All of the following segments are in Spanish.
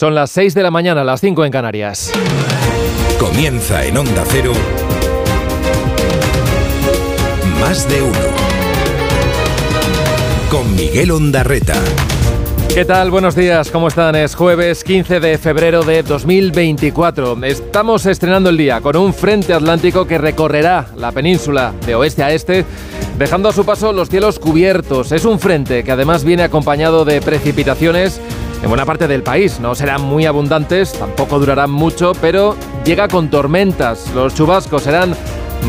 Son las 6 de la mañana, las 5 en Canarias. Comienza en Onda Cero. Más de uno. Con Miguel Ondarreta. ¿Qué tal? Buenos días, ¿cómo están? Es jueves 15 de febrero de 2024. Estamos estrenando el día con un frente atlántico que recorrerá la península de oeste a este, dejando a su paso los cielos cubiertos. Es un frente que además viene acompañado de precipitaciones en buena parte del país. No serán muy abundantes, tampoco durarán mucho, pero llega con tormentas. Los chubascos serán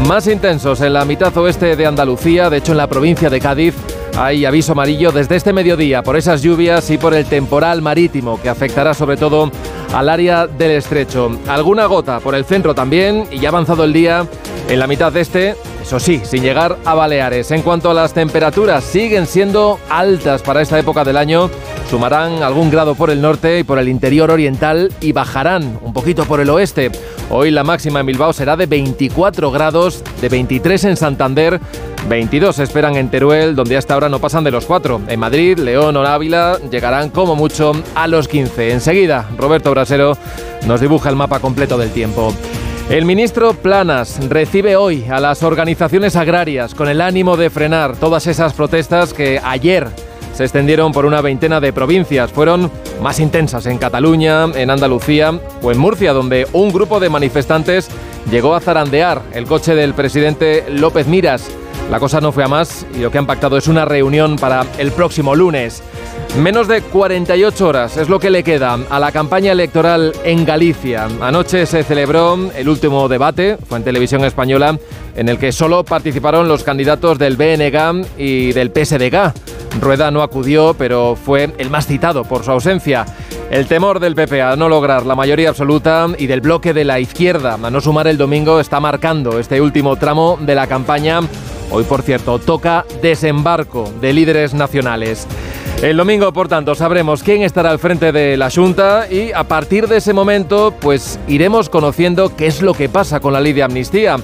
más intensos en la mitad oeste de Andalucía, de hecho en la provincia de Cádiz. Hay aviso amarillo desde este mediodía por esas lluvias y por el temporal marítimo que afectará sobre todo al área del estrecho. Alguna gota por el centro también y ya avanzado el día en la mitad de este, eso sí, sin llegar a Baleares. En cuanto a las temperaturas, siguen siendo altas para esta época del año. Sumarán algún grado por el norte y por el interior oriental y bajarán un poquito por el oeste. Hoy la máxima en Bilbao será de 24 grados, de 23 en Santander, 22 esperan en Teruel, donde hasta ahora no pasan de los 4. En Madrid, León o Ávila llegarán como mucho a los 15. Enseguida, Roberto Brasero nos dibuja el mapa completo del tiempo. El ministro Planas recibe hoy a las organizaciones agrarias con el ánimo de frenar todas esas protestas que ayer se extendieron por una veintena de provincias. Fueron más intensas en Cataluña, en Andalucía o en Murcia, donde un grupo de manifestantes llegó a zarandear el coche del presidente López Miras. La cosa no fue a más y lo que han pactado es una reunión para el próximo lunes. Menos de 48 horas es lo que le queda a la campaña electoral en Galicia. Anoche se celebró el último debate, fue en televisión española, en el que solo participaron los candidatos del BNG y del PSDG. Rueda no acudió, pero fue el más citado por su ausencia. El temor del PP a no lograr la mayoría absoluta y del bloque de la izquierda a no sumar el domingo está marcando este último tramo de la campaña. Hoy, por cierto, toca desembarco de líderes nacionales. El domingo, por tanto, sabremos quién estará al frente de la Junta y a partir de ese momento, pues iremos conociendo qué es lo que pasa con la ley de amnistía.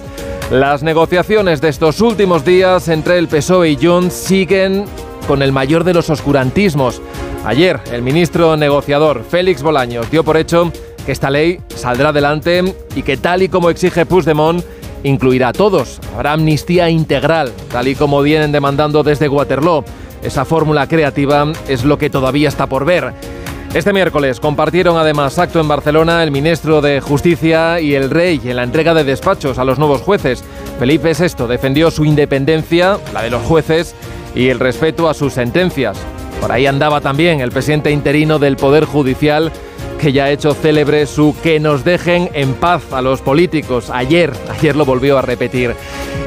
Las negociaciones de estos últimos días entre el PSOE y Junts siguen con el mayor de los oscurantismos. Ayer, el ministro negociador Félix Bolaños dio por hecho que esta ley saldrá adelante y que tal y como exige Puigdemont, incluirá a todos. Habrá amnistía integral, tal y como vienen demandando desde Waterloo. Esa fórmula creativa es lo que todavía está por ver. Este miércoles compartieron además acto en Barcelona el ministro de Justicia y el rey en la entrega de despachos a los nuevos jueces. Felipe VI defendió su independencia, la de los jueces, y el respeto a sus sentencias. Por ahí andaba también el presidente interino del Poder Judicial, que ya ha hecho célebre su que nos dejen en paz a los políticos. Ayer, ayer lo volvió a repetir.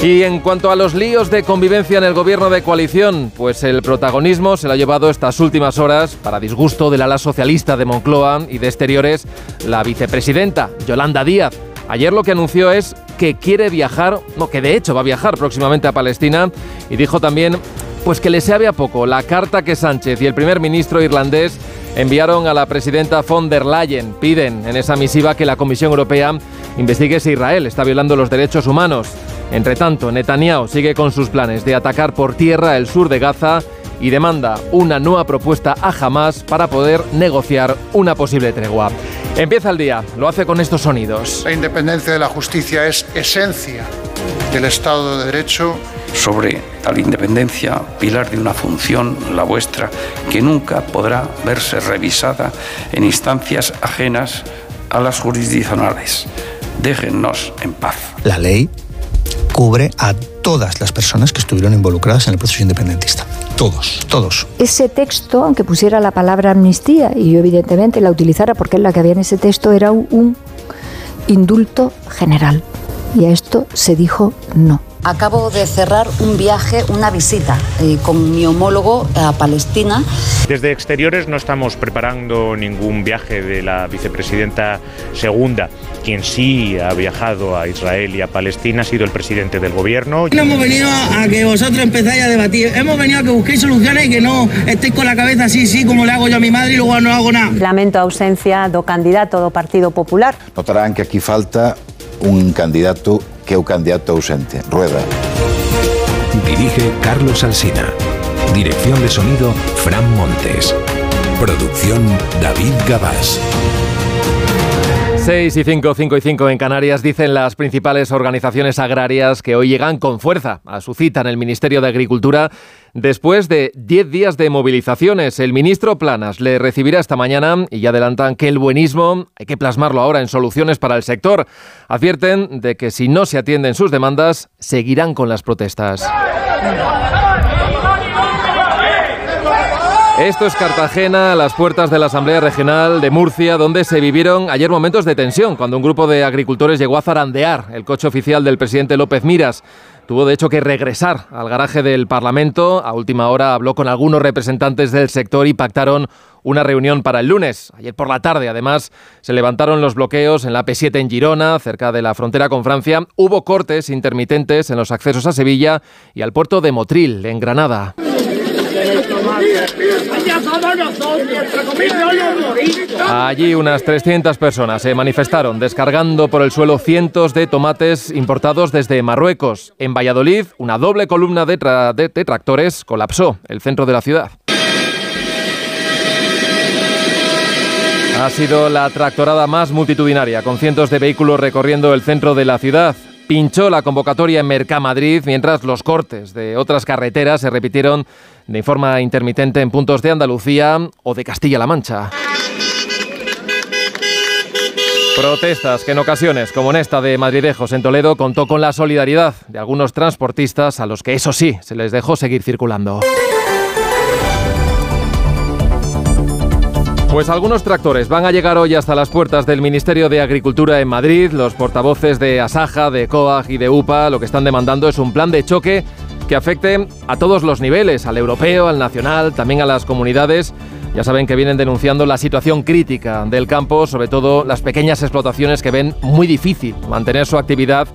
Y en cuanto a los líos de convivencia en el gobierno de coalición, pues el protagonismo se lo ha llevado estas últimas horas, para disgusto del ala socialista de Moncloa y de Exteriores, la vicepresidenta Yolanda Díaz. Ayer lo que anunció es que quiere viajar, no, que de hecho va a viajar próximamente a Palestina y dijo también pues que le sabe a poco la carta que Sánchez y el primer ministro irlandés enviaron a la presidenta von der Leyen. Piden en esa misiva que la Comisión Europea investigue si Israel está violando los derechos humanos. Entre tanto, Netanyahu sigue con sus planes de atacar por tierra el sur de Gaza y demanda una nueva propuesta a Hamas para poder negociar una posible tregua. Empieza el día, lo hace con estos sonidos. La independencia de la justicia es esencia del Estado de Derecho sobre tal independencia, pilar de una función, la vuestra, que nunca podrá verse revisada en instancias ajenas a las jurisdiccionales. Déjennos en paz. La ley cubre a todas las personas que estuvieron involucradas en el proceso independentista. Todos, todos. Ese texto, aunque pusiera la palabra amnistía, y yo evidentemente la utilizara porque la que había en ese texto era un indulto general. Y a esto se dijo no. Acabo de cerrar un viaje, una visita eh, con mi homólogo a Palestina. Desde exteriores no estamos preparando ningún viaje de la vicepresidenta segunda. Quien sí ha viajado a Israel y a Palestina ha sido el presidente del gobierno. No hemos venido a que vosotros empezáis a debatir. Hemos venido a que busquéis soluciones y que no estéis con la cabeza así, sí, como le hago yo a mi madre y luego no hago nada. Lamento ausencia do candidato do Partido Popular. Notarán que aquí falta un candidato que o candidato ausente, Rueda. Dirige Carlos Alsina. Dirección de sonido, Fran Montes. Producción David Gabás. 6 y 5, 5 y 5 en Canarias dicen las principales organizaciones agrarias que hoy llegan con fuerza a su cita en el Ministerio de Agricultura después de 10 días de movilizaciones. El ministro Planas le recibirá esta mañana y ya adelantan que el buenismo hay que plasmarlo ahora en soluciones para el sector. Advierten de que si no se atienden sus demandas, seguirán con las protestas. Esto es Cartagena, a las puertas de la Asamblea Regional de Murcia, donde se vivieron ayer momentos de tensión cuando un grupo de agricultores llegó a zarandear el coche oficial del presidente López Miras. Tuvo de hecho que regresar al garaje del Parlamento. A última hora habló con algunos representantes del sector y pactaron una reunión para el lunes. Ayer por la tarde, además, se levantaron los bloqueos en la P7 en Girona, cerca de la frontera con Francia. Hubo cortes intermitentes en los accesos a Sevilla y al puerto de Motril, en Granada. Allí unas 300 personas se manifestaron descargando por el suelo cientos de tomates importados desde Marruecos. En Valladolid, una doble columna de, de tractores colapsó el centro de la ciudad. Ha sido la tractorada más multitudinaria, con cientos de vehículos recorriendo el centro de la ciudad pinchó la convocatoria en Mercamadrid, mientras los cortes de otras carreteras se repitieron de forma intermitente en puntos de Andalucía o de Castilla-La Mancha. Protestas que en ocasiones, como en esta de Madridejos en Toledo, contó con la solidaridad de algunos transportistas a los que eso sí se les dejó seguir circulando. Pues algunos tractores van a llegar hoy hasta las puertas del Ministerio de Agricultura en Madrid. Los portavoces de Asaja, de COAG y de UPA lo que están demandando es un plan de choque que afecte a todos los niveles, al europeo, al nacional, también a las comunidades. Ya saben que vienen denunciando la situación crítica del campo, sobre todo las pequeñas explotaciones que ven muy difícil mantener su actividad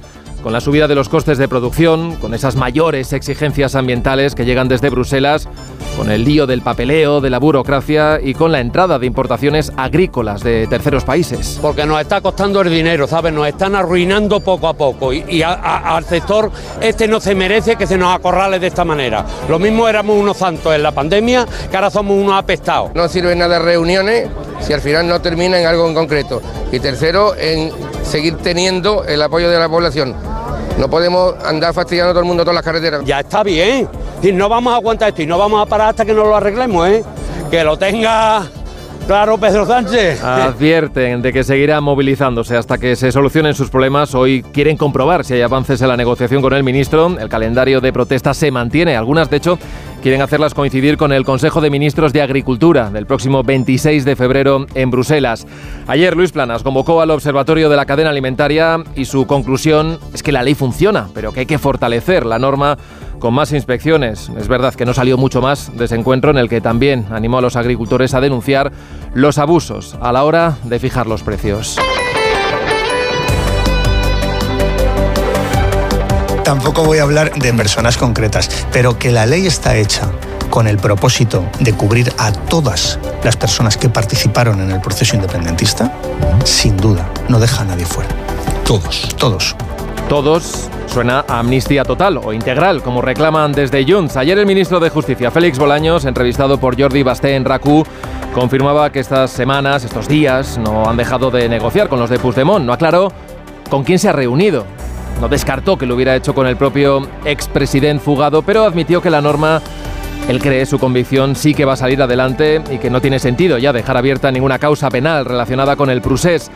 con la subida de los costes de producción, con esas mayores exigencias ambientales que llegan desde Bruselas, con el lío del papeleo, de la burocracia y con la entrada de importaciones agrícolas de terceros países. Porque nos está costando el dinero, ¿sabes? Nos están arruinando poco a poco y, al sector este no se merece que se nos acorrale de esta manera. Lo mismo éramos unos santos en la pandemia que ahora somos unos apestados. No sirve nada reuniones si al final no termina en algo en concreto. Y tercero, en seguir teniendo el apoyo de la población no podemos andar fastidiando a todo el mundo todas las carreteras. Ya está bien. Y no vamos a aguantar esto y no vamos a parar hasta que nos lo arreglemos, ¿eh? Que lo tenga Claro, Pedro Sánchez. Advierten de que seguirá movilizándose hasta que se solucionen sus problemas. Hoy quieren comprobar si hay avances en la negociación con el ministro. El calendario de protestas se mantiene. Algunas, de hecho, quieren hacerlas coincidir con el Consejo de Ministros de Agricultura del próximo 26 de febrero en Bruselas. Ayer Luis Planas convocó al Observatorio de la Cadena Alimentaria y su conclusión es que la ley funciona, pero que hay que fortalecer la norma con más inspecciones. Es verdad que no salió mucho más de ese encuentro en el que también animó a los agricultores a denunciar los abusos a la hora de fijar los precios. Tampoco voy a hablar de personas concretas, pero que la ley está hecha con el propósito de cubrir a todas las personas que participaron en el proceso independentista, sin duda, no deja a nadie fuera. Todos, todos. Todos suena amnistía total o integral, como reclaman desde Junts. Ayer el ministro de Justicia, Félix Bolaños, entrevistado por Jordi Basté en RACU, confirmaba que estas semanas, estos días, no han dejado de negociar con los de Puigdemont. No aclaró con quién se ha reunido. No descartó que lo hubiera hecho con el propio expresidente fugado, pero admitió que la norma él cree su convicción sí que va a salir adelante y que no tiene sentido ya dejar abierta ninguna causa penal relacionada con el Prusés.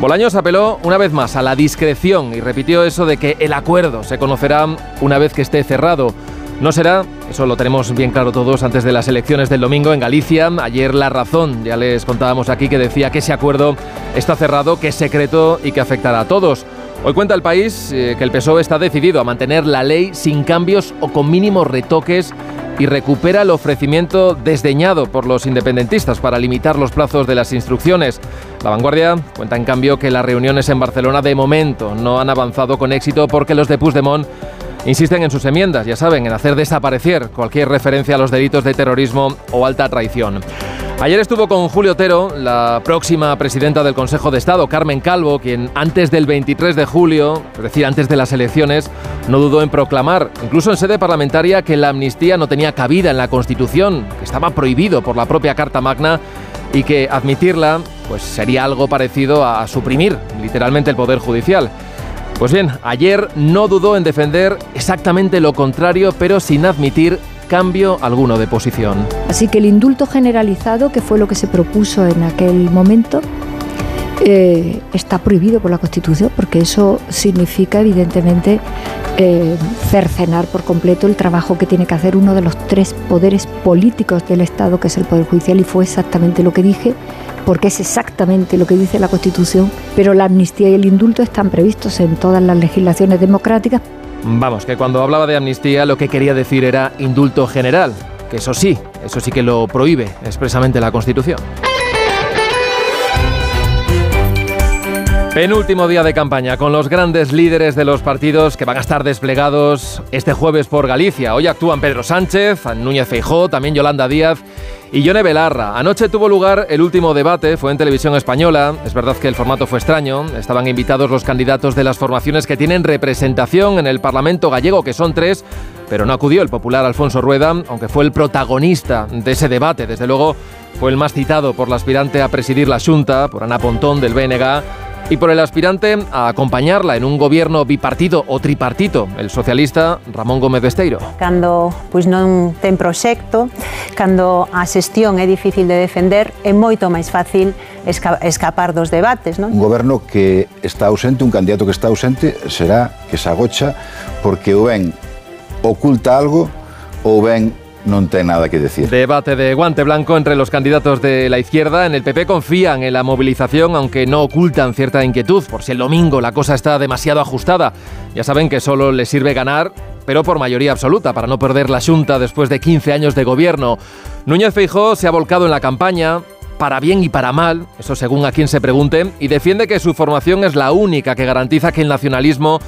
Bolaños apeló una vez más a la discreción y repitió eso de que el acuerdo se conocerá una vez que esté cerrado. No será, eso lo tenemos bien claro todos antes de las elecciones del domingo en Galicia. Ayer La Razón, ya les contábamos aquí que decía que ese acuerdo está cerrado, que es secreto y que afectará a todos. Hoy cuenta el país eh, que el PSOE está decidido a mantener la ley sin cambios o con mínimos retoques y recupera el ofrecimiento desdeñado por los independentistas para limitar los plazos de las instrucciones. La vanguardia cuenta en cambio que las reuniones en Barcelona de momento no han avanzado con éxito porque los de Puigdemont insisten en sus enmiendas, ya saben, en hacer desaparecer cualquier referencia a los delitos de terrorismo o alta traición. Ayer estuvo con Julio Otero, la próxima presidenta del Consejo de Estado, Carmen Calvo, quien antes del 23 de julio, es decir, antes de las elecciones, no dudó en proclamar, incluso en sede parlamentaria, que la amnistía no tenía cabida en la Constitución, que estaba prohibido por la propia Carta Magna y que admitirla pues sería algo parecido a suprimir literalmente el poder judicial. Pues bien, ayer no dudó en defender exactamente lo contrario, pero sin admitir cambio alguno de posición. Así que el indulto generalizado, que fue lo que se propuso en aquel momento, eh, está prohibido por la Constitución, porque eso significa, evidentemente, eh, cercenar por completo el trabajo que tiene que hacer uno de los tres poderes políticos del Estado, que es el Poder Judicial, y fue exactamente lo que dije, porque es exactamente lo que dice la Constitución, pero la amnistía y el indulto están previstos en todas las legislaciones democráticas, Vamos, que cuando hablaba de amnistía lo que quería decir era indulto general, que eso sí, eso sí que lo prohíbe expresamente la Constitución. Penúltimo día de campaña con los grandes líderes de los partidos que van a estar desplegados este jueves por Galicia. Hoy actúan Pedro Sánchez, Núñez Feijó, también Yolanda Díaz y Yone Belarra. Anoche tuvo lugar el último debate, fue en televisión española. Es verdad que el formato fue extraño. Estaban invitados los candidatos de las formaciones que tienen representación en el Parlamento gallego, que son tres, pero no acudió el popular Alfonso Rueda, aunque fue el protagonista de ese debate. Desde luego fue el más citado por la aspirante a presidir la Junta, por Ana Pontón del BNG y por el aspirante a acompañarla en un gobierno bipartido o tripartito, el socialista Ramón Gómez Besteiro. Cando pois non ten proxecto, cando a xestión é difícil de defender, é moito máis fácil esca escapar dos debates, non? Un goberno que está ausente, un candidato que está ausente, será que se agocha porque o ben oculta algo ou ben no tiene nada que decir. Debate de guante blanco entre los candidatos de la izquierda. En el PP confían en la movilización, aunque no ocultan cierta inquietud por si el domingo la cosa está demasiado ajustada. Ya saben que solo les sirve ganar, pero por mayoría absoluta, para no perder la Junta después de 15 años de gobierno. Núñez Feijó se ha volcado en la campaña, para bien y para mal, eso según a quien se pregunte, y defiende que su formación es la única que garantiza que el nacionalismo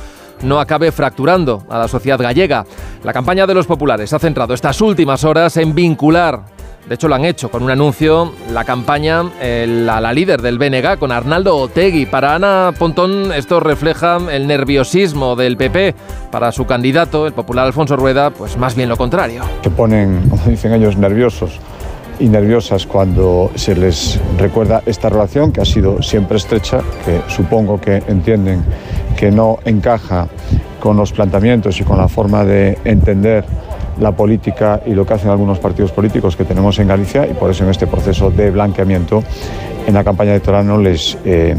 no acabe fracturando a la sociedad gallega. La campaña de los populares ha centrado estas últimas horas en vincular de hecho, lo han hecho con un anuncio, la campaña, la, la, líder del BNG, con Arnaldo Otegui. Para Ana Pontón, esto refleja el nerviosismo del PP. Para su candidato, el popular Alfonso Rueda, pues más bien lo contrario. Se ponen, dicen ellos, nerviosos y nerviosas cuando se les recuerda esta relación que ha sido siempre estrecha, que supongo que entienden que no encaja con los planteamientos y con la forma de entender la política y lo que hacen algunos partidos políticos que tenemos en Galicia y por eso en este proceso de blanqueamiento en la campaña electoral no les eh,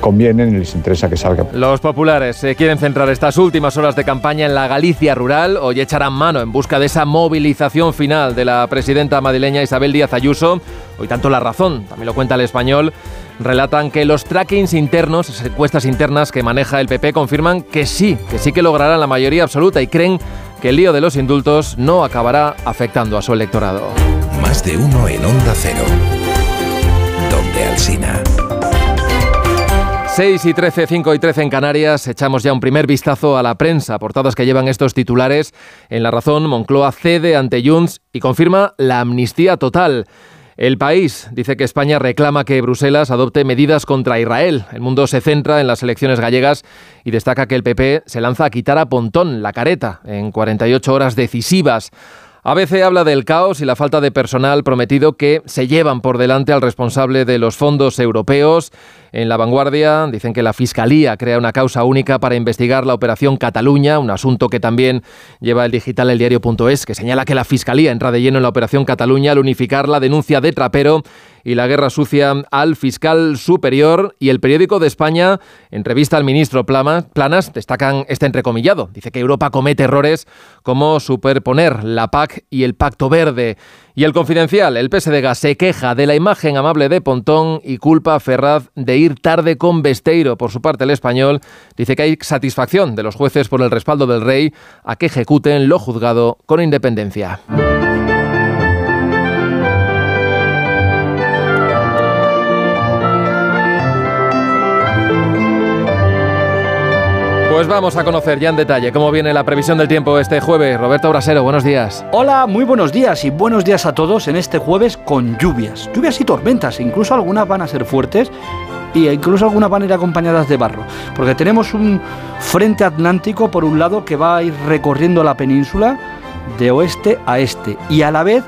conviene ni les interesa que salga. Los populares se quieren centrar estas últimas horas de campaña en la Galicia rural. Hoy echarán mano en busca de esa movilización final de la presidenta madrileña Isabel Díaz Ayuso. Hoy tanto la razón, también lo cuenta el español, relatan que los trackings internos, encuestas internas que maneja el PP, confirman que sí, que sí que lograrán la mayoría absoluta y creen que el lío de los indultos no acabará afectando a su electorado. Más de uno en Onda Cero. Donde Alcina. 6 y 13, 5 y 13 en Canarias, echamos ya un primer vistazo a la prensa, portadas que llevan estos titulares. En La Razón, Moncloa cede ante Junts y confirma la amnistía total. El país dice que España reclama que Bruselas adopte medidas contra Israel. El mundo se centra en las elecciones gallegas y destaca que el PP se lanza a quitar a Pontón la careta en 48 horas decisivas. ABC habla del caos y la falta de personal prometido que se llevan por delante al responsable de los fondos europeos. En la vanguardia dicen que la Fiscalía crea una causa única para investigar la operación Cataluña, un asunto que también lleva el digital el diario.es, que señala que la Fiscalía entra de lleno en la operación Cataluña al unificar la denuncia de Trapero y la guerra sucia al fiscal superior y el periódico de España, en revista al ministro Planas, destacan este entrecomillado. Dice que Europa comete errores como superponer la PAC y el Pacto Verde. Y el confidencial, el PSDG se queja de la imagen amable de Pontón y culpa a Ferraz de ir tarde con Besteiro. Por su parte, el español dice que hay satisfacción de los jueces por el respaldo del rey a que ejecuten lo juzgado con independencia. Pues vamos a conocer ya en detalle cómo viene la previsión del tiempo este jueves. Roberto Brasero, buenos días. Hola, muy buenos días y buenos días a todos en este jueves con lluvias. Lluvias y tormentas, incluso algunas van a ser fuertes y incluso algunas van a ir acompañadas de barro, porque tenemos un frente atlántico por un lado que va a ir recorriendo la península de oeste a este y a la vez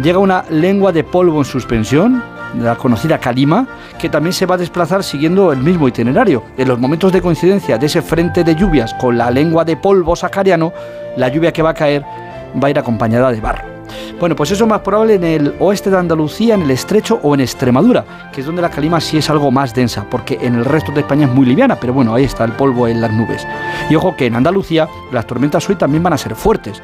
llega una lengua de polvo en suspensión, la conocida calima, que también se va a desplazar siguiendo el mismo itinerario. En los momentos de coincidencia de ese frente de lluvias con la lengua de polvo sahariano, la lluvia que va a caer va a ir acompañada de barro. Bueno, pues eso es más probable en el oeste de Andalucía, en el estrecho o en Extremadura, que es donde la calima sí es algo más densa, porque en el resto de España es muy liviana, pero bueno, ahí está el polvo en las nubes. Y ojo que en Andalucía las tormentas hoy también van a ser fuertes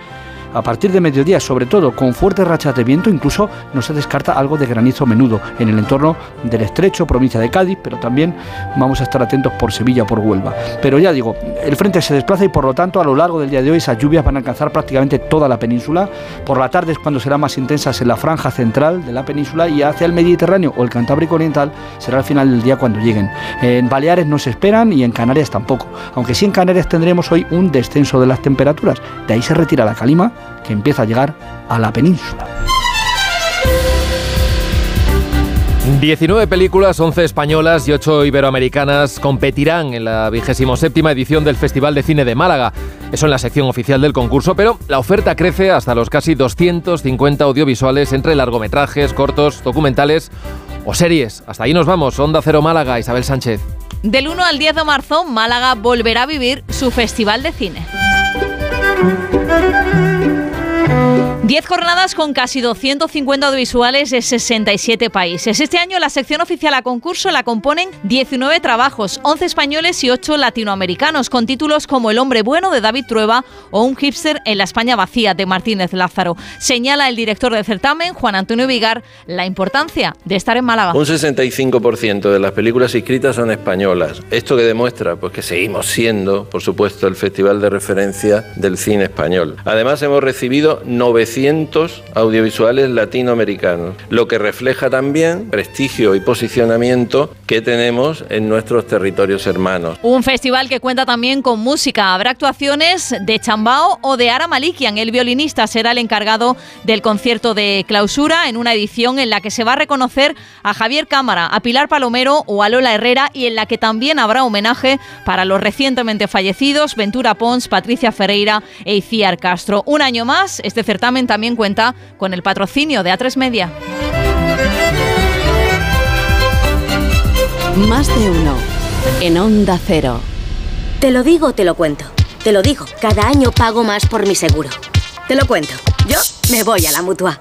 a partir de mediodía, sobre todo con fuertes rachas de viento, incluso no se descarta algo de granizo menudo en el entorno del estrecho, provincia de Cádiz, pero también vamos a estar atentos por Sevilla, por Huelva. Pero ya digo, el frente se desplaza y por lo tanto a lo largo del día de hoy esas lluvias van a alcanzar prácticamente toda la península. Por la tarde es cuando serán más intensas en la franja central de la península y hacia el Mediterráneo o el Cantábrico Oriental será al final del día cuando lleguen. En Baleares no se esperan y en Canarias tampoco, aunque sí en Canarias tendremos hoy un descenso de las temperaturas. De ahí se retira la calima que empieza a llegar a la península. 19 películas, 11 españolas y 8 iberoamericanas competirán en la 27 edición del Festival de Cine de Málaga. Eso en la sección oficial del concurso, pero la oferta crece hasta los casi 250 audiovisuales entre largometrajes, cortos, documentales o series. Hasta ahí nos vamos. Onda Cero Málaga, Isabel Sánchez. Del 1 al 10 de marzo, Málaga volverá a vivir su Festival de Cine. 10 jornadas con casi 250 audiovisuales de 67 países. Este año la sección oficial a concurso la componen 19 trabajos, 11 españoles y 8 latinoamericanos, con títulos como El hombre bueno de David Trueba o Un hipster en la España vacía de Martínez Lázaro. Señala el director del certamen, Juan Antonio Vigar, la importancia de estar en Málaga. Un 65% de las películas inscritas son españolas. Esto que demuestra pues que seguimos siendo, por supuesto, el festival de referencia del cine español. Además hemos recibido 900 audiovisuales latinoamericanos, lo que refleja también prestigio y posicionamiento que tenemos en nuestros territorios hermanos. Un festival que cuenta también con música. Habrá actuaciones de Chambao o de Ara Malikian. El violinista será el encargado del concierto de clausura en una edición en la que se va a reconocer a Javier Cámara, a Pilar Palomero o a Lola Herrera y en la que también habrá homenaje para los recientemente fallecidos Ventura Pons, Patricia Ferreira e Iciar Castro. Un año más, este certamen también cuenta con el patrocinio de A3 Media. Más de uno en Onda Cero. Te lo digo, te lo cuento. Te lo digo, cada año pago más por mi seguro. Te lo cuento. Yo me voy a la mutua.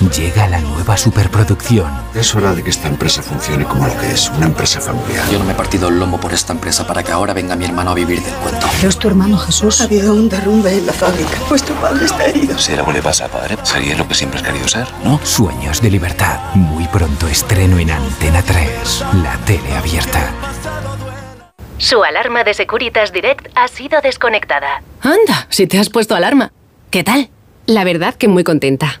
Llega la nueva superproducción. Es hora de que esta empresa funcione como lo que es, una empresa familiar. Yo no me he partido el lomo por esta empresa para que ahora venga mi hermano a vivir del cuento. Pero es tu hermano Jesús. Ha habido un derrumbe en la fábrica. Vuestro padre está herido. Si algo le pasa a padre, sería lo que siempre has querido ser, ¿no? Sueños de libertad. Muy pronto estreno en Antena 3, la tele abierta. Su alarma de Securitas Direct ha sido desconectada. Anda, si te has puesto alarma. ¿Qué tal? La verdad que muy contenta.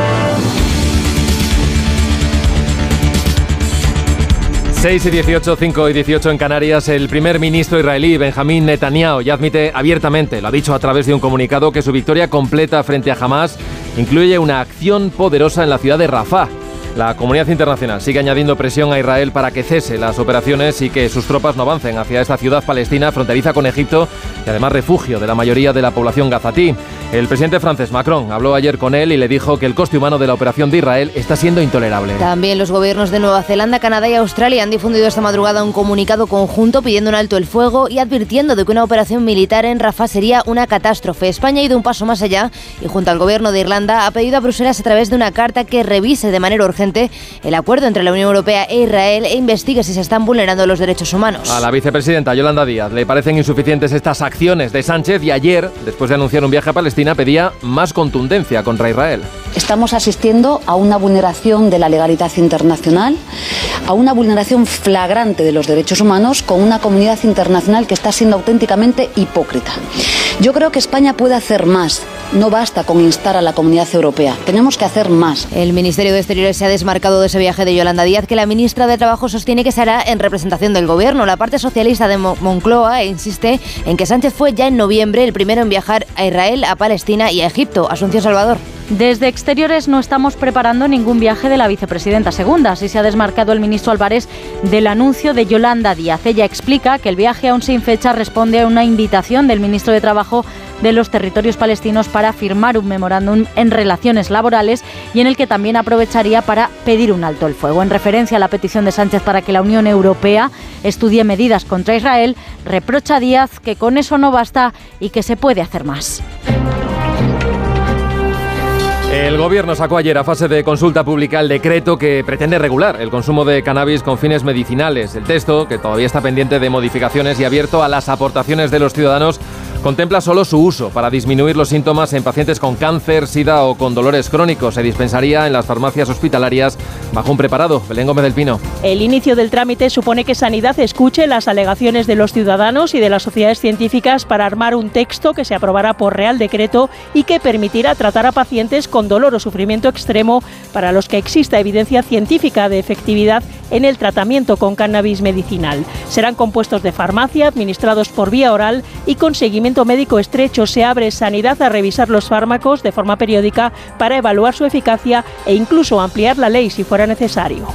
6 y 18, 5 y 18 en Canarias, el primer ministro israelí Benjamín Netanyahu ya admite abiertamente, lo ha dicho a través de un comunicado, que su victoria completa frente a Hamas incluye una acción poderosa en la ciudad de Rafah. La comunidad internacional sigue añadiendo presión a Israel para que cese las operaciones y que sus tropas no avancen hacia esta ciudad palestina fronteriza con Egipto y además refugio de la mayoría de la población gazatí. El presidente francés Macron habló ayer con él y le dijo que el coste humano de la operación de Israel está siendo intolerable. También los gobiernos de Nueva Zelanda, Canadá y Australia han difundido esta madrugada un comunicado conjunto pidiendo un alto el fuego y advirtiendo de que una operación militar en Rafah sería una catástrofe. España ha ido un paso más allá y junto al gobierno de Irlanda ha pedido a Bruselas a través de una carta que revise de manera urgente el acuerdo entre la Unión Europea e Israel e investigue si se están vulnerando los derechos humanos. A la vicepresidenta Yolanda Díaz le parecen insuficientes estas acciones de Sánchez y ayer, después de anunciar un viaje a Palestina, pedía más contundencia contra Israel. Estamos asistiendo a una vulneración de la legalidad internacional, a una vulneración flagrante de los derechos humanos con una comunidad internacional que está siendo auténticamente hipócrita. Yo creo que España puede hacer más. No basta con instar a la comunidad europea. Tenemos que hacer más. El Ministerio de Exteriores se ha desmarcado de ese viaje de Yolanda Díaz, que la ministra de Trabajo sostiene que se hará en representación del Gobierno. La parte socialista de Moncloa insiste en que Sánchez fue ya en noviembre el primero en viajar a Israel, a Palestina y a Egipto. Asunción Salvador. Desde Exteriores no estamos preparando ningún viaje de la vicepresidenta segunda. Así se ha desmarcado el ministro Álvarez del anuncio de Yolanda Díaz. Ella explica que el viaje aún sin fecha responde a una invitación del ministro de Trabajo de los territorios palestinos para firmar un memorándum en relaciones laborales y en el que también aprovecharía para pedir un alto el fuego. En referencia a la petición de Sánchez para que la Unión Europea estudie medidas contra Israel, reprocha Díaz que con eso no basta y que se puede hacer más. El gobierno sacó ayer a fase de consulta pública el decreto que pretende regular el consumo de cannabis con fines medicinales. El texto, que todavía está pendiente de modificaciones y abierto a las aportaciones de los ciudadanos, contempla solo su uso para disminuir los síntomas en pacientes con cáncer, sida o con dolores crónicos. Se dispensaría en las farmacias hospitalarias bajo un preparado. Belén Gómez del Pino. El inicio del trámite supone que Sanidad escuche las alegaciones de los ciudadanos y de las sociedades científicas para armar un texto que se aprobará por Real Decreto y que permitirá tratar a pacientes con dolor o sufrimiento extremo para los que exista evidencia científica de efectividad en el tratamiento con cannabis medicinal. Serán compuestos de farmacia, administrados por vía oral y con seguimiento médico estrecho. Se abre sanidad a revisar los fármacos de forma periódica para evaluar su eficacia e incluso ampliar la ley si fuera necesario.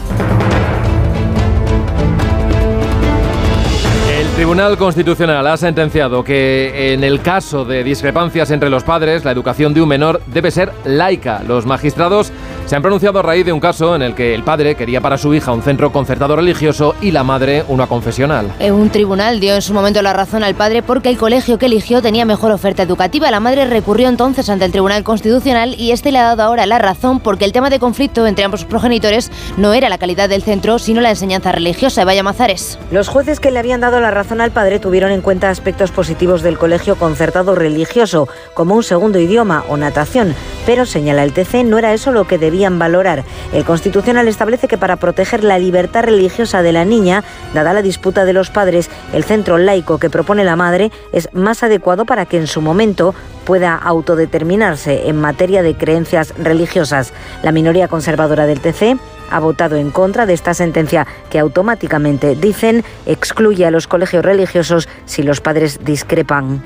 El Tribunal Constitucional ha sentenciado que en el caso de discrepancias entre los padres, la educación de un menor debe ser laica. Los magistrados se han pronunciado a raíz de un caso en el que el padre quería para su hija un centro concertado religioso y la madre una confesional. Un tribunal dio en su momento la razón al padre porque el colegio que eligió tenía mejor oferta educativa. La madre recurrió entonces ante el Tribunal Constitucional y este le ha dado ahora la razón porque el tema de conflicto entre ambos progenitores no era la calidad del centro, sino la enseñanza religiosa. Vaya Mazares. Los jueces que le habían dado la razón al padre tuvieron en cuenta aspectos positivos del colegio concertado religioso, como un segundo idioma o natación, pero señala el TC, no era eso lo que debía valorar. El Constitucional establece que para proteger la libertad religiosa de la niña, dada la disputa de los padres, el centro laico que propone la madre es más adecuado para que en su momento pueda autodeterminarse en materia de creencias religiosas. La minoría conservadora del TC ha votado en contra de esta sentencia que automáticamente, dicen, excluye a los colegios religiosos si los padres discrepan.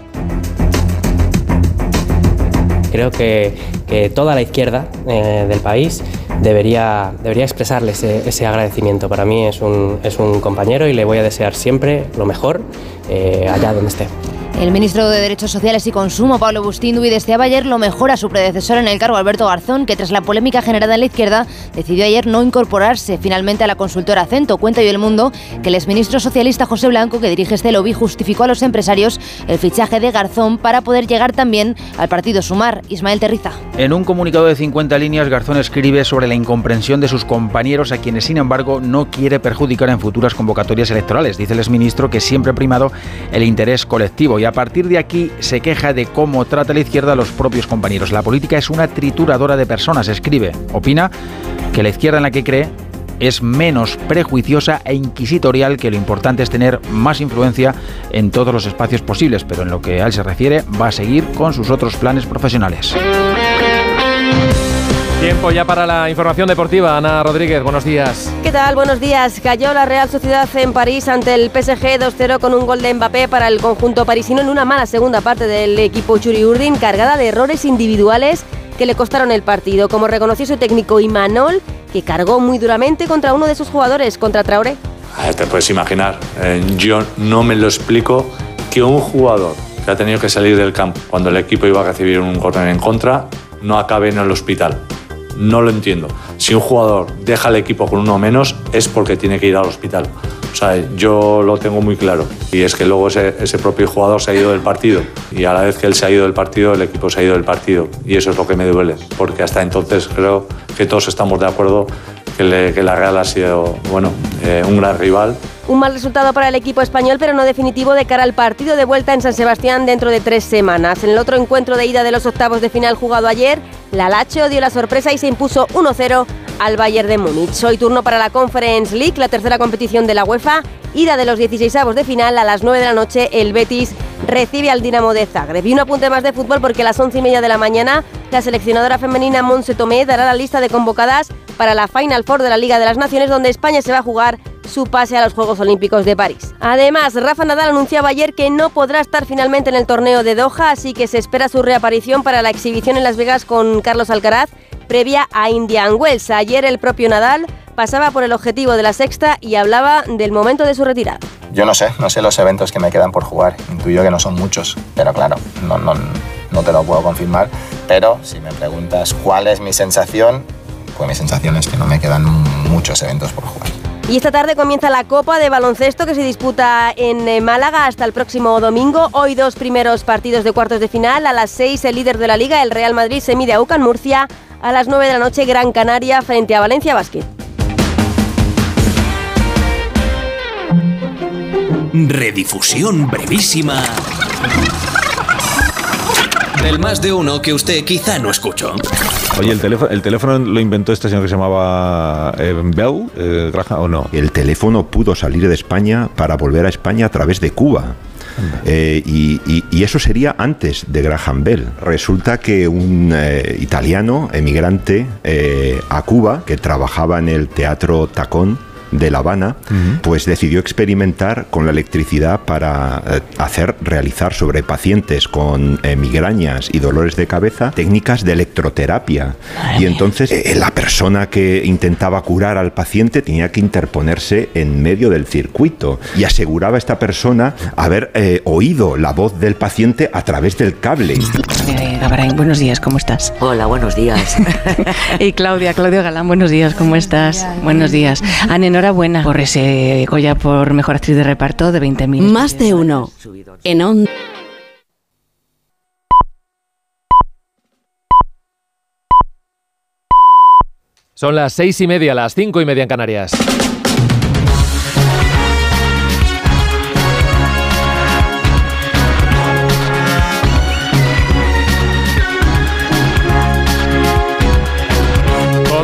Creo que, toda la izquierda eh, del país debería, debería expresarle ese, agradecimiento. Para mí es un, es un compañero y le voy a desear siempre lo mejor eh, allá donde esté. El ministro de Derechos Sociales y Consumo, Pablo Bustinduy, deseaba ayer lo mejor a su predecesor en el cargo, Alberto Garzón, que tras la polémica generada en la izquierda decidió ayer no incorporarse finalmente a la consultora Acento. Cuenta hoy el mundo que el exministro socialista José Blanco, que dirige este lobby, justificó a los empresarios el fichaje de Garzón para poder llegar también al partido Sumar. Ismael Terriza. En un comunicado de 50 líneas, Garzón escribe sobre la incomprensión de sus compañeros, a quienes, sin embargo, no quiere perjudicar en futuras convocatorias electorales. Dice el exministro que siempre ha primado el interés colectivo y a partir de aquí se queja de cómo trata la izquierda a los propios compañeros. La política es una trituradora de personas, escribe. Opina que la izquierda en la que cree es menos prejuiciosa e inquisitorial que lo importante es tener más influencia en todos los espacios posibles, pero en lo que a él se refiere va a seguir con sus otros planes profesionales. Tiempo ya para la información deportiva. Ana Rodríguez, buenos días. ¿Qué tal? Buenos días. Cayó la Real Sociedad en París ante el PSG 2-0 con un gol de Mbappé para el conjunto parisino en una mala segunda parte del equipo Churi Urdin, cargada de errores individuales que le costaron el partido, como reconoció su técnico Imanol, que cargó muy duramente contra uno de sus jugadores, contra Traoré. Te puedes imaginar, eh, yo no me lo explico que un jugador que ha tenido que salir del campo cuando el equipo iba a recibir un córner en contra, no acabe en el hospital. No lo entiendo. Si un jugador deja el equipo con uno menos es porque tiene que ir al hospital. O sea, yo lo tengo muy claro. Y es que luego ese, ese, propio jugador se ha ido del partido. Y a la vez que él se ha ido del partido, el equipo se ha ido del partido. Y eso es lo que me duele. Porque hasta entonces creo que todos estamos de acuerdo que, le, que la Real ha sido, bueno, eh, un gran rival. Un mal resultado para el equipo español, pero no definitivo de cara al partido de vuelta en San Sebastián dentro de tres semanas. En el otro encuentro de ida de los octavos de final jugado ayer, la Lacho dio la sorpresa y se impuso 1-0 al Bayern de Múnich. Hoy turno para la Conference League, la tercera competición de la UEFA. Ida de los 16avos de final a las 9 de la noche, el Betis recibe al Dinamo de Zagreb. Y un apunte más de fútbol porque a las 11 y media de la mañana la seleccionadora femenina Monse Tomé dará la lista de convocadas para la Final Four de la Liga de las Naciones donde España se va a jugar su pase a los Juegos Olímpicos de París. Además, Rafa Nadal anunciaba ayer que no podrá estar finalmente en el torneo de Doha, así que se espera su reaparición para la exhibición en Las Vegas con Carlos Alcaraz previa a Indian Wells. Ayer el propio Nadal pasaba por el objetivo de la sexta y hablaba del momento de su retirada. Yo no sé, no sé los eventos que me quedan por jugar. Intuyo que no son muchos, pero claro, no, no, no te lo puedo confirmar. Pero si me preguntas cuál es mi sensación, pues mi sensación es que no me quedan muchos eventos por jugar. Y esta tarde comienza la Copa de Baloncesto que se disputa en eh, Málaga hasta el próximo domingo. Hoy dos primeros partidos de cuartos de final. A las seis el líder de la liga, el Real Madrid, se mide a UCAN Murcia. A las nueve de la noche Gran Canaria frente a Valencia Basket. Redifusión brevísima del más de uno que usted quizá no escuchó. Oye, ¿el teléfono, el teléfono lo inventó este señor que se llamaba eh, Bell, eh, Graham, o no? El teléfono pudo salir de España para volver a España a través de Cuba. Eh, y, eso sería antes de Graham Bell. Resulta que un eh, italiano emigrante eh, a Cuba, que trabajaba en el Teatro Tacón, de La Habana, pues decidió experimentar con la electricidad para eh, hacer, realizar sobre pacientes con eh, migrañas y dolores de cabeza técnicas de electroterapia. Y entonces eh, la persona que intentaba curar al paciente tenía que interponerse en medio del circuito y aseguraba a esta persona haber eh, oído la voz del paciente a través del cable. Eh, Gabarain, buenos días, ¿cómo estás? Hola, buenos días. y Claudia, Claudio Galán, buenos días, ¿cómo estás? buenos días. Ana, enhorabuena por ese Goya por Mejor Actriz de Reparto de 20.000. Más de uno. En on. Son las seis y media, las cinco y media en Canarias.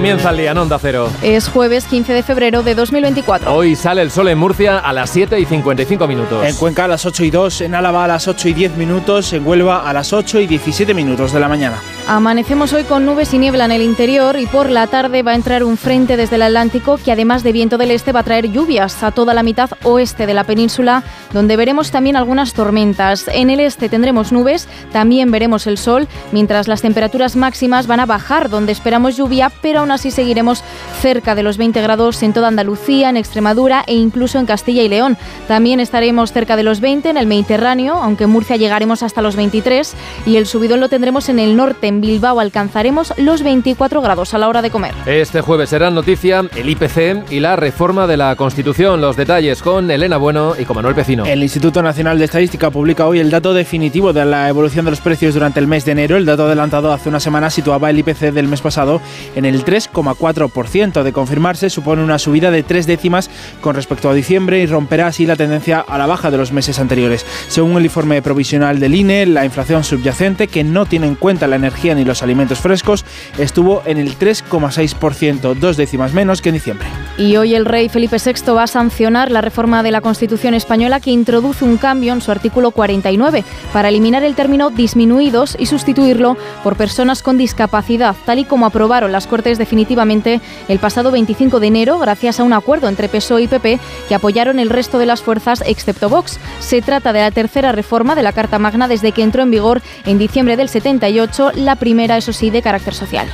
Comienza el día en Onda Cero. Es jueves 15 de febrero de 2024. Hoy sale el sol en Murcia a las 7 y 55 minutos. En Cuenca a las 8 y 2, en Álava a las 8 y 10 minutos, en Huelva a las 8 y 17 minutos de la mañana. Amanecemos hoy con nubes y niebla en el interior y por la tarde va a entrar un frente desde el Atlántico que además de viento del este va a traer lluvias a toda la mitad oeste de la península, donde veremos también algunas tormentas. En el este tendremos nubes, también veremos el sol, mientras las temperaturas máximas van a bajar, donde esperamos lluvia, pero aún así seguiremos cerca de los 20 grados en toda Andalucía, en Extremadura e incluso en Castilla y León. También estaremos cerca de los 20 en el Mediterráneo, aunque en Murcia llegaremos hasta los 23 y el subidón lo tendremos en el norte. En Bilbao alcanzaremos los 24 grados a la hora de comer. Este jueves será noticia el IPC y la reforma de la Constitución. Los detalles con Elena Bueno y con Manuel Pecino. El Instituto Nacional de Estadística publica hoy el dato definitivo de la evolución de los precios durante el mes de enero. El dato adelantado hace una semana situaba el IPC del mes pasado en el 3,4%. De confirmarse, supone una subida de tres décimas con respecto a diciembre y romperá así la tendencia a la baja de los meses anteriores. Según el informe provisional del INE, la inflación subyacente, que no tiene en cuenta la energía ni los alimentos frescos, estuvo en el 3,6%, dos décimas menos que en diciembre. Y hoy el rey Felipe VI va a sancionar la reforma de la Constitución española que introduce un cambio en su artículo 49 para eliminar el término disminuidos y sustituirlo por personas con discapacidad, tal y como aprobaron las Cortes definitivamente el pasado 25 de enero gracias a un acuerdo entre PSOE y PP que apoyaron el resto de las fuerzas excepto Vox. Se trata de la tercera reforma de la Carta Magna desde que entró en vigor en diciembre del 78, la primera, eso sí, de carácter social.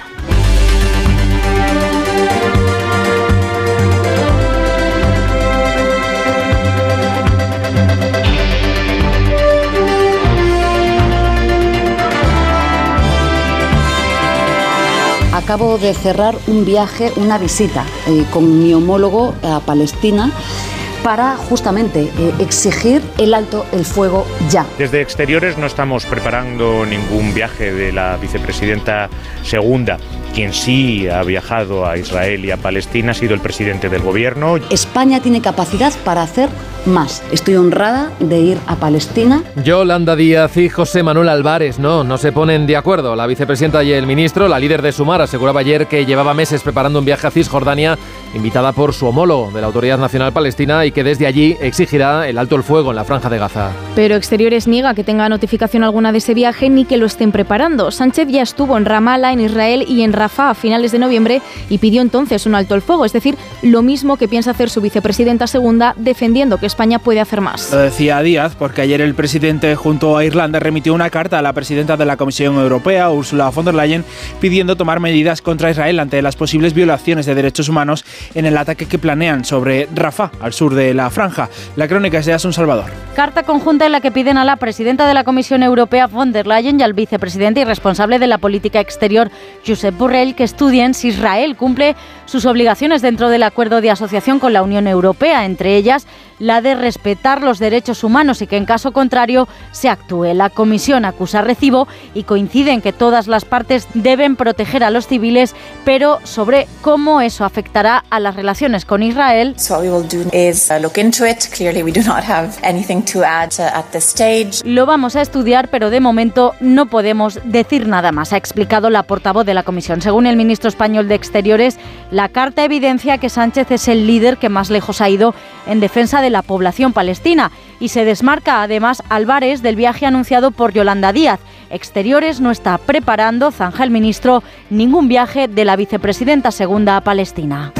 Acabo de cerrar un viaje, una visita eh, con mi homólogo a Palestina para justamente eh, exigir el alto el fuego ya. Desde exteriores no estamos preparando ningún viaje de la vicepresidenta segunda. Quien sí ha viajado a Israel y a Palestina ha sido el presidente del gobierno. España tiene capacidad para hacer más. Estoy honrada de ir a Palestina. Yolanda Díaz y José Manuel Álvarez no, no se ponen de acuerdo. La vicepresidenta y el ministro, la líder de Sumar, aseguraba ayer que llevaba meses preparando un viaje a Cisjordania, invitada por su homólogo de la Autoridad Nacional Palestina, y que desde allí exigirá el alto el fuego en la franja de Gaza. Pero Exteriores niega que tenga notificación alguna de ese viaje ni que lo estén preparando. Sánchez ya estuvo en Ramallah, en Israel y en Rafah a finales de noviembre y pidió entonces un alto el fuego, es decir, lo mismo que piensa hacer su vicepresidenta segunda, defendiendo que España puede hacer más. Lo decía Díaz porque ayer el presidente junto a Irlanda remitió una carta a la presidenta de la Comisión Europea, Ursula von der Leyen, pidiendo tomar medidas contra Israel ante las posibles violaciones de derechos humanos en el ataque que planean sobre Rafah, al sur de la franja. La crónica es de Asun Salvador. Carta conjunta en la que piden a la presidenta de la Comisión Europea, von der Leyen, y al vicepresidente y responsable de la política exterior, Josep Borrell, que estudien si Israel cumple sus obligaciones dentro del acuerdo de asociación con la Unión Europea, entre ellas la de respetar los derechos humanos y que en caso contrario se actúe. La comisión acusa recibo y coincide en que todas las partes deben proteger a los civiles, pero sobre cómo eso afectará a las relaciones con Israel. Lo vamos a estudiar, pero de momento no podemos decir nada más, ha explicado la portavoz de la comisión. Según el ministro español de Exteriores, la carta evidencia que Sánchez es el líder que más lejos ha ido en defensa de la población palestina y se desmarca además Álvarez del viaje anunciado por Yolanda Díaz. Exteriores no está preparando, zanja el ministro, ningún viaje de la vicepresidenta segunda a Palestina.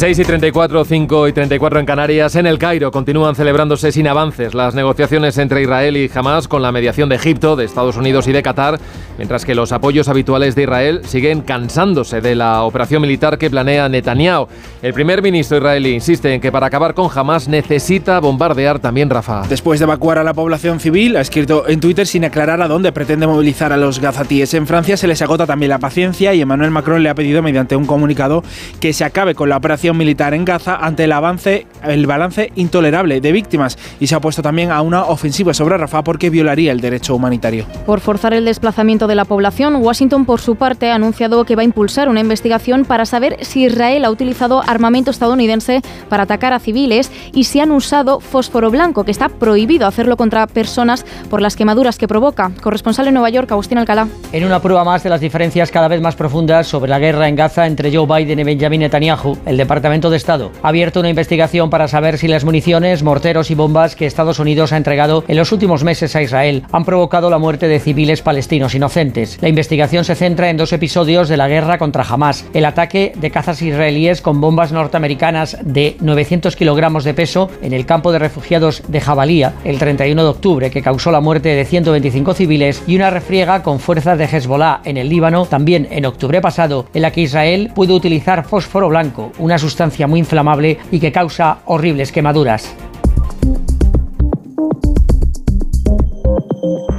6 y 34, 5 y 34 en Canarias. En el Cairo continúan celebrándose sin avances las negociaciones entre Israel y Hamas con la mediación de Egipto, de Estados Unidos y de Qatar, mientras que los apoyos habituales de Israel siguen cansándose de la operación militar que planea Netanyahu. El primer ministro israelí insiste en que para acabar con Hamas necesita bombardear también Rafah. Después de evacuar a la población civil, ha escrito en Twitter sin aclarar a dónde pretende movilizar a los gazatíes. En Francia se les agota también la paciencia y Emmanuel Macron le ha pedido mediante un comunicado que se acabe con la operación militar en Gaza ante el avance, el balance intolerable de víctimas y se ha puesto también a una ofensiva sobre Rafah porque violaría el derecho humanitario. Por forzar el desplazamiento de la población, Washington por su parte ha anunciado que va a impulsar una investigación para saber si Israel ha utilizado armamento estadounidense para atacar a civiles y si han usado fósforo blanco, que está prohibido hacerlo contra personas por las quemaduras que provoca. Corresponsal en Nueva York, Agustín Alcalá. En una prueba más de las diferencias cada vez más profundas sobre la guerra en Gaza entre Joe Biden y Benjamin Netanyahu, el Departamento de Estado ha abierto una investigación para saber si las municiones, morteros y bombas que Estados Unidos ha entregado en los últimos meses a Israel han provocado la muerte de civiles palestinos inocentes. La investigación se centra en dos episodios de la guerra contra Hamas, el ataque de cazas israelíes con bombas norteamericanas de 900 kilogramos de peso en el campo de refugiados de Jabalía el 31 de octubre que causó la muerte de 125 civiles y una refriega con fuerzas de Hezbollah en el Líbano también en octubre pasado en la que Israel pudo utilizar fósforo blanco, una sustancia muy inflamable y que causa horribles quemaduras.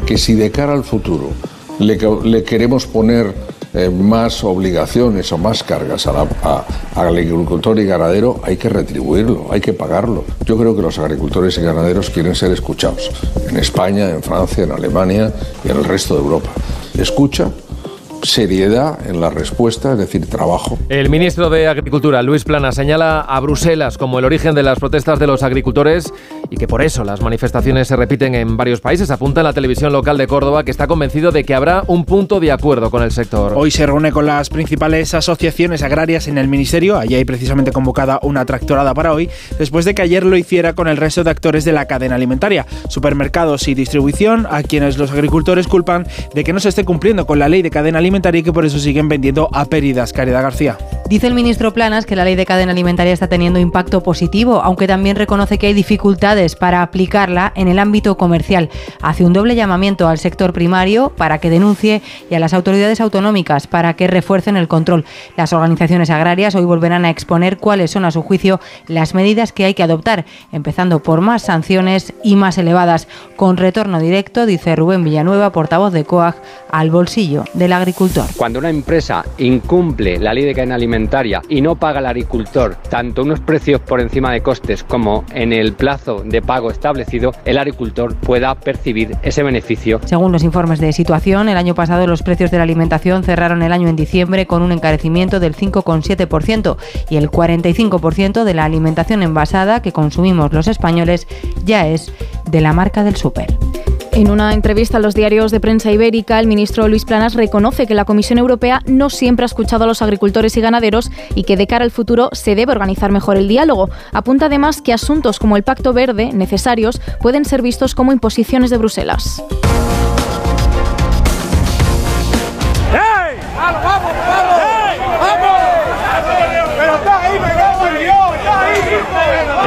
Que si de cara al futuro le, queremos poner eh, más obligaciones o más cargas a la- a- al agricultor y ganadero, hay que retribuirlo, hay que pagarlo. Yo creo que los agricultores y ganaderos quieren ser escuchados en España, en Francia, en Alemania y en el resto de Europa. Escucha, seriedad en la respuesta, es decir, trabajo. El ministro de Agricultura, Luis Plana, señala a Bruselas como el origen de las protestas de los agricultores y que por eso las manifestaciones se repiten en varios países. Apunta en la televisión local de Córdoba que está convencido de que habrá un punto de acuerdo con el sector. Hoy se reúne con las principales asociaciones agrarias en el Ministerio. Allí hay precisamente convocada una tractorada para hoy, después de que ayer lo hiciera con el resto de actores de la cadena alimentaria, supermercados y distribución, a quienes los agricultores culpan de que no se esté cumpliendo con la ley de cadena alimentaria y que por eso siguen vendiendo a pérdidas. Caridad García. Dice el ministro Planas que la ley de cadena alimentaria está teniendo impacto positivo, aunque también reconoce que hay dificultades para aplicarla en el ámbito comercial. Hace un doble llamamiento al sector primario para que denuncie y a las autoridades autonómicas para que refuercen el control. Las organizaciones agrarias hoy volverán a exponer cuáles son, a su juicio, las medidas que hay que adoptar, empezando por más sanciones y más elevadas, con retorno directo, dice Rubén Villanueva, portavoz de COAG, al bolsillo del agricultor. Cuando una empresa incumple la ley de cadena alimentaria y no paga al agricultor tanto unos precios por encima de costes como en el plazo de pago establecido, el agricultor pueda percibir ese beneficio. Según los informes de situación, el año pasado los precios de la alimentación cerraron el año en diciembre con un encarecimiento del 5,7% y el 45% de la alimentación envasada que consumimos los españoles ya es de la marca del súper. En una entrevista a los diarios de prensa ibérica, el ministro Luis Planas reconoce que la Comisión Europea no siempre ha escuchado a los agricultores y ganaderos y que de cara al futuro se debe organizar mejor el diálogo. Apunta además que asuntos como el Pacto Verde, necesarios, pueden ser vistos como imposiciones de Bruselas.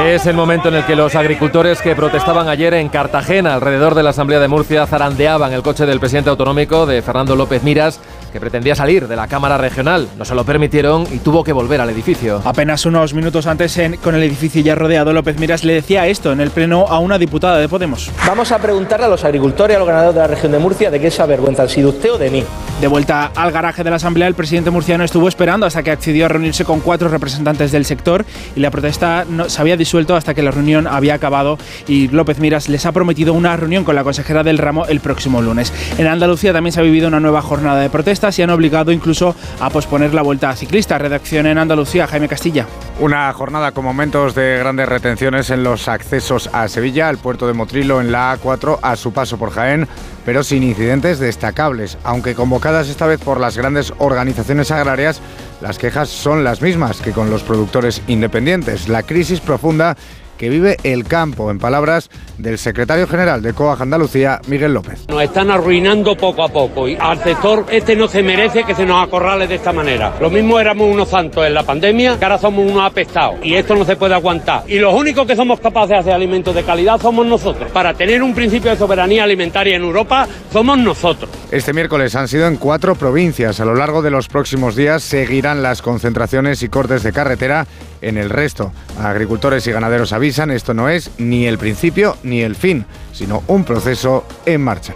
Es el momento en el que los agricultores que protestaban ayer en Cartagena alrededor de la Asamblea de Murcia zarandeaban el coche del presidente autonómico de Fernando López Miras que pretendía salir de la Cámara Regional. No se lo permitieron y tuvo que volver al edificio. Apenas unos minutos antes, con el edificio ya rodeado, López Miras le decía esto en el pleno a una diputada de Podemos. Vamos a preguntarle a los agricultores y a los ganaderos de la región de Murcia de qué se avergüenzan, si de usted o de mí. De vuelta al garaje de la Asamblea, el presidente murciano estuvo esperando hasta que accedió a reunirse con cuatro representantes del sector y la protesta no, se había disuelto hasta que la reunión había acabado y López Miras les ha prometido una reunión con la consejera del ramo el próximo lunes. En Andalucía también se ha vivido una nueva jornada de protestas y han obligado incluso a posponer la vuelta ciclista. Redacción en Andalucía, Jaime Castilla. Una jornada con momentos de grandes retenciones en los accesos a Sevilla, al puerto de Motrilo en la A4, a su paso por Jaén, pero sin incidentes destacables. Aunque convocadas esta vez por las grandes organizaciones agrarias, las quejas son las mismas que con los productores independientes. La crisis profunda que vive el campo, en palabras del secretario general de COAG Andalucía, Miguel López. Nos están arruinando poco a poco y al sector este no se merece que se nos acorrale de esta manera. Lo mismo éramos unos santos en la pandemia, que ahora somos unos apestados y esto no se puede aguantar. Y los únicos que somos capaces de hacer alimentos de calidad somos nosotros. Para tener un principio de soberanía alimentaria en Europa, somos nosotros. Este miércoles han sido en cuatro provincias. A lo largo de los próximos días seguirán las concentraciones y cortes de carretera en el resto. Agricultores y ganaderos avisan, esto no es ni el principio ni el fin, sino un proceso en marcha.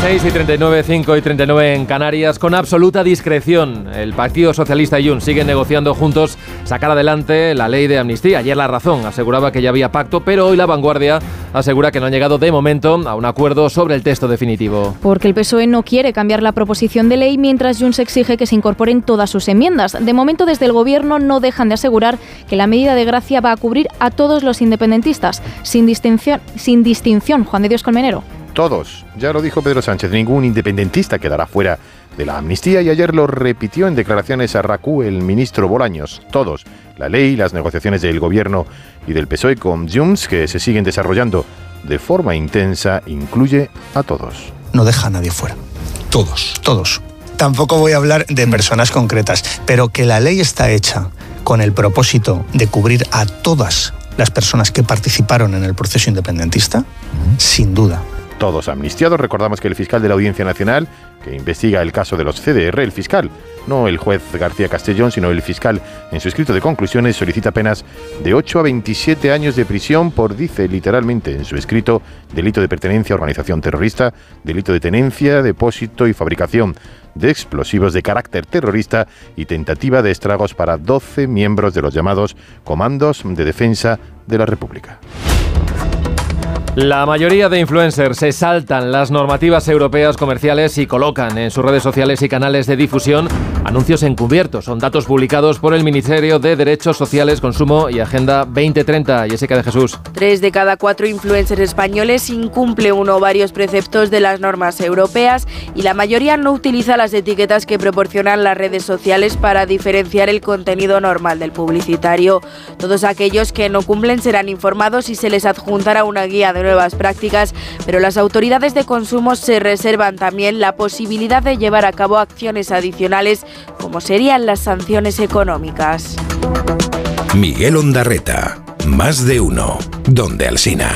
6 y 39, 5 y 39 en Canarias, con absoluta discreción. El Partido Socialista y Jun siguen negociando juntos sacar adelante la ley de amnistía. Ayer La Razón aseguraba que ya había pacto, pero hoy La Vanguardia asegura que no han llegado de momento a un acuerdo sobre el texto definitivo. Porque el PSOE no quiere cambiar la proposición de ley mientras Junts exige que se incorporen todas sus enmiendas. De momento, desde el Gobierno no dejan de asegurar que la medida de gracia va a cubrir a todos los independentistas, sin distinción, sin distinción Juan de Dios Colmenero. Todos. Ya lo dijo Pedro Sánchez, ningún independentista quedará fuera de la amnistía y ayer lo repitió en declaraciones a RACU el ministro Bolaños. Todos. La ley, las negociaciones del gobierno y del PSOE con Junts, que se siguen desarrollando de forma intensa, incluye a todos. No deja a nadie fuera. Todos. Todos. Tampoco voy a hablar de personas concretas, pero que la ley está hecha con el propósito de cubrir a todas las personas que participaron en el proceso independentista, sin duda todos amnistiados. Recordamos que el fiscal de la Audiencia Nacional, que investiga el caso de los CDR, el fiscal, no el juez García Castellón, sino el fiscal, en su escrito de conclusiones solicita penas de 8 a 27 años de prisión por, dice literalmente en su escrito, delito de pertenencia a organización terrorista, delito de tenencia, depósito y fabricación de explosivos de carácter terrorista y tentativa de estragos para 12 miembros de los llamados Comandos de Defensa de la República. La mayoría de influencers se saltan las normativas europeas comerciales y colocan en sus redes sociales y canales de difusión anuncios encubiertos. Son datos publicados por el Ministerio de Derechos Sociales, Consumo y Agenda 2030. Jessica de Jesús. Tres de cada cuatro influencers españoles incumple uno o varios preceptos de las normas europeas y la mayoría no utiliza las etiquetas que proporcionan las redes sociales para diferenciar el contenido normal del publicitario. Todos aquellos que no cumplen serán informados y se les adjuntará una guía de nuevas prácticas, pero las autoridades de consumo se reservan también la posibilidad de llevar a cabo acciones adicionales como serían las sanciones económicas. Miguel Ondarreta. Más de uno. Donde Alsina.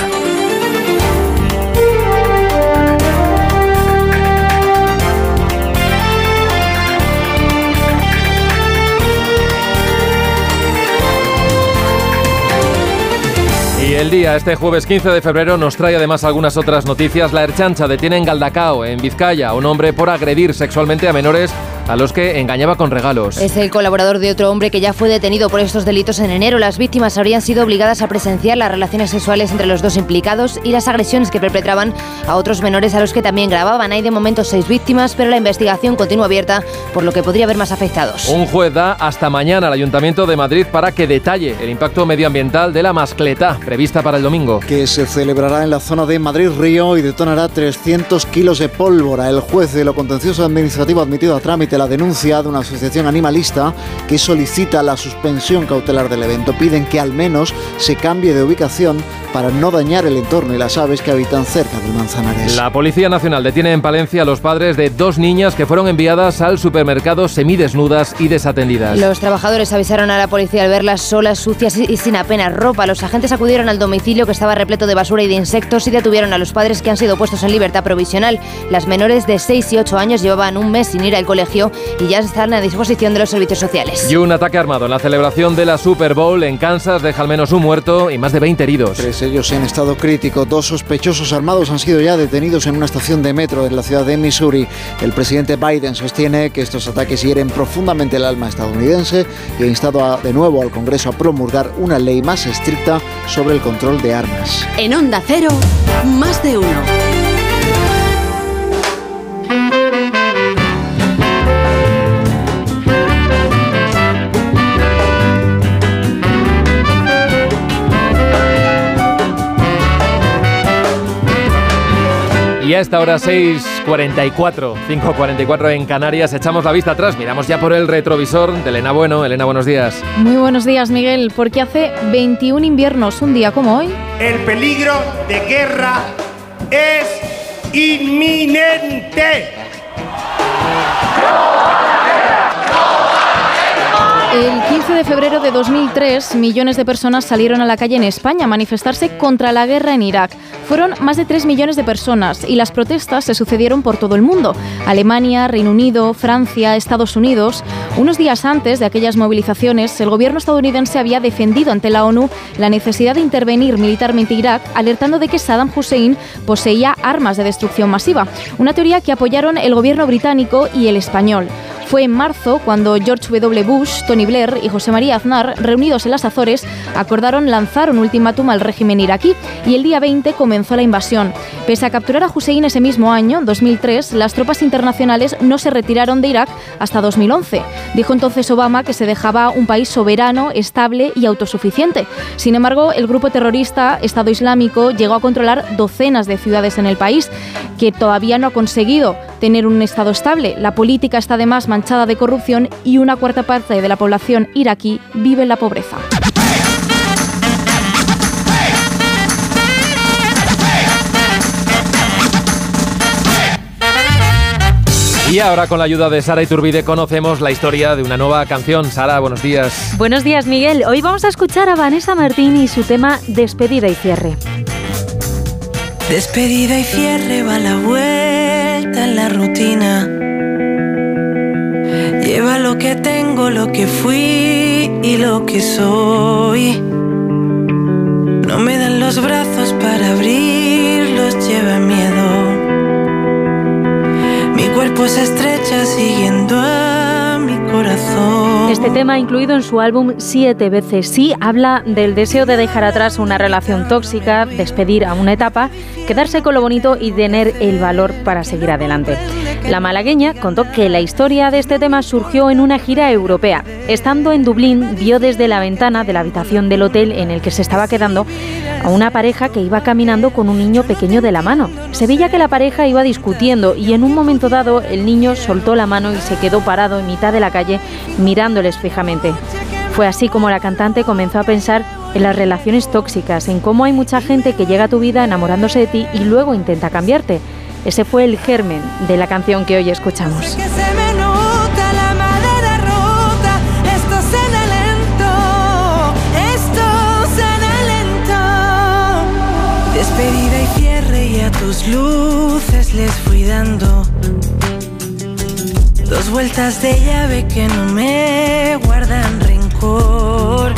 El día, este jueves 15 de febrero, nos trae además algunas otras noticias. La Erchancha detiene en Galdacao, en Vizcaya, a un hombre por agredir sexualmente a menores a los que engañaba con regalos. Es el colaborador de otro hombre que ya fue detenido por estos delitos en enero. Las víctimas habrían sido obligadas a presenciar las relaciones sexuales entre los dos implicados y las agresiones que perpetraban a otros menores a los que también grababan. Hay de momento seis víctimas, pero la investigación continúa abierta, por lo que podría haber más afectados. Un juez da hasta mañana al Ayuntamiento de Madrid para que detalle el impacto medioambiental de la mascleta prevista para el domingo. Que se celebrará en la zona de Madrid-Río y detonará 300 kilos de pólvora. El juez de lo contencioso administrativo admitido a trámite la denuncia de una asociación animalista que solicita la suspensión cautelar del evento. Piden que al menos se cambie de ubicación para no dañar el entorno y las aves que habitan cerca del Manzanares. La Policía Nacional detiene en Palencia a los padres de dos niñas que fueron enviadas al supermercado semidesnudas y desatendidas. Los trabajadores avisaron a la policía al verlas solas, sucias y sin apenas ropa. Los agentes acudieron al domicilio que estaba repleto de basura y de insectos y detuvieron a los padres que han sido puestos en libertad provisional. Las menores de 6 y 8 años llevaban un mes sin ir al colegio y ya están a disposición de los servicios sociales. Y un ataque armado en la celebración de la Super Bowl en Kansas deja al menos un muerto y más de 20 heridos. Tres ellos en estado crítico. Dos sospechosos armados han sido ya detenidos en una estación de metro en la ciudad de Missouri. El presidente Biden sostiene que estos ataques hieren profundamente el alma estadounidense y ha instado a- de nuevo al Congreso a promulgar una ley más estricta sobre el control de armas. En Onda Cero, más de uno. Y a esta hora 6.44, 5.44 en Canarias, echamos la vista atrás, miramos ya por el retrovisor de Elena Bueno. Elena, buenos días. Muy buenos días, Miguel, porque hace 21 inviernos, un día como hoy, El peligro de guerra es inminente. El 15 de febrero de 2003, millones de personas salieron a la calle en España a manifestarse contra la guerra en Irak. Fueron más de 3 millones de personas y las protestas se sucedieron por todo el mundo. Alemania, Reino Unido, Francia, Estados Unidos. Unos días antes de aquellas movilizaciones, el gobierno estadounidense había defendido ante la ONU la necesidad de intervenir militarmente Irak, alertando de que Saddam Hussein poseía armas de destrucción masiva. Una teoría que apoyaron el gobierno británico y el español. Fue en marzo cuando George W. Bush, Tony Blair y José María Aznar, reunidos en las Azores, acordaron lanzar un ultimátum al régimen iraquí y el día 20 comenzó la invasión. Pese a capturar a Hussein ese mismo año, 2003, las tropas internacionales no se retiraron de Irak hasta 2011. Dijo entonces Obama que se dejaba un país soberano, estable y autosuficiente. Sin embargo, el grupo terrorista Estado Islámico llegó a controlar docenas de ciudades en el país, que todavía no ha conseguido tener un Estado estable. La política está además manchada de corrupción y una cuarta parte de la población iraquí vive en la pobreza. Y ahora con la ayuda de Sara Iturbide conocemos la historia de una nueva canción. Sara, buenos días. Buenos días, Miguel. Hoy vamos a escuchar a Vanessa Martín y su tema Despedida y cierre. Despedida y cierre va la la rutina. Lleva lo que tengo, lo que fui y lo que soy. No me dan los brazos para abrirlos, lleva miedo. Mi cuerpo se estrecha siguiendo a mi corazón. Este tema, incluido en su álbum Siete veces sí, habla del deseo de dejar atrás una relación tóxica, despedir a una etapa, quedarse con lo bonito y tener el valor para seguir adelante. La malagueña contó que la historia de este tema surgió en una gira europea. Estando en Dublín, vio desde la ventana de la habitación del hotel en el que se estaba quedando a una pareja que iba caminando con un niño pequeño de la mano. Se veía que la pareja iba discutiendo y en un momento dado el niño soltó la mano y se quedó parado en mitad de la calle fijamente. Fue así como la cantante comenzó a pensar en las relaciones tóxicas, en cómo hay mucha gente que llega a tu vida enamorándose de ti y luego intenta cambiarte. Ese fue el germen de la canción que hoy escuchamos dos vueltas de llave que no me guardan rencor.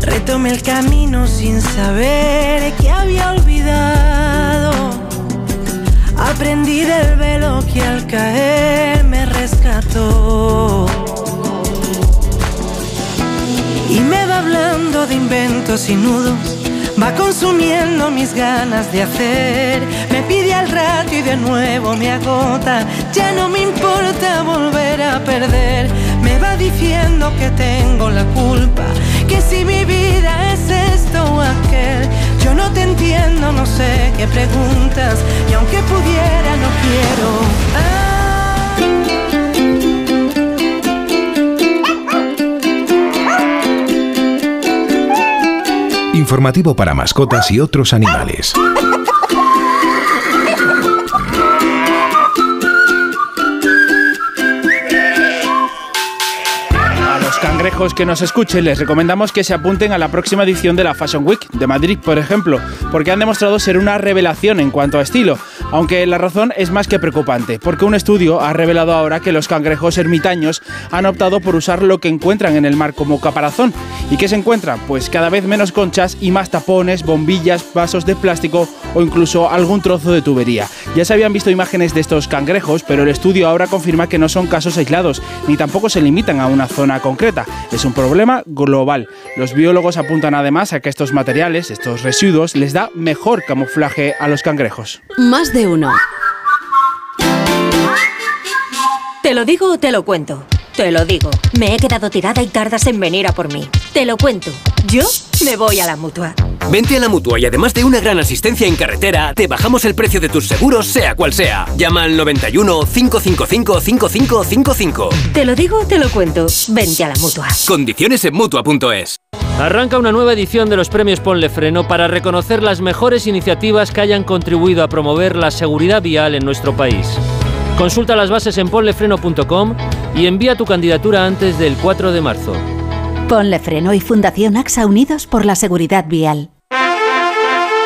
Retomé el camino sin saber que había olvidado. Aprendí del velo que al caer me rescató. Y me va hablando de inventos y nudos, va consumiendo mis ganas de hacer. Me pide al rato y de nuevo me agota, ya no me importa volver a perder. Me va diciendo que tengo la culpa, que si mi vida es esto o aquel. Yo no te entiendo, no sé qué preguntas, y aunque pudiera, no quiero. Ah. Informativo para mascotas y otros animales. Que nos escuchen les recomendamos que se apunten a la próxima edición de la Fashion Week de Madrid, por ejemplo, porque han demostrado ser una revelación en cuanto a estilo, aunque la razón es más que preocupante, porque un estudio ha revelado ahora que los cangrejos ermitaños han optado por usar lo que encuentran en el mar como caparazón. ¿Y qué se encuentran? Pues cada vez menos conchas y más tapones, bombillas, vasos de plástico o incluso algún trozo de tubería. Ya se habían visto imágenes de estos cangrejos, pero el estudio ahora confirma que no son casos aislados, ni tampoco se limitan a una zona concreta. Es un problema global. Los biólogos apuntan además a que estos materiales, estos residuos, les da mejor camuflaje a los cangrejos. Más de uno. ¿Te lo digo o te lo cuento? Te lo digo. Me he quedado tirada y tardas en venir a por mí. Te lo cuento. Yo me voy a la mutua. Vente a la mutua y además de una gran asistencia en carretera, te bajamos el precio de tus seguros, sea cual sea. Llama al 91 555 5555. Te lo digo o te lo cuento. Vente a la mutua. Condiciones en mutua.es. Arranca una nueva edición de los premios Ponle Freno para reconocer las mejores iniciativas que hayan contribuido a promover la seguridad vial en nuestro país. Consulta las bases en ponlefreno.com y envía tu candidatura antes del 4 de marzo. Ponle Freno y Fundación AXA Unidos por la Seguridad Vial.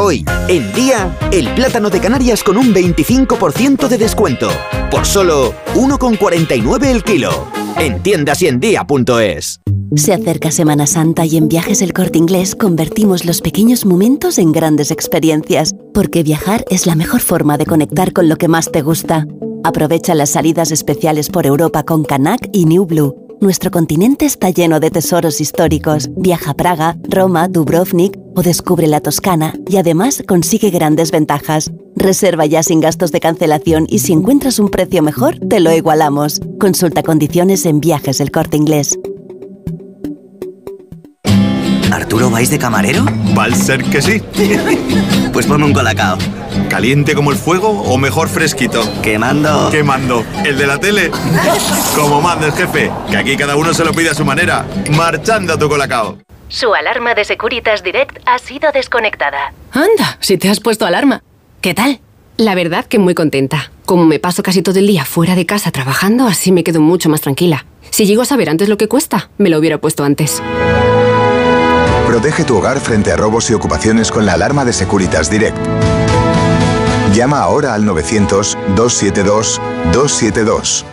Hoy, en día, el plátano de Canarias con un 25% de descuento. Por solo 1,49 el kilo. En tiendas y en día.es. Se acerca Semana Santa y en Viajes El Corte Inglés convertimos los pequeños momentos en grandes experiencias, porque viajar es la mejor forma de conectar con lo que más te gusta. Aprovecha las salidas especiales por Europa con Canac y New Blue. Nuestro continente está lleno de tesoros históricos. Viaja a Praga, Roma, Dubrovnik o descubre la Toscana y además consigue grandes ventajas. Reserva ya sin gastos de cancelación y si encuentras un precio mejor, te lo igualamos. Consulta condiciones en Viajes El Corte Inglés. Vais de camarero? Va a ser que sí. pues ponme un colacao. ¿Caliente como el fuego o mejor fresquito? Quemando. Quemando. ¿El de la tele? como manda el jefe, que aquí cada uno se lo pide a su manera. Marchando a tu colacao. Su alarma de Securitas Direct ha sido desconectada. Anda, si te has puesto alarma. ¿Qué tal? La verdad que muy contenta. Como me paso casi todo el día fuera de casa trabajando, así me quedo mucho más tranquila. Si llego a saber antes lo que cuesta, me lo hubiera puesto antes. Protege tu hogar frente a robos y ocupaciones con la alarma de Securitas Direct. Llama ahora al 900-272-272.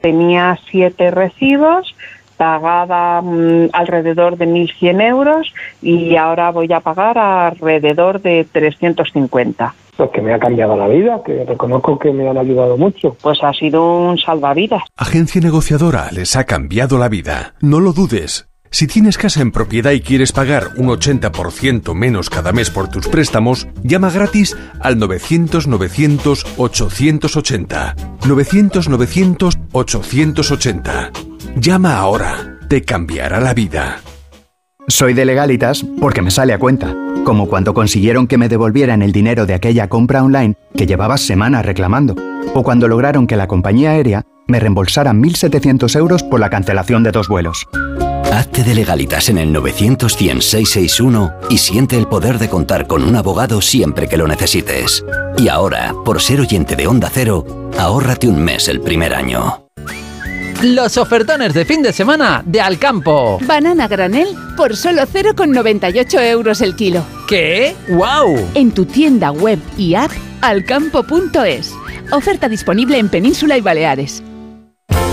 Tenía siete recibos, pagaba mm, alrededor de 1.100 euros y ahora voy a pagar alrededor de 350. Pues que me ha cambiado la vida, que reconozco que me han ayudado mucho. Pues ha sido un salvavidas. Agencia negociadora les ha cambiado la vida. No lo dudes. Si tienes casa en propiedad y quieres pagar un 80% menos cada mes por tus préstamos, llama gratis al 900-900-880. 900-900-880. Llama ahora, te cambiará la vida. Soy de legalitas porque me sale a cuenta, como cuando consiguieron que me devolvieran el dinero de aquella compra online que llevaba semanas reclamando, o cuando lograron que la compañía aérea me reembolsara 1.700 euros por la cancelación de dos vuelos. Hazte de legalitas en el 900 y siente el poder de contar con un abogado siempre que lo necesites. Y ahora, por ser oyente de Onda Cero, ahórrate un mes el primer año. Los ofertones de fin de semana de Alcampo. Banana granel por solo 0,98 euros el kilo. ¿Qué? ¡Wow! En tu tienda web y app alcampo.es. Oferta disponible en Península y Baleares.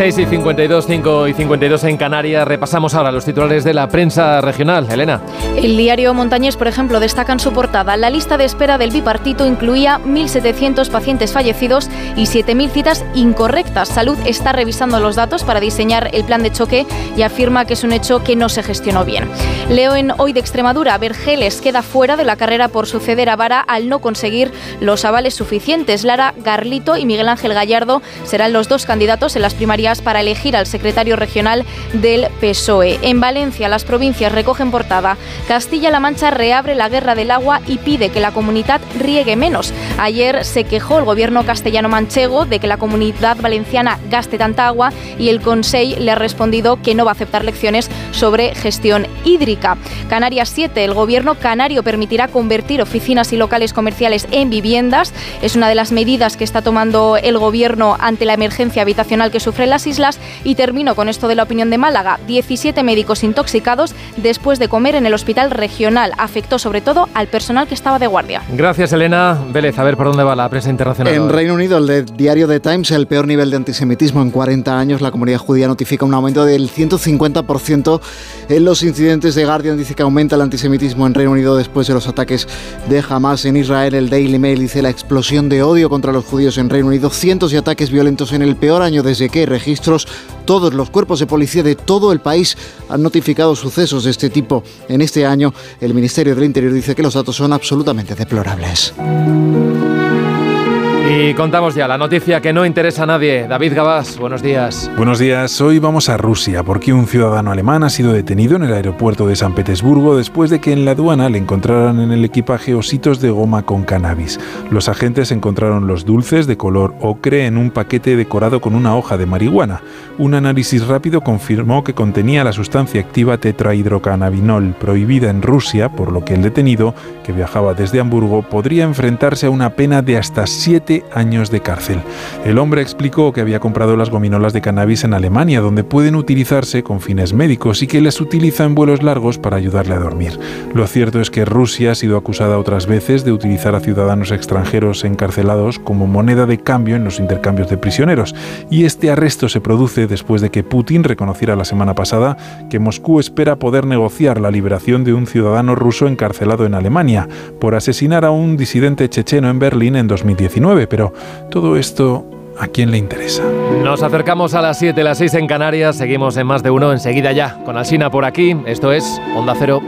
6 y 52, 5 y 52 en Canarias. Repasamos ahora los titulares de la prensa regional. Elena. El diario Montañés, por ejemplo, destaca en su portada la lista de espera del bipartito incluía 1.700 pacientes fallecidos y 7.000 citas incorrectas. Salud está revisando los datos para diseñar el plan de choque y afirma que es un hecho que no se gestionó bien. Leo en Hoy de Extremadura, Vergeles queda fuera de la carrera por suceder a Vara al no conseguir los avales suficientes. Lara Garlito y Miguel Ángel Gallardo serán los dos candidatos en las primarias para elegir al secretario regional del PSOE. En Valencia, las provincias recogen portada. Castilla-La Mancha reabre la guerra del agua y pide que la comunidad riegue menos. Ayer se quejó el gobierno castellano-manchego de que la comunidad valenciana gaste tanta agua y el Consejo le ha respondido que no va a aceptar lecciones sobre gestión hídrica. Canarias 7. El gobierno canario permitirá convertir oficinas y locales comerciales en viviendas. Es una de las medidas que está tomando el gobierno ante la emergencia habitacional que sufre la islas y termino con esto de la opinión de Málaga. 17 médicos intoxicados después de comer en el hospital regional. Afectó sobre todo al personal que estaba de guardia. Gracias, Elena. Vélez, a ver por dónde va la prensa internacional. En Reino Unido, el diario The Times, el peor nivel de antisemitismo en 40 años. La comunidad judía notifica un aumento del 150% en los incidentes de Guardian. Dice que aumenta el antisemitismo en Reino Unido después de los ataques de Hamas en Israel. El Daily Mail dice la explosión de odio contra los judíos en Reino Unido. Cientos de ataques violentos en el peor año desde que todos los cuerpos de policía de todo el país han notificado sucesos de este tipo en este año. El Ministerio del Interior dice que los datos son absolutamente deplorables. Y contamos ya la noticia que no interesa a nadie. David Gabás, buenos días. Buenos días. Hoy vamos a Rusia porque un ciudadano alemán ha sido detenido en el aeropuerto de San Petersburgo después de que en la aduana le encontraran en el equipaje ositos de goma con cannabis. Los agentes encontraron los dulces de color ocre en un paquete decorado con una hoja de marihuana. Un análisis rápido confirmó que contenía la sustancia activa tetrahidrocannabinol, prohibida en Rusia, por lo que el detenido, que viajaba desde Hamburgo, podría enfrentarse a una pena de hasta años de cárcel. El hombre explicó que había comprado las gominolas de cannabis en Alemania, donde pueden utilizarse con fines médicos y que las utiliza en vuelos largos para ayudarle a dormir. Lo cierto es que Rusia ha sido acusada otras veces de utilizar a ciudadanos extranjeros encarcelados como moneda de cambio en los intercambios de prisioneros, y este arresto se produce después de que Putin reconociera la semana pasada que Moscú espera poder negociar la liberación de un ciudadano ruso encarcelado en Alemania por asesinar a un disidente checheno en Berlín en 2019 pero todo esto ¿A quién le interesa? Nos acercamos a las 7, las 6 en Canarias. Seguimos en más de uno enseguida ya. Con Alsina por aquí. Esto es Onda Cero.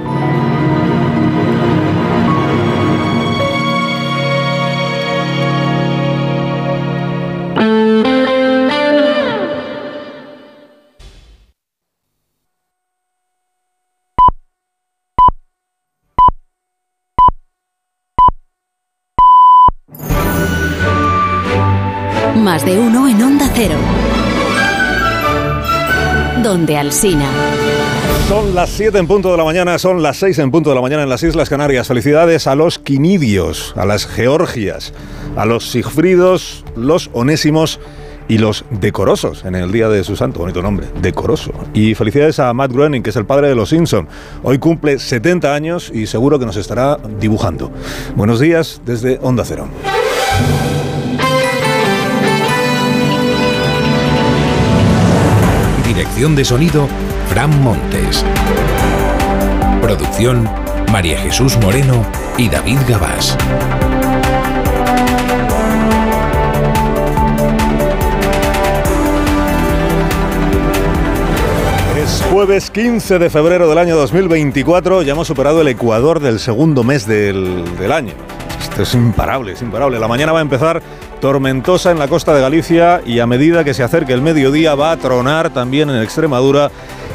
Son las 7 en punto de la mañana, son las 6 en punto de la mañana en las Islas Canarias. Felicidades a los quinidios, a las georgias, a los sigfridos, los onésimos y los decorosos en el día de su santo, bonito nombre, decoroso. Y felicidades a Matt Groening, que es el padre de los Simpson. Hoy cumple 70 años y seguro que nos estará dibujando. Buenos días desde Onda Cero. Dirección de sonido, Fran Montes. Producción, María Jesús Moreno y David Gabás. Es jueves 15 de febrero del año 2024, ya hemos superado el Ecuador del segundo mes del, del año. Esto es imparable, es imparable. La mañana va a empezar tormentosa en la costa de Galicia y a medida que se acerque el mediodía va a tronar también en Extremadura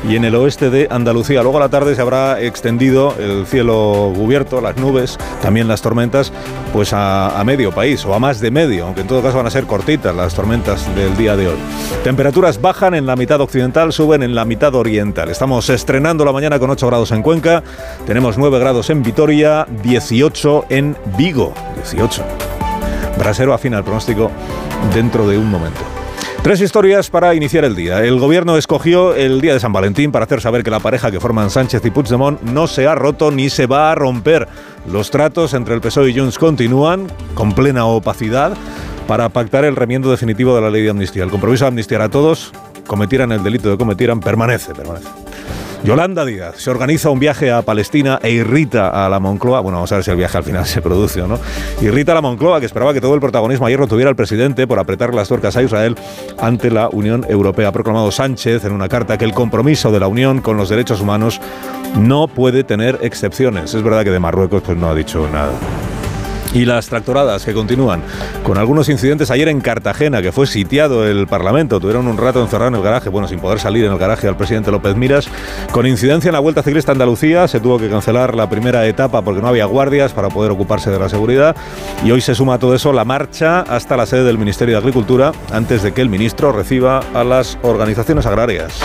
y en el oeste de Andalucía. Luego a la tarde se habrá extendido el cielo cubierto, las nubes, también las tormentas, pues a, medio país o a más de medio, aunque en todo caso van a ser cortitas las tormentas del día de hoy. Temperaturas bajan en la mitad occidental, suben en la mitad oriental. Estamos estrenando la mañana con 8 grados en Cuenca, tenemos 9 grados en Vitoria, 18 en Vigo, 18. Brasero afina el pronóstico dentro de un momento. Tres historias para iniciar el día. El gobierno escogió el día de San Valentín para hacer saber que la pareja que forman Sánchez y Puigdemont no se ha roto ni se va a romper. Los tratos entre el PSOE y Junts continúan con plena opacidad para pactar el remiendo definitivo de la ley de amnistía. El compromiso de amnistiar a todos, cometieran el delito que cometieran, permanece, permanece. Yolanda Díaz se organiza un viaje a Palestina e irrita a la Moncloa. Bueno, vamos a ver si el viaje al final se produce o no. Irrita a la Moncloa, que esperaba que todo el protagonismo ayer lo tuviera el presidente por apretar las tuercas a Israel ante la Unión Europea. Ha proclamado Sánchez en una carta que el compromiso de la Unión con los derechos humanos no puede tener excepciones. Es verdad que de Marruecos pues, no ha dicho nada. Y las tractoradas que continúan con algunos incidentes ayer en Cartagena, que fue sitiado el Parlamento. Tuvieron un rato encerrado en el garaje, bueno, sin poder salir en el garaje al presidente López Miras. Con incidencia en la Vuelta Ciclista Andalucía, se tuvo que cancelar la primera etapa porque no había guardias para poder ocuparse de la seguridad. Y hoy se suma a todo eso la marcha hasta la sede del Ministerio de Agricultura antes de que el ministro reciba a las organizaciones agrarias.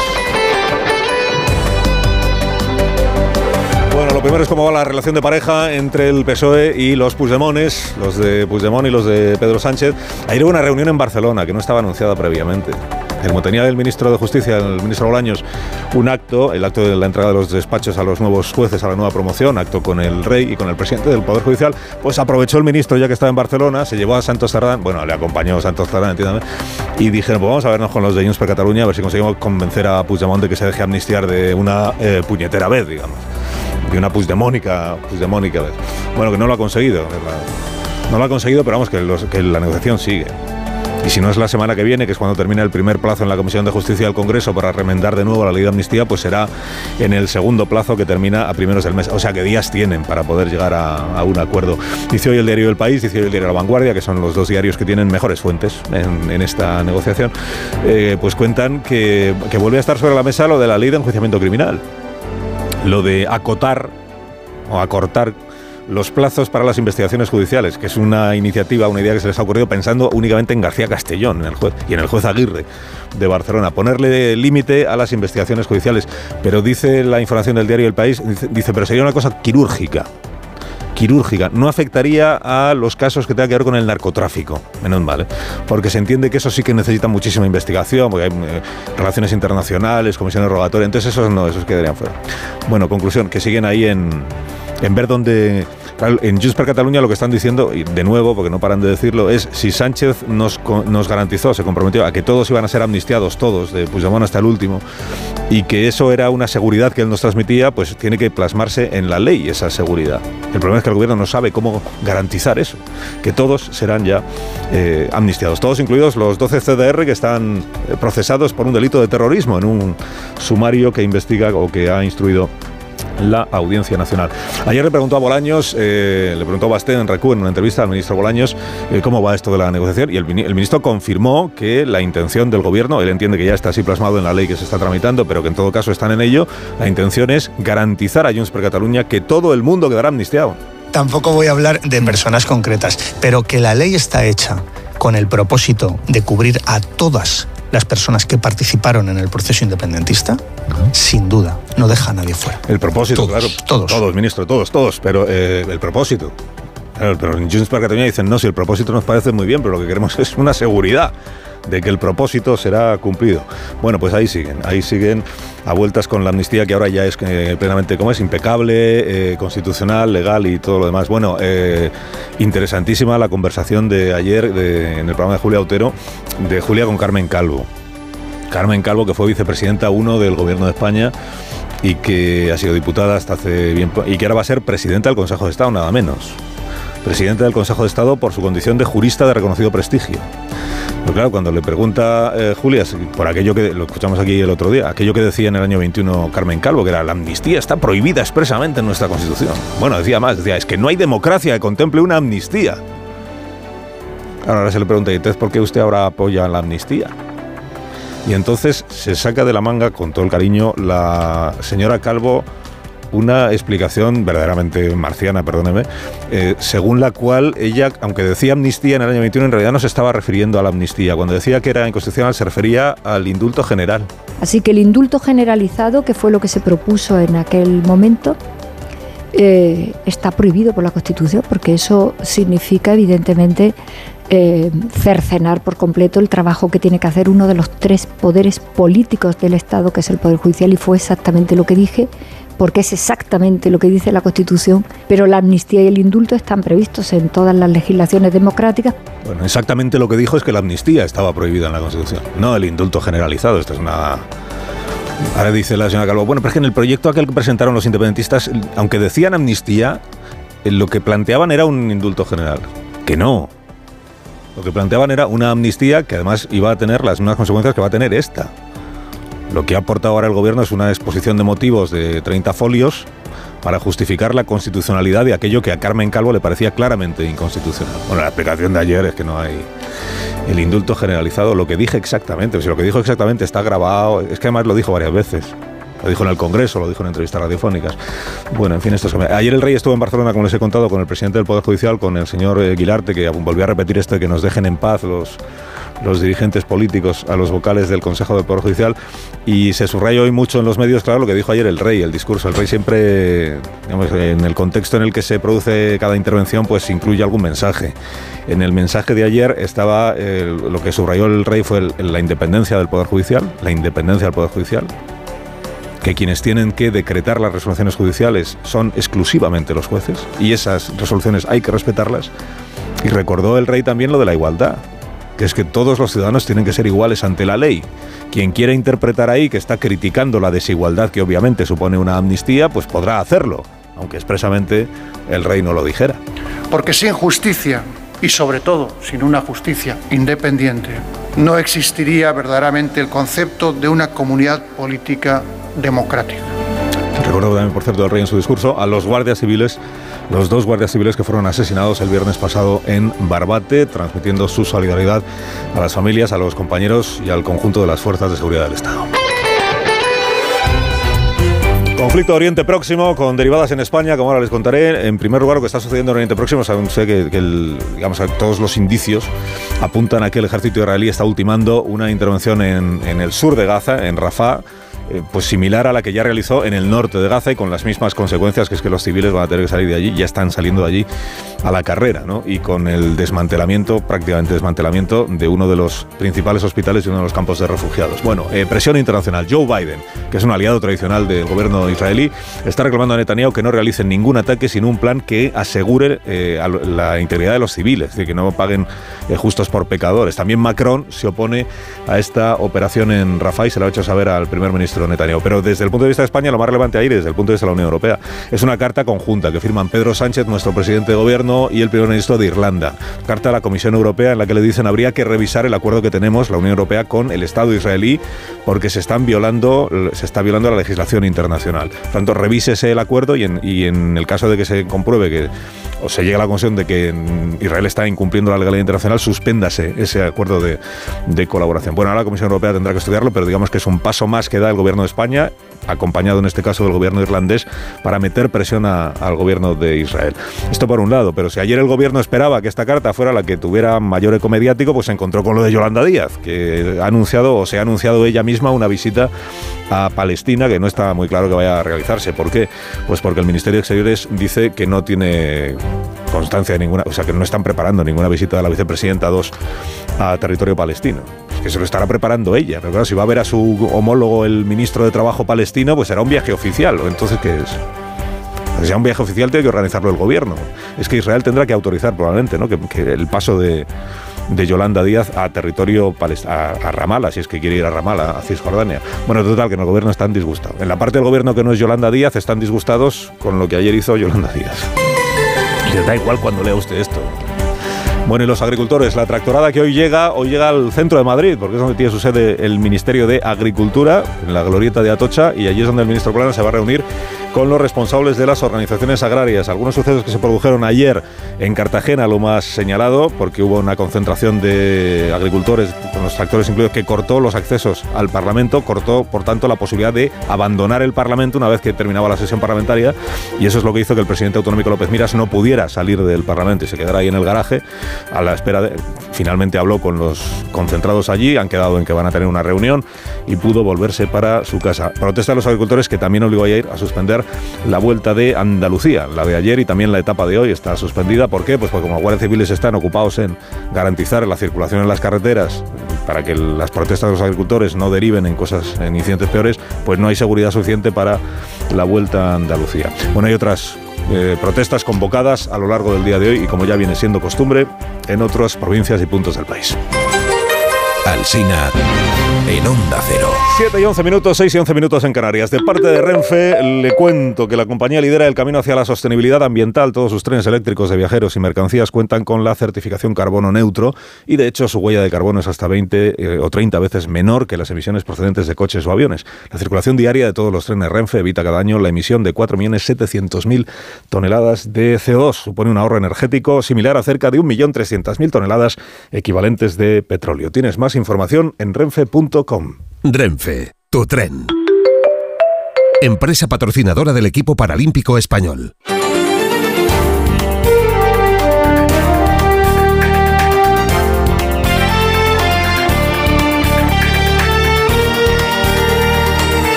Primero es cómo va la relación de pareja entre el PSOE y los Puigdemones, los de Puigdemont y los de Pedro Sánchez. Ayer hubo una reunión en Barcelona que no estaba anunciada previamente. Como tenía el ministro de Justicia, el ministro Bolaños, un acto, el acto de la entrega de los despachos a los nuevos jueces a la nueva promoción, acto con el rey y con el presidente del Poder Judicial, pues aprovechó el ministro ya que estaba en Barcelona, se llevó a Santos Cerdán, bueno, le acompañó Santos Cerdán, entiéndame, y dijeron, pues vamos a vernos con los de Junts per Cataluña a ver si conseguimos convencer a Puigdemont de que se deje amnistiar de una eh, puñetera vez, digamos de una puigdemónica vez. Bueno, que no lo ha conseguido. No lo ha conseguido, pero vamos, que, la negociación sigue. Y si no es la semana que viene, que es cuando termina el primer plazo en la Comisión de Justicia del Congreso para remendar de nuevo la ley de amnistía, pues será en el segundo plazo que termina a primeros del mes. O sea que días tienen para poder llegar a, un acuerdo. Dice hoy el diario El País, dice hoy el diario La Vanguardia, que son los dos diarios que tienen mejores fuentes en, en esta negociación, eh, pues cuentan que, que vuelve a estar sobre la mesa lo de la ley de enjuiciamiento criminal lo de acotar o acortar los plazos para las investigaciones judiciales, que es una iniciativa, una idea que se les ha ocurrido pensando únicamente en García Castellón en el juez, y en el juez Aguirre de Barcelona. Ponerle límite a las investigaciones judiciales. Pero dice la información del diario El País, dice, pero sería una cosa quirúrgica quirúrgica. No afectaría a los casos que tengan que ver con el narcotráfico, menos mal, ¿eh? porque se entiende que eso sí que necesita muchísima investigación, porque hay eh, relaciones internacionales, comisiones rogatorias, entonces esos no, esos quedarían fuera. Bueno, conclusión, que siguen ahí en, en ver dónde en Junts per Cataluña lo que están diciendo, y de nuevo, porque no paran de decirlo, es si Sánchez nos, nos garantizó, se comprometió a que todos iban a ser amnistiados, todos, de Puigdemont hasta el último, y que eso era una seguridad que él nos transmitía, pues tiene que plasmarse en la ley esa seguridad. El problema es que el gobierno no sabe cómo garantizar eso, que todos serán ya eh, amnistiados, todos incluidos los 12 CDR que están procesados por un delito de terrorismo en un sumario que investiga o que ha instruido la Audiencia Nacional. Ayer le preguntó a Bolaños, eh, le preguntó a Basté en Recu, en una entrevista al ministro Bolaños, eh, cómo va esto de la negociación y el, el, ministro confirmó que la intención del gobierno, él entiende que ya está así plasmado en la ley que se está tramitando, pero que en todo caso están en ello, la intención es garantizar a Junts per Cataluña que todo el mundo quedará amnistiado. Tampoco voy a hablar de personas concretas, pero que la ley está hecha con el propósito de cubrir a todas las personas que participaron en el proceso independentista, sin duda, no deja a nadie fuera. El propósito, todos, claro. Todos. Todos, ministro, todos, todos. Pero eh, el propósito. Claro, pero en Junts per Cataluña dicen, no, si el propósito nos parece muy bien, pero lo que queremos es una seguridad de que el propósito será cumplido. Bueno, pues ahí siguen, ahí siguen a vueltas con la amnistía que ahora ya es eh, plenamente como es, impecable, eh, constitucional, legal y todo lo demás. Bueno, eh, interesantísima la conversación de ayer en el programa de Julia Otero, de Julia con Carmen Calvo. Carmen Calvo, que fue vicepresidenta uno del gobierno de España y que ha sido diputada hasta hace bien y que ahora va a ser presidenta del Consejo de Estado, nada menos. Presidente del Consejo de Estado por su condición de jurista de reconocido prestigio. Claro, cuando le pregunta eh, Julia, por aquello que lo escuchamos aquí el otro día, aquello que decía en el año 21 Carmen Calvo, que era la amnistía está prohibida expresamente en nuestra Constitución. Bueno, decía más, decía, es que no hay democracia que contemple una amnistía. Ahora se le pregunta, ¿y entonces por qué usted ahora apoya la amnistía? Y entonces se saca de la manga, con todo el cariño, la señora Calvo una explicación verdaderamente marciana, perdóneme, eh, según la cual ella, aunque decía amnistía en el año 21, en realidad no se estaba refiriendo a la amnistía. Cuando decía que era inconstitucional se refería al indulto general. Así que el indulto generalizado, que fue lo que se propuso en aquel momento, eh, está prohibido por la Constitución, porque eso significa, evidentemente, eh, cercenar por completo el trabajo que tiene que hacer uno de los tres poderes políticos del Estado, que es el Poder Judicial, y fue exactamente lo que dije porque es exactamente lo que dice la Constitución, pero la amnistía y el indulto están previstos en todas las legislaciones democráticas. Bueno, exactamente lo que dijo es que la amnistía estaba prohibida en la Constitución, no el indulto generalizado. Esto es una Ahora dice la señora Calvo, bueno, pero es que en el proyecto aquel que presentaron los independentistas, aunque decían amnistía, eh, lo que planteaban era un indulto general. Que no. Lo que planteaban era una amnistía que además iba a tener las mismas consecuencias que va a tener esta. Lo que ha aportado ahora el gobierno es una exposición de motivos de 30 folios para justificar la constitucionalidad de aquello que a Carmen Calvo le parecía claramente inconstitucional. Bueno, la explicación de ayer es que no hay el indulto generalizado, lo que dije exactamente, si lo que dijo exactamente está grabado, es que además lo dijo varias veces. Lo dijo en el Congreso, lo dijo en entrevistas radiofónicas. Bueno, en fin, esto es... Ayer el rey estuvo en Barcelona, como les he contado, con el presidente del Poder Judicial, con el señor eh, Guilarte, que volvió a repetir esto que nos dejen en paz los, los dirigentes políticos a los vocales del Consejo del Poder Judicial y se subrayó hoy mucho en los medios, claro, lo que dijo ayer el rey, el discurso. El rey siempre, en el contexto en el que se produce cada intervención, pues incluye algún mensaje. En el mensaje de ayer estaba, eh, lo que subrayó el rey fue la independencia del Poder Judicial, la independencia del Poder Judicial, que quienes tienen que decretar las resoluciones judiciales son exclusivamente los jueces y esas resoluciones hay que respetarlas. Y recordó el rey también lo de la igualdad, que es que todos los ciudadanos tienen que ser iguales ante la ley. Quien quiera interpretar ahí que está criticando la desigualdad que obviamente supone una amnistía, pues podrá hacerlo, aunque expresamente el rey no lo dijera. Porque sin justicia y sobre todo sin una justicia independiente, no existiría verdaderamente el concepto de una comunidad política democrática. Recuerdo también, por cierto, el rey en su discurso a los guardias civiles los dos guardias civiles que fueron asesinados el viernes pasado en Barbate, transmitiendo su solidaridad a las familias, a los compañeros y al conjunto de las fuerzas de seguridad del Estado. Conflicto Oriente Próximo con derivadas en España, como ahora les contaré. En primer lugar, lo que está sucediendo en Oriente Próximo, sé que, digamos, todos los indicios apuntan a que el ejército israelí está ultimando una intervención en, en el sur de Gaza, en Rafah eh, pues similar a la que ya realizó en el norte de Gaza y con las mismas consecuencias, que es que los civiles van a tener que salir de allí, ya están saliendo de allí a la carrera, ¿no? Y con el desmantelamiento, prácticamente desmantelamiento, de uno de los principales hospitales y uno de los campos de refugiados. Bueno, eh, presión internacional. Joe Biden, que es un aliado tradicional del gobierno israelí, está reclamando a Netanyahu que no realicen ningún ataque sin un plan que asegure eh, la integridad de los civiles, es decir, que no paguen justos por pecadores. También Macron se opone a esta operación en Rafah y se lo ha hecho saber al primer Pero desde el punto de vista de España, lo más relevante ahí, desde el punto de vista de la Unión Europea, es una carta conjunta que firman Pedro Sánchez, nuestro presidente de gobierno, y el primer ministro de Irlanda. Carta a la Comisión Europea en la que le dicen habría que revisar el acuerdo que tenemos, la Unión Europea, con el Estado israelí, porque se están violando, se está violando la legislación internacional. Por tanto, revísese el acuerdo y en el caso de que se compruebe que o se llegue a la conclusión de que Israel está incumpliendo la legalidad internacional, suspéndase ese acuerdo de, de colaboración. Bueno, ahora la Comisión Europea tendrá que estudiarlo, pero digamos que es un paso más que da el gobierno de España, acompañado en este caso del gobierno irlandés, para meter presión al gobierno de Israel. Esto por un lado, pero si ayer el gobierno esperaba que esta carta fuera la que tuviera mayor eco mediático, pues se encontró con lo de Yolanda Díaz, que ha anunciado o se ha anunciado ella misma una visita a Palestina que no está muy claro que vaya a realizarse. ¿Por qué? Pues porque el Ministerio de Exteriores dice que no tiene constancia de ninguna, o sea, que no están preparando ninguna visita de la vicepresidenta 2 a territorio palestino. Que se lo estará preparando ella. Pero claro, si va a ver a su homólogo, el ministro de Trabajo palestino, pues será un viaje oficial. Entonces, ¿qué es? Si sea un viaje oficial, tiene que organizarlo el gobierno. Es que Israel tendrá que autorizar probablemente ¿no? que, el paso de, Yolanda Díaz a territorio a, a Ramala, si es que quiere ir a Ramala, a Cisjordania. Bueno, total, que en el gobierno están disgustados. En la parte del gobierno que no es Yolanda Díaz, están disgustados con lo que ayer hizo Yolanda Díaz. Da igual cuando lea usted esto. Bueno, y los agricultores, la tractorada que hoy llega, hoy llega al centro de Madrid, porque es donde tiene su sede el Ministerio de Agricultura, en la glorieta de Atocha, y allí es donde el ministro Plana se va a reunir con los responsables de las organizaciones agrarias. Algunos sucesos que se produjeron ayer en Cartagena, lo más señalado, porque hubo una concentración de agricultores, con los tractores incluidos, que cortó los accesos al Parlamento, cortó, por tanto, la posibilidad de abandonar el Parlamento una vez que terminaba la sesión parlamentaria, y eso es lo que hizo que el presidente autonómico López Miras no pudiera salir del Parlamento y se quedara ahí en el garaje a la espera de... Finalmente habló con los concentrados allí, han quedado en que van a tener una reunión y pudo volverse para su casa. Protesta de los agricultores que también obligó ayer a suspender la vuelta de Andalucía. La de ayer y también la etapa de hoy está suspendida. ¿Por qué? Pues porque como guardias civiles están ocupados en garantizar la circulación en las carreteras para que las protestas de los agricultores no deriven en cosas, en incidentes peores, pues no hay seguridad suficiente para la vuelta a Andalucía. Bueno, hay otras eh, protestas convocadas a lo largo del día de hoy y como ya viene siendo costumbre en otras provincias y puntos del país. Alsina en Onda Cero. 7 y 11 minutos, 6 y 11 minutos en Canarias. De parte de Renfe, le cuento que la compañía lidera el camino hacia la sostenibilidad ambiental. Todos sus trenes eléctricos de viajeros y mercancías cuentan con la certificación carbono neutro y, de hecho, su huella de carbono es hasta 20 eh, o 30 veces menor que las emisiones procedentes de coches o aviones. La circulación diaria de todos los trenes Renfe evita cada año la emisión de 4.700.000 toneladas de CO2. Supone un ahorro energético similar a cerca de 1.300.000 toneladas equivalentes de petróleo. Tienes más información en renfe.com. Renfe, tu tren. Empresa patrocinadora del equipo paralímpico español.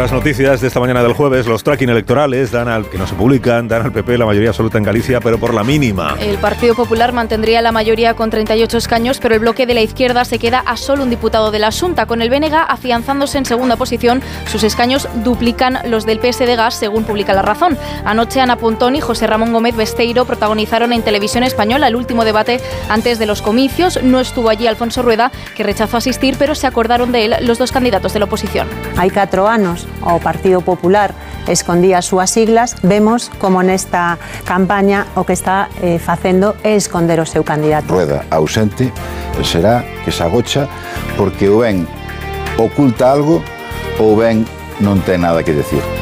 Otras noticias de esta mañana del jueves, los tracking electorales dan al que no se publican, dan al PP la mayoría absoluta en Galicia, pero por la mínima. El Partido Popular mantendría la mayoría con 38 escaños, pero el bloque de la izquierda se queda a solo un diputado de la Junta. Con el BNG afianzándose en segunda posición, sus escaños duplican los del PS de Gas, según publica La Razón. Anoche Ana Pontón y José Ramón Gómez Besteiro protagonizaron en televisión española el último debate antes de los comicios. No estuvo allí Alfonso Rueda, que rechazó asistir, pero se acordaron de él los dos candidatos de la oposición. Hay cuatro años o Partido Popular escondía as súas siglas, vemos como nesta campaña o que está eh, facendo é esconder o seu candidato. Rueda ausente será que se agocha porque o ben oculta algo ou ben non ten nada que decir.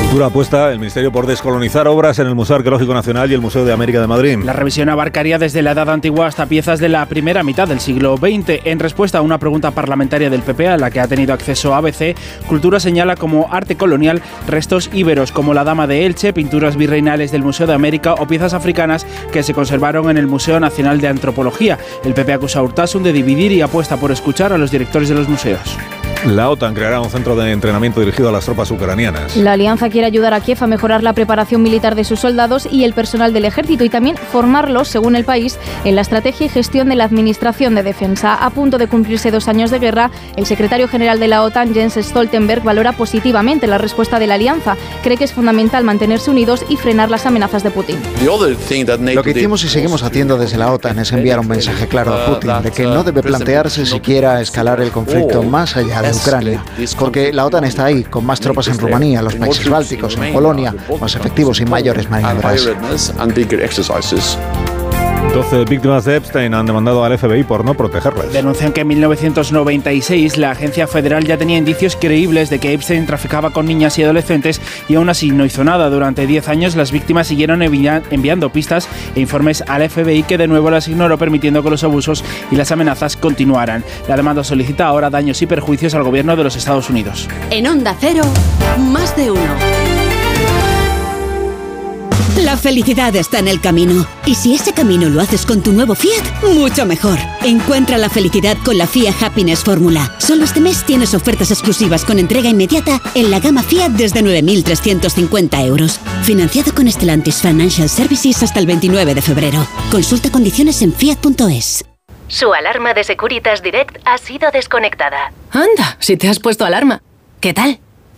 Cultura apuesta el Ministerio por descolonizar obras en el Museo Arqueológico Nacional y el Museo de América de Madrid. La revisión abarcaría desde la Edad Antigua hasta piezas de la primera mitad del siglo XX. En respuesta a una pregunta parlamentaria del PP a la que ha tenido acceso ABC, Cultura señala como arte colonial restos íberos como la Dama de Elche, pinturas virreinales del Museo de América o piezas africanas que se conservaron en el Museo Nacional de Antropología. El PP acusa a Urtasun de dividir y apuesta por escuchar a los directores de los museos. La OTAN creará un centro de entrenamiento dirigido a las tropas ucranianas. La alianza quiere ayudar a Kiev a mejorar la preparación militar de sus soldados y el personal del ejército y también formarlos, según el país, en la estrategia y gestión de la Administración de Defensa. A punto de cumplirse dos años de guerra, el secretario general de la OTAN, Jens Stoltenberg, valora positivamente la respuesta de la alianza. Cree que es fundamental mantenerse unidos y frenar las amenazas de Putin. Lo que hicimos y seguimos haciendo desde la OTAN es enviar un mensaje claro a Putin de que no debe plantearse siquiera escalar el conflicto más allá de Ucrania, porque la OTAN está ahí, con más tropas en Rumanía, los países bálticos, en Polonia, más efectivos y mayores maniobras. 12 víctimas de Epstein han demandado al FBI por no protegerlas. Denuncian que en 1996 la agencia federal ya tenía indicios creíbles de que Epstein traficaba con niñas y adolescentes y aún así no hizo nada. Durante 10 años las víctimas siguieron envi- enviando pistas e informes al FBI que de nuevo las ignoró permitiendo que los abusos y las amenazas continuaran. La demanda solicita ahora daños y perjuicios al gobierno de los Estados Unidos. En Onda Cero, más de uno. La felicidad está en el camino. Y si ese camino lo haces con tu nuevo Fiat, mucho mejor. Encuentra la felicidad con la Fiat Happiness Fórmula. Solo este mes tienes ofertas exclusivas con entrega inmediata en la gama Fiat desde 9.350 euros. Financiado con Stellantis Financial Services hasta el 29 de febrero. Consulta condiciones en fiat.es. Su alarma de Securitas Direct ha sido desconectada. Anda, si te has puesto alarma. ¿Qué tal?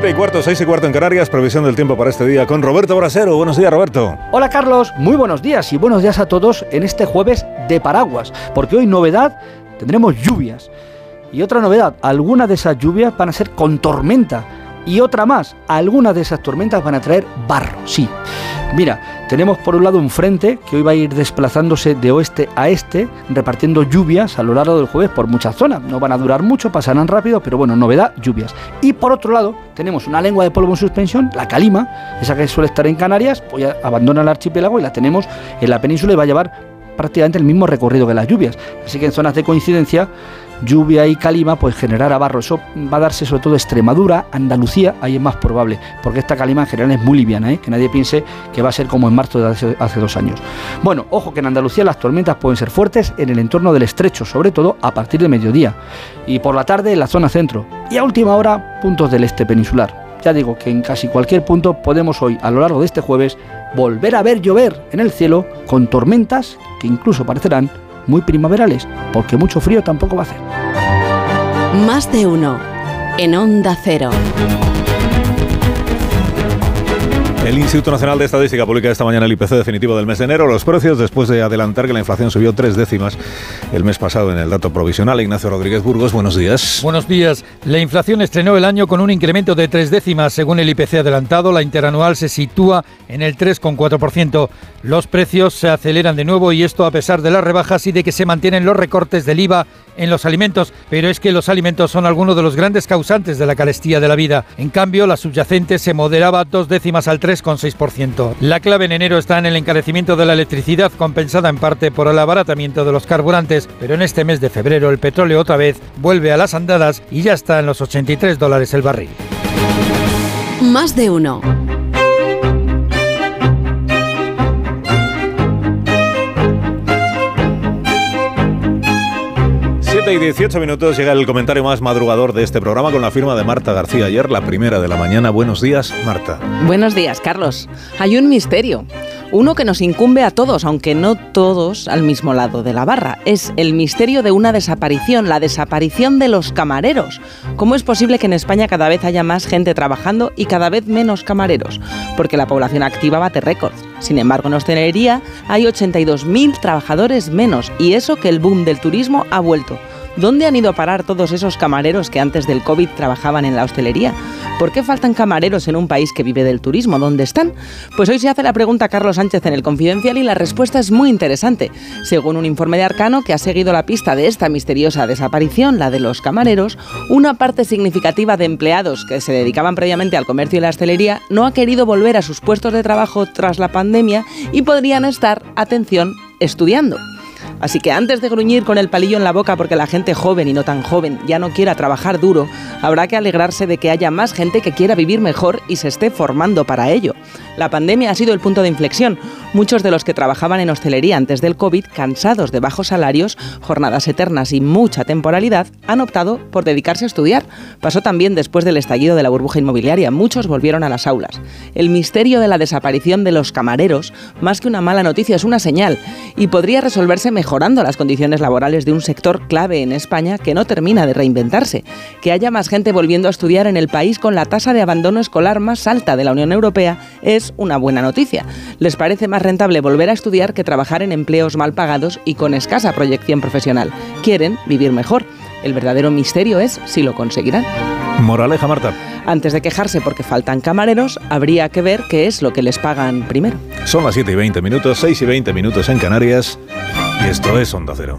7 y cuarto, 6 y cuarto en Canarias, previsión del tiempo para este día con Roberto Brasero. Buenos días, Roberto. Hola, Carlos. Muy buenos días y buenos días a todos en este jueves de paraguas, porque hoy novedad tendremos lluvias. Y otra novedad, algunas de esas lluvias van a ser con tormenta. Y otra más, algunas de esas tormentas van a traer barro, sí. Mira, tenemos por un lado un frente que hoy va a ir desplazándose de oeste a este, repartiendo lluvias a lo largo del jueves por muchas zonas. No van a durar mucho, pasarán rápido, pero bueno, novedad, lluvias. Y por otro lado, tenemos una lengua de polvo en suspensión, la calima, esa que suele estar en Canarias, pues abandona el archipiélago y la tenemos en la península y va a llevar prácticamente el mismo recorrido que las lluvias. Así que en zonas de coincidencia lluvia y calima, pues generará barro. Eso va a darse sobre todo Extremadura, Andalucía, ahí es más probable, porque esta calima en general es muy liviana, ¿eh? que nadie piense que va a ser como en marzo de hace, hace, dos años. Bueno, ojo que en Andalucía las tormentas pueden ser fuertes en el entorno del estrecho, sobre todo a partir de mediodía, y por la tarde en la zona centro, y a última hora puntos del este peninsular. Ya digo que en casi cualquier punto podemos hoy, a lo largo de este jueves, volver a ver llover en el cielo con tormentas que incluso parecerán muy primaverales, porque mucho frío tampoco va a hacer. Más de uno en Onda Cero. El Instituto Nacional de Estadística publica esta mañana el IPC definitivo del mes de enero. Los precios, después de adelantar que la inflación subió tres décimas el mes pasado en el dato provisional. Ignacio Rodríguez Burgos, buenos días. Buenos días. La inflación estrenó el año con un incremento de tres décimas. Según el IPC adelantado, la interanual se sitúa en el 3,4%. Los precios se aceleran de nuevo y esto a pesar de las rebajas y de que se mantienen los recortes del IVA en los alimentos. Pero es que los alimentos son algunos de los grandes causantes de la carestía de la vida. En cambio, la subyacente se moderaba dos décimas al 3,6%. La clave en enero está en el encarecimiento de la electricidad, compensada en parte por el abaratamiento de los carburantes, pero en este mes de febrero el petróleo otra vez vuelve a las andadas y ya está en los 83 dólares el barril. Más de uno. 7 y 18 minutos llega el comentario más madrugador de este programa con la firma de Marta García ayer, la primera de la mañana. Buenos días, Marta. Buenos días, Carlos. Hay un misterio. Uno que nos incumbe a todos, aunque no todos al mismo lado de la barra. Es el misterio de una desaparición, la desaparición de los camareros. ¿Cómo es posible que en España cada vez haya más gente trabajando y cada vez menos camareros? Porque la población activa bate récords. Sin embargo, en hostelería hay 82.000 trabajadores menos y eso que el boom del turismo ha vuelto. ¿Dónde han ido a parar todos esos camareros que antes del COVID trabajaban en la hostelería? ¿Por qué faltan camareros en un país que vive del turismo? ¿Dónde están? Pues hoy se hace la pregunta a Carlos Sánchez en el Confidencial y la respuesta es muy interesante. Según un informe de Arcano que ha seguido la pista de esta misteriosa desaparición, la de los camareros, una parte significativa de empleados que se dedicaban previamente al comercio y la hostelería no ha querido volver a sus puestos de trabajo tras la pandemia y podrían estar, atención, estudiando. Así que antes de gruñir con el palillo en la boca porque la gente joven y no tan joven ya no quiera trabajar duro, habrá que alegrarse de que haya más gente que quiera vivir mejor y se esté formando para ello. La pandemia ha sido el punto de inflexión. Muchos de los que trabajaban en hostelería antes del COVID, cansados de bajos salarios, jornadas eternas y mucha temporalidad, han optado por dedicarse a estudiar. Pasó también después del estallido de la burbuja inmobiliaria. Muchos volvieron a las aulas. El misterio de la desaparición de los camareros, más que una mala noticia, es una señal y podría resolverse mejorando las condiciones laborales de un sector clave en España que no termina de reinventarse. Que haya más gente volviendo a estudiar en el país con la tasa de abandono escolar más alta de la Unión Europea es una buena noticia. Les parece más rentable volver a estudiar que trabajar en empleos mal pagados y con escasa proyección profesional. Quieren vivir mejor. El verdadero misterio es si lo conseguirán. Moraleja, Marta. Antes de quejarse porque faltan camareros, habría que ver qué es lo que les pagan primero. Son las 7 y 20 minutos, 6 y 20 minutos en Canarias y esto es Onda Cero.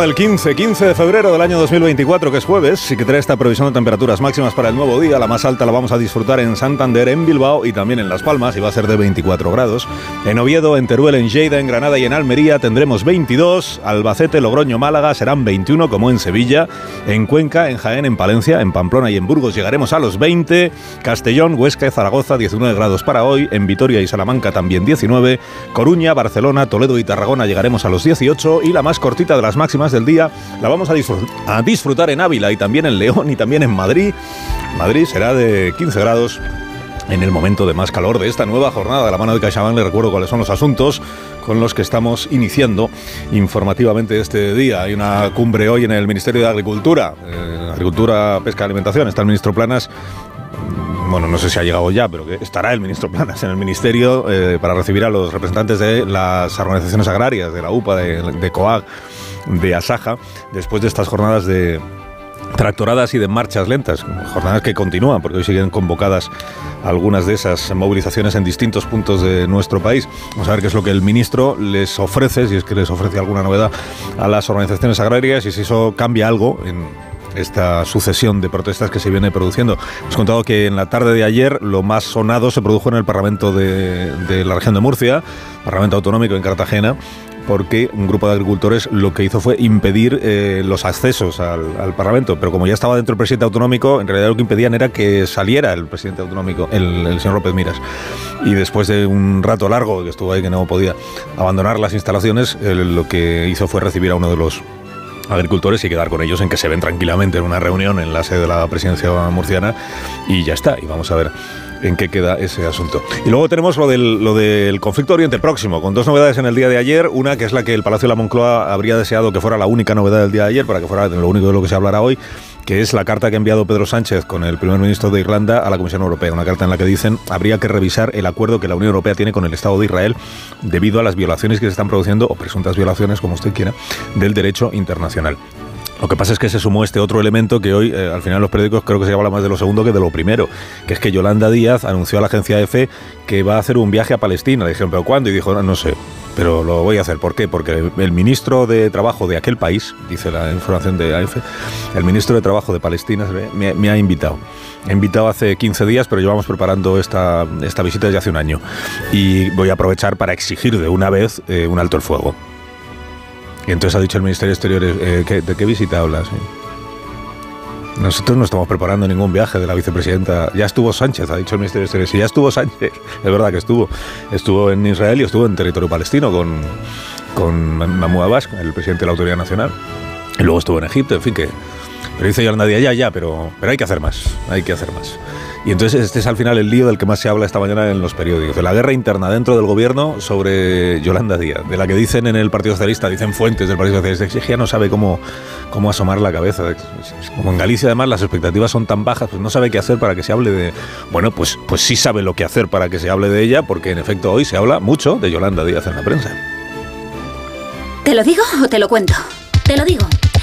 Del 15, 15 de febrero del año 2024, que es jueves, y que trae esta previsión de temperaturas máximas para el nuevo día. La más alta la vamos a disfrutar en Santander, en Bilbao y también en Las Palmas, y va a ser de 24 grados. En Oviedo, en Teruel, en Lleida, en Granada y en Almería tendremos 22. Albacete, Logroño, Málaga serán 21, como en Sevilla. En Cuenca, en Jaén, en Palencia, en Pamplona y en Burgos llegaremos a los 20. Castellón, Huesca y Zaragoza, 19 grados para hoy. En Vitoria y Salamanca también 19. Coruña, Barcelona, Toledo y Tarragona llegaremos a los 18. Y la más cortita de las máximas del día la vamos a, a disfrutar en Ávila y también en León y también en Madrid. Madrid será de 15 grados en el momento de más calor de esta nueva jornada. De la mano de CaixaBank le recuerdo cuáles son los asuntos con los que estamos iniciando informativamente este día. Hay una cumbre hoy en el Ministerio de Agricultura, eh, Agricultura, Pesca y Alimentación. Está el ministro Planas bueno, no sé si ha llegado ya, pero que estará el ministro Planas en el ministerio eh, para recibir a los representantes de las organizaciones agrarias, de la UPA, de, de COAG, de Asaja, después de estas jornadas de tractoradas y de marchas lentas, jornadas que continúan, porque hoy siguen convocadas algunas de esas movilizaciones en distintos puntos de nuestro país. Vamos a ver qué es lo que el ministro les ofrece, si es que les ofrece alguna novedad a las organizaciones agrarias y si eso cambia algo en esta sucesión de protestas que se viene produciendo. Hemos contado que en la tarde de ayer lo más sonado se produjo en el Parlamento de, la región de Murcia, Parlamento Autonómico en Cartagena, porque un grupo de agricultores lo que hizo fue impedir eh, los accesos al, Parlamento. Pero como ya estaba dentro el presidente autonómico, en realidad lo que impedían era que saliera el presidente autonómico, el, señor López Miras. Y después de un rato largo que estuvo ahí, que no podía abandonar las instalaciones, lo que hizo fue recibir a uno de los agricultores y quedar con ellos en que se ven tranquilamente en una reunión en la sede de la presidencia murciana y ya está. Y vamos a ver en qué queda ese asunto. Y luego tenemos lo del, conflicto Oriente Próximo, con dos novedades en el día de ayer. Una que es la que el Palacio de la Moncloa habría deseado que fuera la única novedad del día de ayer, para que fuera lo único de lo que se hablará hoy que es la carta que ha enviado Pedro Sánchez con el primer ministro de Irlanda a la Comisión Europea. Una carta en la que dicen habría que revisar el acuerdo que la Unión Europea tiene con el Estado de Israel debido a las violaciones que se están produciendo, o presuntas violaciones, como usted quiera, del derecho internacional. Lo que pasa es que se sumó este otro elemento que hoy, eh, al final, los periódicos creo que se habla más de lo segundo que de lo primero, que es que Yolanda Díaz anunció a la agencia EFE que va a hacer un viaje a Palestina. Le dijeron, ¿pero cuándo? Y dijo, no, sé, pero lo voy a hacer. ¿Por qué? Porque el ministro de Trabajo de aquel país, dice la información de AF, el ministro de Trabajo de Palestina me, ha invitado. He invitado hace 15 días, pero llevamos preparando esta, esta visita desde hace un año. Y voy a aprovechar para exigir de una vez eh, un alto el fuego. Y entonces ha dicho el Ministerio de Exteriores, eh, ¿de qué visita hablas? Nosotros no estamos preparando ningún viaje de la vicepresidenta. Ya estuvo Sánchez, ha dicho el Ministerio de Exteriores. Sí, ya estuvo Sánchez. Es verdad que estuvo. Estuvo en Israel y estuvo en territorio palestino con, con Mahmoud Abbas, el presidente de la Autoridad Nacional. Y luego estuvo en Egipto, en fin, que... Pero dice Yolanda ya, ya, pero, pero hay que hacer más. Hay que hacer más. Y entonces este es al final el lío del que más se habla esta mañana en los periódicos, de la guerra interna dentro del gobierno sobre Yolanda Díaz, de la que dicen en el Partido Socialista, dicen fuentes del Partido Socialista, que ya no sabe cómo, cómo asomar la cabeza. Como en Galicia además las expectativas son tan bajas, pues no sabe qué hacer para que se hable de... Bueno, pues, pues sí sabe lo que hacer para que se hable de ella, porque en efecto hoy se habla mucho de Yolanda Díaz en la prensa. ¿Te lo digo o te lo cuento? Te lo digo.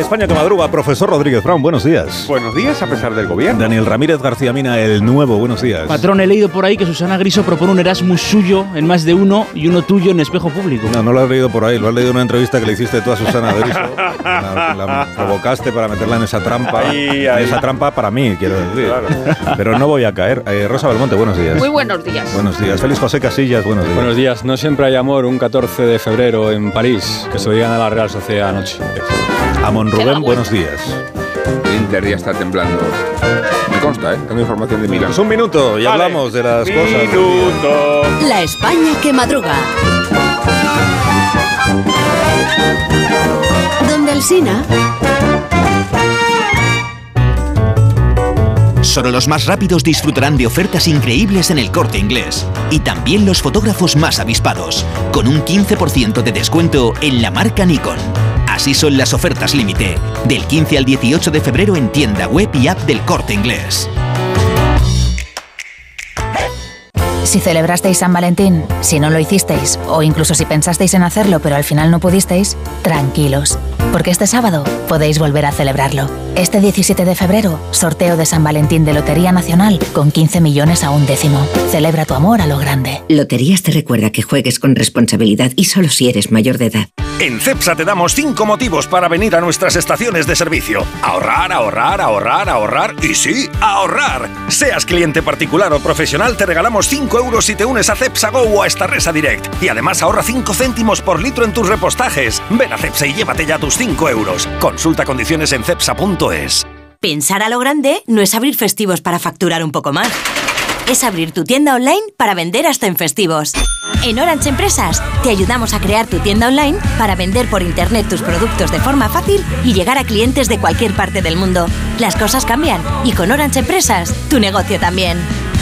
España que madruga, profesor Rodríguez Brown, buenos días. Buenos días, a pesar del gobierno. Daniel Ramírez García Mina, el nuevo, buenos días. Patrón, he leído por ahí que Susana Griso propone un Erasmus suyo en más de uno y uno tuyo en espejo público. No, no lo has leído por ahí, lo has leído en una entrevista que le hiciste tú a Susana Griso. la, provocaste para meterla en esa trampa. Ahí. En esa trampa para mí, quiero decir. Claro. Pero no voy a caer. Eh, Rosa Belmonte, buenos días. Muy buenos días. Buenos días. Feliz José Casillas, buenos días. Buenos días. No siempre hay amor un 14 de febrero en París, que se lo digan a la Real Sociedad anoche. Amon Rubén, buenos días. El Inter ya está temblando. Me consta, ¿eh? Tengo información de Milán. Pues un minuto y Vale. hablamos de las cosas. del día. Minuto. La España que madruga. Donde el Sina. Solo los más rápidos disfrutarán de ofertas increíbles en el corte inglés. Y también los fotógrafos más avispados, con un 15% de descuento en la marca Nikon. Así son las ofertas límite, del 15 al 18 de febrero en tienda web y app del corte inglés. Si celebrasteis San Valentín, si no lo hicisteis, o incluso si pensasteis en hacerlo pero al final no pudisteis, tranquilos, porque este sábado podéis volver a celebrarlo. Este 17 de febrero, sorteo de San Valentín de Lotería Nacional con 15 millones a un décimo. Celebra tu amor a lo grande. Loterías te recuerda que juegues con responsabilidad y solo si eres mayor de edad. En CEPSA te damos 5 motivos para venir a nuestras estaciones de servicio. Ahorrar, ahorrar, ahorrar, ahorrar y sí, ahorrar. Seas cliente particular o profesional, te regalamos 5 euros si te unes a CEPSA Go o a Estarresa Direct. Y además ahorra 5 céntimos por litro en tus repostajes. Ven a CEPSA y llévate ya tus 5 euros. Consulta condiciones en cepsa.es. Pensar a lo grande no es abrir festivos para facturar un poco más. Es abrir tu tienda online para vender hasta en festivos. En Orange Empresas te ayudamos a crear tu tienda online para vender por internet tus productos de forma fácil y llegar a clientes de cualquier parte del mundo. Las cosas cambian y con Orange Empresas tu negocio también.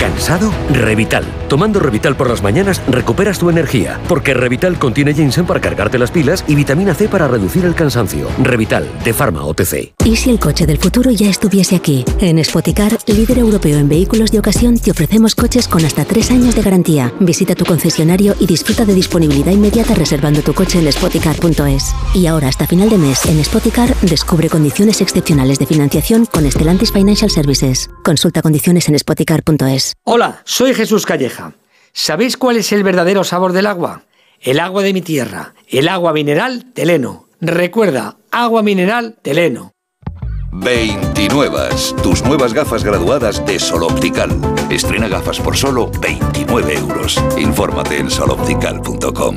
¿Cansado? Revital. Tomando Revital por las mañanas recuperas tu energía, porque Revital contiene ginseng para cargarte las pilas y vitamina C para reducir el cansancio. Revital, de Pharma OTC. ¿Y si el coche del futuro ya estuviese aquí? En Spoticar, líder europeo en vehículos de ocasión, te ofrecemos coches con hasta 3 años de garantía. Visita tu concesionario y disfruta de disponibilidad inmediata reservando tu coche en spoticar.es. Y ahora, hasta final de mes, en Spoticar, descubre condiciones excepcionales de financiación con Stellantis Financial Services. Consulta condiciones en spoticar.es. Hola, soy Jesús Calleja. ¿Sabéis cuál es el verdadero sabor del agua? El agua de mi tierra, el agua mineral Teleno. Recuerda, agua mineral Teleno. 29. Tus nuevas gafas graduadas de Sol Optical. Estrena gafas por solo 29 euros. Infórmate en soloptical.com.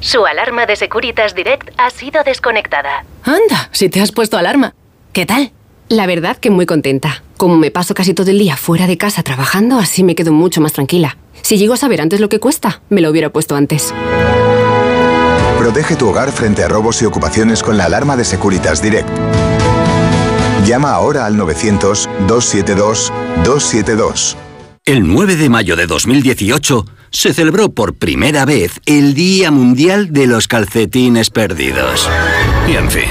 Su alarma de Securitas Direct ha sido desconectada. Anda, si te has puesto alarma. ¿Qué tal? La verdad que muy contenta. Como me paso casi todo el día fuera de casa trabajando, así me quedo mucho más tranquila. Si llego a saber antes lo que cuesta, me lo hubiera puesto antes. Protege tu hogar frente a robos y ocupaciones con la alarma de Securitas Direct. Llama ahora al 900-272-272. El 9 de mayo de 2018 se celebró por primera vez el Día Mundial de los Calcetines Perdidos. Y en fin,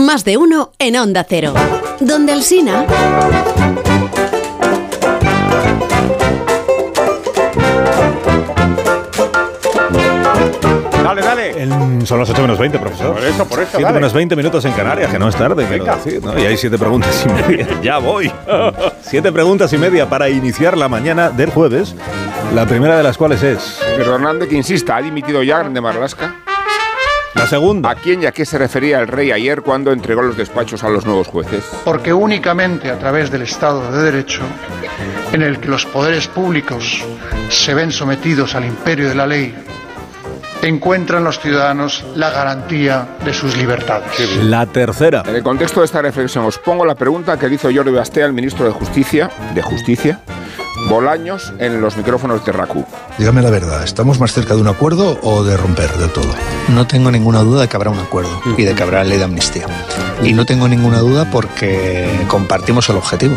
Más de uno en Onda Cero. Donde el Sina. Dale, dale. En- son las 8 menos 20, profesor. Por eso, por eso, 7 dale. menos 20 minutos en Canarias, que no es tarde, quiero Venga. decir, ¿no? Y hay 7 preguntas y media. ya voy. 7 preguntas y media para iniciar la mañana del jueves. La primera de las cuales es. Pedro Hernández que insista, ¿ha dimitido ya Grande Marlaska? La segunda. ¿A quién y a qué se refería el rey ayer cuando entregó los despachos a los nuevos jueces? Porque únicamente a través del Estado de Derecho, en el que los poderes públicos se ven sometidos al imperio de la ley, encuentran los ciudadanos la garantía de sus libertades. La tercera. En el contexto de esta reflexión os pongo la pregunta que le hizo Jordi Basté al ministro de Justicia, de Justicia, Bolaños, en los micrófonos de RACU. Dígame la verdad, ¿estamos más cerca de un acuerdo o de romper del todo? No tengo ninguna duda de que habrá un acuerdo y de que habrá ley de amnistía. Y no tengo ninguna duda porque compartimos el objetivo.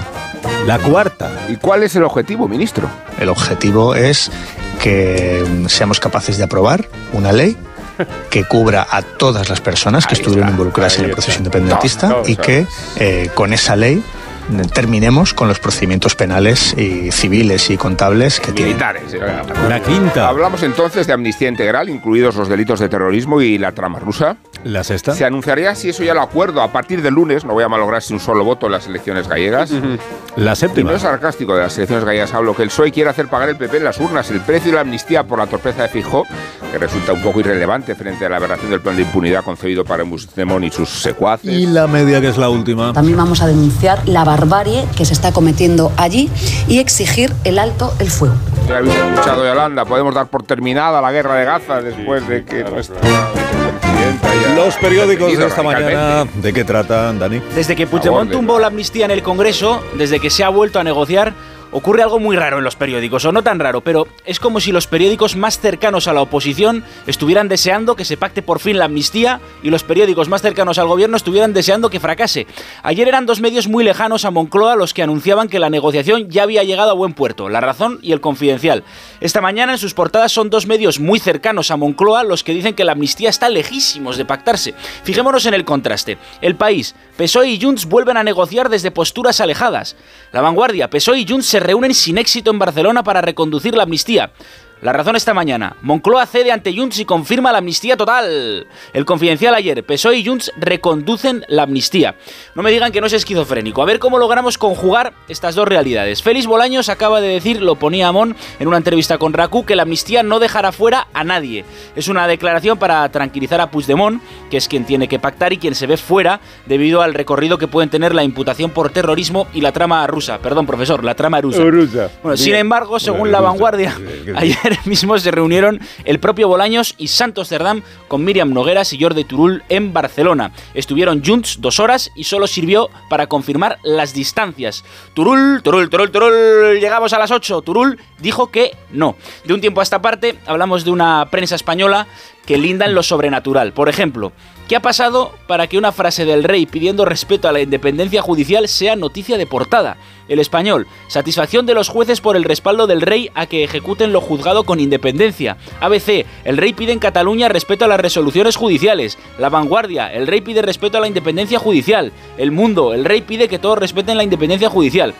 La cuarta. ¿Y cuál es el objetivo, ministro? El objetivo es que seamos capaces de aprobar una ley que cubra a todas las personas que estuvieron involucradas en el proceso independentista y que eh, con esa ley terminemos con los procedimientos penales y civiles y contables que tienen. Militares. La quinta. Hablamos entonces de amnistía integral, incluidos los delitos de terrorismo y la trama rusa. La sexta. Se anunciaría si eso ya lo acuerdo a partir del lunes, no voy a malograr sin un solo voto en las elecciones gallegas. La Y séptima. no es sarcástico de las elecciones gallegas, hablo que el PSOE quiere hacer pagar el PP en las urnas el precio de la amnistía por la torpeza de Fijó, que resulta un poco irrelevante frente a la aberración del plan de impunidad concebido para Puigdemont y sus secuaces. Y la media, que es la última. También vamos a denunciar la barbarie que se está cometiendo allí y exigir el alto el fuego. Ya habéis escuchado, Yolanda, podemos dar por terminada la guerra de Gaza después de que nuestra Los periódicos de esta mañana, ¿de qué tratan, Dani? Desde que Puigdemont tumbó la amnistía en el Congreso, desde que se ha vuelto a negociar, ocurre algo muy raro en los periódicos, o no tan raro, pero es como si los periódicos más cercanos a la oposición estuvieran deseando que se pacte por fin la amnistía y los periódicos más cercanos al gobierno estuvieran deseando que fracase. Ayer eran dos medios muy lejanos a Moncloa los que anunciaban que la negociación ya había llegado a buen puerto, La Razón y El Confidencial. Esta mañana en sus portadas son dos medios muy cercanos a Moncloa los que dicen que la amnistía está lejísimos de pactarse. Fijémonos en el contraste. El país, PSOE y Junts vuelven a negociar desde posturas alejadas. La vanguardia, PSOE y Junts se reúnen sin éxito en Barcelona para reconducir la amnistía. La razón esta mañana. Moncloa cede ante Junts y confirma la amnistía total. El confidencial ayer. PSOE y Junts reconducen la amnistía. No me digan que no es esquizofrénico. A ver cómo logramos conjugar estas dos realidades. Félix Bolaños acaba de decir, lo ponía Amón en una entrevista con Raku, que la amnistía no dejará fuera a nadie. Es una declaración para tranquilizar a Puigdemont, que es quien tiene que pactar y quien se ve fuera debido al recorrido que pueden tener la imputación por terrorismo y la trama rusa. Perdón, profesor, la trama rusa. Rusa. Bueno, sin embargo, según Bueno, la vanguardia, ayer mismo se reunieron el propio Bolaños y Santos Cerdán con Miriam Nogueras y Jordi Turul en Barcelona. Estuvieron junts dos horas y solo sirvió para confirmar las distancias. Turul, Turul, Turul, Turul, llegamos a las 8. Turul dijo que no. De un tiempo a esta parte hablamos de una prensa española que linda en lo sobrenatural. Por ejemplo, ¿qué ha pasado para que una frase del rey pidiendo respeto a la independencia judicial sea noticia de portada? El español, satisfacción de los jueces por el respaldo del rey a que ejecuten lo juzgado con independencia. ABC, el rey pide en Cataluña respeto a las resoluciones judiciales. La vanguardia, el rey pide respeto a la independencia judicial. El mundo, el rey pide que todos respeten la independencia judicial.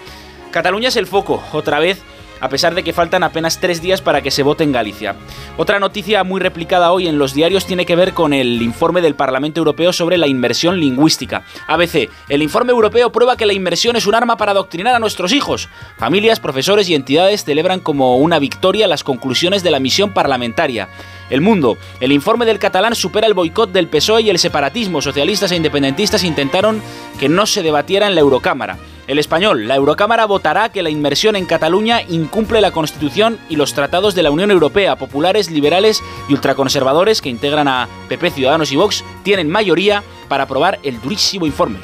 Cataluña es el foco, otra vez a pesar de que faltan apenas tres días para que se vote en Galicia. Otra noticia muy replicada hoy en los diarios tiene que ver con el informe del Parlamento Europeo sobre la inmersión lingüística. ABC, el informe europeo prueba que la inmersión es un arma para adoctrinar a nuestros hijos. Familias, profesores y entidades celebran como una victoria las conclusiones de la misión parlamentaria. El Mundo. El informe del catalán supera el boicot del PSOE y el separatismo. Socialistas e independentistas intentaron que no se debatiera en la Eurocámara. El español, la Eurocámara votará que la inmersión en Cataluña incumple la Constitución y los tratados de la Unión Europea. Populares, liberales y ultraconservadores que integran a PP, Ciudadanos y Vox tienen mayoría para aprobar el durísimo informe.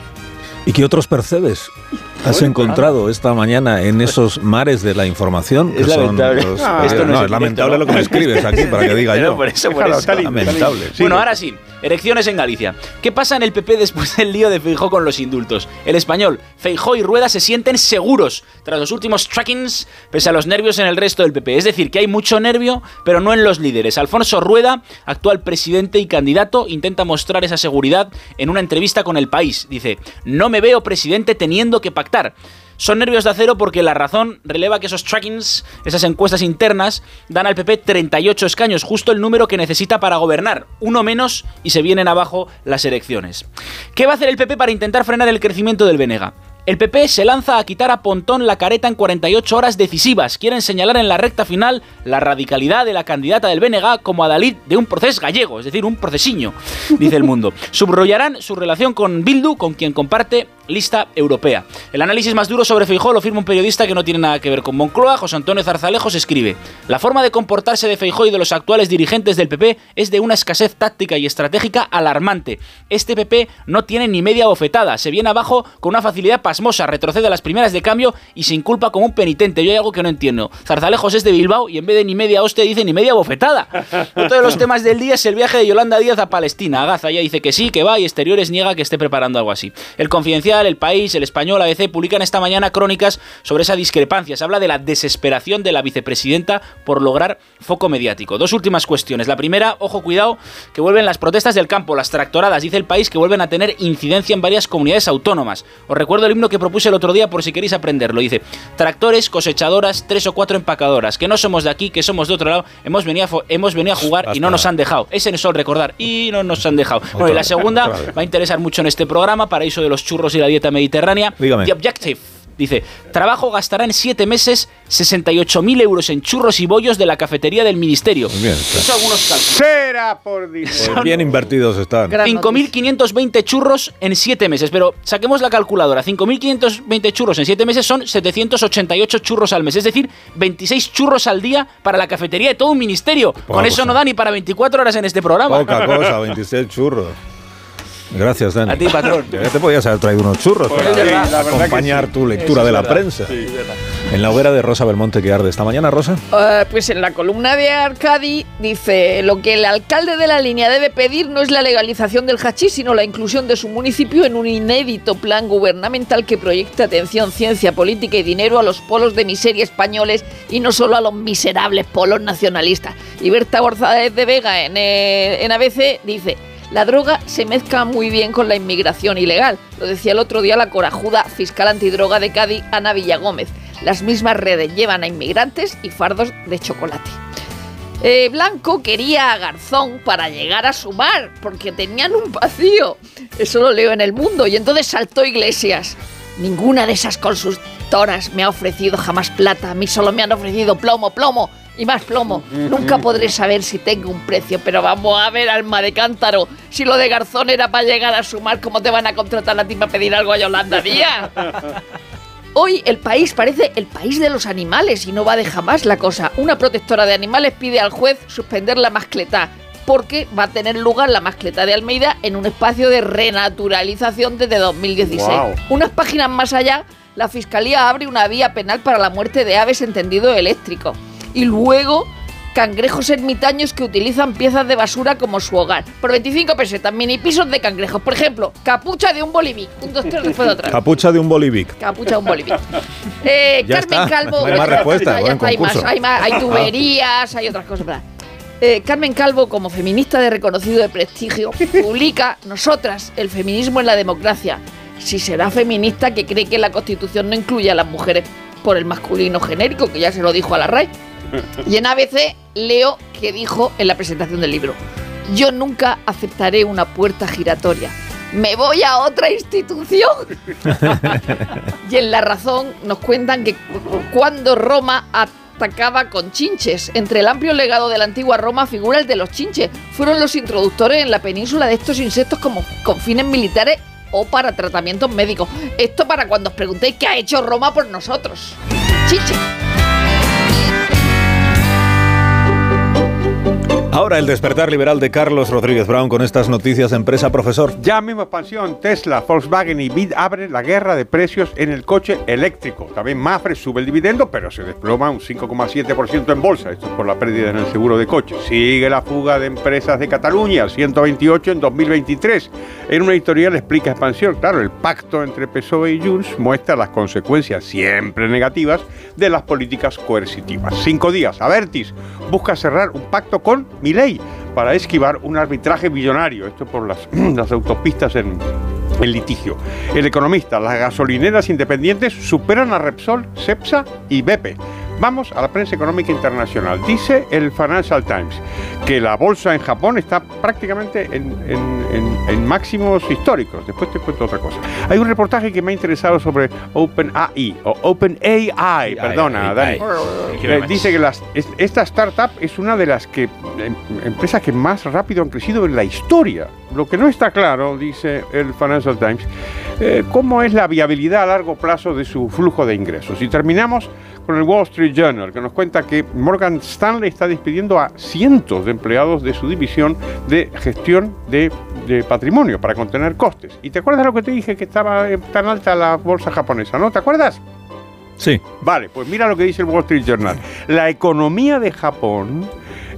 ¿Y qué otros percebes has encontrado esta mañana en esos mares de la información? Es que son lamentable. los- Ah, esto no no, es es lamentable ¿no? lo que me escribes aquí para que diga Pero yo. por eso, por eso. Lamentable. Bueno, ahora sí, elecciones en Galicia. ¿Qué pasa en el PP después del lío de Feijó con los indultos? El español, Feijó y Rueda se sienten seguros tras los últimos trackings, pese a los nervios en el resto del PP. Es decir, que hay mucho nervio, pero no en los líderes. Alfonso Rueda, actual presidente y candidato, intenta mostrar esa seguridad en una entrevista con El País. Dice, no me veo presidente teniendo que pactar. Son nervios de acero porque la razón releva que esos trackings, esas encuestas internas, dan al PP 38 escaños, justo el número que necesita para gobernar. Uno menos y se vienen abajo las elecciones. ¿Qué va a hacer el PP para intentar frenar el crecimiento del Benega? El PP se lanza a quitar a Pontón la careta en 48 horas decisivas. Quieren señalar en la recta final la radicalidad de la candidata del BNG como adalid de un proceso gallego, es decir, un procesiño, dice el mundo. Subrollarán su relación con Bildu, con quien comparte lista europea. El análisis más duro sobre Feijó lo firma un periodista que no tiene nada que ver con Moncloa, José Antonio Zarzalejos escribe: La forma de comportarse de Feijó y de los actuales dirigentes del PP es de una escasez táctica y estratégica alarmante. Este PP no tiene ni media bofetada, se viene abajo con una facilidad retrocede a las primeras de cambio y se inculpa como un penitente. Yo hay algo que no entiendo. Zarzalejos es de Bilbao y en vez de ni media hostia dice ni media bofetada. Otro de los temas del día es el viaje de Yolanda Díaz a Palestina. Gaza ya dice que sí, que va y Exteriores niega que esté preparando algo así. El confidencial el País, El Español, ABC publican esta mañana crónicas sobre esa discrepancia. Se habla de la desesperación de la vicepresidenta por lograr foco mediático. Dos últimas cuestiones. La primera, ojo, cuidado, que vuelven las protestas del campo, las tractoradas, dice el país, que vuelven a tener incidencia en varias comunidades autónomas. Os recuerdo el himno que propuse el otro día por si queréis aprenderlo. Dice, tractores, cosechadoras, tres o cuatro empacadoras, que no somos de aquí, que somos de otro lado, hemos venido a, hemos venido a jugar y no nos han dejado. Ese es el recordar. Y no nos han dejado. Bueno, y la segunda va a interesar mucho en este programa, paraíso de los churros y la dieta mediterránea. Dígame. The Objective. Dice, trabajo gastará en siete meses 68.000 euros en churros y bollos de la cafetería del ministerio. Muy bien. Eso algunos cálculos. Será por Dios. Pues bien invertidos están. 5.520 churros en 7 meses. Pero saquemos la calculadora. 5.520 churros en 7 meses son 788 churros al mes. Es decir, 26 churros al día para la cafetería de todo un ministerio. Con eso cosa. no da ni para 24 horas en este programa. Poca cosa, 26 churros. Gracias, Dani. A ti, patrón. Ya te podías haber traído unos churros Pues para acompañar sí. tu lectura Eso de la verdad. prensa. Sí. En la hoguera de Rosa Belmonte que arde esta mañana, Rosa. Eh, pues en la columna de Arcadi dice, lo que el alcalde de la línea debe pedir no es la legalización del hachís, sino la inclusión de su municipio en un inédito plan gubernamental que proyecte atención, ciencia, política y dinero a los polos de miseria españoles y no solo a los miserables polos nacionalistas. Y Berta González de Vega en, eh, en ABC dice, la droga se mezcla muy bien con la inmigración ilegal. Lo decía el otro día la corajuda fiscal antidroga de Cádiz, Ana Villagómez. Las mismas redes llevan a inmigrantes y fardos de chocolate. Eh, Blanco quería a Garzón para llegar a su mar, porque tenían un vacío. Eso lo leo en el mundo. Y entonces saltó Iglesias. Ninguna de esas consultoras me ha ofrecido jamás plata. A mí solo me han ofrecido plomo, plomo y más plomo. Nunca podré saber si tengo un precio, pero vamos a ver, alma de cántaro. Si lo de Garzón era para llegar a su mar, ¿cómo te van a contratar a ti para pedir algo a Yolanda Díaz? Hoy el país parece el país de los animales y no va de jamás la cosa. Una protectora de animales pide al juez suspender la mascletá porque va a tener lugar la mascleta de Almeida en un espacio de renaturalización desde 2016. Guau. Unas páginas más allá, la Fiscalía abre una vía penal para la muerte de aves en tendido eléctrico. Y luego, cangrejos ermitaños que utilizan piezas de basura como su hogar. Por 25 pesetas, mini pisos de cangrejos. Por ejemplo, capucha de un bolivic. Un, dos, tres, después de otra. Capucha de un bolivic. Capucha de un bolivic. Eh, Carmen está. Calvo. No hay más respuesta, Ya buen está, hay, concurso. más, hay, más, hay tuberías, hay otras cosas. ¿verdad? Eh, Carmen Calvo, como feminista de reconocido de prestigio, publica Nosotras, el feminismo en la democracia. Si será feminista que cree que la Constitución no incluye a las mujeres por el masculino genérico, que ya se lo dijo a la RAI. Y en ABC leo que dijo en la presentación del libro, yo nunca aceptaré una puerta giratoria. Me voy a otra institución. Y en La Razón nos cuentan que cuando Roma atacaba con chinches, entre el amplio legado de la antigua Roma figura el de los chinches. Fueron los introductores en la península de estos insectos como con fines militares o para tratamientos médicos. Esto para cuando os preguntéis qué ha hecho Roma por nosotros. Chinches. Ahora el despertar liberal de Carlos Rodríguez Brown con estas noticias de empresa, profesor. Ya mismo expansión, Tesla, Volkswagen y Bid abren la guerra de precios en el coche eléctrico. También Mafre sube el dividendo, pero se desploma un 5,7% en bolsa. Esto es por la pérdida en el seguro de coche. Sigue la fuga de empresas de Cataluña, 128 en 2023. En una editorial explica expansión. Claro, el pacto entre PSOE y Junts muestra las consecuencias siempre negativas de las políticas coercitivas. Cinco días. Avertis busca cerrar un pacto con Milei para esquivar un arbitraje billonario. Esto por las, las autopistas en, en litigio. El economista, las gasolineras independientes superan a Repsol, Cepsa y Bepe. Vamos a la prensa económica internacional. Dice el Financial Times que la bolsa en Japón está prácticamente en, máximos históricos. Después te cuento otra cosa. Hay un reportaje que me ha interesado sobre OpenAI o OpenAI, perdona, Dani. Eh, dice que esta startup es una de las que, em, empresas que más rápido han crecido en la historia. Lo que no está claro, dice el Financial Times, eh, cómo es la viabilidad a largo plazo de su flujo de ingresos. Y terminamos con el Wall Street Journal, que nos cuenta que Morgan Stanley está despidiendo a cientos de empleados de su división de gestión de, patrimonio para contener costes. ¿Y te acuerdas lo que te dije que estaba tan alta la bolsa japonesa, no? ¿Te acuerdas? Sí. Vale, pues mira lo que dice el Wall Street Journal. La economía de Japón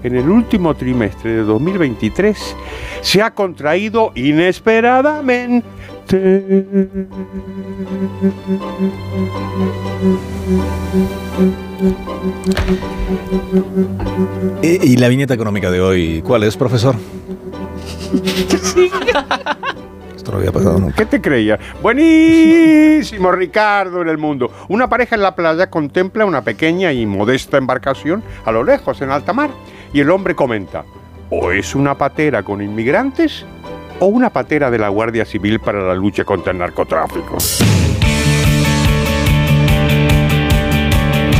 en el último trimestre de 2023 se ha contraído inesperadamente ¿Y, la viñeta económica de hoy cuál es, profesor? Esto no había pasado nunca. ¿Qué te creías? Buenísimo, Ricardo, en el mundo. Una pareja en la playa contempla una pequeña y modesta embarcación a lo lejos, en alta mar. Y el hombre comenta, o es una patera con inmigrantes o una patera de la Guardia Civil para la lucha contra el narcotráfico.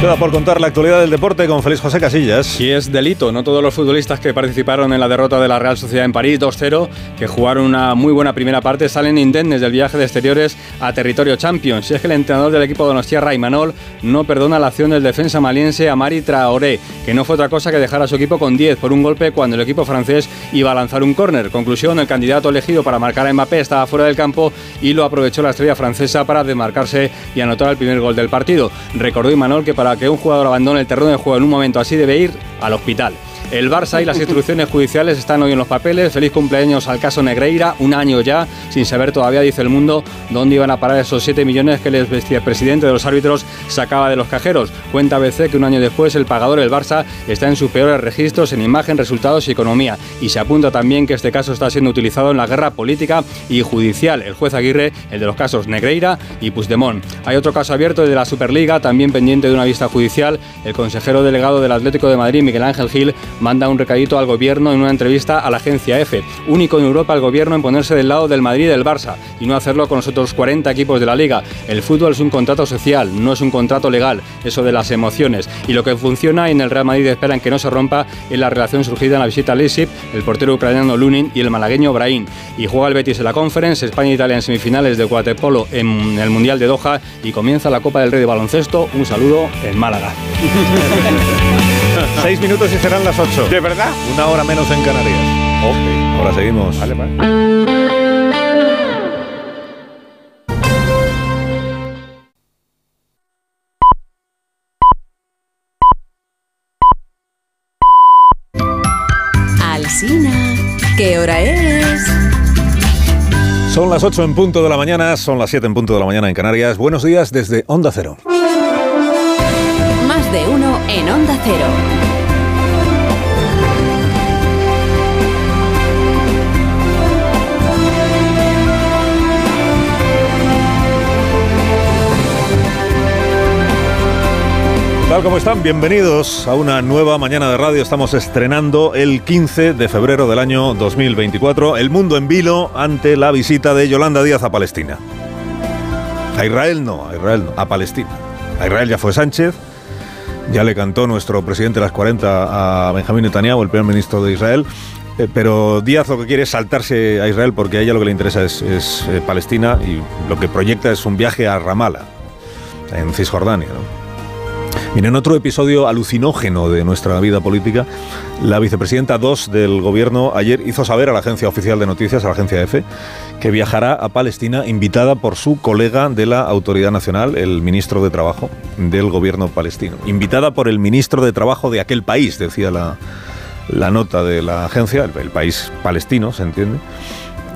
Queda por contar la actualidad del deporte con Félix José Casillas. Y es delito, no todos los futbolistas que participaron en la derrota de la Real Sociedad en París 2-0, que jugaron una muy buena primera parte, salen indemnes del viaje de exteriores a territorio Champions. Si es que el entrenador del equipo Donostierra, Imanol, no perdona la acción del defensa maliense Amari Traoré, que no fue otra cosa que dejar a su equipo con 10 por un golpe cuando el equipo francés iba a lanzar un córner. Conclusión, el candidato elegido para marcar a Mbappé estaba fuera del campo y lo aprovechó la estrella francesa para desmarcarse y anotar el primer gol del partido. Recordó Imanol que para que un jugador abandone el terreno de juego en un momento así debe ir al hospital. El Barça y las instrucciones judiciales están hoy en los papeles. Feliz cumpleaños al caso Negreira, un año ya, sin saber todavía, dice el mundo, dónde iban a parar esos 7 millones que el presidente de los árbitros sacaba de los cajeros. Cuenta ABC que un año después el pagador, el Barça, está en sus peores registros en imagen, resultados y economía. Y se apunta también que este caso está siendo utilizado en la guerra política y judicial. El juez Aguirre, el de los casos Negreira y Puigdemont. Hay otro caso abierto, de la Superliga, también pendiente de una vista judicial. El consejero delegado del Atlético de Madrid, Miguel Ángel Gil, manda un recadito al gobierno en una entrevista a la agencia EFE. Único en Europa el gobierno en ponerse del lado del Madrid y del Barça y no hacerlo con los otros 40 equipos de la liga. El fútbol es un contrato social, no es un contrato legal, eso de las emociones. Y lo que funciona en el Real Madrid esperan que no se rompa es la relación surgida en la visita a Leipzig, el portero ucraniano Lunin y el malagueño Brahim. Y juega el Betis en la Conference, España e Italia en semifinales de waterpolo en el Mundial de Doha y comienza la Copa del Rey de Baloncesto. Un saludo en Málaga. Seis minutos y serán las ocho. ¿De verdad? Una hora menos en Canarias. Ok, ahora seguimos. Vale, vale. Alsina, ¿qué hora es? Son las 8 en punto de la mañana, son las 7 en punto de la mañana en Canarias. Buenos días desde Onda Cero. Más de uno en Onda Cero. Tal como están? Bienvenidos a una nueva mañana de radio. Estamos estrenando el 15 de febrero del año 2024 El mundo en vilo ante la visita de Yolanda Díaz a Palestina. A Israel no, a Israel no, a Palestina. A Israel ya fue Sánchez, ya le cantó nuestro presidente las 40 a Benjamín Netanyahu, el primer ministro de Israel. Eh, pero Díaz lo que quiere es saltarse a Israel porque a ella lo que le interesa es, eh, Palestina y lo que proyecta es un viaje a Ramallah, en Cisjordania. ¿no? En otro episodio alucinógeno de nuestra vida política, la vicepresidenta 2 del gobierno ayer hizo saber a la agencia oficial de noticias, a la agencia EFE, que viajará a Palestina invitada por su colega de la Autoridad Nacional, el ministro de Trabajo del gobierno palestino. Invitada por el ministro de Trabajo de aquel país, decía la, nota de la agencia, el, país palestino, ¿se entiende?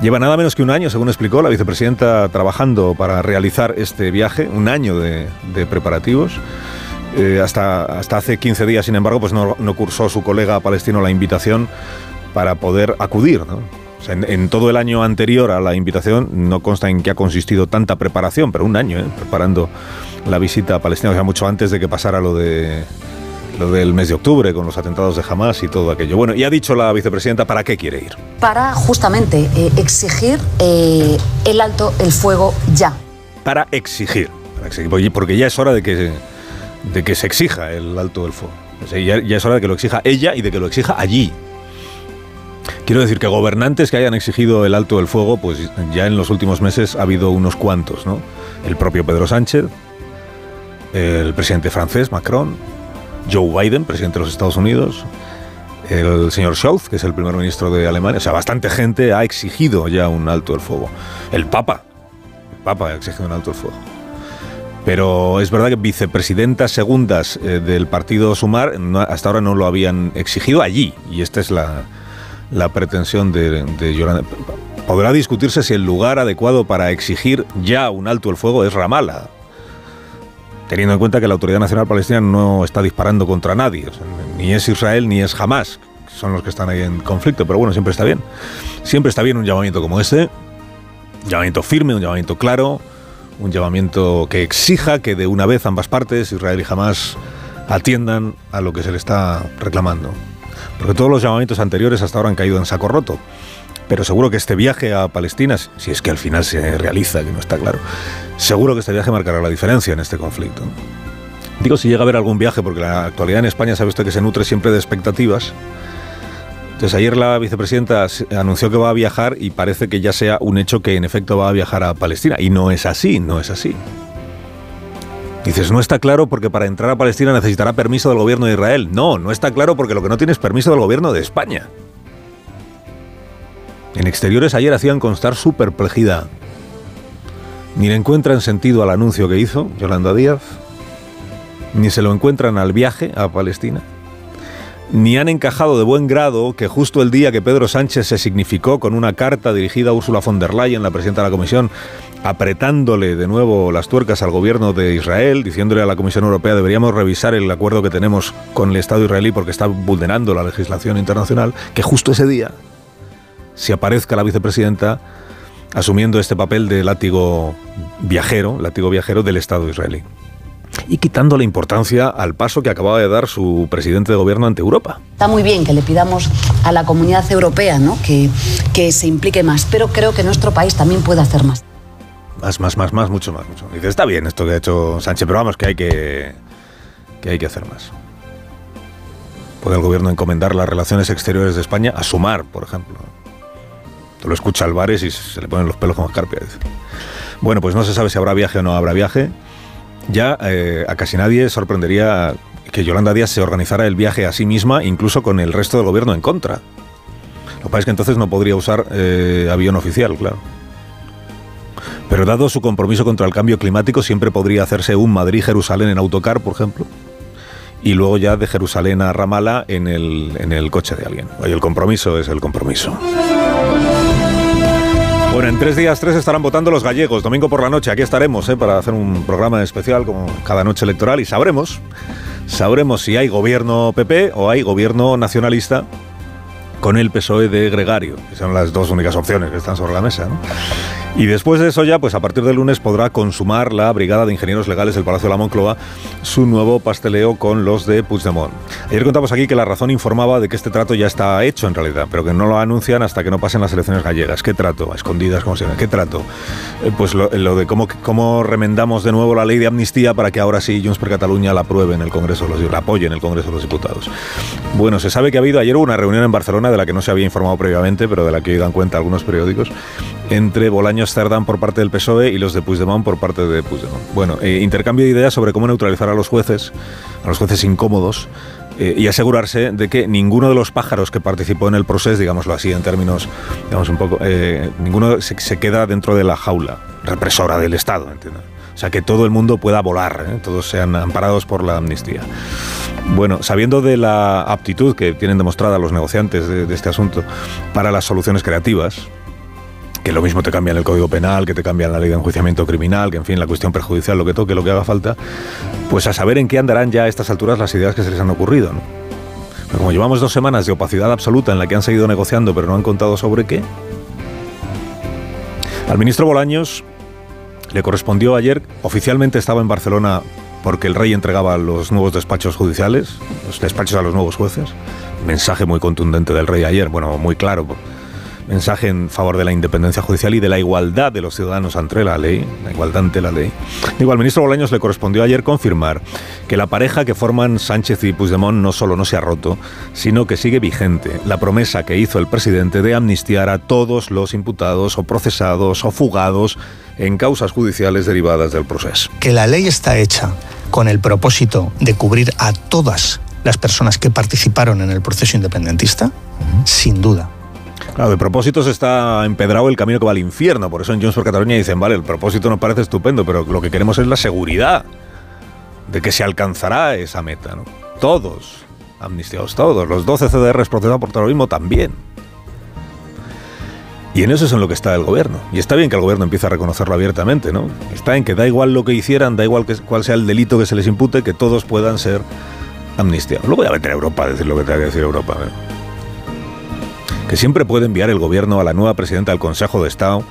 Lleva nada menos que un año, según explicó la vicepresidenta, trabajando para realizar este viaje, un año de preparativos. Eh, hasta, hasta hace 15 días, sin embargo, pues no, cursó su colega palestino la invitación para poder acudir. O sea, en, en todo el año anterior a la invitación no consta en qué ha consistido tanta preparación, pero un año, ¿eh? preparando la visita a Palestina, o sea, mucho antes de que pasara lo de lo del mes de octubre con los atentados de Hamas y todo aquello. Bueno, y ha dicho la vicepresidenta para qué quiere ir. Para justamente eh, exigir eh, el alto el fuego ya. Para exigir, para exigir, porque ya es hora de que, de que se exija el alto del fuego. Ya, es hora de que lo exija ella y de que lo exija allí. Quiero decir que gobernantes que hayan exigido el alto del fuego, pues ya en los últimos meses ha habido unos cuantos, ¿no? El propio Pedro Sánchez, el presidente francés Macron, Joe Biden, presidente de los Estados Unidos, el señor Scholz, que es el primer ministro de Alemania. O sea, bastante gente ha exigido ya un alto del fuego. El Papa, el Papa ha exigido un alto del fuego. Pero es verdad que vicepresidentas segundas eh, del partido Sumar no- hasta ahora no lo habían exigido allí. Y esta es la, pretensión de, de Yolanda. Podrá discutirse si el lugar adecuado para exigir ya un alto el fuego es Ramallah. Teniendo en cuenta que la Autoridad Nacional Palestina no está disparando contra nadie. Ni es Israel ni es Hamas, son los que están ahí en conflicto. Pero bueno, siempre está bien. Siempre está bien un llamamiento como este. Un llamamiento firme, un llamamiento claro un llamamiento que exija que de una vez ambas partes, Israel y Hamas, atiendan a lo que se le está reclamando. Porque todos los llamamientos anteriores hasta ahora han caído en saco roto. Pero seguro que este viaje a Palestina, si es que al final se realiza, que no está claro, seguro que este viaje marcará la diferencia en este conflicto. Digo si llega a haber algún viaje, porque la actualidad en España sabe usted que se nutre siempre de expectativas. Entonces ayer la vicepresidenta anunció que va a viajar y parece que ya sea un hecho que en efecto va a viajar a Palestina. Y no es así, no es así. Dices, no está claro porque para entrar a Palestina necesitará permiso del gobierno de Israel. No, no está claro porque lo que no tiene es permiso del gobierno de España. En exteriores ayer hacían constar su perplejidad. Ni le encuentran sentido al anuncio que hizo Yolanda Díaz, ni se lo encuentran al viaje a Palestina ni han encajado de buen grado que justo el día que Pedro Sánchez se significó con una carta dirigida a Ursula von der Leyen, la presidenta de la Comisión, apretándole de nuevo las tuercas al gobierno de Israel, diciéndole a la Comisión Europea deberíamos revisar el acuerdo que tenemos con el Estado israelí porque está vulnerando la legislación internacional, que justo ese día se aparezca la vicepresidenta asumiendo este papel de látigo viajero, látigo viajero del Estado israelí y quitando la importancia al paso que acababa de dar su presidente de gobierno ante Europa. Está muy bien que le pidamos a la comunidad europea ¿no? que, que se implique más, pero creo que nuestro país también puede hacer más. Más, más, más, más, mucho más, mucho. Dice, está bien esto que ha hecho Sánchez, pero vamos, que hay que, que hay que hacer más. Puede el gobierno encomendar las relaciones exteriores de España a sumar, por ejemplo. Te lo escucha Álvarez y se le ponen los pelos como escarpia. dice. Bueno, pues no se sabe si habrá viaje o no habrá viaje. Ya eh, a casi nadie sorprendería que Yolanda Díaz se organizara el viaje a sí misma, incluso con el resto del gobierno en contra. Lo que pasa es que entonces no podría usar eh, avión oficial, claro. Pero dado su compromiso contra el cambio climático, siempre podría hacerse un Madrid-Jerusalén en autocar, por ejemplo, y luego ya de Jerusalén a Ramallah en el, en el coche de alguien. Oye, el compromiso es el compromiso. En tres días tres estarán votando los gallegos. Domingo por la noche, aquí estaremos ¿eh? para hacer un programa especial como cada noche electoral y sabremos, sabremos si hay gobierno PP o hay gobierno nacionalista con el PSOE de Gregario, son las dos únicas opciones que están sobre la mesa. Y después de eso ya, pues a partir del lunes podrá consumar la Brigada de Ingenieros Legales del Palacio de la Moncloa su nuevo pasteleo con los de Puigdemont. Ayer contamos aquí que la razón informaba de que este trato ya está hecho en realidad, pero que no lo anuncian hasta que no pasen las elecciones gallegas. ¿Qué trato? A escondidas, como se llama. ¿Qué trato? Eh, pues lo, de cómo, cómo remendamos de nuevo la ley de amnistía para que ahora sí Junts per Cataluña la apruebe en el Congreso, apoye en el Congreso de los Diputados. Bueno, se sabe que ha habido ayer una reunión en Barcelona de la que no se había informado previamente, pero de la que hoy dan cuenta algunos periódicos, entre Bolaños Cerdán por parte del PSOE y los de Puigdemont por parte de Puigdemont. Bueno, eh, intercambio de ideas sobre cómo neutralizar a los jueces, a los jueces incómodos, eh, y asegurarse de que ninguno de los pájaros que participó en el proceso, digámoslo así en términos, digamos un poco, eh, ninguno se, se queda dentro de la jaula represora del Estado, ¿entiendes? O sea, que todo el mundo pueda volar, ¿eh? todos sean amparados por la amnistía. Bueno, sabiendo de la aptitud que tienen demostrada los negociantes de, este asunto para las soluciones creativas, que lo mismo te cambian el Código Penal, que te cambian la ley de enjuiciamiento criminal, que en fin, la cuestión perjudicial, lo que toque, lo que haga falta, pues a saber en qué andarán ya a estas alturas las ideas que se les han ocurrido. Pero como llevamos dos semanas de opacidad absoluta en la que han seguido negociando pero no han contado sobre qué, Al ministro Bolaños le correspondió ayer, oficialmente estaba en Barcelona porque el rey entregaba los nuevos despachos judiciales, los despachos a los nuevos jueces. Mensaje muy contundente del rey ayer, bueno, muy claro. Mensaje en favor de la independencia judicial y de la igualdad de los ciudadanos ante la ley, la igualdad ante la ley. Digo, al ministro Bolaños le correspondió ayer confirmar que la pareja que forman Sánchez y Puigdemont no solo no se ha roto, sino que sigue vigente la promesa que hizo el presidente de amnistiar a todos los imputados o procesados o fugados en causas judiciales derivadas del proceso. Que la ley está hecha con el propósito de cubrir a todas las personas que participaron en el proceso independentista, sin duda. Claro, de propósitos está empedrado el camino que va al infierno. Por eso en Junts por Cataluña dicen, vale, el propósito nos parece estupendo, pero lo que queremos es la seguridad de que se alcanzará esa meta. ¿no? Todos, amnistiados todos, los 12 CDRs procesados por terrorismo también. Y en eso es en lo que está el gobierno. Y está bien que el gobierno empiece a reconocerlo abiertamente, ¿no? Está en que da igual lo que hicieran, da igual cuál sea el delito que se les impute, que todos puedan ser amnistiados. Luego voy a meter a Europa a decir lo que tenga que decir Europa. ¿eh? Que siempre puede enviar el gobierno a la nueva presidenta del Consejo de Estado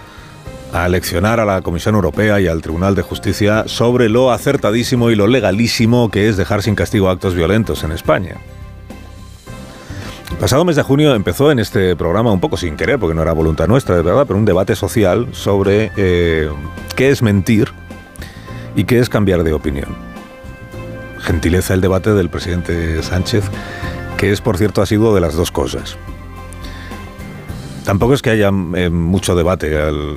a leccionar a la Comisión Europea y al Tribunal de Justicia sobre lo acertadísimo y lo legalísimo que es dejar sin castigo actos violentos en España. El pasado mes de junio empezó en este programa, un poco sin querer, porque no era voluntad nuestra, de verdad, pero un debate social sobre eh, qué es mentir y qué es cambiar de opinión. Gentileza el debate del presidente Sánchez, que es, por cierto, ha sido de las dos cosas. Tampoco es que haya eh, mucho debate al,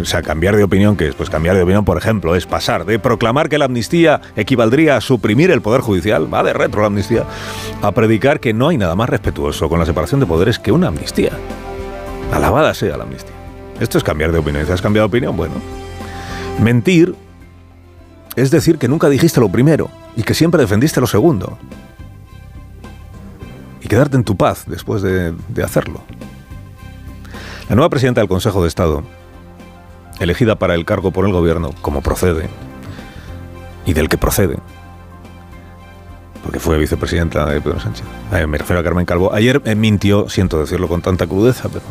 o sea, cambiar de opinión, que es? Pues cambiar de opinión, por ejemplo, es pasar de proclamar que la amnistía equivaldría a suprimir el poder judicial, va de retro la amnistía, a predicar que no hay nada más respetuoso con la separación de poderes que una amnistía. Alabada sea la amnistía. Esto es cambiar de opinión. ¿Has cambiado de opinión? Bueno. Mentir es decir que nunca dijiste lo primero y que siempre defendiste lo segundo. Y quedarte en tu paz después de, de hacerlo. La nueva presidenta del Consejo de Estado, elegida para el cargo por el gobierno, como procede, y del que procede, porque fue vicepresidenta de Pedro Sánchez. Eh, me refiero a Carmen Calvo. Ayer eh, mintió, siento decirlo con tanta crudeza, pero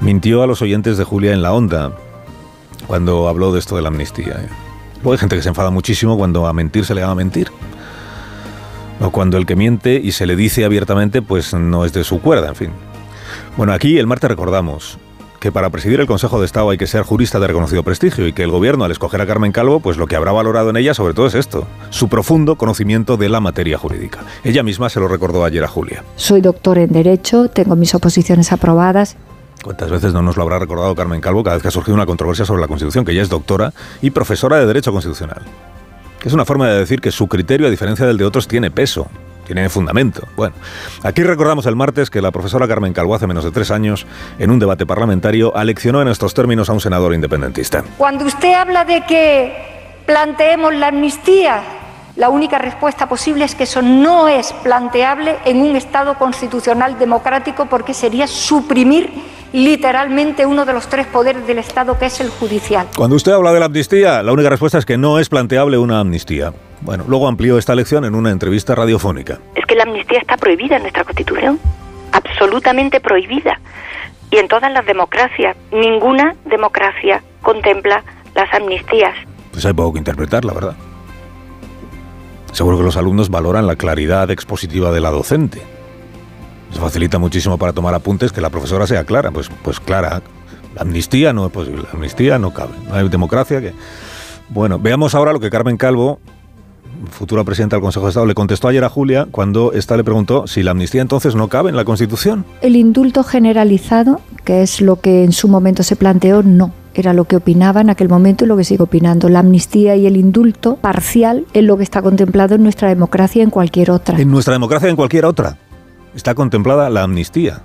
mintió a los oyentes de Julia en la onda cuando habló de esto de la amnistía. eh. Luego hay gente que se enfada muchísimo cuando a mentir se le llama mentir. O cuando el que miente y se le dice abiertamente, pues no es de su cuerda, en fin. Bueno, aquí el martes recordamos que para presidir el Consejo de Estado hay que ser jurista de reconocido prestigio y que el gobierno al escoger a Carmen Calvo, pues lo que habrá valorado en ella sobre todo es esto, su profundo conocimiento de la materia jurídica. Ella misma se lo recordó ayer a Julia. Soy doctor en Derecho, tengo mis oposiciones aprobadas. ¿Cuántas veces no nos lo habrá recordado Carmen Calvo cada vez que ha surgido una controversia sobre la Constitución, que ella es doctora y profesora de Derecho Constitucional? Que es una forma de decir que su criterio, a diferencia del de otros, tiene peso, tiene fundamento. Bueno, aquí recordamos el martes que la profesora Carmen Calvo hace menos de tres años, en un debate parlamentario, aleccionó en estos términos a un senador independentista. Cuando usted habla de que planteemos la amnistía, la única respuesta posible es que eso no es planteable en un Estado constitucional democrático porque sería suprimir literalmente uno de los tres poderes del Estado que es el judicial. Cuando usted habla de la amnistía, la única respuesta es que no es planteable una amnistía. Bueno, luego amplió esta lección en una entrevista radiofónica. Es que la amnistía está prohibida en nuestra Constitución, absolutamente prohibida. Y en todas las democracias, ninguna democracia contempla las amnistías. Pues hay poco que interpretar, la verdad. Seguro que los alumnos valoran la claridad expositiva de la docente. Se facilita muchísimo para tomar apuntes que la profesora sea clara. Pues, pues clara, la amnistía no es posible, la amnistía no cabe. No hay democracia que... Bueno, veamos ahora lo que Carmen Calvo, futura presidenta del Consejo de Estado, le contestó ayer a Julia cuando ésta le preguntó si la amnistía entonces no cabe en la Constitución. El indulto generalizado, que es lo que en su momento se planteó, no. Era lo que opinaba en aquel momento y lo que sigue opinando. La amnistía y el indulto parcial es lo que está contemplado en nuestra democracia y en cualquier otra. En nuestra democracia y en cualquier otra está contemplada la amnistía.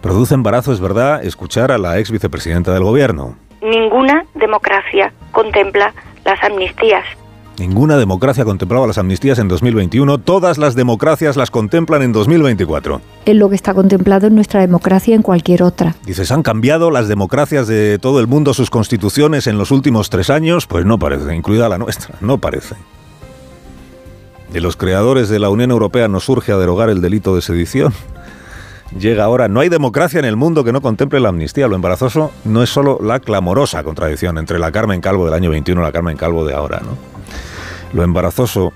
Produce embarazo, es verdad, escuchar a la ex vicepresidenta del gobierno. Ninguna democracia contempla las amnistías. Ninguna democracia contemplaba las amnistías en 2021, todas las democracias las contemplan en 2024. Es lo que está contemplado en nuestra democracia en cualquier otra. Dices, ¿han cambiado las democracias de todo el mundo sus constituciones en los últimos tres años? Pues no parece, incluida la nuestra, no parece. De los creadores de la Unión Europea nos surge a derogar el delito de sedición. Llega ahora. No hay democracia en el mundo que no contemple la amnistía. Lo embarazoso no es solo la clamorosa contradicción entre la Carmen Calvo del año 21 y la Carmen Calvo de ahora, ¿no? Lo embarazoso,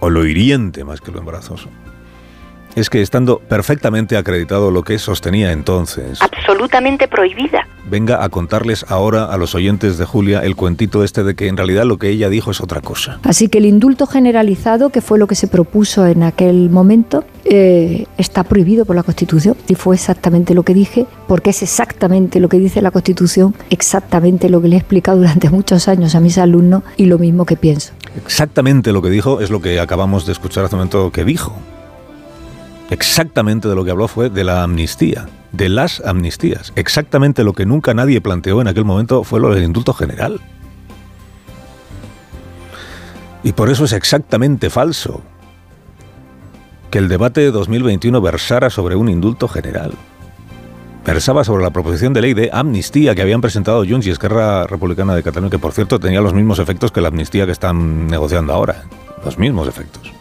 o lo hiriente más que lo embarazoso, es que estando perfectamente acreditado lo que sostenía entonces, Absolutamente prohibida. venga a contarles ahora a los oyentes de Julia el cuentito este de que en realidad lo que ella dijo es otra cosa. Así que el indulto generalizado, que fue lo que se propuso en aquel momento, eh, está prohibido por la Constitución. Y fue exactamente lo que dije, porque es exactamente lo que dice la Constitución, exactamente lo que le he explicado durante muchos años a mis alumnos y lo mismo que pienso. Exactamente lo que dijo es lo que acabamos de escuchar hace un momento que dijo. Exactamente de lo que habló fue de la amnistía, de las amnistías. Exactamente lo que nunca nadie planteó en aquel momento fue lo del indulto general. Y por eso es exactamente falso que el debate de 2021 versara sobre un indulto general. Versaba sobre la proposición de ley de amnistía que habían presentado Junts y Esquerra Republicana de Cataluña, que por cierto tenía los mismos efectos que la amnistía que están negociando ahora. Los mismos efectos.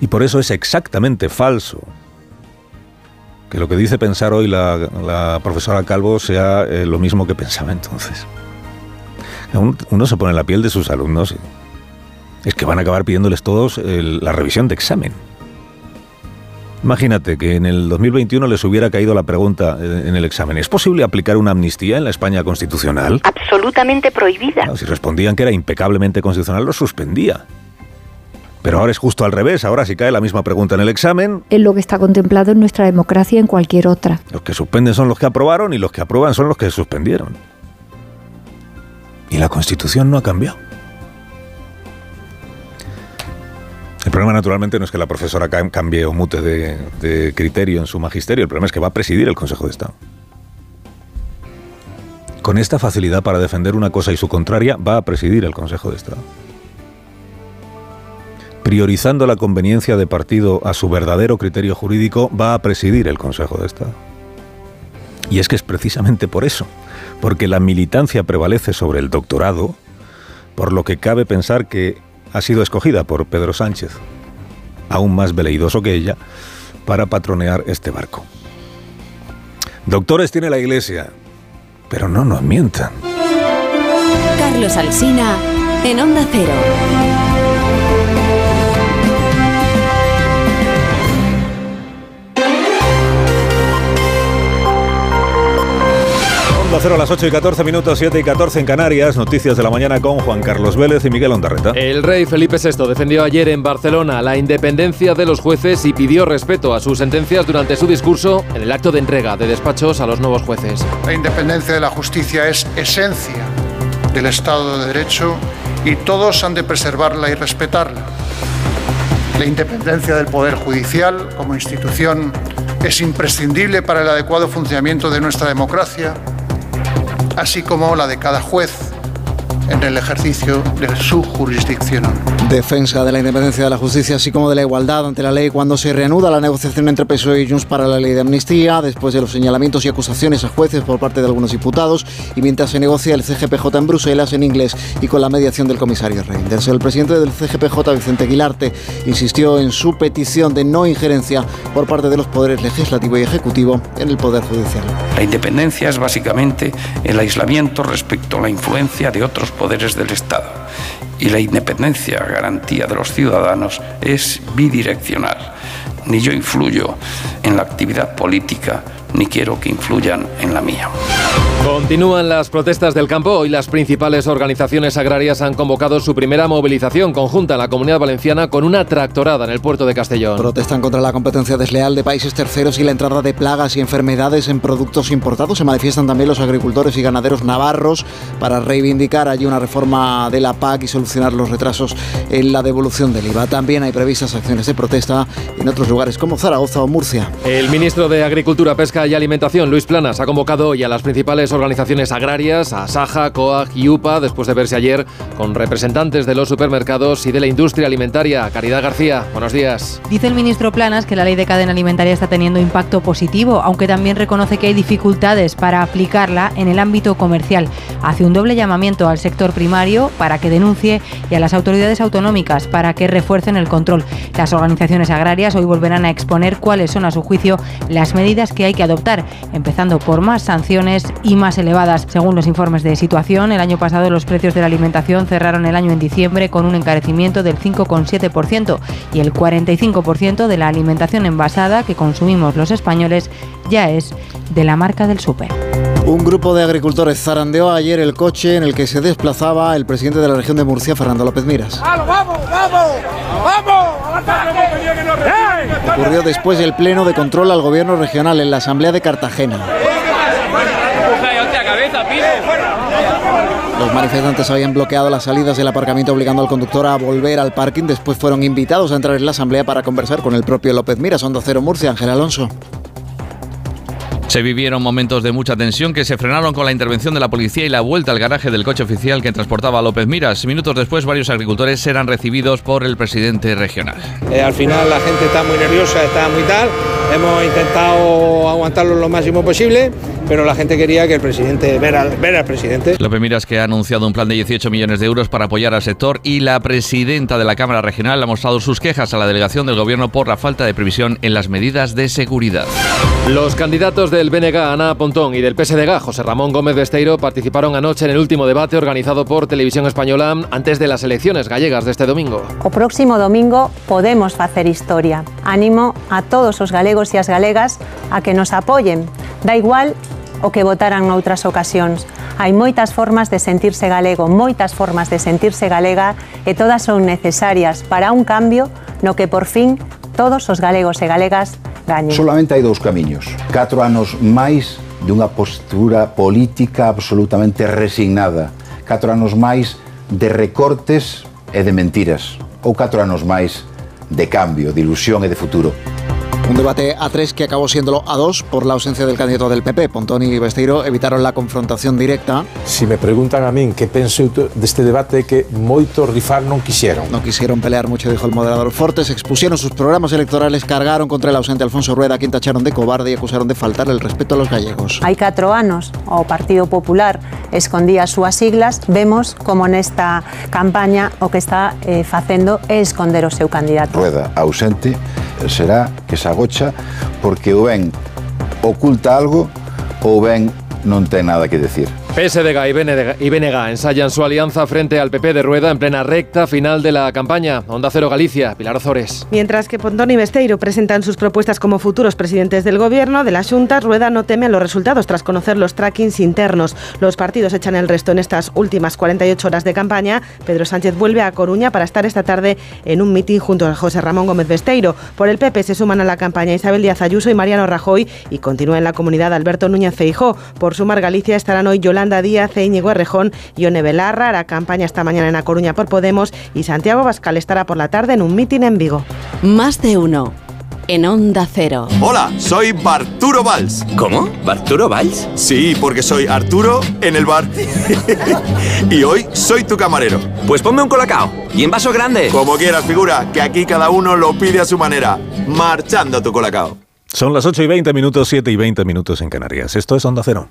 Y por eso es exactamente falso que lo que dice pensar hoy la, la profesora Calvo sea eh, lo mismo que pensaba entonces. Uno, uno se pone en la piel de sus alumnos. Es que van a acabar pidiéndoles todos el- la revisión de examen. Imagínate que en el 2021 les hubiera caído la pregunta eh, en el examen, ¿es posible aplicar una amnistía en la España constitucional? Absolutamente prohibida. Si respondían que era impecablemente constitucional, lo suspendía. Pero ahora es justo al revés, ahora si cae la misma pregunta en el examen, Es lo que está contemplado en nuestra democracia y en cualquier otra. los que suspenden son los que aprobaron y los que aprueban son los que suspendieron. Y la Constitución no ha cambiado. El problema naturalmente no es que la profesora cam- cambie o mute de, de criterio en su magisterio, el problema es que va a presidir el Consejo de Estado. Con esta facilidad para defender una cosa y su contraria, va a presidir el Consejo de Estado. Priorizando la conveniencia de partido a su verdadero criterio jurídico, va a presidir el Consejo de Estado. Y es que es precisamente por eso, porque la militancia prevalece sobre el doctorado, por lo que cabe pensar que ha sido escogida por Pedro Sánchez, aún más veleidoso que ella, para patronear este barco. Doctores tiene la Iglesia, pero no nos mientan. Carlos Alsina en Onda Cero. Cero a las 8 y 14 minutos, 7 y 14 en Canarias. Noticias de la mañana con Juan Carlos Vélez y Miguel Ondarreta. El rey Felipe VI defendió ayer en Barcelona la independencia de los jueces y pidió respeto a sus sentencias durante su discurso en el acto de entrega de despachos a los nuevos jueces. La independencia de la justicia es esencia del Estado de Derecho y todos han de preservarla y respetarla. La independencia del Poder Judicial como institución es imprescindible para el adecuado funcionamiento de nuestra democracia, así como la de cada juez en el ejercicio de su jurisdicción. Defensa de la independencia de la justicia, así como de la igualdad ante la ley cuando se reanuda la negociación entre PSOE y Junts para la ley de amnistía, después de los señalamientos y acusaciones a jueces por parte de algunos diputados y mientras se negocia el CGPJ en Bruselas en inglés y con la mediación del comisario Reinders. El presidente del CGPJ, Vicente Aguilarte, insistió en su petición de no injerencia por parte de los poderes legislativo y ejecutivo en el Poder Judicial. La independencia es básicamente el aislamiento respecto a la influencia de otros poderes del Estado. Y la independencia, garantía de los ciudadanos, es bidireccional. Ni yo influyo en la actividad política, ni quiero que influyan en la mía. Continúan las protestas del campo y las principales organizaciones agrarias han convocado su primera movilización conjunta en la Comunidad Valenciana con una tractorada en el puerto de Castellón. Protestan contra la competencia desleal de países terceros y la entrada de plagas y enfermedades en productos importados. Se manifiestan también los agricultores y ganaderos navarros para reivindicar allí una reforma de la PAC y solucionar los retrasos en la devolución del IVA. También hay previstas acciones de protesta en otros lugares como Zaragoza o Murcia. El ministro de Agricultura, Pesca y Alimentación, Luis Planas, ha convocado hoy a las principales organizaciones agrarias, Asaja, COAG y UPA, después de verse ayer con representantes de los supermercados y de la industria alimentaria. Caridad García, buenos días. Dice el ministro Planas que la ley de cadena alimentaria está teniendo impacto positivo, aunque también reconoce que hay dificultades para aplicarla en el ámbito comercial. Hace un doble llamamiento al sector primario para que denuncie y a las autoridades autonómicas para que refuercen el control. Las organizaciones agrarias hoy volverán a exponer cuáles son a su juicio las medidas que hay que adoptar, empezando por más sanciones y más elevadas. Según los informes de situación, el año pasado los precios de la alimentación cerraron el año en diciembre con un encarecimiento del 5,7% y el 45% de la alimentación envasada que consumimos los españoles ya es de la marca del súper. Un grupo de agricultores zarandeó ayer el coche en el que se desplazaba el presidente de la región de Murcia, Fernando López Miras. ¡Vamos, vamos, vamos! ¡Vamos! Ocurrió después del pleno de control al gobierno regional en la Asamblea de Cartagena. Los manifestantes habían bloqueado las salidas del aparcamiento obligando al conductor a volver al parking. Después fueron invitados a entrar en la asamblea para conversar con el propio López Miras. Onda Cero Murcia, Ángel Alonso. Se vivieron momentos de mucha tensión que se frenaron con la intervención de la policía y la vuelta al garaje del coche oficial que transportaba a López Miras. Minutos después, varios agricultores eran recibidos por el presidente regional. Eh, al final la gente está muy nerviosa, está muy tal. Hemos intentado aguantarlo lo máximo posible, pero la gente quería que el presidente, ver al, ver al presidente. López Miras que ha anunciado un plan de 18 millones de euros para apoyar al sector y la presidenta de la Cámara Regional ha mostrado sus quejas a la delegación del gobierno por la falta de previsión en las medidas de seguridad. Los candidatos del BNG, Ana Pontón, y del PSDG, José Ramón Gómez Besteiro, participaron anoche en el último debate organizado por Televisión Española antes de las elecciones gallegas de este domingo. O próximo domingo podemos facer historia. Ánimo a todos os galegos e as galegas a que nos apoyen. Da igual o que votaran noutras ocasións. Hai moitas formas de sentirse galego, moitas formas de sentirse galega e todas son necesarias para un cambio no que por fin todos os galegos e galegas gañen. Solamente hai dous camiños. Catro anos máis dunha postura política absolutamente resignada. Catro anos máis de recortes e de mentiras. Ou catro anos máis de cambio, de ilusión e de futuro. Un debate a tres que acabó siéndolo a dos por la ausencia del candidato del PP. Pontón y Besteiro evitaron la confrontación directa. Si me preguntan a min que penso deste debate que moitos rifar non quixeron. No quisieron pelear mucho, dijo el moderador Fortes. Expusieron sus programas electorales, cargaron contra el ausente Alfonso Rueda, a quien tacharon de cobarde y acusaron de faltar el respeto a los gallegos. Hai catro anos o Partido Popular escondía súas siglas, vemos como nesta campaña o que está eh, facendo é esconder o seu candidato. Rueda ausente será que se agocha porque ou ben oculta algo ou ben non ten nada que decir. PSDG y BNG, y ensayan su alianza frente al PP de Rueda en plena recta final de la campaña. Onda Cero Galicia, Pilar Ozores. Mientras que Pontón y Besteiro presentan sus propuestas como futuros presidentes del gobierno, de la Junta, Rueda no teme a los resultados tras conocer los trackings internos. Los partidos echan el resto en estas últimas 48 horas de campaña. Pedro Sánchez vuelve a Coruña para estar esta tarde en un mitin junto a José Ramón Gómez Besteiro. Por el PP se suman a la campaña Isabel Díaz Ayuso y Mariano Rajoy y continúa en la comunidad Alberto Núñez Feijó. Por sumar Galicia estarán hoy Yolanda Díaz e Íñigo Errejón, Ione Belarra hará campaña esta mañana en A Coruña por Podemos y Santiago Bascal estará por la tarde en un mitin en Vigo. Más de uno. En Onda Cero. Hola, soy Barturo Valls. ¿Cómo? ¿Barturo Valls? Sí, porque soy Arturo en el bar. y hoy soy tu camarero. Pues ponme un colacao. ¿Y en vaso grande? Como quieras, figura, que aquí cada uno lo pide a su manera. Marchando tu colacao. Son las 8 y 20 minutos, 7 y 20 minutos en Canarias. Esto es Onda Cero.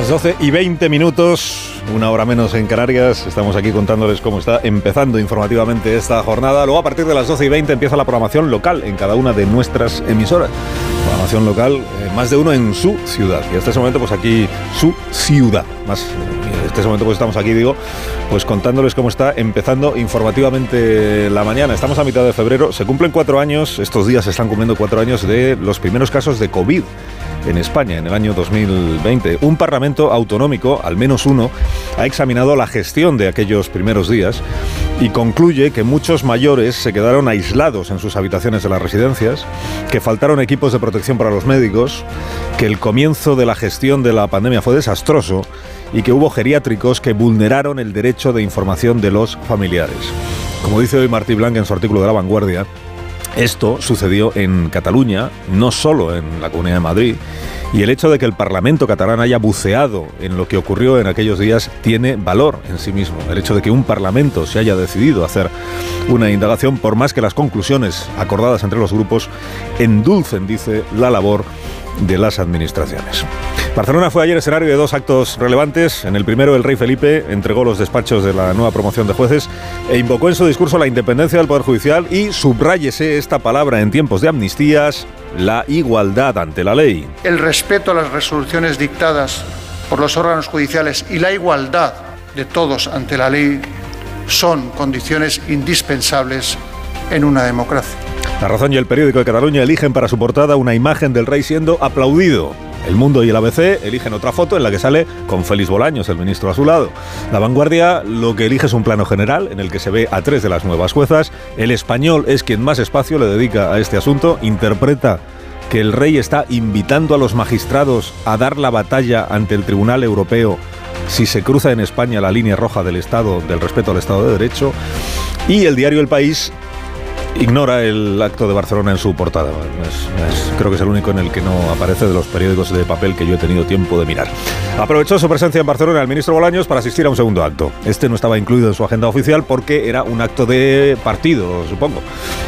Las 12 y 20 minutos, una hora menos en Canarias, estamos aquí contándoles cómo está empezando informativamente esta jornada. Luego a partir de las 12 y 20 empieza la programación local en cada una de nuestras emisoras. Programación local, eh, más de uno en su ciudad. Y hasta ese momento, pues aquí, su ciudad. Más, en este momento, pues estamos aquí, digo, pues contándoles cómo está empezando informativamente la mañana. Estamos a mitad de febrero, se cumplen cuatro años, estos días se están cumpliendo cuatro años de los primeros casos de COVID en España en el año 2020. Un parlamento autonómico, al menos uno, ha examinado la gestión de aquellos primeros días y concluye que muchos mayores se quedaron aislados en sus habitaciones de las residencias, que faltaron equipos de protección para los médicos, que el comienzo de la gestión de la pandemia fue desastroso y que hubo geriátricos que vulneraron el derecho de información de los familiares. Como dice hoy Martí Blanc en su artículo de La Vanguardia, esto sucedió en Cataluña, no solo en la Comunidad de Madrid, y el hecho de que el Parlamento catalán haya buceado en lo que ocurrió en aquellos días tiene valor en sí mismo. El hecho de que un Parlamento se haya decidido hacer una indagación, por más que las conclusiones acordadas entre los grupos endulcen, dice, la labor de las administraciones. Barcelona fue ayer escenario de dos actos relevantes. En el primero, el rey Felipe entregó los despachos de la nueva promoción de jueces e invocó en su discurso la independencia del Poder Judicial y subráyese esta palabra en tiempos de amnistías, la igualdad ante la ley. El respeto a las resoluciones dictadas por los órganos judiciales y la igualdad de todos ante la ley son condiciones indispensables en una democracia. La Razón y el periódico de Cataluña eligen para su portada una imagen del rey siendo aplaudido. El Mundo y el ABC eligen otra foto en la que sale con Félix Bolaños, el ministro a su lado. La Vanguardia lo que elige es un plano general en el que se ve a tres de las nuevas juezas. El español es quien más espacio le dedica a este asunto, interpreta que el rey está invitando a los magistrados a dar la batalla ante el Tribunal Europeo si se cruza en España la línea roja del Estado, del respeto al Estado de Derecho. Y el diario El País ignora el acto de Barcelona en su portada. creo que es el único en el que no aparece de los periódicos de papel que yo he tenido tiempo de mirar. Aprovechó su presencia en Barcelona el ministro Bolaños para asistir a un segundo acto. Este no estaba incluido en su agenda oficial porque era un acto de partido, supongo,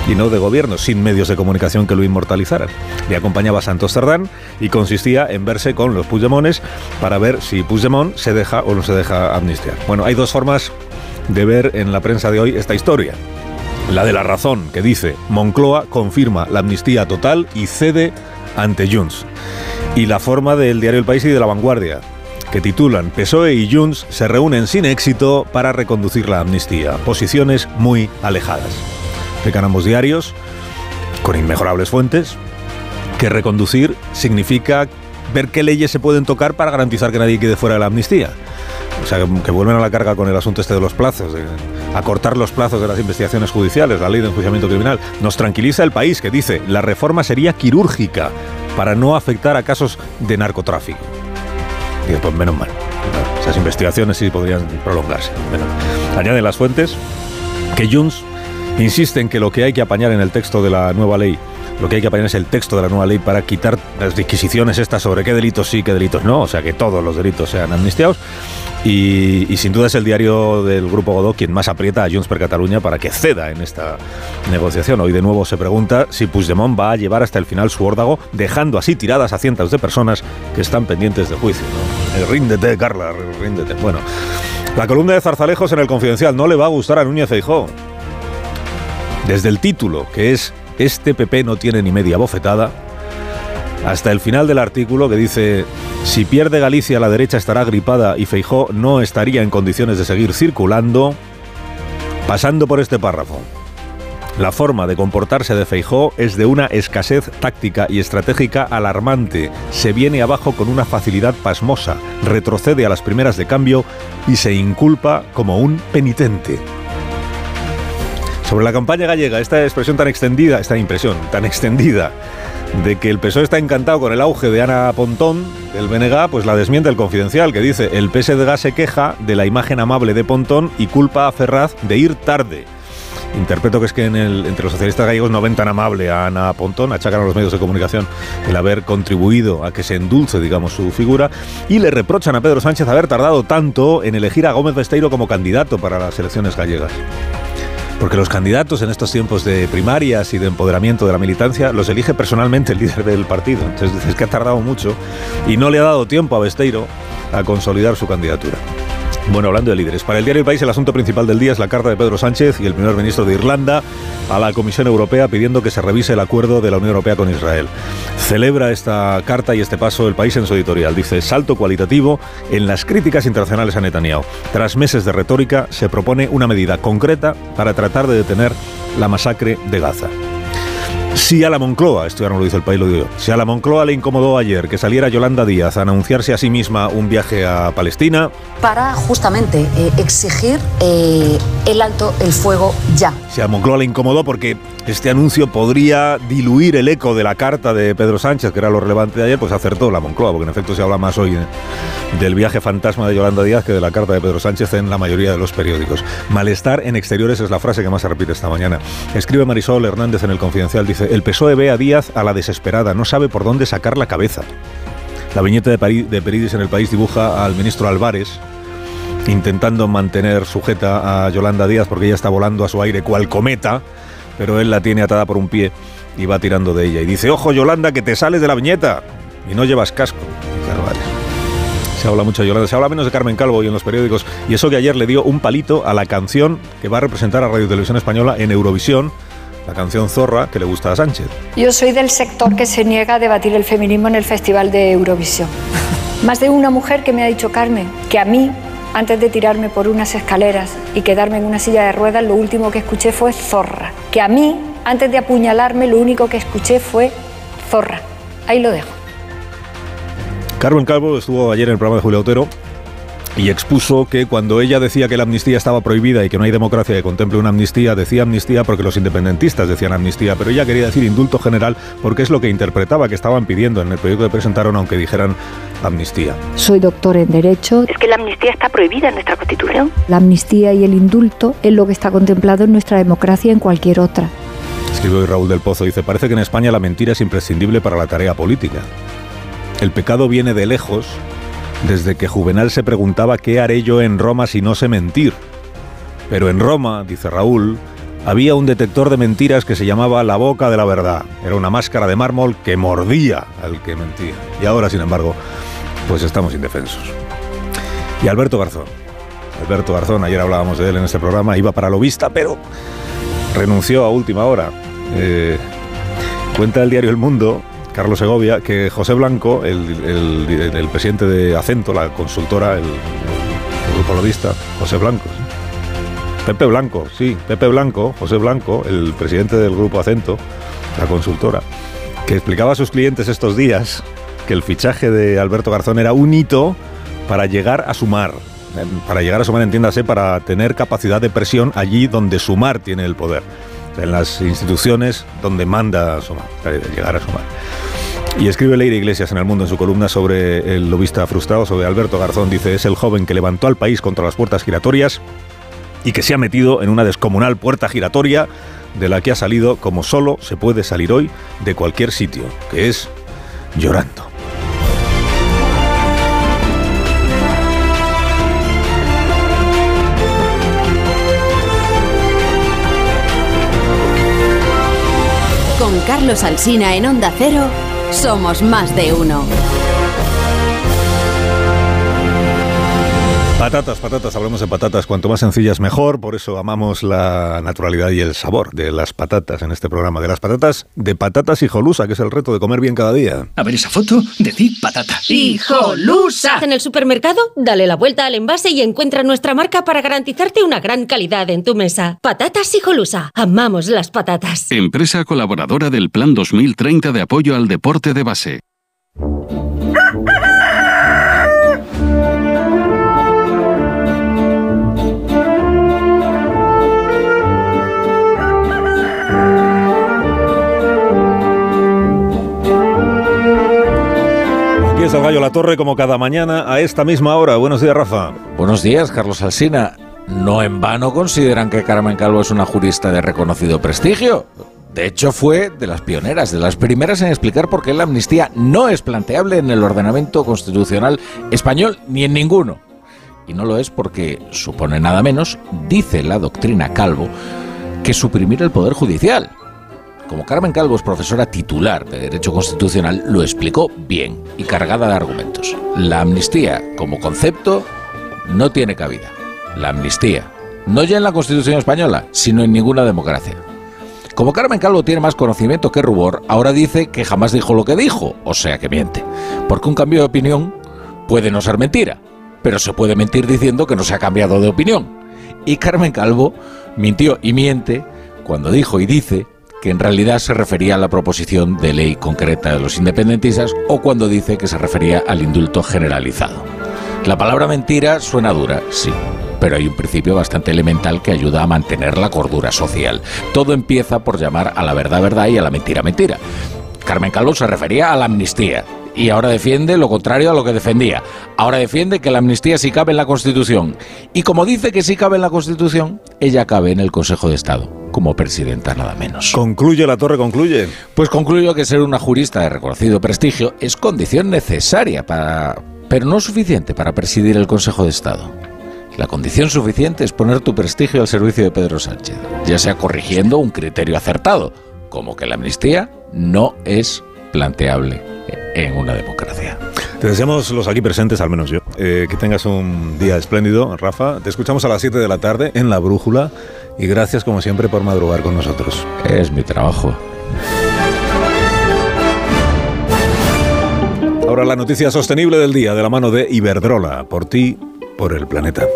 y no de gobierno, sin medios de comunicación que lo inmortalizaran. Le acompañaba Santos Cerdán y consistía en verse con los Puigdemones para ver si Puigdemont se deja o no se deja amnistiar. Bueno, hay dos formas de ver en la prensa de hoy esta historia. La de la razón, que dice, Moncloa confirma la amnistía total y cede ante Junts. Y la forma del diario El País y de La Vanguardia, que titulan PSOE y Junts se reúnen sin éxito para reconducir la amnistía. Posiciones muy alejadas. Pecan ambos diarios, con inmejorables fuentes, que reconducir significa ver qué leyes se pueden tocar para garantizar que nadie quede fuera de la amnistía. O sea, que, vuelven a la carga con el asunto este de los plazos, acortar los plazos de las investigaciones judiciales, la ley de enjuiciamiento criminal. Nos tranquiliza el país que dice la reforma sería quirúrgica para no afectar a casos de narcotráfico. Y pues menos mal. Esas investigaciones sí podrían prolongarse. Añaden las fuentes que Junts insiste en que lo que hay que apañar en el texto de la nueva ley lo que hay que apañar es el texto de la nueva ley para quitar las disquisiciones estas sobre qué delitos sí, qué delitos no, o sea, que todos los delitos sean amnistiados. Y, sin duda es el diario del Grupo Godó quien más aprieta a Junts per Cataluña para que ceda en esta negociación. Hoy de nuevo se pregunta si Puigdemont va a llevar hasta el final su órdago, dejando así tiradas a cientos de personas que están pendientes de juicio. ¿no? ríndete, Carla, ríndete. Bueno, la columna de Zarzalejos en el Confidencial no le va a gustar a Núñez Feijóo. Desde el título, que es Este PP no tiene ni media bofetada, hasta el final del artículo que dice si pierde Galicia la derecha estará gripada y Feijó no estaría en condiciones de seguir circulando, pasando por este párrafo. La forma de comportarse de Feijó es de una escasez táctica y estratégica alarmante. Se viene abajo con una facilidad pasmosa, retrocede a las primeras de cambio y se inculpa como un penitente. Sobre la campaña gallega, esta expresión tan extendida, esta impresión tan extendida de que el PSOE está encantado con el auge de Ana Pontón, del BNG, pues la desmiente el confidencial, que dice, el PSDG se queja de la imagen amable de Pontón y culpa a Ferraz de ir tarde. Interpreto que es que entre los socialistas gallegos no ven tan amable a Ana Pontón, achacan a los medios de comunicación el haber contribuido a que se endulce, digamos, su figura, y le reprochan a Pedro Sánchez haber tardado tanto en elegir a Gómez Besteiro como candidato para las elecciones gallegas. Porque los candidatos en estos tiempos de primarias y de empoderamiento de la militancia los elige personalmente el líder del partido. Entonces dices que ha tardado mucho y no le ha dado tiempo a Besteiro a consolidar su candidatura. Bueno, hablando de líderes, para el diario El País el asunto principal del día es la carta de Pedro Sánchez y el primer ministro de Irlanda a la Comisión Europea pidiendo que se revise el acuerdo de la Unión Europea con Israel. Celebra esta carta y este paso el país en su editorial. Dice, salto cualitativo en las críticas internacionales a Netanyahu. Tras meses de retórica, se propone una medida concreta para tratar de detener la masacre de Gaza. Si a la Moncloa, esto ya no lo dice el país, lo digo yo, si a la Moncloa le incomodó ayer que saliera Yolanda Díaz a anunciarse a sí misma un viaje a Palestina, para justamente eh, exigir eh, el alto el fuego ya. Si a Moncloa le incomodó porque este anuncio podría diluir el eco de la carta de Pedro Sánchez, que era lo relevante de ayer, pues acertó la Moncloa, porque en efecto se habla más hoy eh, del viaje fantasma de Yolanda Díaz que de la carta de Pedro Sánchez en la mayoría de los periódicos. Malestar en exteriores es la frase que más se repite esta mañana. Escribe Marisol Hernández en el Confidencial, dice, el PSOE ve a Díaz a la desesperada, no sabe por dónde sacar la cabeza. La viñeta de, Pari- de Peridis en el país dibuja al ministro Álvarez intentando mantener sujeta a Yolanda Díaz porque ella está volando a su aire cual cometa, pero él la tiene atada por un pie y va tirando de ella. Y dice, ojo Yolanda, que te sales de la viñeta y no llevas casco. Se habla mucho de Yolanda, se habla menos de Carmen Calvo hoy en los periódicos. Y eso que ayer le dio un palito a la canción que va a representar a Radio y Televisión Española en Eurovisión, la canción Zorra que le gusta a Sánchez. Yo soy del sector que se niega a debatir el feminismo en el Festival de Eurovisión. Más de una mujer que me ha dicho, Carmen, que a mí, antes de tirarme por unas escaleras y quedarme en una silla de ruedas, lo último que escuché fue zorra. Que a mí, antes de apuñalarme, lo único que escuché fue zorra. Ahí lo dejo. Carmen Calvo estuvo ayer en el programa de Julio Otero y expuso que cuando ella decía que la amnistía estaba prohibida y que no hay democracia que contemple una amnistía, decía amnistía porque los independentistas decían amnistía, pero ella quería decir indulto general porque es lo que interpretaba que estaban pidiendo en el proyecto que presentaron aunque dijeran amnistía. Soy doctor en Derecho. Es que la amnistía está prohibida en nuestra Constitución. La amnistía y el indulto es lo que está contemplado en nuestra democracia y en cualquier otra. Escribió hoy Raúl del Pozo, dice, parece que en España la mentira es imprescindible para la tarea política. El pecado viene de lejos, desde que Juvenal se preguntaba qué haré yo en Roma si no sé mentir. Pero en Roma, dice Raúl, había un detector de mentiras que se llamaba la boca de la verdad. Era una máscara de mármol que mordía al que mentía. Y ahora, sin embargo, pues estamos indefensos. Y Alberto Garzón. Alberto Garzón, ayer hablábamos de él en este programa, iba para lo vista, pero renunció a última hora. Eh, cuenta el diario El Mundo, Carlos Segovia, que José Blanco, el, el- presidente de Acento, la consultora, el, grupo lobista, José Blanco. Pepe Blanco, sí, Pepe Blanco, José Blanco, el presidente del grupo Acento, la consultora, que explicaba a sus clientes estos días que el fichaje de Alberto Garzón era un hito para llegar a sumar. Para llegar a sumar, entiéndase, para tener capacidad de presión allí donde sumar tiene el poder. En las instituciones donde manda sumar, eh, llegar a sumar. Y escribe Leire Iglesias en El Mundo en su columna sobre el lobista frustrado, sobre Alberto Garzón. Dice, es el joven que levantó al país contra las puertas giratorias y que se ha metido en una descomunal puerta giratoria de la que ha salido como solo se puede salir hoy de cualquier sitio, que es llorando. Con Carlos Alsina en Onda Cero, somos más de uno. Patatas, patatas, hablamos de patatas, cuanto más sencillas mejor, por eso amamos la naturalidad y el sabor de las patatas en este programa, de las patatas de patatas hijolusa, que es el reto de comer bien cada día. A ver esa foto, decid patata. ¡Hijolusa! En el supermercado, dale la vuelta al envase y encuentra nuestra marca para garantizarte una gran calidad en tu mesa. Patatas Hijolusa. Amamos las patatas. Empresa colaboradora del Plan 2030 de apoyo al deporte de base. Gallo La Torre, como cada mañana a esta misma hora. Buenos días, Rafa. Buenos días, Carlos Alsina. No en vano consideran que Carmen Calvo es una jurista de reconocido prestigio. De hecho, fue de las pioneras, de las primeras en explicar por qué la amnistía no es planteable en el ordenamiento constitucional español ni en ninguno. Y no lo es porque supone nada menos, dice la doctrina Calvo, que suprimir el Poder Judicial. Como Carmen Calvo es profesora titular de Derecho Constitucional, lo explicó bien y cargada de argumentos. La amnistía como concepto no tiene cabida. La amnistía. No ya en la Constitución española, sino en ninguna democracia. Como Carmen Calvo tiene más conocimiento que rubor, ahora dice que jamás dijo lo que dijo, o sea que miente. Porque un cambio de opinión puede no ser mentira, pero se puede mentir diciendo que no se ha cambiado de opinión. Y Carmen Calvo mintió y miente cuando dijo y dice que en realidad se refería a la proposición de ley concreta de los independentistas o cuando dice que se refería al indulto generalizado. La palabra mentira suena dura, sí, pero hay un principio bastante elemental que ayuda a mantener la cordura social. Todo empieza por llamar a la verdad verdad y a la mentira mentira. Carmen Calvo se refería a la amnistía y ahora defiende lo contrario a lo que defendía. Ahora defiende que la amnistía sí cabe en la Constitución. Y como dice que sí cabe en la Constitución, ella cabe en el Consejo de Estado, como presidenta nada menos. Concluye la torre, concluye. Pues concluyo que ser una jurista de reconocido prestigio es condición necesaria para... pero no suficiente para presidir el Consejo de Estado. La condición suficiente es poner tu prestigio al servicio de Pedro Sánchez, ya sea corrigiendo un criterio acertado, como que la amnistía no es planteable en una democracia. Te deseamos los aquí presentes, al menos yo, eh, que tengas un día espléndido, Rafa. Te escuchamos a las 7 de la tarde en La Brújula y gracias como siempre por madrugar con nosotros. Es mi trabajo. Ahora la noticia sostenible del día de la mano de Iberdrola, por ti, por el planeta.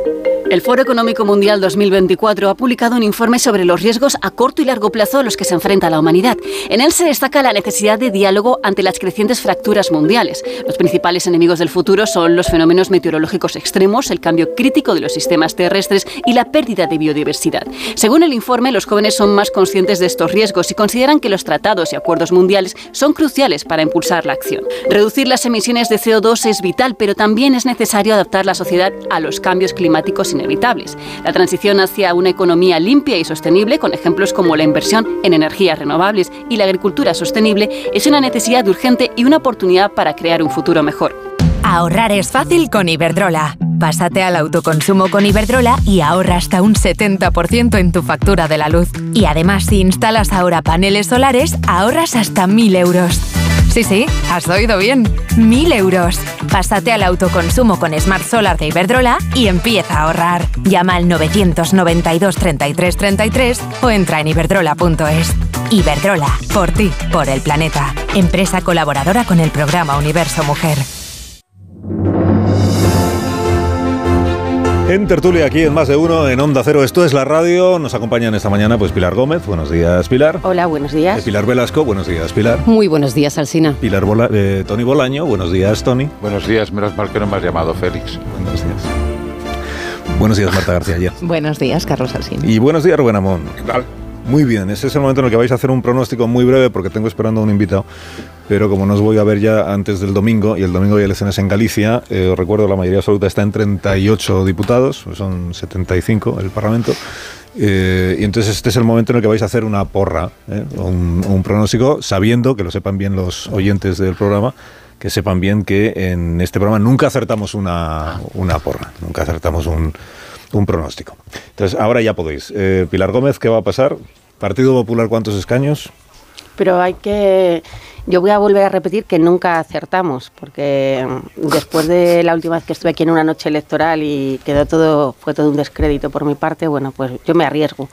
El Foro Económico Mundial 2024 ha publicado un informe sobre los riesgos a corto y largo plazo a los que se enfrenta la humanidad. En él se destaca la necesidad de diálogo ante las crecientes fracturas mundiales. Los principales enemigos del futuro son los fenómenos meteorológicos extremos, el cambio crítico de los sistemas terrestres y la pérdida de biodiversidad. Según el informe, los jóvenes son más conscientes de estos riesgos y consideran que los tratados y acuerdos mundiales son cruciales para impulsar la acción. Reducir las emisiones de CO2 es vital, pero también es necesario adaptar la sociedad a los cambios climáticos inevitables. La transición hacia una economía limpia y sostenible, con ejemplos como la inversión en energías renovables y la agricultura sostenible, es una necesidad urgente y una oportunidad para crear un futuro mejor. Ahorrar es fácil con Iberdrola. Pásate al autoconsumo con Iberdrola y ahorra hasta un 70% en tu factura de la luz. Y además, si instalas ahora paneles solares, ahorras hasta 1.000 euros. Sí, sí, has oído bien. 1.000 euros. Pásate al autoconsumo con Smart Solar de Iberdrola y empieza a ahorrar. Llama al 992 33 33 o entra en iberdrola.es. Iberdrola, por ti, por el planeta. Empresa colaboradora con el programa Universo Mujer. En tertulia aquí en Más de Uno, en Onda Cero, esto es la radio. Nos acompañan esta mañana pues Pilar Gómez. Buenos días, Pilar. Hola, buenos días. Eh, Pilar Velasco. Buenos días, Pilar. Muy buenos días, Alsina. Pilar Bola, eh, Tony Bolaño. Buenos días, Tony. Buenos días, menos mal que no me has llamado Félix. Buenos días. Buenos días, Marta García ayer. buenos días, Carlos Alsina. Y buenos días, Rubén Amón. ¿Qué tal? Muy bien, ese es el momento en el que vais a hacer un pronóstico muy breve porque tengo esperando a un invitado. Pero como no os voy a ver ya antes del domingo, y el domingo hay elecciones en Galicia, eh, os recuerdo la mayoría absoluta está en 38 diputados, son 75 el Parlamento. Eh, y entonces este es el momento en el que vais a hacer una porra, eh, un, pronóstico, sabiendo, que lo sepan bien los oyentes del programa, que sepan bien que en este programa nunca acertamos una, una porra, nunca acertamos un, un pronóstico. Entonces, ahora ya podéis. Eh, Pilar Gómez, ¿qué va a pasar? Partido Popular, ¿cuántos escaños? Pero hay que... Yo voy a volver a repetir que nunca acertamos, porque mm, después de la última vez que estuve aquí en una noche electoral y quedó todo, fue todo un descrédito por mi parte, bueno, pues yo me arriesgo.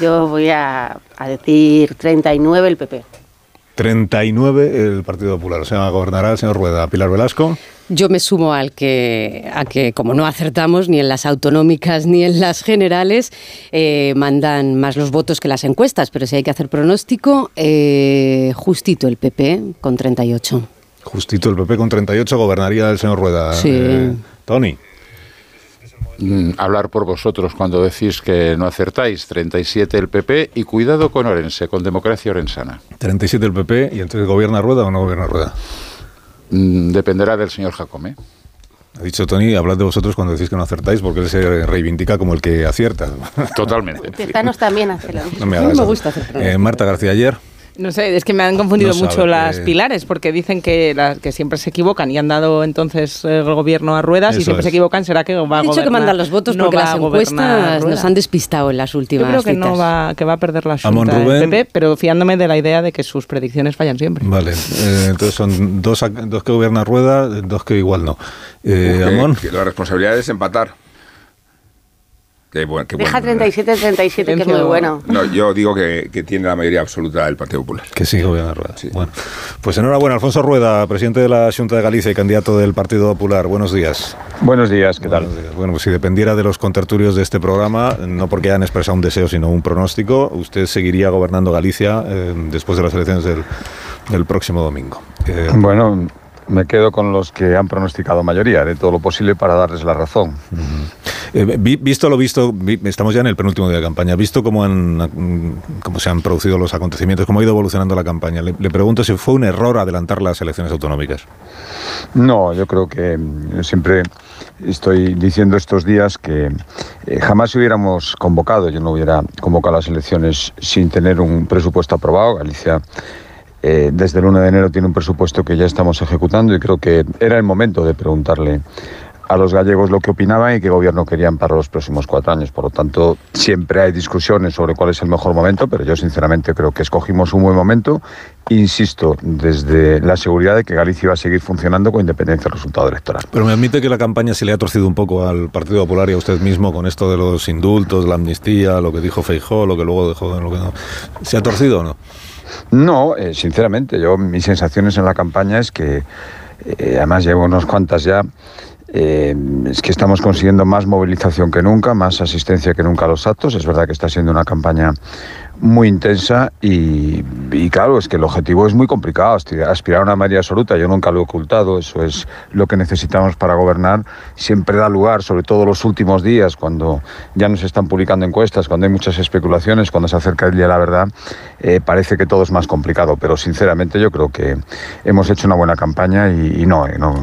Yo voy a, a decir 39 el PP. 39 el Partido Popular. O sea, gobernará el señor Rueda. Pilar Velasco. Yo me sumo al que, a que, como no acertamos ni en las autonómicas ni en las generales, eh, mandan más los votos que las encuestas, pero si hay que hacer pronóstico, eh, justito el PP con 38. Justito el PP con 38 gobernaría el señor Rueda. Sí. Eh, Tony. Mm, hablar por vosotros cuando decís que no acertáis. 37 el PP y cuidado con Orense, con democracia orensana. 37 el PP y entonces gobierna Rueda o no gobierna Rueda. Mm, dependerá del señor Jacome. Ha dicho Tony, hablad de vosotros cuando decís que no acertáis, porque él se reivindica como el que acierta. Totalmente. Tezanos también hace lo mismo. No me A mí hagas me eso. gusta hacer Eh, Marta García ayer. No sé, es que me han confundido No mucho las eh. pilares, porque dicen que, las que siempre se equivocan y han dado entonces eh, el gobierno a ruedas y Eso siempre es. se equivocan, será que va a He dicho gobernar. que mandan los votos no porque las gobernar encuestas nos han despistado en las Yo últimas creo que no citas. va, que va a perder la Junta Rubén. el PP, pero fiándome de la idea de que sus predicciones fallan siempre. Vale, eh, entonces son dos, dos que gobierna Rueda, dos que igual no. Eh, Que- Amón. que la responsabilidad es empatar. Qué bueno, qué Deja 37-37, que es muy bueno. No, yo digo que, que, tiene la mayoría absoluta del Partido Popular. Que sí, gobierna Rueda. Sí. Bueno, pues enhorabuena, Alfonso Rueda, presidente de la Junta de Galicia y candidato del Partido Popular. Buenos días. Buenos días, ¿qué tal? Bueno, pues si dependiera de los contertulios de este programa, no porque hayan expresado un deseo, sino un pronóstico, usted seguiría gobernando Galicia eh, después de las elecciones del, del próximo domingo. Eh, bueno, me quedo con los que han pronosticado mayoría. Haré todo lo posible para darles la razón. Eh, visto lo visto, estamos ya en el penúltimo día de campaña. Visto cómo, han, cómo se han producido los acontecimientos, cómo ha ido evolucionando la campaña, le, pregunto si fue un error adelantar las elecciones autonómicas. No, yo creo que mm, siempre estoy diciendo estos días que eh, jamás hubiéramos convocado, yo no hubiera convocado las elecciones sin tener un presupuesto aprobado. Galicia eh, desde el 1 de enero tiene un presupuesto que ya estamos ejecutando y creo que era el momento de preguntarle a los gallegos lo que opinaban y qué gobierno querían para los próximos cuatro años. Por lo tanto, siempre hay discusiones sobre cuál es el mejor momento, pero yo sinceramente creo que escogimos un buen momento. Insisto, desde la seguridad de que Galicia va a seguir funcionando con independencia del resultado electoral. Pero me admite que la campaña se le ha torcido un poco al Partido Popular y a usted mismo con esto de los indultos, la amnistía, lo que dijo Feijó, lo que luego dejó, lo que no. ¿Se ha torcido o no? No, eh, sinceramente, yo mis sensaciones en la campaña es que, eh, además llevo unos cuantas ya, eh, es que estamos consiguiendo más movilización que nunca, más asistencia que nunca a los actos. Es verdad que está siendo una campaña muy intensa y, claro, es que el objetivo es muy complicado, aspirar a una mayoría absoluta, yo nunca lo he ocultado, eso es lo que necesitamos para gobernar, siempre da lugar, sobre todo los últimos días, cuando ya no se están publicando encuestas, cuando hay muchas especulaciones, cuando se acerca el día la verdad, eh, parece que todo es más complicado, pero sinceramente yo creo que hemos hecho una buena campaña y, no, eh, no,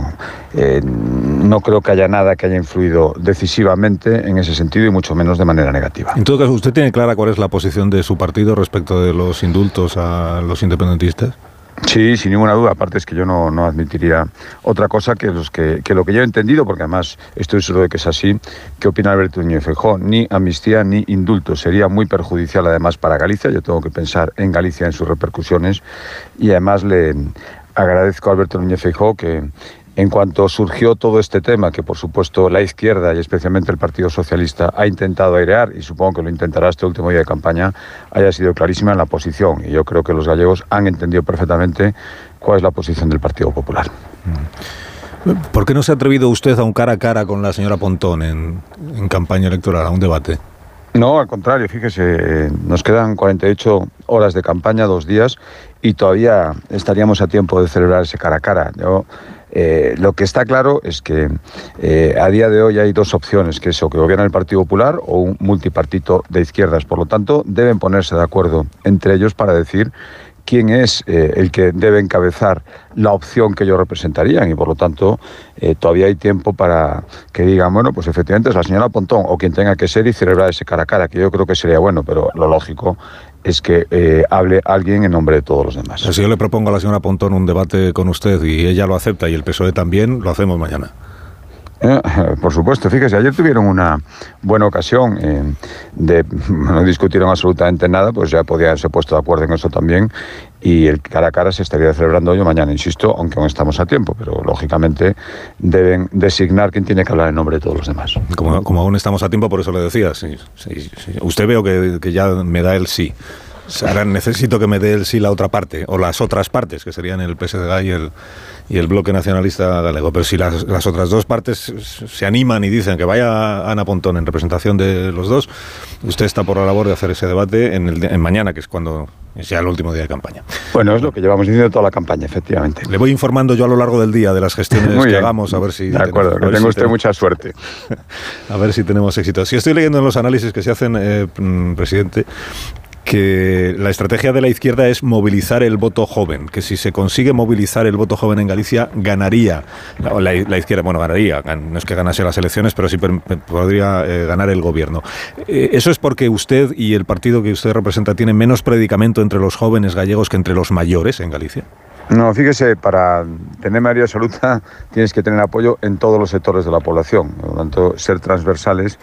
eh, no creo que haya nada que haya influido decisivamente en ese sentido y mucho menos de manera negativa. En todo caso, ¿usted tiene clara cuál es la posición de su partido respecto de los indultos a los independentistas? Sí, sin ninguna duda. Aparte es que yo no, no admitiría otra cosa que, los que, que, lo que yo he entendido, porque además estoy seguro de que es así, que opina Alberto Núñez Feijóo, ni amnistía ni indulto. Sería muy perjudicial además para Galicia. Yo tengo que pensar en Galicia, en sus repercusiones. Y además le agradezco a Alberto Núñez Feijóo que en cuanto surgió todo este tema, que por supuesto la izquierda y especialmente el Partido Socialista ha intentado airear, y supongo que lo intentará este último día de campaña, haya sido clarísima en la posición. Y yo creo que los gallegos han entendido perfectamente cuál es la posición del Partido Popular. ¿Por qué no se ha atrevido usted a un cara a cara con la señora Pontón en, en campaña electoral, a un debate? No, al contrario, fíjese, nos quedan 48 horas de campaña, dos días, y todavía estaríamos a tiempo de celebrar ese cara a cara. Yo eh, lo que está claro es que eh, a día de hoy hay dos opciones, que es o que gobierna el Partido Popular o un multipartito de izquierdas. Por lo tanto, deben ponerse de acuerdo entre ellos para decir quién es eh, el que debe encabezar la opción que ellos representarían y por lo tanto todavía hay tiempo para que digan, bueno, pues efectivamente es la señora Pontón o quien tenga que ser y celebrar ese cara a cara, que yo creo que sería bueno, pero lo lógico es que eh, hable alguien en nombre de todos los demás. Si yo le propongo a la señora Pontón un debate con usted y ella lo acepta y el PSOE también, lo hacemos mañana. Eh, por supuesto, fíjese, ayer tuvieron una buena ocasión eh, de, no discutieron absolutamente nada, pues ya podían haberse puesto de acuerdo en eso también y el cara a cara se estaría celebrando hoy o mañana, insisto, aunque aún estamos a tiempo, pero lógicamente deben designar quién tiene que hablar en nombre de todos los demás. Como, aún estamos a tiempo, por eso le decía, sí, usted veo que, ya me da el sí. Ahora necesito que me dé el sí la otra parte, o las otras partes, que serían el PSDG y el, y el bloque nacionalista galego. Pero si las, las, otras dos partes se animan y dicen que vaya Ana Pontón en representación de los dos, usted está por la labor de hacer ese debate en, el, en mañana, que es cuando sea el último día de campaña. Bueno, es lo que llevamos diciendo toda la campaña, efectivamente. Le voy informando yo a lo largo del día de las gestiones que hagamos, a ver si... De acuerdo, que tenga usted mucha suerte. a ver si tenemos éxito. Si estoy leyendo en los análisis que se hacen, eh, mm, presidente, que la estrategia de la izquierda es movilizar el voto joven, que si se consigue movilizar el voto joven en Galicia, ganaría la, izquierda, bueno, ganaría, no es que ganase las elecciones, pero sí podría eh, ganar el gobierno. Eh, ¿Eso es porque usted y el partido que usted representa tienen menos predicamento entre los jóvenes gallegos que entre los mayores en Galicia? No, fíjese, para tener mayoría absoluta tienes que tener apoyo en todos los sectores de la población, por lo tanto, ser transversales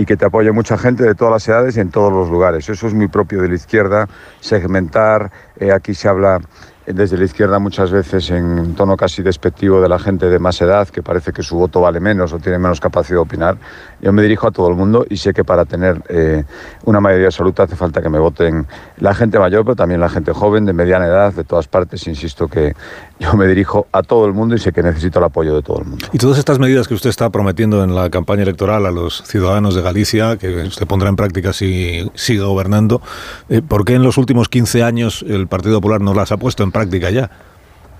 y que te apoye mucha gente de todas las edades y en todos los lugares. Eso es muy propio de la izquierda, segmentar, eh, aquí se habla desde la izquierda muchas veces en tono casi despectivo de la gente de más edad, que parece que su voto vale menos o tiene menos capacidad de opinar. Yo me dirijo a todo el mundo y sé que para tener eh, una mayoría absoluta hace falta que me voten la gente mayor, pero también la gente joven, de mediana edad, de todas partes. Insisto que yo me dirijo a todo el mundo y sé que necesito el apoyo de todo el mundo. Y todas estas medidas que usted está prometiendo en la campaña electoral a los ciudadanos de Galicia, que usted pondrá en práctica si sigue gobernando, eh, ¿por qué en los últimos 15 años el Partido Popular no las ha puesto en práctica ya?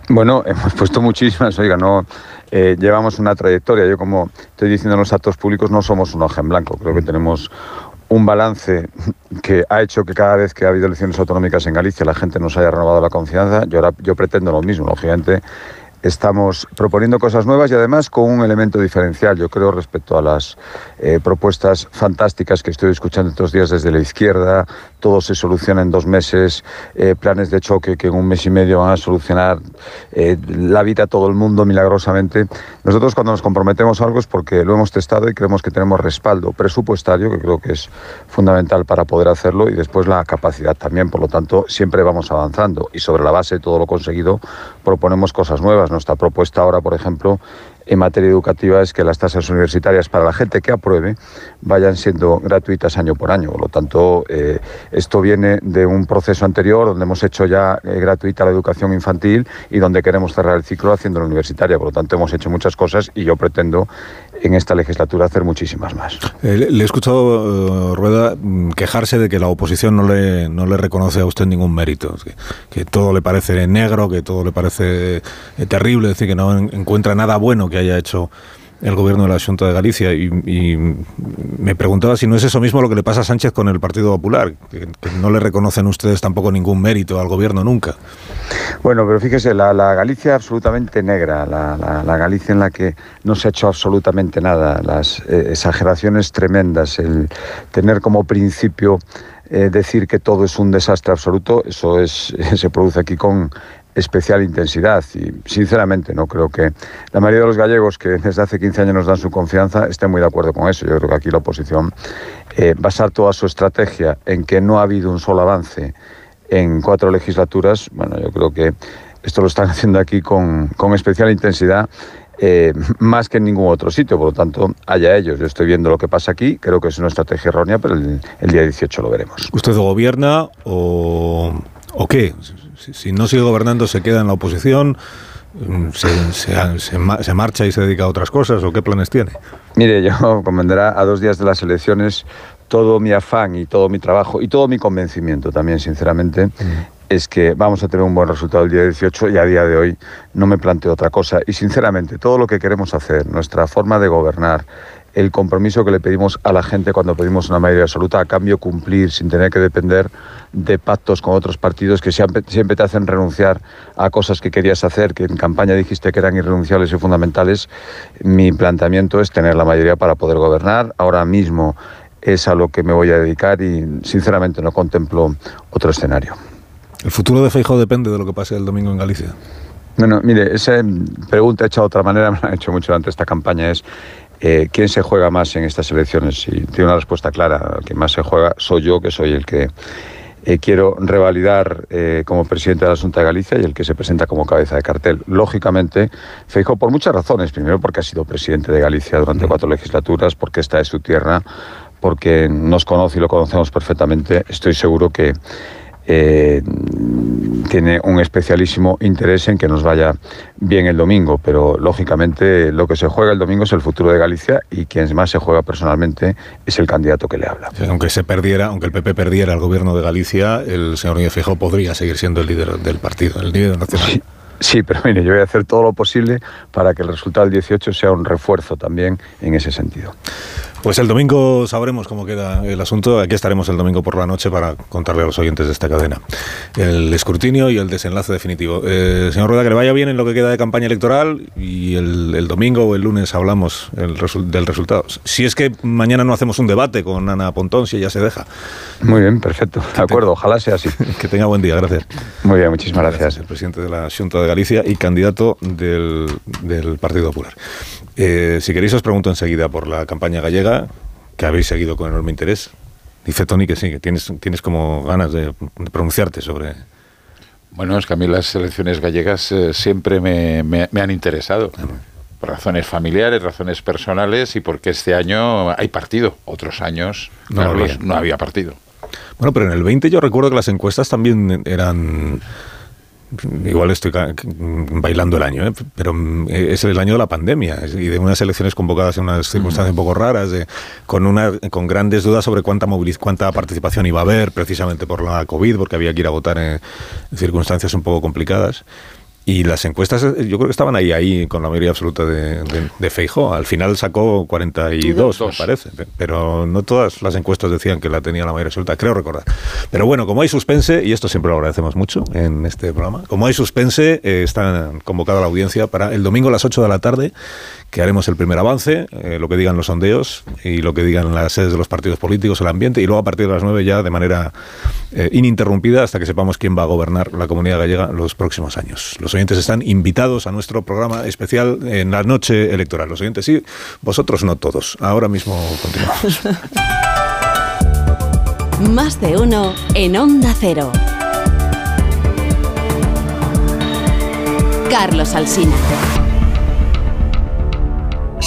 Bueno, hemos puesto muchísimas, oiga, no eh, llevamos una trayectoria. Yo, como estoy diciendo en los actos públicos, no somos un hoja en blanco. Creo que tenemos un balance que ha hecho que cada vez que ha habido elecciones autonómicas en Galicia la gente nos haya renovado la confianza. Yo, ahora, yo pretendo lo mismo, lógicamente. Estamos proponiendo cosas nuevas y además con un elemento diferencial, yo creo, respecto a las eh, propuestas fantásticas que estoy escuchando estos días desde la izquierda, todo se soluciona en dos meses, eh, planes de choque que en un mes y medio van a solucionar eh, la vida a todo el mundo milagrosamente. Nosotros cuando nos comprometemos a algo es porque lo hemos testado y creemos que tenemos respaldo presupuestario, que creo que es fundamental para poder hacerlo, y después la capacidad también. Por lo tanto, siempre vamos avanzando y sobre la base de todo lo conseguido proponemos cosas nuevas. Nuestra propuesta ahora, por ejemplo, en materia educativa es que las tasas universitarias para la gente que apruebe vayan siendo gratuitas año por año. Por lo tanto, eh, esto viene de un proceso anterior donde hemos hecho ya eh, gratuita la educación infantil y donde queremos cerrar el ciclo haciendo la universitaria. Por lo tanto, hemos hecho muchas cosas y yo pretendo en esta legislatura hacer muchísimas más. Eh, le he escuchado, Rueda, mm, quejarse de que la oposición no le, no le reconoce a usted ningún mérito, que, que todo le parece negro, que todo le parece terrible, es decir, que no encuentra nada bueno que haya hecho el gobierno de la Junta de Galicia y, me preguntaba si no es eso mismo lo que le pasa a Sánchez con el Partido Popular, que, no le reconocen ustedes tampoco ningún mérito al gobierno nunca. Bueno, pero fíjese, la, Galicia absolutamente negra, la, Galicia en la que no se ha hecho absolutamente nada, las eh, exageraciones tremendas, el tener como principio eh, decir que todo es un desastre absoluto, eso es, se produce aquí con especial intensidad y sinceramente no creo que la mayoría de los gallegos que desde hace 15 años nos dan su confianza estén muy de acuerdo con eso. Yo creo que aquí la oposición eh, basar toda su estrategia en que no ha habido un solo avance en cuatro legislaturas, bueno, yo creo que esto lo están haciendo aquí con, con especial intensidad eh, más que en ningún otro sitio. Por lo tanto, haya ellos. Yo estoy viendo lo que pasa aquí. Creo que es una estrategia errónea, pero el, el día 18 lo veremos. ¿Usted gobierna o, o qué? Si, no sigue gobernando, se queda en la oposición. Mm, se, marcha y se dedica a otras cosas o qué planes tiene? Mire, yo convendrá a dos días de las elecciones todo mi afán y todo mi trabajo y todo mi convencimiento también, sinceramente, mm. es que vamos a tener un buen resultado el día 18 y a día de hoy no me planteo otra cosa. Y sinceramente, todo lo que queremos hacer, nuestra forma de gobernar, el compromiso que le pedimos a la gente cuando pedimos una mayoría absoluta, a cambio cumplir sin tener que depender de pactos con otros partidos que siempre, te hacen renunciar a cosas que querías hacer, que en campaña dijiste que eran irrenunciables y fundamentales. Mi planteamiento es tener la mayoría para poder gobernar. Ahora mismo es a lo que me voy a dedicar y sinceramente no contemplo otro escenario. ¿El futuro de Feijóo depende de lo que pase el domingo en Galicia? Bueno, mire, esa pregunta hecha de otra manera, me la han hecho mucho durante esta campaña, es eh, ¿quién se juega más en estas elecciones? Y tiene una respuesta clara, el que más se juega soy yo, que soy el que eh, quiero revalidar eh, como presidente de la Junta de Galicia y el que se presenta como cabeza de cartel. Lógicamente, Feijóo por muchas razones. Primero, porque ha sido presidente de Galicia durante cuatro legislaturas, porque esta es su tierra, porque nos conoce y lo conocemos perfectamente. Estoy seguro que eh, tiene un especialísimo interés en que nos vaya bien el domingo, pero lógicamente lo que se juega el domingo es el futuro de Galicia y quien más se juega personalmente es el candidato que le habla. aunque se perdiera, aunque el PP perdiera el gobierno de Galicia, el señor Núñez Feijóo podría seguir siendo el líder del partido, el líder nacional. Sí. pero mire, yo voy a hacer todo lo posible para que el resultado del 18 sea un refuerzo también en ese sentido. Pues el domingo sabremos cómo queda el asunto. Aquí estaremos el domingo por la noche para contarle a los oyentes de esta cadena el escrutinio y el desenlace definitivo. Eh, señor Rueda, que le vaya bien en lo que queda de campaña electoral y el, domingo o el lunes hablamos del resultado. Si es que mañana no hacemos un debate con Ana Pontón, si ella se deja. Muy bien, perfecto. De acuerdo, ojalá sea así. que tenga buen día, gracias. Muy bien, muchísimas gracias. El presidente de la Junta de Galicia y candidato del, Partido Popular. Eh, si queréis os pregunto enseguida por la campaña gallega que habéis seguido con enorme interés. Dice Tony que sí, que tienes, tienes como ganas de, pronunciarte sobre... Bueno, es que a mí las elecciones gallegas eh, siempre me, me- me han interesado. Por razones familiares, razones personales y porque este año hay partido. Otros años, No Carlos, había. no había partido. Bueno, pero en el 20 yo recuerdo que las encuestas también eran... Igual estoy bailando el año, ¿eh? pero mm, es el año de la pandemia y de unas elecciones convocadas en unas circunstancias un poco raras, de- con una con grandes dudas sobre cuánta moviliz cuánta participación iba a haber, precisamente por la COVID, porque había que ir a votar en circunstancias un poco complicadas. Y las encuestas, eh, yo creo que estaban ahí, ahí, con la mayoría absoluta de, de, de Feijóo. Al final sacó 42, me parece. pe- Pero no todas las encuestas decían que la tenía la mayoría absoluta, creo recordar. Pero bueno, como hay suspense, y esto siempre lo agradecemos mucho en este programa, como hay suspense, eh, está convocada la audiencia para el domingo a las 8 de la tarde, que haremos el primer avance, eh, lo que digan los sondeos y lo que digan las sedes de los partidos políticos, el ambiente, y luego a partir de las 9 ya de manera eh, ininterrumpida hasta que sepamos quién va a gobernar la comunidad gallega los próximos años. Los oyentes están invitados a nuestro programa especial en la noche electoral. Los oyentes sí, vosotros no todos. Ahora mismo continuamos. Más de uno en Onda Cero. Carlos Alsina.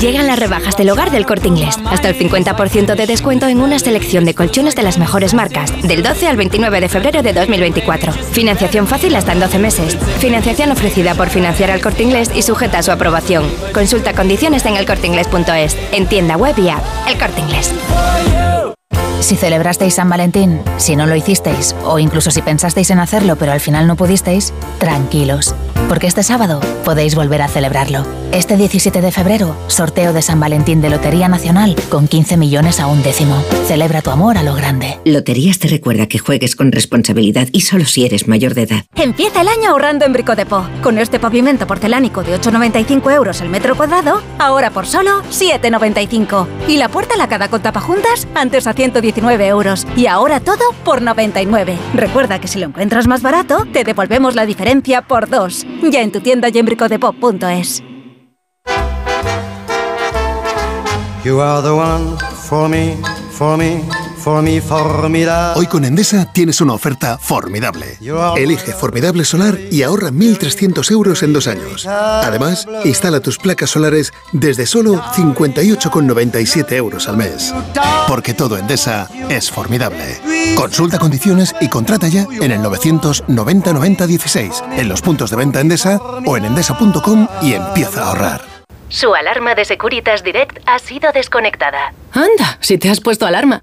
Llegan las rebajas del hogar del corte inglés. Hasta el 50% de descuento en una selección de colchones de las mejores marcas. Del 12 al 29 de febrero de 2024. Financiación fácil hasta en 12 meses. Financiación ofrecida por financiar al corte inglés y sujeta a su aprobación. Consulta condiciones en elcorteinglés.es. En tienda web y app. El corte inglés. Si celebrasteis San Valentín, si no lo hicisteis, o incluso si pensasteis en hacerlo pero al final no pudisteis, tranquilos, porque este sábado podéis volver a celebrarlo. Este 17 de febrero, sorteo de San Valentín de Lotería Nacional con 15 millones a un décimo. Celebra tu amor a lo grande. Loterías te recuerda que juegues con responsabilidad y solo si eres mayor de edad. Empieza el año ahorrando en Brico Depot. Con este pavimento porcelánico de 8,95 euros el metro cuadrado, ahora por solo 7,95. Y la puerta lacada con tapajuntas, antes a 119 euros. Y ahora todo por 99. Recuerda que si lo encuentras más barato, te devolvemos la diferencia por dos. Ya en tu tienda y en me, for me, formidable. Hoy con Endesa tienes una oferta formidable. Elige Formidable Solar y ahorra 1.300 euros en dos años. Además, instala tus placas solares desde solo 58,97 euros al mes. Porque todo Endesa es formidable. Consulta condiciones y contrata ya en el 990 90 16, en los puntos de venta Endesa o en endesa.com y empieza a ahorrar. Su alarma de Securitas Direct ha sido desconectada. Anda, si te has puesto alarma.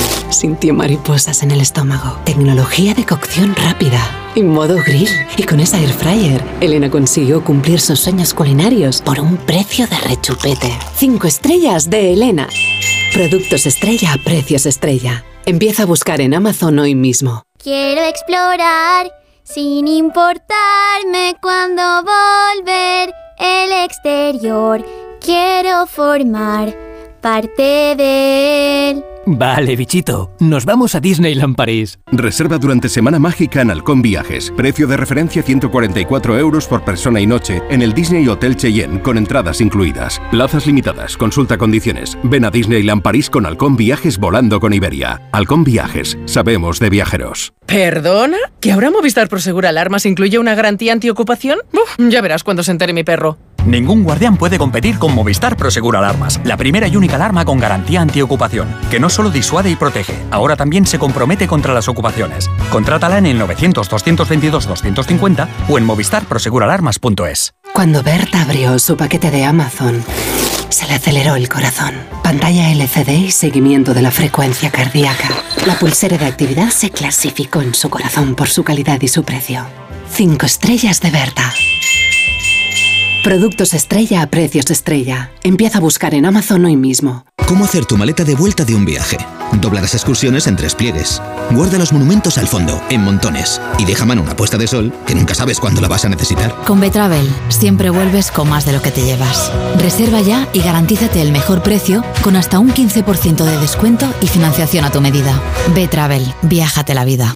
Sintió mariposas en el estómago. Tecnología de cocción rápida. Y modo grill. Y con esa air fryer, Elena consiguió cumplir sus sueños culinarios por un precio de rechupete. Cinco estrellas de Elena. Productos estrella a precios estrella. Empieza a buscar en Amazon hoy mismo. Quiero explorar sin importarme cuando volver el exterior. Quiero formar parte de él. Vale, bichito. Nos vamos a Disneyland París. Reserva durante Semana Mágica en Halcón Viajes. Precio de referencia 144 euros por persona y noche en el Disney Hotel Cheyenne con entradas incluidas. Plazas limitadas. Consulta condiciones. Ven a Disneyland París con Halcón Viajes volando con Iberia. Halcón Viajes. Sabemos de viajeros. ¿Perdona? ¿Que ahora Movistar Prosegur Alarmas incluye una garantía antiocupación? Uf, ya verás cuando se entere mi perro. Ningún guardián puede competir con Movistar Prosegur Alarmas, la primera y única alarma con garantía antiocupación, que no solo disuade y protege, ahora también se compromete contra las ocupaciones. Contrátala en el 900-222-250 o en movistarproseguralarmas.es. Cuando Berta abrió su paquete de Amazon, se le aceleró el corazón. Pantalla LCD y seguimiento de la frecuencia cardíaca. La pulsera de actividad se clasificó en su corazón por su calidad y su precio. Cinco estrellas de Berta. Productos estrella a precios estrella. Empieza a buscar en Amazon hoy mismo. ¿Cómo hacer tu maleta de vuelta de un viaje? Dobla las excursiones en tres pliegues. Guarda los monumentos al fondo, en montones. Y deja mano una puesta de sol que nunca sabes cuándo la vas a necesitar. Con Betravel siempre vuelves con más de lo que te llevas. Reserva ya y garantízate el mejor precio con hasta un 15% de descuento y financiación a tu medida. Betravel, viájate la vida.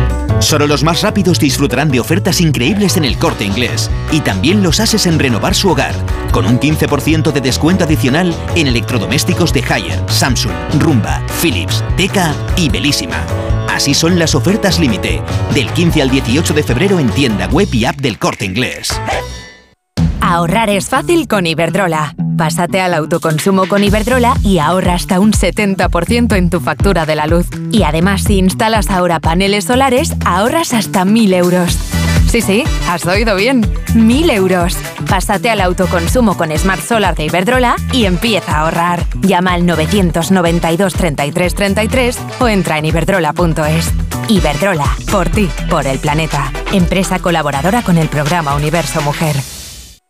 Solo los más rápidos disfrutarán de ofertas increíbles en el corte inglés. Y también los ases en renovar su hogar, con un 15% de descuento adicional en electrodomésticos de Haier, Samsung, Rumba, Philips, Teca y Belísima. Así son las ofertas límite, del 15 al 18 de febrero en tienda web y app del corte inglés. Ahorrar es fácil con Iberdrola. Pásate al autoconsumo con Iberdrola y ahorra hasta un 70% en tu factura de la luz. Y además, si instalas ahora paneles solares, ahorras hasta 1.000 euros. Sí, sí, has oído bien. 1.000 euros. Pásate al autoconsumo con Smart Solar de Iberdrola y empieza a ahorrar. Llama al 992 33 33 o entra en iberdrola.es. Iberdrola, por ti, por el planeta. Empresa colaboradora con el programa Universo Mujer.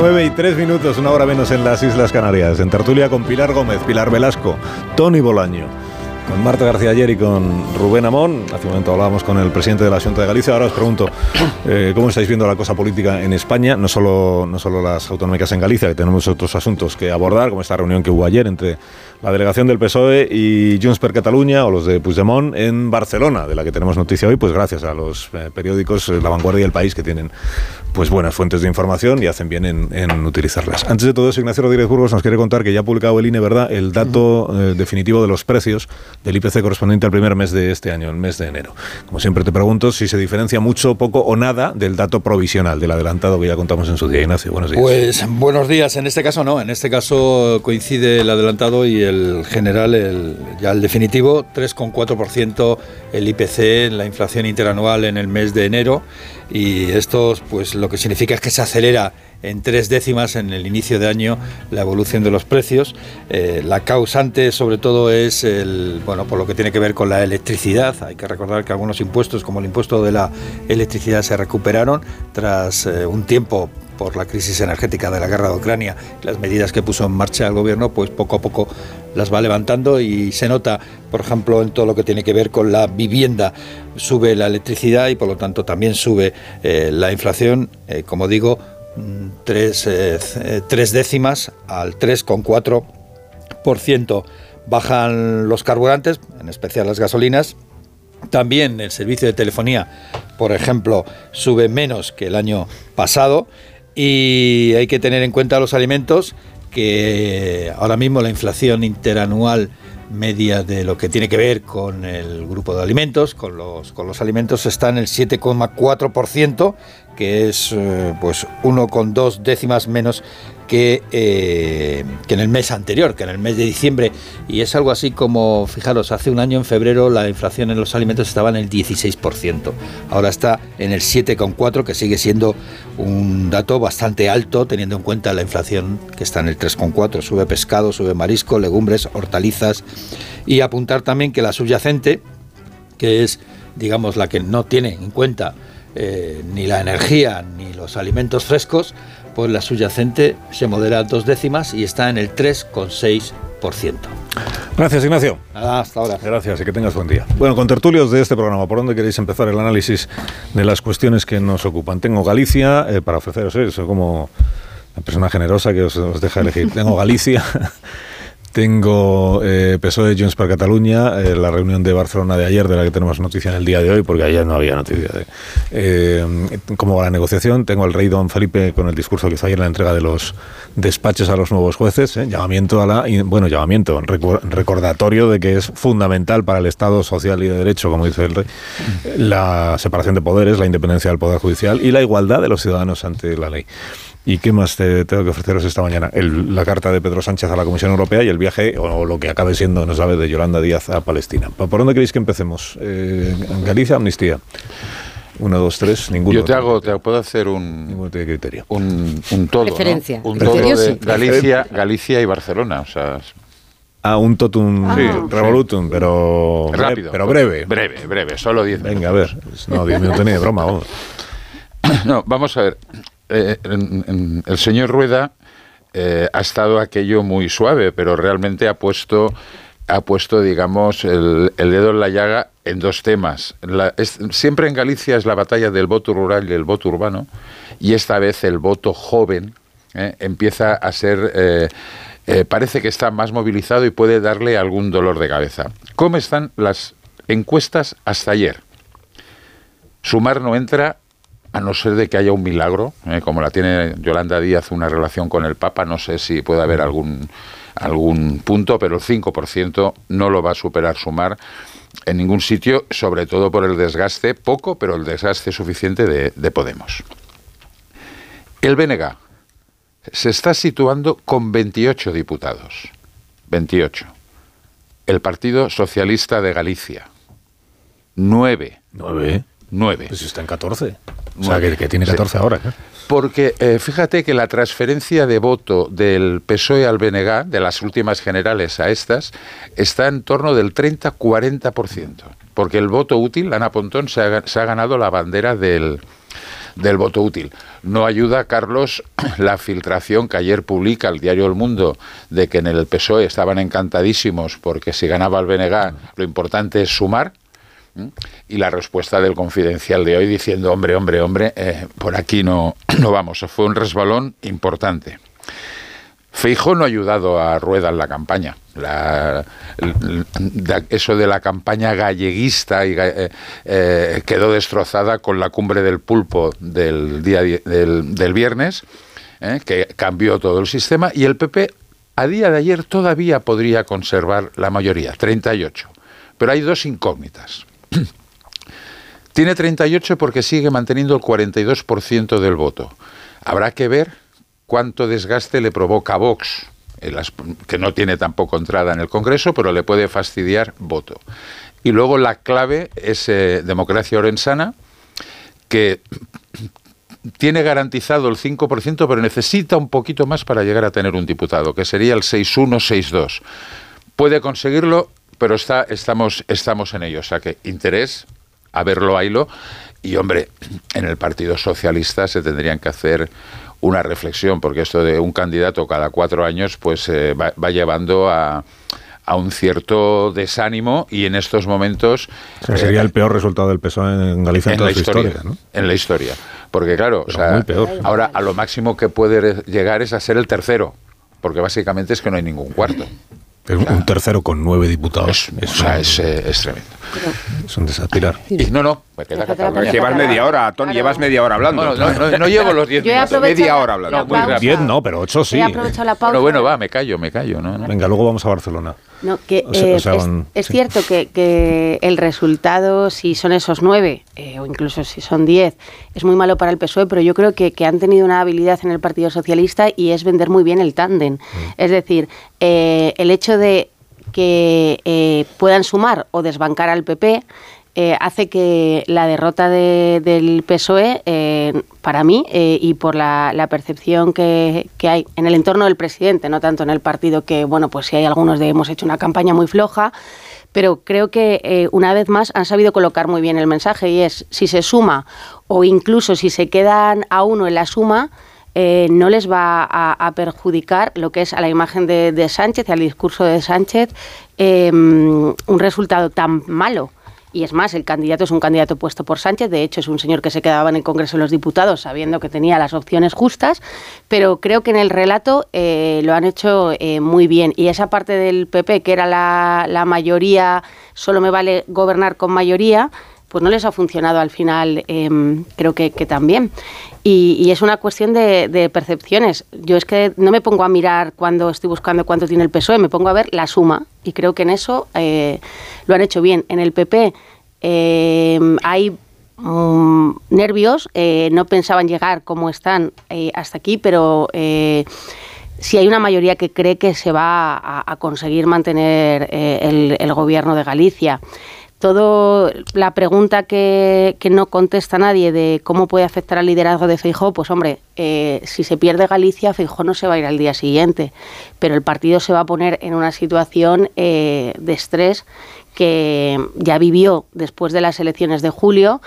Nueve y tres minutos, una hora menos en las Islas Canarias. En tertulia con Pilar Gómez, Pilar Velasco, Tony Bolaño, con Marta García ayer y con Rubén Amón. Hace un momento hablábamos con el presidente de la Junta de Galicia. Ahora os pregunto, eh, ¿cómo estáis viendo la cosa política en España? No solo, no solo las autonómicas en Galicia, que tenemos otros asuntos que abordar, como esta reunión que hubo ayer entre la delegación del PSOE y Junts per Catalunya o los de Puigdemont en Barcelona, de la que tenemos noticia hoy, pues gracias a los eh, periódicos eh, La Vanguardia y El País que tienen pues buenas fuentes de información y hacen bien en, en utilizarlas. Antes de todo eso, Ignacio Rodríguez Burgos nos quiere contar que ya ha publicado el INE, ¿verdad?, el dato eh, definitivo de los precios del IPC correspondiente al primer mes de este año, el mes de enero. Como siempre te pregunto si se diferencia mucho, poco o nada del dato provisional, del adelantado que ya contamos en su día. Ignacio, buenos días. Pues buenos días. En este caso no, en este caso coincide el adelantado y el general, el, ya el definitivo, 3,4% el IPC, la inflación interanual en el mes de enero y esto pues lo que significa es que se acelera en tres décimas en el inicio de año la evolución de los precios. Eh, la causante sobre todo es el, bueno, por lo que tiene que ver con la electricidad. Hay que recordar que algunos impuestos, como el impuesto de la electricidad, se recuperaron tras eh, un tiempo por la crisis energética de la guerra de Ucrania, las medidas que puso en marcha el gobierno, pues poco a poco las va levantando y se nota, por ejemplo, en todo lo que tiene que ver con la vivienda. Sube la electricidad y por lo tanto también sube eh, la inflación, eh, como digo, mm, tres, eh, tres décimas al 3,4%. Bajan los carburantes, en especial las gasolinas, también el servicio de telefonía, por ejemplo, sube menos que el año pasado y hay que tener en cuenta los alimentos que ahora mismo la inflación interanual media de lo que tiene que ver con el grupo de alimentos, con los, con los alimentos, está en el 7,4%, que es eh, pues 1,2 décimas menos que, eh, que en el mes anterior, que en el mes de diciembre. Y es algo así como, fijaros, hace un año en febrero la inflación en los alimentos estaba en el 16%. Ahora está en el 7,4%, que sigue siendo un dato bastante alto teniendo en cuenta la inflación que está en el 3,4%. Sube pescado, sube marisco, legumbres, hortalizas. Y apuntar también que la subyacente, que es, digamos, la que no tiene en cuenta eh, ni la energía ni los alimentos frescos, pues la subyacente se modera dos décimas y está en el 3,6%. Gracias, Ignacio. hasta ahora. Gracias y que tengas buen día. Bueno, con tertulios de este programa, ¿por dónde queréis empezar el análisis de las cuestiones que nos ocupan? Tengo Galicia eh, para ofreceros eso, como la persona generosa que os, os deja elegir. Tengo Galicia. Tengo eh, PSOE Junts per Cataluña, eh, la reunión de Barcelona de ayer, de la que tenemos noticia en el día de hoy, porque ayer no había noticia. De, eh, ¿Cómo va la negociación? Tengo al rey don Felipe con el discurso que hizo ayer en la entrega de los despachos a los nuevos jueces. ¿eh? Llamamiento a la. Bueno, llamamiento, recordatorio de que es fundamental para el Estado social y de derecho, como dice el rey, la separación de poderes, la independencia del Poder Judicial y la igualdad de los ciudadanos ante la ley. ¿Y qué más te tengo que ofreceros esta mañana? la carta de Pedro Sánchez a la Comisión Europea y el viaje, o, lo que acabe siendo, no sabe, de Yolanda Díaz a Palestina. ¿Por dónde queréis que empecemos? Eh, ¿Galicia amnistía? Uno, dos, tres, ninguno. Yo te hago, te puedo hacer un. criterio. Un, un todo. Referencia. Un todo de Galicia, Galicia y Barcelona. O sea. Ah, un totum revolutum, pero. Rápido. Pero breve. Breve, breve, solo diez Venga, a ver. No, diez minutos ni de broma. Vamos. No, vamos a ver. Eh, el señor Rueda eh, ha estado aquello muy suave, pero realmente ha puesto, ha puesto digamos, el, dedo en la llaga en dos temas. siempre en Galicia es la batalla del voto rural y el voto urbano, y esta vez el voto joven eh, empieza a ser... parece que está más movilizado y puede darle algún dolor de cabeza. ¿Cómo están las encuestas hasta ayer? Sumar no entra a no ser de que haya un milagro, ¿eh? como la tiene Yolanda Díaz, una relación con el Papa, no sé si puede haber algún, algún punto, pero el 5% no lo va a superar sumar en ningún sitio, sobre todo por el desgaste, poco, pero el desgaste suficiente de, de Podemos. El BNG se está situando con 28 diputados. 28. El Partido Socialista de Galicia. 9. 9. 9. Pues está en 14. O sea, que, tiene 14 ahora. Porque eh, fíjate que la transferencia de voto del PSOE al BNG, de las últimas generales a estas, está en torno del 30-40%. Porque el voto útil, Ana Pontón, se ha, ganado la bandera del, del voto útil. No ayuda, Carlos, la filtración que ayer publica el diario El Mundo de que en el PSOE estaban encantadísimos porque si ganaba el BNG lo importante es sumar y la respuesta del confidencial de hoy diciendo, hombre, hombre, hombre, eh, por aquí no, no vamos. Fue un resbalón importante. Feijo no ha ayudado a Rueda en la campaña. eso de la campaña galleguista y, eh, eh, quedó destrozada con la cumbre del pulpo del, día, del, del viernes, que cambió todo el sistema, y el PP a día de ayer todavía podría conservar la mayoría, 38. Pero hay dos incógnitas. Tiene 38 porque sigue manteniendo el 42% del voto. Habrá que ver cuánto desgaste le provoca Vox, que no tiene tampoco entrada en el Congreso, pero le puede fastidiar voto. Y luego la clave es eh, Democracia Orensana, que tiene garantizado el 5%, pero necesita un poquito más para llegar a tener un diputado, que sería el 6-1-6-2. Puede conseguirlo pero está, estamos, estamos en ello. O sea que interés a verlo, lo Y hombre, en el Partido Socialista se tendrían que hacer una reflexión, porque esto de un candidato cada cuatro años, pues eh, va, va llevando a a un cierto desánimo y en estos momentos... sería el peor resultado del PSOE en Galicia en, toda la historia, ¿no? En la historia. Porque claro, o sea, ahora a lo máximo que puede llegar es a ser el tercero, porque básicamente es que no hay ningún cuarto. Un tercero con nueve diputados. Es, o sea, es, eh, es tremendo. Es un desaspirar. No, no, me queda Llevas media hora, Tony, llevas media hora hablando. No, no, no, llevo los diez minutos. Media hora hablando. No, diez no, pero ocho sí. Bueno, bueno, va, me callo, me callo. ¿no? Venga, luego vamos a Barcelona. No, que eh, es, cierto que, el resultado, si son esos nueve, eh, o incluso si son diez, es muy malo para el PSOE, pero yo creo que, han tenido una habilidad en el Partido Socialista y es vender muy bien el tándem. Mm. Es decir, eh, el hecho de que puedan sumar o desbancar al PP eh, hace que la derrota del PSOE, eh, para mí, eh, y por la, percepción que, hay en el entorno del presidente, no tanto en el partido, que, bueno, pues si hay algunos de hemos hecho una campaña muy floja, pero creo que una vez más han sabido colocar muy bien el mensaje y es, si se suma o incluso si se quedan a uno en la suma, no les va a, perjudicar lo que es a la imagen de, de Sánchez y al discurso de Sánchez un resultado tan malo y es más, el candidato es un candidato puesto por Sánchez, de hecho es un señor que se quedaba en el Congreso de los Diputados sabiendo que tenía las opciones justas, pero creo que en el relato eh, lo han hecho eh, muy bien. Y esa parte del PP, que era la, mayoría, solo me vale gobernar con mayoría, pues no les ha funcionado al final, em, creo que también. Y, es una cuestión de, percepciones. Yo es que no me pongo a mirar cuando estoy buscando cuánto tiene el PSOE, me pongo a ver la suma. Y creo que en eso eh, lo han hecho bien. En el PP eh, hay mm, nervios, eh, no pensaban llegar como están hasta aquí, pero si hay una mayoría que cree que se va a, conseguir mantener el, gobierno de Galicia todo la pregunta que, no contesta nadie de cómo puede afectar al liderazgo de Feijó, pues hombre, eh, si se pierde Galicia, Feijó no se va a ir al día siguiente, pero el partido se va a poner en una situación eh, de estrés que ya vivió después de las elecciones de julio.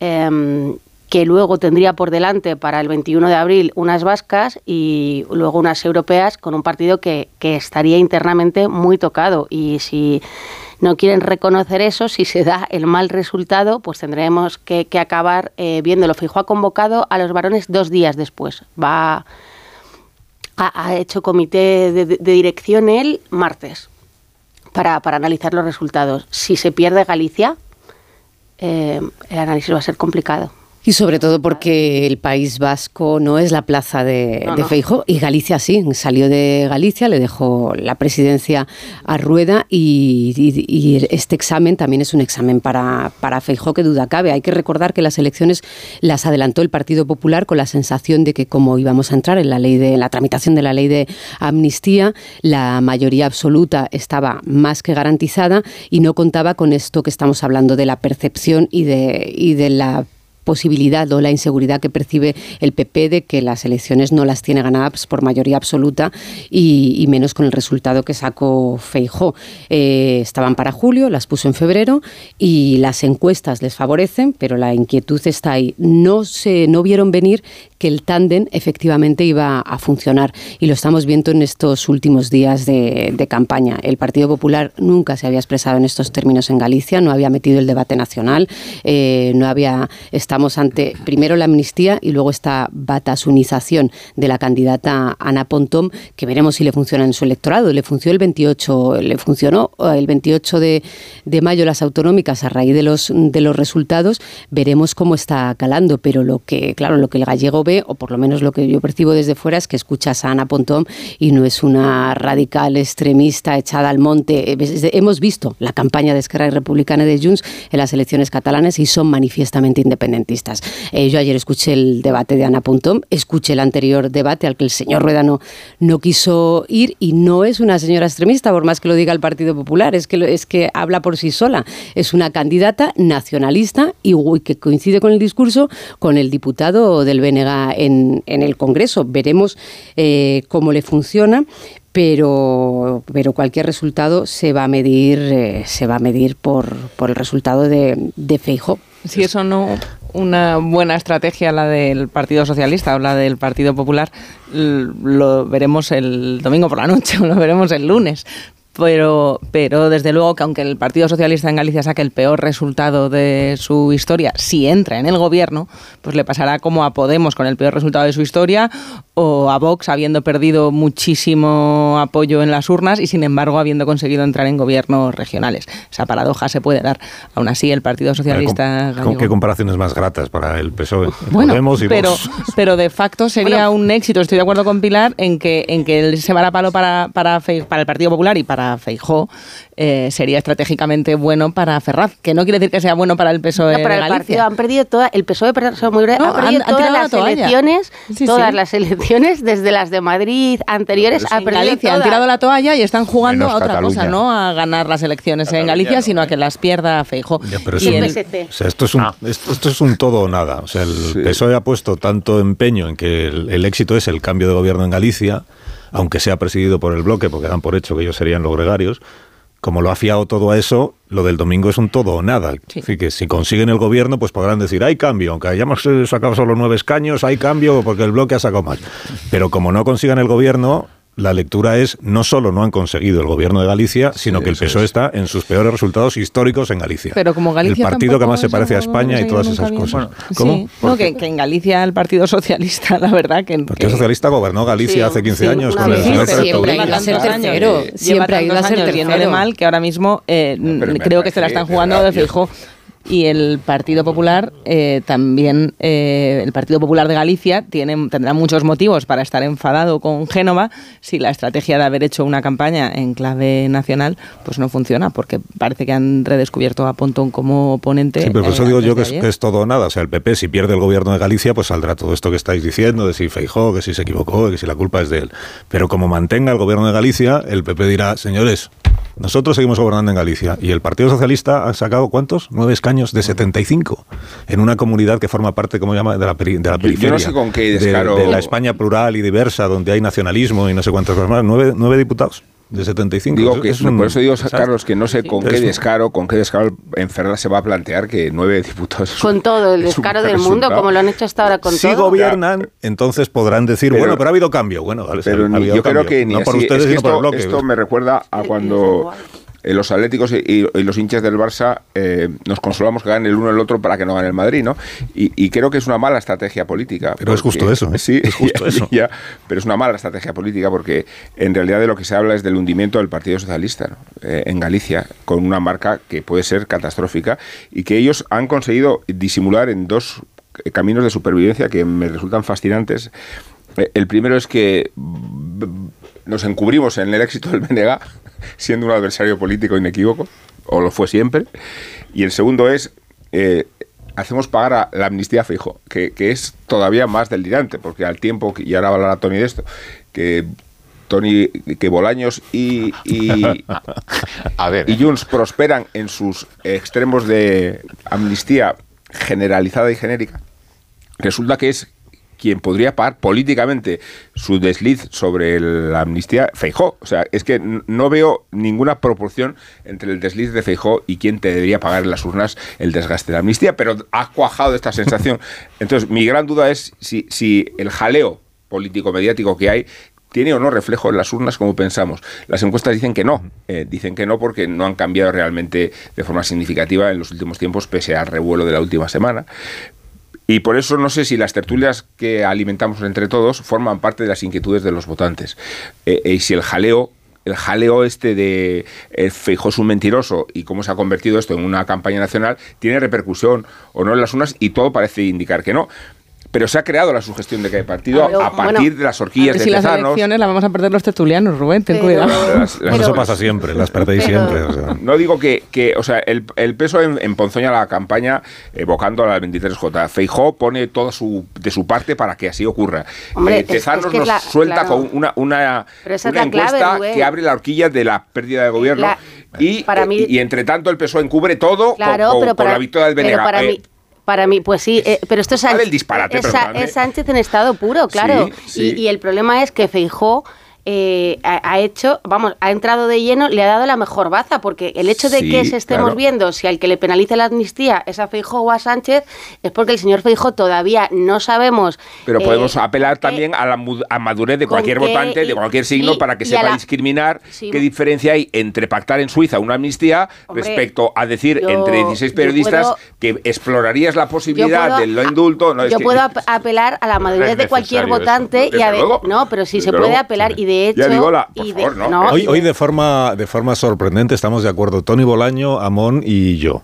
Em, que luego tendría por delante para el 21 de abril unas vascas y luego unas europeas con un partido que, que estaría internamente muy tocado. Y si no quieren reconocer eso, si se da el mal resultado, pues tendremos que, acabar eh, viéndolo. Fijo ha convocado a los varones dos días después. Va ha, hecho comité de, dirección el martes para, analizar los resultados. Si se pierde Galicia, eh, el análisis va a ser complicado. Y sobre todo porque el País Vasco no es la plaza de, Feijo y Galicia sí, salió de Galicia, le dejó la presidencia a Rueda y, este examen también es un examen para, para Feijo que duda cabe. Hay que recordar que las elecciones las adelantó el Partido Popular con la sensación de que como íbamos a entrar en la ley de la tramitación de la ley de amnistía, la mayoría absoluta estaba más que garantizada y no contaba con esto que estamos hablando de la percepción y de, y de la posibilidad o la inseguridad que percibe el PP de que las elecciones no las tiene ganadas por mayoría absoluta y, menos con el resultado que sacó Feijó. Eh, estaban para julio, las puso en febrero y las encuestas les favorecen, pero la inquietud está ahí. No se no vieron venir que el tándem efectivamente iba a funcionar y lo estamos viendo en estos últimos días de, campaña. El Partido Popular nunca se había expresado en estos términos en Galicia, no había metido el debate nacional, eh, no había estamos ante primero la amnistía y luego esta batasunización de la candidata Ana Pontón, que veremos si le funciona en su electorado. Le funcionó el 28, le funcionó eh, el 28 de, de mayo las autonómicas a raíz de los de los resultados. Veremos cómo está calando, pero lo que claro, lo que el gallego ve o por lo menos lo que yo percibo desde fuera es que escuchas a Ana Pontón y no es una radical extremista echada al monte. Hemos visto la campaña de Esquerra Republicana de Junts en las elecciones catalanas y son manifiestamente independientes eh, yo ayer escuché el debate de Ana Puntón, escuché el anterior debate al que el señor Rueda no, quiso ir y no es una señora extremista, por más que lo diga el Partido Popular, es que, es que habla por sí sola. Es una candidata nacionalista y que coincide con el discurso con el diputado del BNG en, el Congreso. Veremos eh, cómo le funciona, pero, pero cualquier resultado se va a medir, eh, se va a medir por, por el resultado de, de Feijo. Si eso no una buena estrategia la del Partido Socialista o la del Partido Popular, lo veremos el domingo por la noche o lo veremos el lunes pero, pero desde luego que aunque el Partido Socialista en Galicia saque el peor resultado de su historia, si entra en el gobierno, pues le pasará como a Podemos con el peor resultado de su historia o a Vox habiendo perdido muchísimo apoyo en las urnas y sin embargo habiendo conseguido entrar en gobiernos regionales. Esa paradoja se puede dar. Aún así, el Partido Socialista... ¿Con, qué comparaciones más gratas para el PSOE? Bueno, Podemos y pero, pero de facto sería un éxito, estoy de acuerdo con Pilar, en que, en que se va a palo para, para, para el Partido Popular y para Feijó eh, sería estratégicamente bueno para Ferraz, que no quiere decir que sea bueno para el PSOE para el partido han perdido toda, el PSOE muy breve, ha perdido todas las elecciones, todas las elecciones desde las de Madrid anteriores ha perdido Galicia han tirado la toalla y están jugando a otra cosa, no a ganar las elecciones en Galicia, sino a que las pierda Feijó. esto es un ah. esto, es un todo o nada, o sea, el PSOE ha puesto tanto empeño en que el éxito es el cambio de gobierno en Galicia aunque sea presidido por el bloque, porque dan por hecho que ellos serían los gregarios, como lo ha fiado todo a eso, lo del domingo es un todo o nada. Así que si consiguen el gobierno, pues podrán decir, hay cambio, aunque hayamos eh, sacado solo nueve escaños, hay cambio porque el bloque ha sacado más. Pero como no consigan el gobierno, la lectura es no solo no han conseguido el gobierno de Galicia, sino que el PSOE está en sus peores resultados históricos en Galicia. Pero como Galicia el partido que más se parece a España y todas esas cosas. ¿Cómo? No, que, en Galicia el Partido Socialista, la verdad que... El Partido Socialista gobernó Galicia hace 15 años con el señor Siempre ha ido a ser tercero. Siempre ha ido a ser tercero. de mal que ahora mismo eh, creo que se la están jugando de fijo y el Partido Popular eh, también, eh, el Partido Popular de Galicia tiene, tendrá muchos motivos para estar enfadado con Génova si la estrategia de haber hecho una campaña en clave nacional pues no funciona, porque parece que han redescubierto a Pontón como oponente. Sí, pero por eso digo yo que es, todo o nada. O sea, el PP, si pierde el gobierno de Galicia, pues saldrá todo esto que estáis diciendo, de si Feijó, que si se equivocó, que si la culpa es de él. Pero como mantenga el gobierno de Galicia, el PP dirá, señores, nosotros seguimos gobernando en Galicia y el Partido Socialista ha sacado ¿cuántos? Nueve escaños de 75 en una comunidad que forma parte, como llama, de la, de la periferia. no sé con qué descaro... de, la España plural y diversa, donde hay nacionalismo y no sé cuántas cosas más. Nueve, nueve diputados de 75. Digo que por eso digo, Carlos, que no sé con qué descaro, con qué descaro en Ferraz se va a plantear que nueve diputados. Con todo el descaro del mundo, como lo han hecho hasta ahora con si todo. Si gobiernan, entonces podrán decir, bueno, pero ha habido cambio. Bueno, vale, pero yo creo que ni no por ustedes, sino por el bloque. Esto me recuerda a cuando eh, los atléticos y, los hinchas del Barça eh, nos consolamos que ganen el uno el otro para que no gane el Madrid, ¿no? Y, creo que es una mala estrategia política. Pero es justo eso, ¿eh? Sí, es justo eso. pero es una mala estrategia política porque en realidad de lo que se habla es del hundimiento del Partido Socialista en Galicia, con una marca que puede ser catastrófica y que ellos han conseguido disimular en dos caminos de supervivencia que me resultan fascinantes. El primero es que nos encubrimos en el éxito del BNG siendo un adversario político inequívoco, o lo fue siempre. Y el segundo es, eh, hacemos pagar a la amnistía fijo, que, es todavía más delirante, porque al tiempo, y ahora hablará Tony de esto, que Tony, que Bolaños y, y, a ver. y Junts prosperan en sus extremos de amnistía generalizada y genérica, resulta que es quien podría pagar políticamente su desliz sobre la amnistía, Feijó. O sea, es que no veo ninguna proporción entre el desliz de Feijó y quien te debería pagar en las urnas el desgaste de la amnistía, pero ha cuajado esta sensación. Entonces, mi gran duda es si, si el jaleo político-mediático que hay tiene o no reflejo en las urnas como pensamos. Las encuestas dicen que no, eh, dicen que no porque no han cambiado realmente de forma significativa en los últimos tiempos, pese al revuelo de la última semana. Y por eso no sé si las tertulias que alimentamos entre todos forman parte de las inquietudes de los votantes. Eh, y si el jaleo el jaleo este de eh, es un mentiroso y cómo se ha convertido esto en una campaña nacional tiene repercusión o no en las urnas y todo parece indicar que no pero se ha creado la sugestión de que hay partido a, partir de las horquillas de si las elecciones las vamos a perder los tertulianos, Rubén, ten cuidado. eso pasa siempre, las perdéis siempre. No digo que, que, o sea, el, el peso en, Ponzoña la campaña evocando a la 23J. Feijó pone todo su, de su parte para que así ocurra. Hombre, Tezanos nos suelta con una, una, una encuesta que abre la horquilla de la pérdida de gobierno. y, para mí, y, entre tanto el PSOE encubre todo con, la victoria del BNG. Para mí, pues sí, eh, pero esto es, Sánchez, es, Sánchez en estado puro, claro. Y, el problema es que Feijó eh, ha, hecho, vamos, ha entrado de lleno, le ha dado la mejor baza, porque el hecho de que se estemos viendo si al que le penalice la amnistía es a Feijóo o a Sánchez, es porque el señor Feijóo todavía no sabemos. Pero podemos apelar también a la madurez de cualquier votante, de cualquier signo, para que sepa discriminar qué diferencia hay entre pactar en Suiza una amnistía respecto a decir entre 16 periodistas que explorarías la posibilidad del no indulto. yo puedo apelar a la madurez de cualquier votante y a ver, no, pero si se puede apelar y de hecho hoy, de forma de forma sorprendente estamos de acuerdo Tony Bolaño, Amón y yo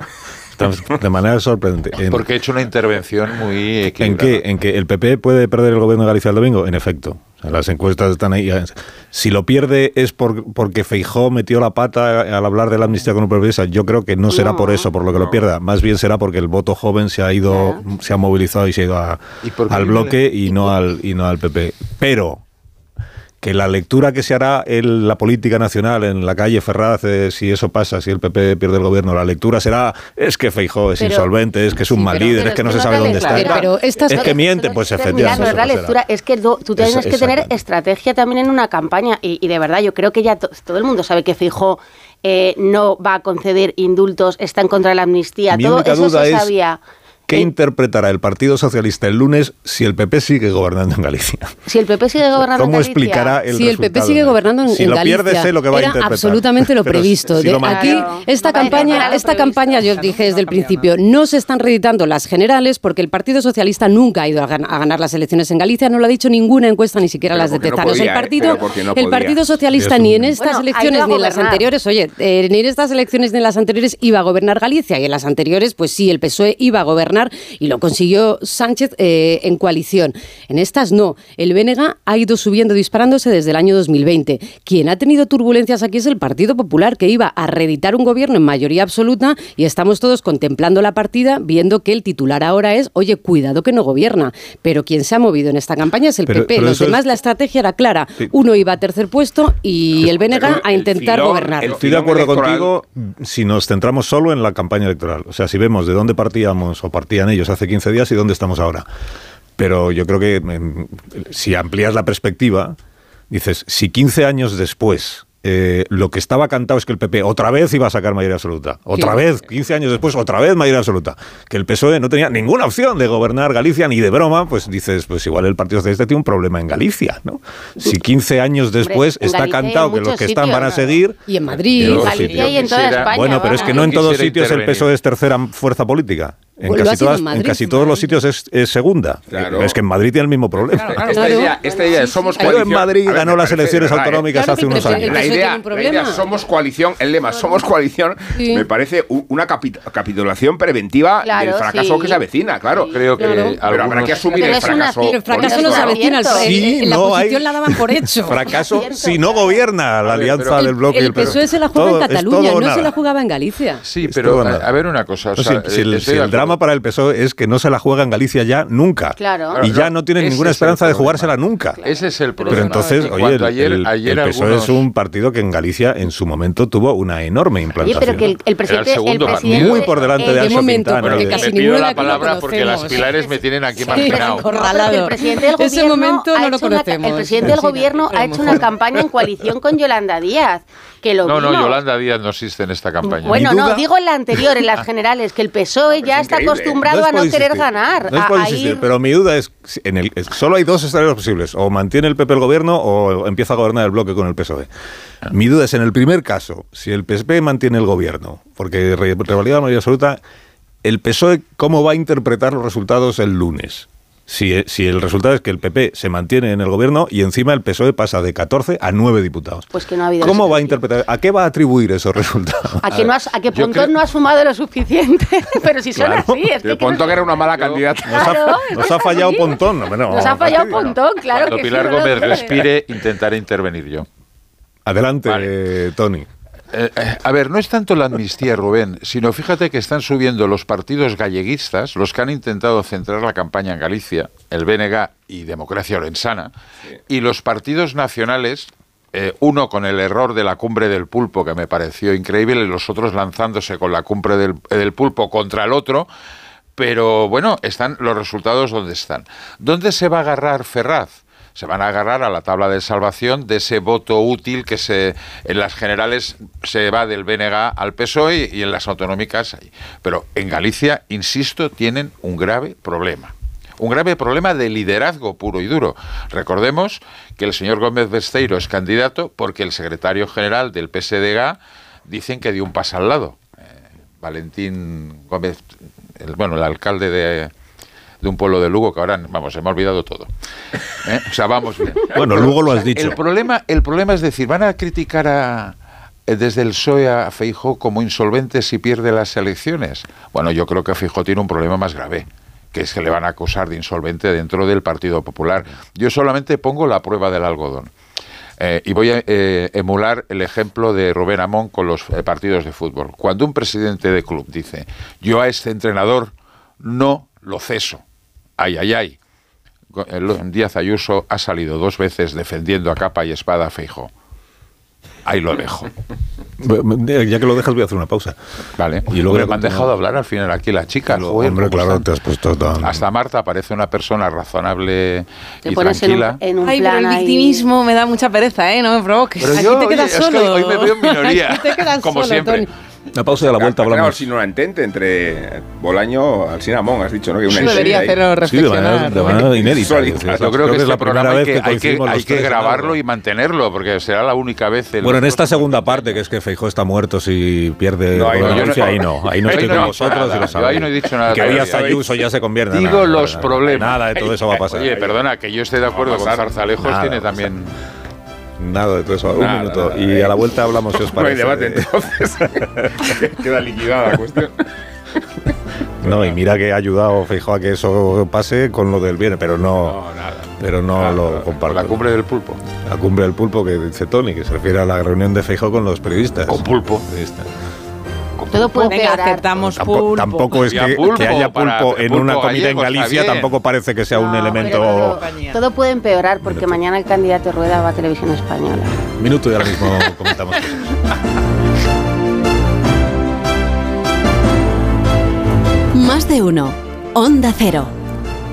de manera sorprendente. Porque he hecho una intervención muy equilibrada. ¿En qué? ¿En que el PP puede perder el gobierno de Galicia el domingo? En efecto. las encuestas están ahí. Si lo pierde es por, porque Feijó metió la pata al hablar de la amnistía con un progresista. Yo creo que no será por eso, por lo que lo pierda. Más bien será porque el voto joven se ha ido, se ha movilizado y se ha ido al bloque y no al, y no al PP. Pero que la lectura que se hará en la política nacional, en la calle Ferraz, eh, si eso pasa, si el PP pierde el gobierno, la lectura será es que Feijó es insolvente, es que es un mal líder, es que no se sabe dónde está. es que miente, pues efectivamente. No es la lectura, es que tú tienes que tener estrategia también en una campaña y, de verdad yo creo que ya todo el mundo sabe que Feijó eh, no va a conceder indultos, está en contra de la amnistía, todo eso se sabía. ¿Qué interpretará el Partido Socialista el lunes si el PP sigue gobernando en Galicia? Si el PP sigue gobernando en Galicia. explicará el Si el PP sigue gobernando en, si lo pierde, sé lo que va a interpretar. absolutamente lo previsto. Aquí, esta campaña, esta campaña, yo dije desde el principio, no se están reeditando las generales porque el Partido Socialista nunca ha ido a, ganar las elecciones en Galicia, no lo ha dicho ninguna encuesta, ni siquiera las de Tezanos. el ¿eh? Partido, el Partido Socialista ni en estas elecciones ni en las anteriores, oye, eh, ni en estas elecciones ni en las anteriores iba a gobernar Galicia y en las anteriores, pues sí, el PSOE iba a gobernar y lo consiguió siguió Sánchez eh, en coalición. En estas no. El Bénega ha ido subiendo, disparándose desde el año 2020. Quien ha tenido turbulencias aquí es el Partido Popular, que iba a reeditar un gobierno en mayoría absoluta y estamos todos contemplando la partida, viendo que el titular ahora es, oye, cuidado que no gobierna. Pero quien se ha movido en esta campaña es el PP. Los demás, la estrategia era clara. Uno iba a tercer puesto y el Bénega a intentar gobernar. Estoy de acuerdo contigo si nos centramos solo en la campaña electoral. O sea, si vemos de dónde partíamos o partían ellos hace 15 días y dónde estamos ahora. Pero yo creo que em, si amplías la perspectiva, dices, si 15 años después eh, lo que estaba cantado es que el PP otra vez iba a sacar mayoría absoluta. Otra vez, 15 años después, otra vez mayoría absoluta. Que el PSOE no tenía ninguna opción de gobernar Galicia ni de broma, pues dices, pues igual el Partido Socialista tiene un problema en Galicia, ¿no? Si 15 años después está cantado que los que están van a seguir... Y en Madrid, en Galicia y en toda España. Bueno, pero es que no en todos sitios el PSOE es tercera fuerza política. En casi, todos los sitios es, segunda. Es que en Madrid tiene el mismo problema. esta, idea, esta idea somos coalición. en Madrid ganó las elecciones autonómicas hace unos años. La idea, somos coalición, el lema somos coalición, me parece una capitulación preventiva del fracaso que se avecina, claro. Creo que pero habrá que asumir el fracaso. el fracaso no se avecina, en la posición la daban por hecho. Fracaso si no gobierna la alianza del bloque y el PSOE se la juega en Cataluña, no se la jugaba en Galicia. Sí, pero a ver una cosa. Si el drama para el PSOE es que no se la juega en Galicia ya nunca. Y ya no tiene ninguna esperanza de jugársela nunca. Ese es el problema. Pero entonces, oye, el, PSOE es un partido que en Galicia en su momento tuvo una enorme implantación. pero que el, presidente, el muy por delante de Alfonso Quintana. Porque casi me pido la palabra porque las pilares me tienen aquí marginado. El presidente del gobierno momento no lo conocemos. El presidente del gobierno ha hecho una campaña en coalición con Yolanda Díaz no, no, Yolanda Díaz no existe en esta campaña. Bueno, no, digo en la anterior, en las generales, que el PSOE ya está acostumbrado a no querer ganar. No es pero mi duda es, en el, solo hay dos escenarios posibles, o mantiene el PP el gobierno o empieza a gobernar el bloque con el PSOE. Mi duda es, en el primer caso, si el PSP mantiene el gobierno, porque revalida la mayoría absoluta, el PSOE, ¿cómo va a interpretar los resultados el lunes? Si, si, el resultado es que el PP se mantiene en el gobierno y encima el PSOE pasa de 14 a 9 diputados. Pues que no ha habido ¿Cómo va a interpretar? ¿A qué va a atribuir esos resultados? A que, no a que Pontón no ha sumado lo suficiente. Pero si son así. Es que Pontón era una mala candidata. Nos, ha, fallado Pontón. nos ha fallado Pontón, claro. Cuando Pilar Gómez respire, intentaré intervenir yo. Adelante, Tony. Eh, eh, a ver, no es tanto la amnistía, Rubén, sino fíjate que están subiendo los partidos galleguistas, los que han intentado centrar la campaña en Galicia, el BNG y Democracia Orensana, y los partidos nacionales, eh, uno con el error de la cumbre del pulpo, que me pareció increíble, y los otros lanzándose con la cumbre del, del pulpo contra el otro, pero bueno, están los resultados donde están. ¿Dónde se va a agarrar Ferraz? Se van a agarrar a la tabla de salvación de ese voto útil que se en las generales se va del BNG al PSOE y en las autonómicas. Pero en Galicia, insisto, tienen un grave problema. Un grave problema de liderazgo puro y duro. Recordemos que el señor Gómez Besteiro es candidato porque el secretario general del PSDG dicen que dio un paso al lado. Eh, Valentín Gómez, bueno, el alcalde de, de un pueblo de Lugo que ahora, vamos, se me ha olvidado todo. ¿Eh? O sea, vamos bien. Bueno, Lugo lo has dicho. El problema, el problema es decir, van a criticar a, eh, desde el PSOE a Feijó como insolvente si pierde las elecciones. Bueno, yo creo que Feijó tiene un problema más grave que es que le van a acusar de insolvente dentro del Partido Popular. Yo solamente pongo la prueba del algodón. Eh, y voy a emular el ejemplo de Rubén Amón con los partidos de fútbol. Cuando un presidente de club dice, yo a este entrenador no lo ceso, ay, ay, ay. Díaz Ayuso ha salido dos veces defendiendo a capa y espada a Feijo. Ahí lo dejo. Ya que lo dejas, voy a hacer una pausa. Vale. Y luego me han dejado hablar al final aquí las chicas. hombre, claro, te has puesto Hasta Marta parece una persona razonable y tranquila. En un, Ay, pero el victimismo me da mucha pereza, ¿eh? No me provoques. Pero aquí te quedas solo. hoy me veo en minoría. te quedas como solo, siempre. Tony. La pausa y a la vuelta hablamos. Si no la entente entre Bolaño al Sinamón, has dicho, ¿no? Que una debería hacerlo reflexionar. Sí, de manera, de manera inédita. Yo creo que, es la primera vez que, hay que, hay que grabarlo y mantenerlo, porque será la única vez. bueno, en esta segunda parte, que es que Feijó está muerto si pierde no, ahí, no, no, ahí no, ahí no estoy con vosotros y lo sabéis. ahí no he dicho nada. Que Díaz Ayuso ya se convierte en Digo los problemas. Nada de todo eso va a pasar. Oye, perdona, que yo esté de acuerdo con Zarzalejos tiene también... Nada de todo eso. Un minuto. y a la vuelta hablamos si os parece. No hay debate entonces. Queda liquidada la cuestión. No, y mira que ha ayudado Feijóo a que eso pase con lo del bien, pero no, no nada. pero no Nada, lo comparto. La cumbre del pulpo. La cumbre del pulpo que dice Tony, que se refiere a la reunión de Feijóo con los periodistas. Con pulpo. Periodistas. Todo puede Venga, empeorar. aceptamos Tampoco, pulpo. tampoco es Había que, pulpo que haya para- pulpo en pulpo una comida gallego, en Galicia, tampoco parece que sea un No, elemento. pero todo puede empeorar porque mañana el candidato Rueda va a Televisión Española. Minuto y ahora mismo comentamos cosas. Más de uno. Onda Cero.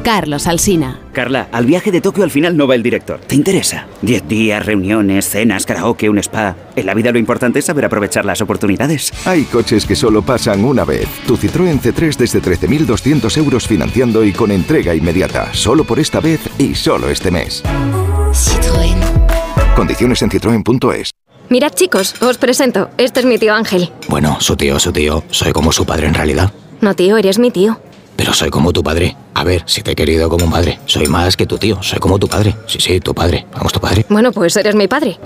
Carlos Alsina. Carla, al viaje de Tokio al final no va el director. ¿Te interesa? Diez días, reuniones, cenas, karaoke, un spa. En la vida lo importante es saber aprovechar las oportunidades. Hay coches que solo pasan una vez. Tu Citroën C3 desde 13.200 euros financiando y con entrega inmediata. Solo por esta vez y solo este mes. Citroën. Condiciones en citroen.es. Mirad chicos, os presento. Este es mi tío Ángel. Bueno, su tío, su tío. Soy como su padre en realidad. No tío, eres mi tío. Pero soy como tu padre. A ver, si te he querido como un padre. Soy más que tu tío. Soy como tu padre. Sí, sí, tu padre. Vamos, tu padre. Bueno, pues eres mi padre.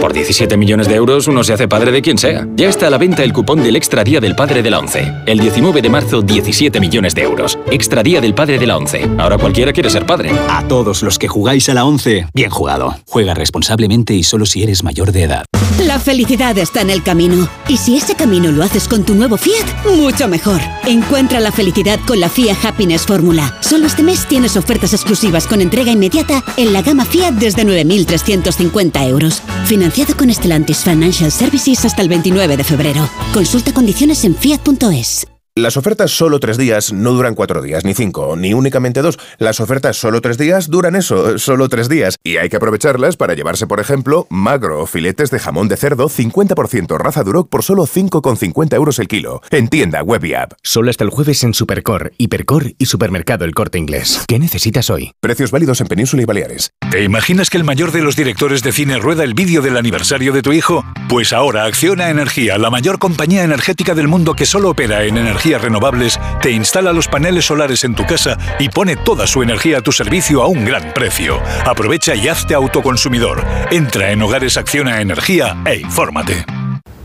Por 17 millones de euros uno se hace padre de quien sea. Ya está a la venta el cupón del Extra Día del Padre de la ONCE. El 19 de marzo, 17 millones de euros. Extra Día del Padre de la ONCE. Ahora cualquiera quiere ser padre. A todos los que jugáis a la 11, bien jugado. Juega responsablemente y solo si eres mayor de edad. La felicidad está en el camino. Y si ese camino lo haces con tu nuevo Fiat, mucho mejor. Encuentra la felicidad con la Fiat Happiness Fórmula. Solo este mes tienes ofertas exclusivas con entrega inmediata en la gama Fiat desde 9.350 euros. Financiado con Stellantis Financial Services hasta el 29 de febrero. Consulta condiciones en fiat.es. Las ofertas solo tres días no duran cuatro días, ni cinco, ni únicamente dos. Las ofertas solo tres días duran eso, solo tres días. Y hay que aprovecharlas para llevarse, por ejemplo, magro o filetes de jamón de cerdo 50% raza Duroc por solo 5,50 euros el kilo. En tienda web y app. Solo hasta el jueves en Supercor, Hipercor y Supermercado El Corte Inglés. ¿Qué necesitas hoy? Precios válidos en Península y Baleares. ¿Te imaginas que el mayor de los directores de cine rueda el vídeo del aniversario de tu hijo? Pues ahora Acciona Energía, la mayor compañía energética del mundo que solo opera en energías renovables, te instala los paneles solares en tu casa y pone toda su energía a tu servicio a un gran precio. Aprovecha y hazte autoconsumidor. Entra en Hogares Acciona Energía e infórmate.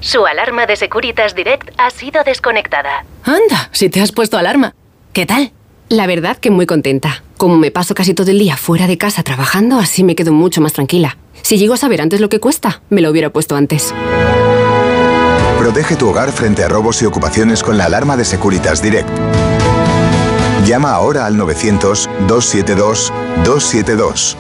Su alarma de Securitas Direct ha sido desconectada. Anda, si te has puesto alarma. ¿Qué tal? La verdad que muy contenta. Como me paso casi todo el día fuera de casa trabajando, así me quedo mucho más tranquila. Si llego a saber antes lo que cuesta, me lo hubiera puesto antes. Protege tu hogar frente a robos y ocupaciones con la alarma de Securitas Direct. Llama ahora al 900-272-272.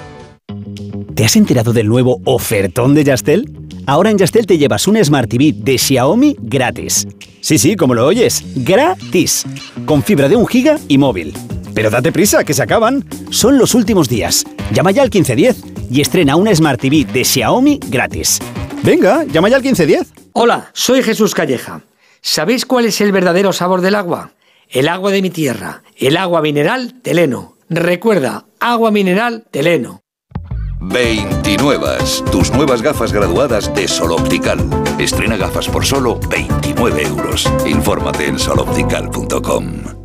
¿Te has enterado del nuevo ofertón de Yastel? Ahora en Yastel te llevas un Smart TV de Xiaomi gratis. Sí, sí, como lo oyes, gratis. Con fibra de un giga y móvil. Pero date prisa, que se acaban. Son los últimos días. Llama ya al 1510 y estrena una Smart TV de Xiaomi gratis. Venga, llama ya al 1510. Hola, soy Jesús Calleja. ¿Sabéis cuál es el verdadero sabor del agua? El agua de mi tierra, el agua mineral Teleno. Recuerda, agua mineral Teleno. 29. Tus nuevas gafas graduadas de Sol Optical. Estrena gafas por solo 29 euros. Infórmate en soloptical.com.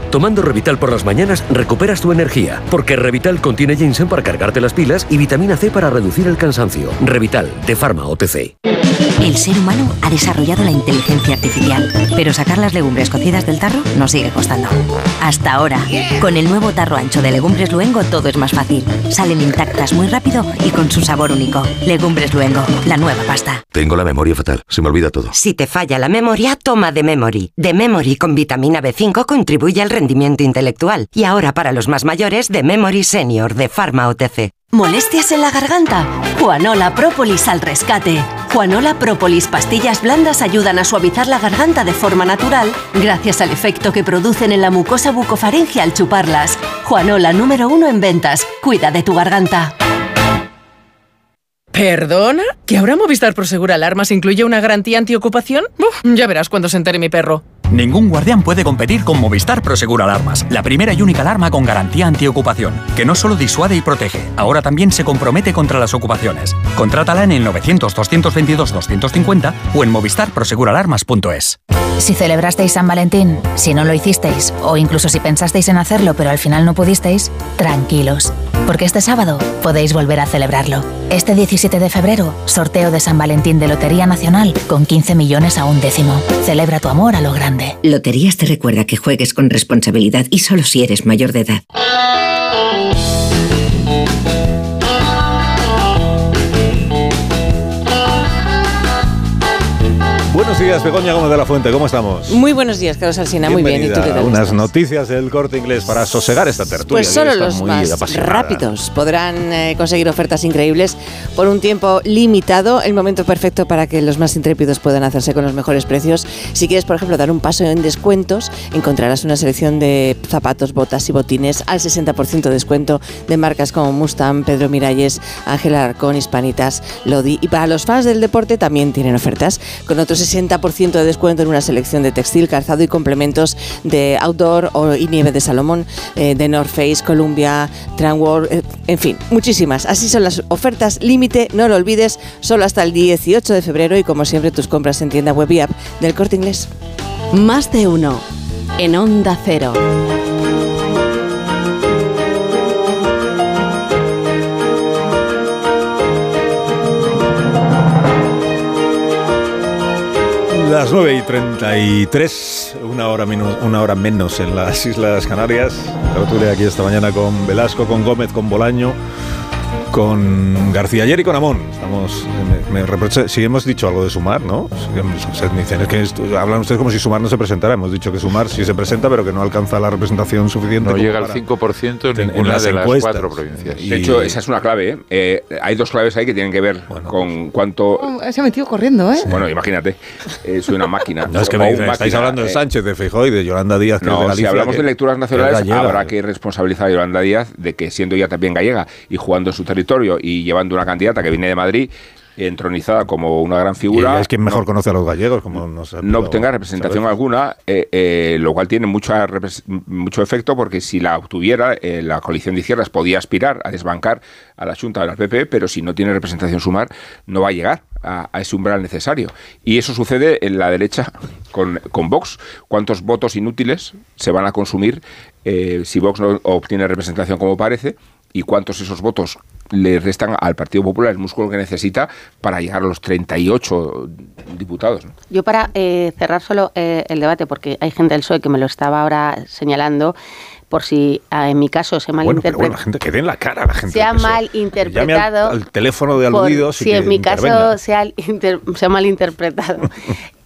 Tomando Revital por las mañanas recuperas tu energía, porque Revital contiene ginseng para cargarte las pilas y vitamina C para reducir el cansancio. Revital, de Pharma OTC. El ser humano ha desarrollado la inteligencia artificial, pero sacar las legumbres cocidas del tarro nos sigue costando. Hasta ahora, con el nuevo tarro ancho de Legumbres Luengo todo es más fácil. Salen intactas muy rápido y con su sabor único. Legumbres Luengo, la nueva pasta. Tengo la memoria fatal, se me olvida todo. Si te falla la memoria, toma de Memory. De Memory con vitamina B5 contribuye al rendimiento intelectual. Y ahora para los más mayores, de Memory Senior de Pharma OTC. ¿Molestias en la garganta? Juanola Própolis al rescate. Juanola Própolis pastillas blandas ayudan a suavizar la garganta de forma natural gracias al efecto que producen en la mucosa bucofaringe al chuparlas. Juanola número uno en ventas. Cuida de tu garganta. ¿Perdona? ¿Que ahora Movistar Prosegur Alarmas incluye una garantía antiocupación? Uf, ya verás cuando se entere mi perro. Ningún guardián puede competir con Movistar Prosegur Alarmas, la primera y única alarma con garantía antiocupación, que no solo disuade y protege, ahora también se compromete contra las ocupaciones. Contrátala en el 900-222-250 o en movistarproseguralarmas.es. Si celebrasteis San Valentín, si no lo hicisteis, o incluso si pensasteis en hacerlo pero al final no pudisteis, tranquilos, porque este sábado podéis volver a celebrarlo. Este 17 de febrero, sorteo de San Valentín de Lotería Nacional con 15 millones a un décimo. Celebra tu amor a lo grande. Loterías te recuerda que juegues con responsabilidad y solo si eres mayor de edad. Buenos días, Begoña Gómez de la Fuente, ¿cómo estamos? Muy buenos días, Carlos Alsina, muy bien. ¿Y tú qué tal Unas estás? noticias del corte inglés para sosegar esta tertulia. Pues solo los más apasionada. rápidos podrán eh, conseguir ofertas increíbles por un tiempo limitado, el momento perfecto para que los más intrépidos puedan hacerse con los mejores precios. Si quieres, por ejemplo, dar un paso en descuentos, encontrarás una selección de zapatos, botas y botines al 60% de descuento de marcas como Mustang, Pedro Miralles, Ángel Arcón, Hispanitas, Lodi. Y para los fans del deporte también tienen ofertas, con otro 60% de descuento en una selección de textil, calzado y complementos de outdoor o, y nieve de Salomón, eh, de North Face, Columbia, Tranworld, eh, en fin, muchísimas. Así son las ofertas límite, no lo olvides, solo hasta el 18 de febrero y como siempre tus compras en tienda web y app del Corte Inglés. Más de uno. En Onda Cero. Las 9 y 33, una hora, minu- una hora menos en las Islas Canarias. Tertulia aquí esta mañana con Velasco, con Gómez, con Bolaño, con García ayer y con Amón. Estamos, me, me reproché- si hemos dicho algo de sumar, ¿no? Si- se dicen, es que esto- hablan ustedes como si sumar no se presentara. Hemos dicho que sumar sí se presenta, pero que no alcanza la representación suficiente. No llega al para- 5% en en ninguna las de las encuestas. cuatro provincias. De hecho, esa es una clave. ¿eh? Eh, hay dos claves ahí que tienen que ver con cuánto... Se ha metido corriendo, ¿eh? Bueno, imagínate, eh, soy una máquina. No, es que me estáis máquina, hablando de eh, Sánchez, de Feijóo y de Yolanda Díaz, que de No, si hablamos que- de lecturas nacionales, gallega. habrá que responsabilizar a Yolanda Díaz de que siendo ella también gallega y jugando en su territorio y llevando una candidata que viene de Madrid, entronizada como una gran Y figura, ella es quien mejor conoce a los gallegos, como nos ha no obtenga representación alguna, eh, eh, lo cual tiene mucha mucho efecto porque si la obtuviera, eh, la coalición de izquierdas podía aspirar a desbancar a la Junta del PP, pero si no tiene representación sumar, no va a llegar a, a ese umbral necesario. Y eso sucede en la derecha con, con Vox. ¿Cuántos votos inútiles se van a consumir eh, si Vox no obtiene representación como parece? ¿Y cuántos esos votos le restan al Partido Popular el músculo que necesita para llegar a los 38 diputados? Yo para eh, cerrar solo eh, el debate, porque hay gente del PSOE que me lo estaba ahora señalando, por si ah, en mi caso se malinterpreta. Bueno, la gente que den la cara la gente. Se ha mal interpretado. Al, teléfono de aludidos. si en mi caso se ha, se ha malinterpretado.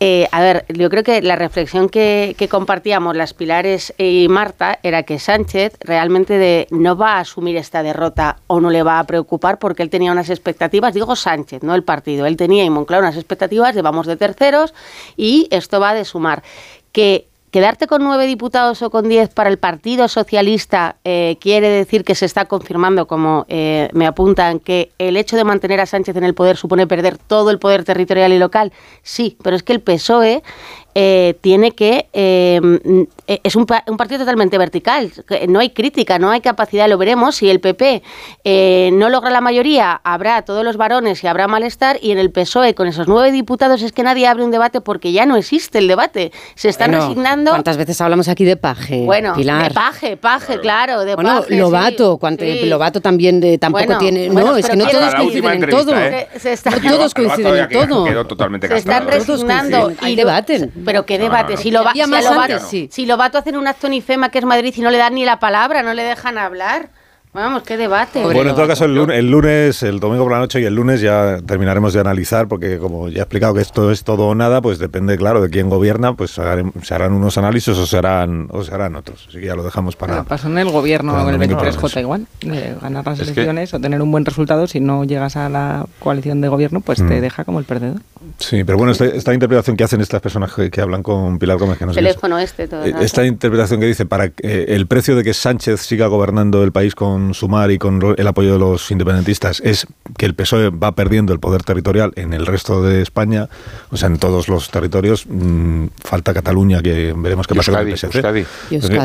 Eh, a ver, yo creo que la reflexión que, compartíamos las Pilares y Marta era que Sánchez realmente de, no va a asumir esta derrota o no le va a preocupar porque él tenía unas expectativas, digo Sánchez, no el partido, él tenía y Monclar unas expectativas de vamos de terceros y esto va de sumar. Que quedarte con nueve diputados o con diez para el Partido Socialista eh, quiere decir que se está confirmando, como eh, me apuntan, que el hecho de mantener a Sánchez en el poder supone perder todo el poder territorial y local. Sí, pero es que el PSOE eh, tiene que... Eh, mm, es un, partido totalmente vertical, no hay crítica, no hay capacidad, lo veremos, si el PP eh, no logra la mayoría, habrá todos los varones y habrá malestar, y en el PSOE con esos nueve diputados es que nadie abre un debate porque ya no existe el debate, se están resignando... ¿Cuántas veces hablamos aquí de paje, Bueno, de paje, paje, claro, de bueno, paje, Lobato, Lobato también tampoco tiene... no, es que no todos coinciden en todo. no todos coinciden en todo. se están resignando y debaten pero qué debate. si, lo va, si, Lobato, si Lobato hace un acto ni FEMA que es Madrid y no le dan ni la palabra, no le dejan hablar. Vamos, qué debate. Bueno, en todo caso, el lunes, el, domingo por la noche y el lunes ya terminaremos de analizar, porque como ya he explicado que esto es todo o nada, pues depende, claro, de quién gobierna, pues se harán unos análisis o se harán, o se harán otros. Así que ya lo dejamos para. pasó en el gobierno con el 23J igual, ganar las elecciones o tener un buen resultado, si no llegas a la coalición de gobierno, pues te mm. deja como el perdedor. Sí, pero bueno, esta, interpretación que hacen estas personas que, hablan con Pilar Gómez, que no Teléfono este, todo. Eh, esta interpretación que dice, para eh, el precio de que Sánchez siga gobernando el país con Sumar y con el apoyo de los independentistas es que el PSOE va perdiendo el poder territorial en el resto de España, o sea, en todos los territorios. Mm, falta Cataluña, que veremos qué pasa con el PSC.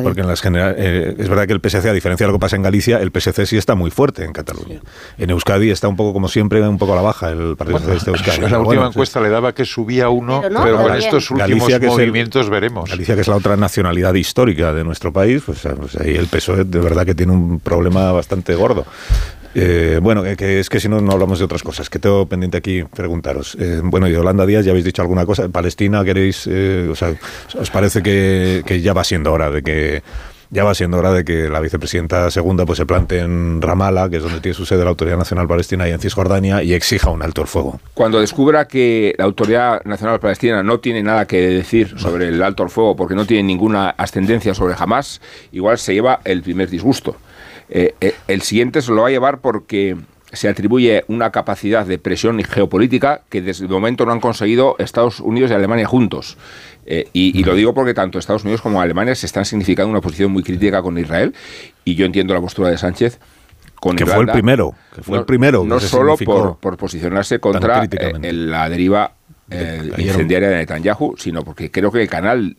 Porque, en las general, eh, es verdad que el PSC, a diferencia de lo que pasa en Galicia, el PSC sí está muy fuerte en Cataluña. En Euskadi está un poco como siempre, un poco a la baja el Partido Socialista de Euskadi. La última encuesta le daba que subía uno, pero, con estos últimos movimientos veremos. Galicia, que es la otra nacionalidad histórica de nuestro país, pues, pues ahí el PSOE de verdad que tiene un problema bastante gordo. Eh, bueno, que, es que si no, no hablamos de otras cosas, que tengo pendiente aquí preguntaros. Eh, bueno, y Holanda Díaz, ya habéis dicho alguna cosa. Palestina, ¿queréis, eh, o sea, os parece que, ya va siendo hora de que ya va siendo hora de que la vicepresidenta segunda pues se plante en Ramallah, que es donde tiene su sede la Autoridad Nacional Palestina y en Cisjordania, y exija un alto el fuego. Cuando descubra que la Autoridad Nacional Palestina no tiene nada que decir sobre el alto el fuego porque no tiene ninguna ascendencia sobre Hamas, igual se lleva el primer disgusto. Eh, eh, el siguiente se lo va a llevar porque se atribuye una capacidad de presión geopolítica que desde el momento no han conseguido Estados Unidos y Alemania juntos. Eh, y, lo digo porque tanto Estados Unidos como Alemania se están significando una posición muy crítica con Israel y yo entiendo la postura de Sánchez con que fue el primero que fue el primero no solo por, por, posicionarse contra la deriva incendiaria de Netanyahu, sino porque creo que el canal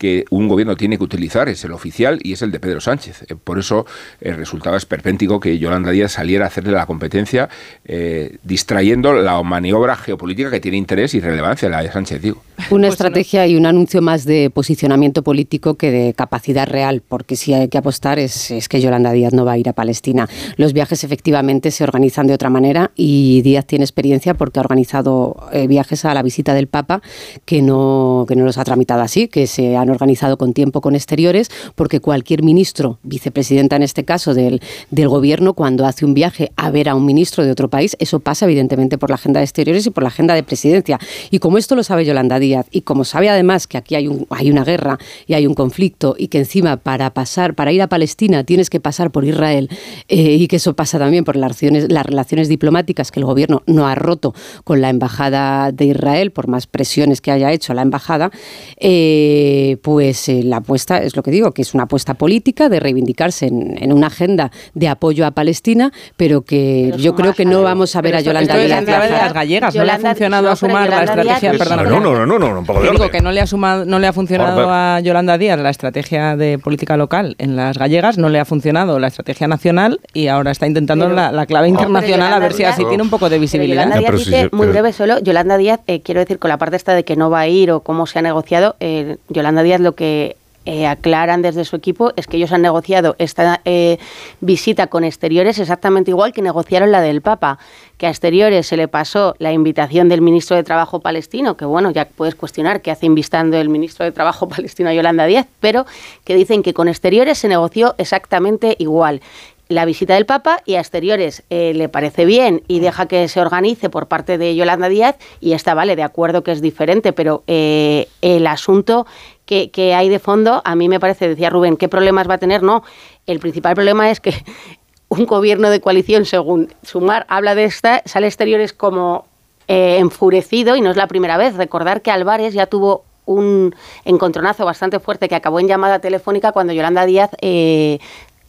que un gobierno tiene que utilizar es el oficial y es el de Pedro Sánchez. Eh, por eso eh, resultaba esperpéntico que Yolanda Díaz saliera a hacerle la competencia, eh, distrayendo la maniobra geopolítica que tiene interés y relevancia, la de Sánchez, digo. Una pues estrategia y un anuncio más de posicionamiento político que de capacidad real, porque si hay que apostar es, es que Yolanda Díaz no va a ir a Palestina. Los viajes efectivamente se organizan de otra manera y Díaz tiene experiencia porque ha organizado viajes a la visita del Papa que no, que no los ha tramitado así, que se han organizado con tiempo con exteriores, porque cualquier ministro, vicepresidenta en este caso del, del gobierno, cuando hace un viaje a ver a un ministro de otro país, eso pasa evidentemente por la agenda de exteriores y por la agenda de presidencia. Y como esto lo sabe Yolanda Díaz, y como sabe además que aquí hay, un, hay una guerra y hay un conflicto, y que encima para pasar, para ir a Palestina tienes que pasar por Israel, eh, y que eso pasa también por las relaciones, las relaciones diplomáticas que el gobierno no ha roto con la embajada de Israel, por más presiones que haya hecho la embajada, eh, pues eh, la apuesta es lo que digo, que es una apuesta política de reivindicarse en, una agenda de apoyo a Palestina, pero que yo creo que no vamos a ver a Yolanda Díaz. de las gallegas, no le ha funcionado a sumar la estrategia. Perdón, no, no, no, no, un poco de Digo que no le ha sumado, no le ha funcionado a Yolanda Díaz la estrategia de política local en las gallegas, no le ha funcionado la estrategia nacional y ahora está intentando la, clave internacional a ver si así tiene un poco de visibilidad. Yolanda Díaz dice, muy breve solo, Yolanda Díaz, eh, quiero decir con la parte esta de que no va a ir o cómo se ha negociado, eh, Yolanda Díaz lo que eh, aclaran desde su equipo es que ellos han negociado esta eh, visita con exteriores exactamente igual que negociaron la del Papa, que a exteriores se le pasó la invitación del ministro de Trabajo palestino, que bueno, ya puedes cuestionar qué hace invitando el ministro de Trabajo palestino a Yolanda Díaz, pero que dicen que con exteriores se negoció exactamente igual. La visita del Papa y a exteriores eh, le parece bien y deja que se organice por parte de Yolanda Díaz y está, vale, de acuerdo que es diferente, pero eh, el asunto que, que, hay de fondo, a mí me parece, decía Rubén, ¿qué problemas va a tener? No, el principal problema es que un gobierno de coalición, según Sumar habla de esta, sale exteriores como eh, enfurecido y no es la primera vez. Recordar que Álvarez ya tuvo un encontronazo bastante fuerte que acabó en llamada telefónica cuando Yolanda Díaz eh,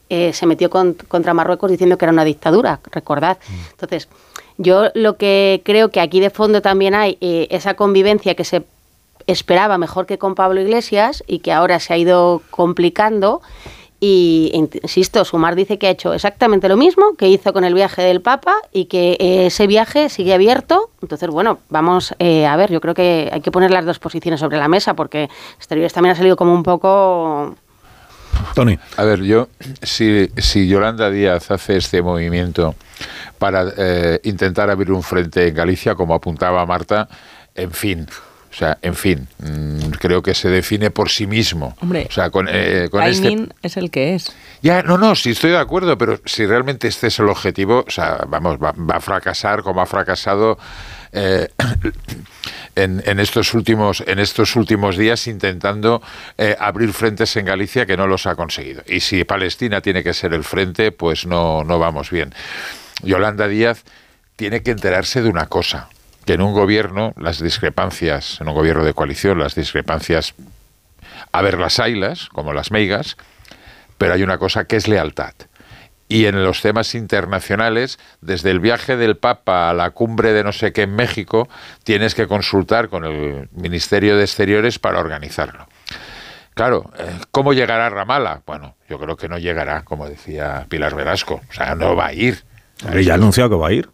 eh, se metió contra Marruecos diciendo que era una dictadura, recordad. Mm. Entonces, yo lo que creo que aquí de fondo también hay esa convivencia que se esperaba mejor que con Pablo Iglesias y que ahora se ha ido complicando. Y insisto, Sumar dice que ha hecho exactamente lo mismo que hizo con el viaje del Papa y que eh, ese viaje sigue abierto. Entonces, bueno, vamos a ver, yo creo que hay que poner las dos posiciones sobre la mesa porque Exteriores también ha salido como un poco Tony. A ver, yo, si, si Yolanda Díaz hace este movimiento para eh, intentar abrir un frente en Galicia, como apuntaba Marta, en fin, o sea, en fin, mm, creo que se define por sí mismo. Hombre, o sea, con, eh, con este... es el que es. Ya, no, no, sí estoy de acuerdo, pero si realmente este es el objetivo, o sea, vamos, va, va a fracasar como ha fracasado eh, en, estos últimos, en estos últimos días intentando eh, abrir frentes en Galicia que no los ha conseguido. Y si Palestina tiene que ser el frente, pues no, no vamos bien. Yolanda Díaz tiene que enterarse de una cosa, que en un gobierno las discrepancias, en un gobierno de coalición, las discrepancias, a ver las ailas, como las meigas, pero hay una cosa que es lealtad y en los temas internacionales, desde el viaje del Papa a la cumbre de no sé qué en México, tienes que consultar con el Ministerio de Exteriores para organizarlo. Claro, eh, ¿cómo llegará Ramala? Bueno, yo creo que no llegará, como decía Pilar Velasco. O sea, no va a ir. Ya ha anunciado que va a ir.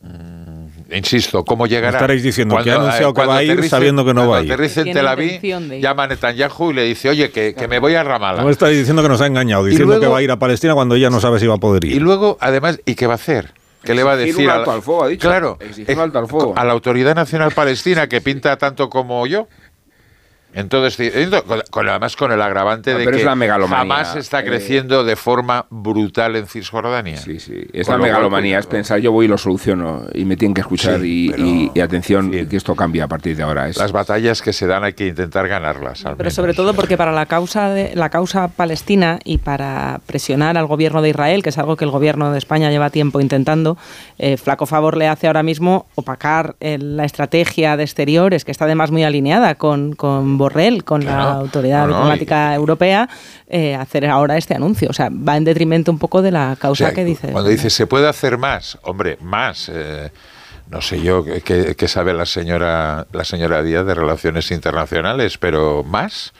Mm, insisto, ¿cómo llegará? Estaréis diciendo que ha anunciado que va a ir sabiendo que no va a ir. aterrice en Tel Aviv, llama a Netanyahu y le dice, oye, que, me voy a Ramallah. No estáis diciendo que nos ha engañado, diciendo que va a ir a Palestina cuando ella no sabe si va a poder ir. Y luego, además, ¿y qué va a hacer? ¿Qué le va a decir? al ha dicho. Claro, a la Autoridad Nacional Palestina, que pinta tanto como yo. Entonces, con, además con el agravante de que jamás está creciendo de forma brutal en Cisjordania. Sí, sí. Es la megalomanía, es pensar yo voy y lo soluciono y me tienen que escuchar y, atención que esto cambia a partir de ahora. Las batallas que se dan hay que intentar ganarlas. pero sobre todo porque para la causa, de, la causa palestina y para presionar al gobierno de Israel, que es algo que el gobierno de España lleva tiempo intentando, eh, flaco favor le hace ahora mismo opacar la estrategia de exteriores, que está además muy alineada con, con Borrell, con la autoridad diplomática europea, eh, hacer ahora este anuncio. O sea, va en detrimento un poco de la causa que dice. Cuando dice se puede hacer más, hombre, más. Eh, no sé yo qué, sabe la señora la señora Díaz de relaciones internacionales, pero más.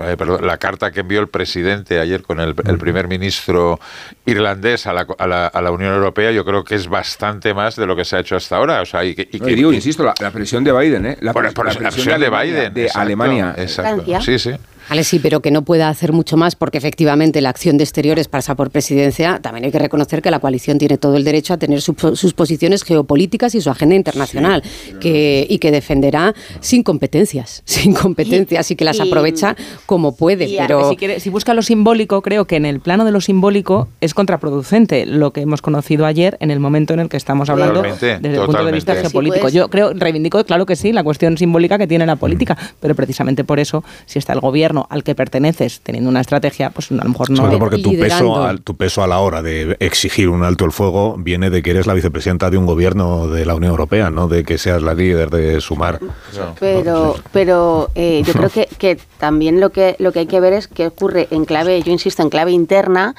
Eh, la carta que envió el presidente ayer con el, primer ministro irlandés a la, a, la, a la, Unión Europea, yo creo que es bastante más de lo que se ha hecho hasta ahora. O sea, y, que, digo, insisto, la, presión de Biden, ¿eh? La, presión, de, Biden. De Alemania. Exacto. Sí, sí. Vale, sí, pero que no pueda hacer mucho más porque efectivamente la acción de exteriores pasa por presidencia. También hay que reconocer que la coalición tiene todo el derecho a tener sus posiciones geopolíticas y su agenda internacional que, y que defenderá sin competencias, sin competencias y que las aprovecha como puede. pero si, quiere, si busca lo simbólico, creo que en el plano de lo simbólico es contraproducente lo que hemos conocido ayer en el momento en el que estamos hablando desde el punto de vista geopolítico. Pues. Yo creo, reivindico, claro que sí, la cuestión simbólica que tiene la política, pero precisamente por eso, si está el gobierno al que perteneces teniendo una estrategia, pues a lo mejor no. Sobre porque tu peso, tu peso a la hora de exigir un alto el fuego viene de que eres la vicepresidenta de un gobierno de la Unión Europea, no de que seas la líder de Sumar. Pero, pero eh, yo creo que, que también lo que, lo que hay que ver es qué ocurre en clave, yo insisto, en clave interna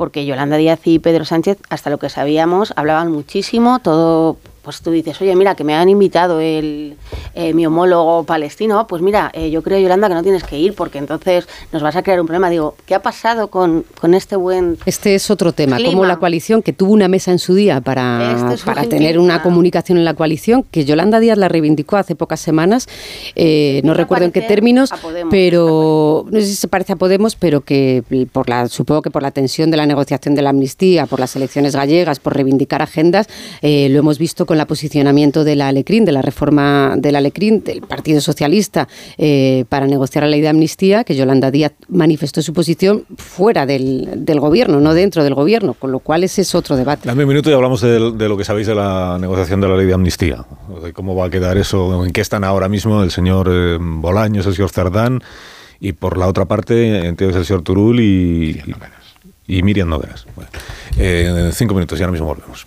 porque Yolanda Díaz y Pedro Sánchez, hasta lo que sabíamos, hablaban muchísimo, todo pues tú dices, oye, mira, que me han invitado el, eh, mi homólogo palestino, pues mira, eh, yo creo, Yolanda, que no tienes que ir porque entonces nos vas a crear un problema. Digo, ¿qué ha pasado con, con este buen... Este es otro tema, como la coalición que tuvo una mesa en su día para, este para tener una comunicación en la coalición, que Yolanda Díaz la reivindicó hace pocas semanas, eh, no recuerdo en qué términos, pero no sé si se parece a Podemos, pero que por la, supongo que por la tensión de la negociación de la amnistía, por las elecciones gallegas, por reivindicar agendas, lo hemos visto con el posicionamiento de la Alecrín, de la reforma del Alecrín, del Partido Socialista, eh, para negociar la ley de amnistía, que Yolanda Díaz manifestó su posición fuera del, gobierno, no dentro del gobierno, con lo cual ese es otro debate. Dame un minuto y hablamos de, lo que sabéis de la negociación de la ley de amnistía, de cómo va a quedar eso, en qué están ahora mismo el señor eh, Bolaños, el señor Cerdán, y por la otra parte, entiendo el señor Turul y, y, Miriam Nogueras. Eh, cinco minutos y ahora mismo volvemos.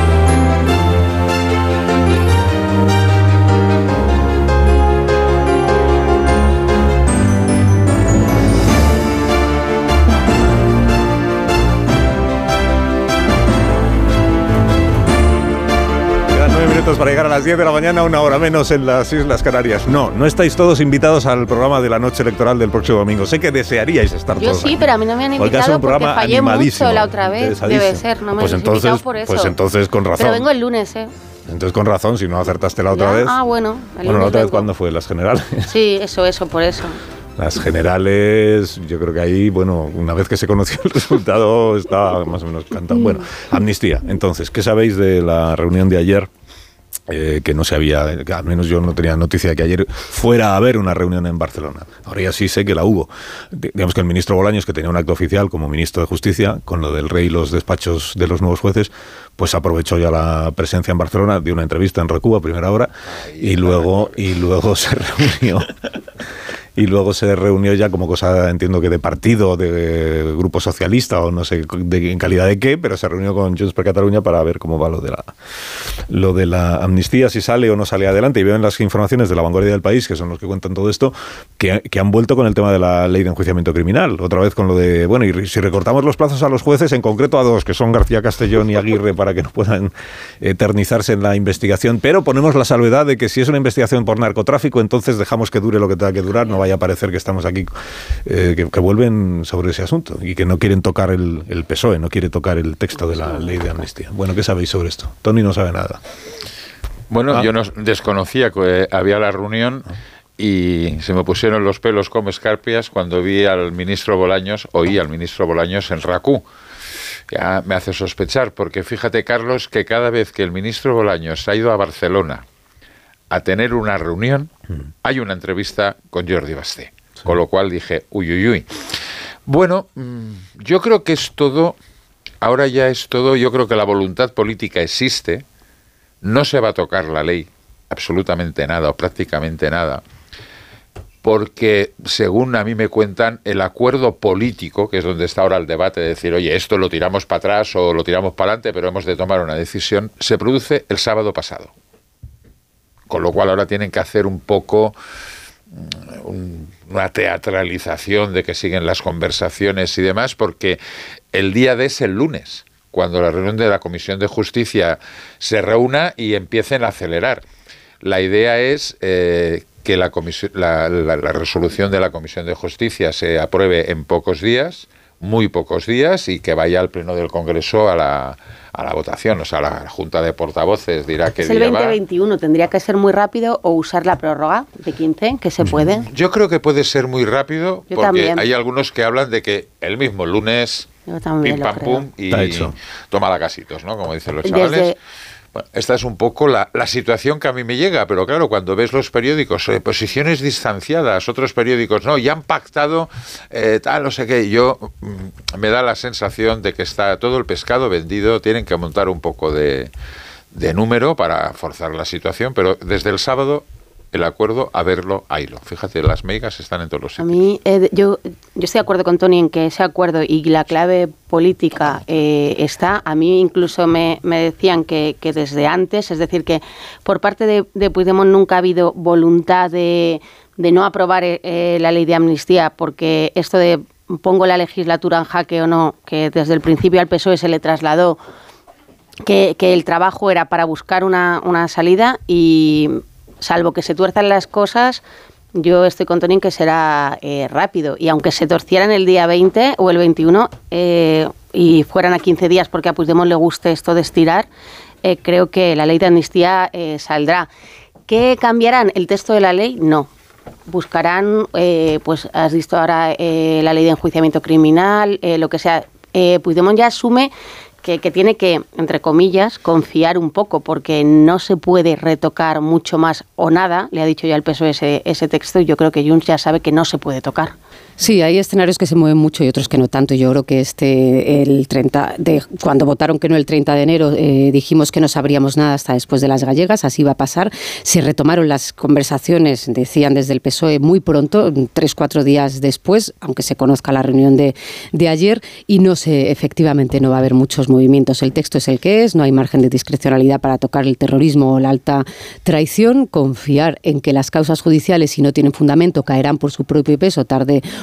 Para llegar a las 10 de la mañana, una hora menos en las Islas Canarias. No, no estáis todos invitados al programa de la noche electoral del próximo domingo. Sé que desearíais estar Yo todos. Yo sí, pero a mí no me han invitado porque, porque fallé mucho la otra vez. Debe ser, no me pues entonces, por eso. Pues entonces con razón. Pero vengo el lunes, ¿eh? Entonces con razón, si no acertaste la otra vez. Ah, bueno. bueno, la otra vez cuándo fue, las generales. Sí, eso, eso, por eso. Las generales, yo creo que ahí, bueno, una vez que se conoció el resultado, estaba más o menos cantado. Bueno, amnistía. Entonces, ¿qué sabéis de la reunión de ayer? Eh, que no se había, al menos yo no tenía noticia de que ayer fuera a haber una reunión en Barcelona. Ahora ya sí sé que la hubo. Digamos que el ministro Bolaños, que tenía un acto oficial como ministro de Justicia, con lo del rey y los despachos de los nuevos jueces, pues aprovechó ya la presencia en Barcelona, dio una entrevista en Recuba a primera hora y luego, y luego se reunió y luego se reunió ya como cosa, entiendo que de partido, de grupo socialista o no sé de, en calidad de qué, pero se reunió con Junts per Cataluña para ver cómo va lo de la lo de la amnistía, si sale o no sale adelante. Y veo en las informaciones de la vanguardia del país, que son los que cuentan todo esto, que, que han vuelto con el tema de la ley de enjuiciamiento criminal. Otra vez con lo de, bueno, y si recortamos los plazos a los jueces, en concreto a dos, que son García Castellón y Aguirre, para que no puedan eternizarse en la investigación, pero ponemos la salvedad de que si es una investigación por narcotráfico, entonces dejamos que dure lo que tenga que durar, no vaya a parecer que estamos aquí, eh, que, vuelven sobre ese asunto y que no quieren tocar el, el, PSOE, no quiere tocar el texto de la ley de amnistía. Bueno, ¿qué sabéis sobre esto? Tony no sabe nada. Bueno, ah. yo no desconocía que había la reunión y se me pusieron los pelos como escarpias cuando vi al ministro Bolaños, oí al ministro Bolaños en RACU. Ya me hace sospechar, porque fíjate, Carlos, que cada vez que el ministro Bolaños ha ido a Barcelona a tener una reunión, mm. hay una entrevista con Jordi Basté. Con lo cual dije, uy, uy, uy. Bueno, mm, yo creo que es todo, ahora ya es todo, yo creo que la voluntad política existe, no se va a tocar la ley, absolutamente nada o prácticamente nada, porque según a mí me cuentan, el acuerdo político, que es donde está ahora el debate de decir, oye, esto lo tiramos para atrás o lo tiramos para adelante, pero hemos de tomar una decisión, se produce el sábado pasado con lo cual ahora tienen que hacer un poco mm, una teatralización de que siguen las conversaciones y demás, porque el día de es el lunes, cuando la reunión de la Comisión de Justicia se reúna y empiecen a acelerar. La idea es eh, que la, la resolución de la Comisión de Justicia se apruebe en pocos días, muy pocos días, y que vaya al Pleno del Congreso a la, a la votación. O sea, la Junta de Portavoces dirá que... Es el 2021, tendría que ser muy rápido o usar la prórroga de 15, que se puede. Mm, yo creo que puede ser muy rápido porque hay algunos que hablan de que el mismo lunes... pim pam pum y toma la casitos, ¿no? Como dicen los chavales. Bueno, esta es un poco la, la, situación que a mí me llega, pero claro, cuando ves los periódicos, eh, posiciones distanciadas, otros periódicos, no, ya han pactado eh, tal, no sé qué, yo mm, me da la sensación de que está todo el pescado vendido, tienen que montar un poco de, de número para forzar la situación, pero desde el sábado el acuerdo a verlo, haylo. Fíjate, las megas están en todos los sitios. A mí, eh, yo, yo estoy de acuerdo con Tony en que ese acuerdo y la clave política eh, está. A mí incluso me, me decían que, que, desde antes, es decir, que por parte de, de Puigdemont nunca ha habido voluntad de, de no aprobar eh, la ley de amnistía, porque esto de pongo la legislatura en jaque o no, que desde el principio al PSOE se le trasladó que, que el trabajo era para buscar una, una salida y salvo que se tuerzan las cosas, yo estoy con Tony en que será eh, rápido. Y aunque se torcieran el día 20 o el 21 eh, y fueran a 15 días porque a Puigdemont le guste esto de estirar, eh, creo que la ley de amnistía saldrá. ¿Qué cambiarán? ¿El texto de la ley? No. Buscarán, pues has visto ahora la ley de enjuiciamiento criminal, lo que sea. Puigdemont ya asume que, que, tiene que, entre comillas, confiar un poco, porque no se puede retocar mucho más o nada, le ha dicho ya el PSOE ese, ese texto, y yo creo que Junts ya sabe que no se puede tocar. Sí, hay escenarios que se mueven mucho y otros que no tanto. Yo creo que este, el 30 de, cuando votaron que no el 30 de enero, eh, dijimos que no sabríamos nada hasta después de las gallegas, así va a pasar. Se retomaron las conversaciones, decían desde el PSOE, muy pronto, tres, cuatro días después, aunque se conozca la reunión de, de ayer, y no sé, efectivamente no va a haber muchos movimientos. El texto es el que es, no hay margen de discrecionalidad para tocar el terrorismo o la alta traición. Confiar en que las causas judiciales, si no tienen fundamento, caerán por su propio peso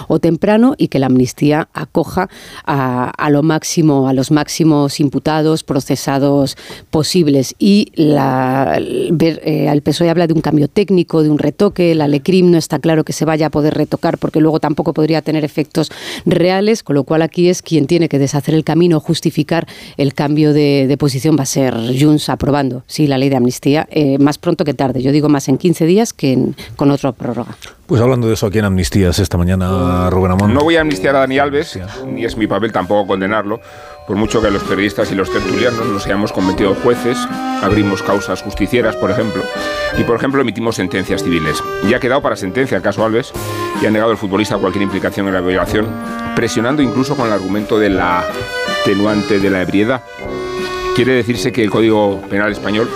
o temprano y que la amnistía acoja a, lo máximo, a los máximos imputados, procesados posibles. Y la, ver, eh, el PSOE habla de un cambio técnico, de un retoque, la LECRIM no está claro que se vaya a poder retocar porque luego tampoco podría tener efectos reales, con lo cual aquí es quien tiene que deshacer el camino, justificar el cambio de, posición, va a ser Junts aprobando, sí, la ley de amnistía, eh, más pronto que tarde. Yo digo más en 15 días que con otra prórroga. Pues hablando de eso aquí en Amnistías esta mañana, Rubén Amón. No voy a amnistiar a Dani Alves, ni es mi papel tampoco condenarlo, por mucho que los periodistas y los tertulianos nos hayamos convertido jueces, abrimos causas justicieras, por ejemplo, y por ejemplo emitimos sentencias civiles. Y ha quedado para sentencia el caso Alves y ha negado el futbolista cualquier implicación en la violación, presionando incluso con el argumento de la tenuante de la ebriedad. Quiere decirse que el Código Penal español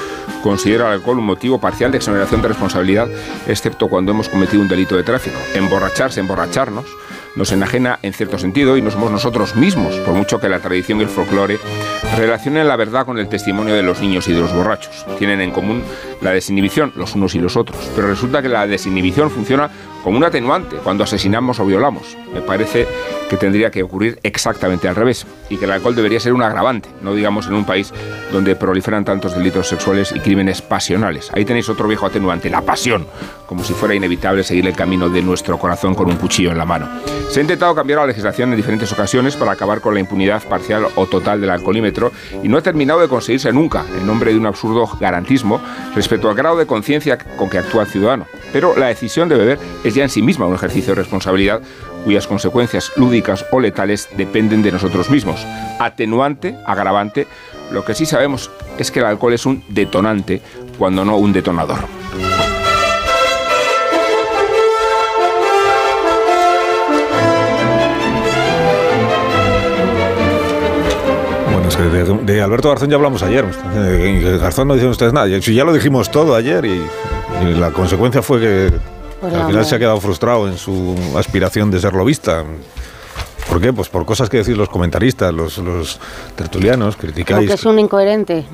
considera el alcohol un motivo parcial de exoneración de responsabilidad, excepto cuando hemos cometido un delito de tráfico. Emborracharse, emborracharnos, nos enajena en cierto sentido y no somos nosotros mismos, por mucho que la tradición y el folclore relacionen la verdad con el testimonio de los niños y de los borrachos. Tienen en común la desinhibición, los unos y los otros, pero resulta que la desinhibición funciona como un atenuante cuando asesinamos o violamos. Me parece que tendría que ocurrir exactamente al revés y que el alcohol debería ser un agravante, no digamos en un país donde proliferan tantos delitos sexuales y crímenes pasionales. Ahí tenéis otro viejo atenuante, la pasión, como si fuera inevitable seguir el camino de nuestro corazón con un cuchillo en la mano. Se ha intentado cambiar la legislación en diferentes ocasiones para acabar con la impunidad parcial o total del alcoholímetro y no ha terminado de conseguirse nunca en nombre de un absurdo garantismo respecto al grado de conciencia con que actúa el ciudadano. Pero la decisión de beber es ya en sí misma un ejercicio de responsabilidad cuyas consecuencias lúdicas o letales dependen de nosotros mismos. Atenuante, agravante, lo que sí sabemos es que el alcohol es un detonante, cuando no un detonador. De, de, Alberto Garzón ya hablamos ayer. De Garzón no dicen ustedes nada. Ya lo dijimos todo ayer y, y la consecuencia fue que pues al final se ha quedado frustrado en su aspiración de ser lobista. ¿Por qué? Pues por cosas que decís los comentaristas, los, los tertulianos, criticáis. Porque es un incoherente.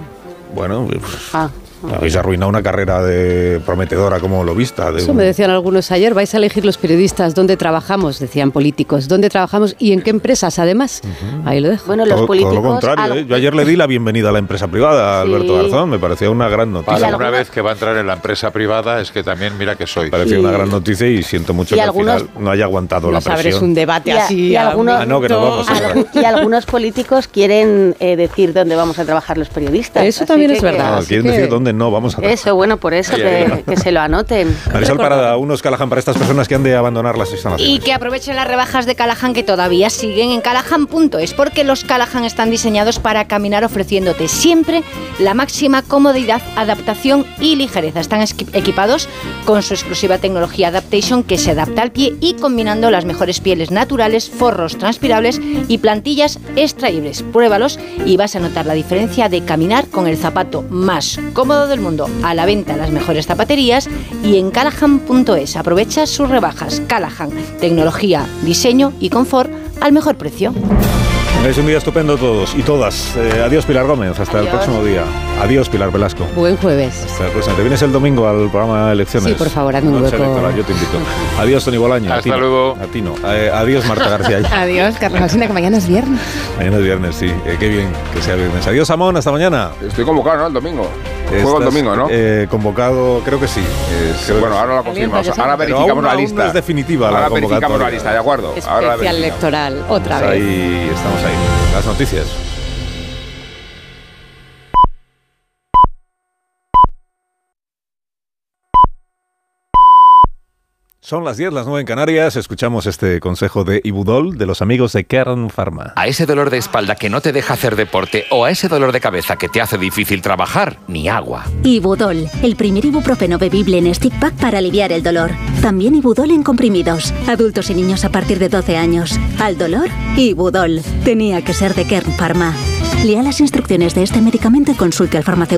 Bueno, pues, ah. Habéis arruinado una carrera de prometedora como lobista. De Eso me decían algunos ayer. Vais a elegir los periodistas dónde trabajamos, decían políticos. ¿Dónde trabajamos y en qué empresas, además? Uh -huh. Ahí lo dejo. Bueno, los todo, políticos. Todo lo contrario. ¿eh? Yo ayer le di la bienvenida a la empresa privada a sí. Alberto Garzón. Me parecía una gran noticia. Para una vez que va a entrar en la empresa privada, es que también mira que soy. Me parecía sí. una gran noticia y siento mucho y que algunos, al final no haya aguantado la presión. abres un debate y así. Y, algunos, ah, no, que no vamos a y algunos políticos quieren eh, decir dónde vamos a trabajar los periodistas. Eso también es verdad. No, quieren decir dónde responden, no, vamos a... Eso, bueno, por eso que, que se lo anoten. Marisol Parada, unos Callahan para estas personas que han de abandonar las instalaciones. Y que aprovechen las rebajas de Callahan que todavía siguen en callahan.es, porque los Callahan están diseñados para caminar ofreciéndote siempre la máxima comodidad, adaptación y ligereza. Están equipados con su exclusiva tecnología Adaptation que se adapta al pie y combinando las mejores pieles naturales, forros transpirables y plantillas extraíbles. Pruébalos y vas a notar la diferencia de caminar con el zapato más cómodo del mundo. A la venta en las mejores zapaterías y en callahan.es. Aprovecha sus rebajas. Callahan, tecnología, diseño y confort al mejor precio. Es un día estupendo todos y todas. Eh, adiós Pilar Gómez, hasta el próximo día. Adiós Pilar Velasco. Buen jueves. Hasta el próximo. ¿Te vienes el domingo al programa de elecciones? Sí, por favor, hazme un hueco. electoral, yo te invito. Adiós Tony Bolaño. Hasta a ti luego. A ti no. Eh, adiós Marta García. Adiós, Carlos que mañana es viernes. Mañana es viernes, sí. Eh, qué bien que sea viernes. Adiós Amón, hasta mañana. Estoy convocado, ¿no? El domingo. Juego el domingo, ¿no? eh, convocado, creo que sí. Creo bueno, que ahora la confirmamos. Ahora aún verificamos la aún lista. no es definitiva la Ahora verificamos convocatoria. la lista, ¿de acuerdo? Ahora la Especial verificamos. electoral, otra Estamos vez. ahí, estamos Las noticias. Son las 10, las 9 en Canarias. Escuchamos este consejo de Ibudol de los amigos de Kern Pharma. A ese dolor de espalda que no te deja hacer deporte o a ese dolor de cabeza que te hace difícil trabajar, ni agua. Ibudol, el primer ibuprofeno bebible en stick pack para aliviar el dolor. También Ibudol en comprimidos. Adultos y niños a partir de 12 años. Al dolor, Ibudol. Tenía que ser de Kern Pharma. Lea las instrucciones de este medicamento y consulte al farmacéutico.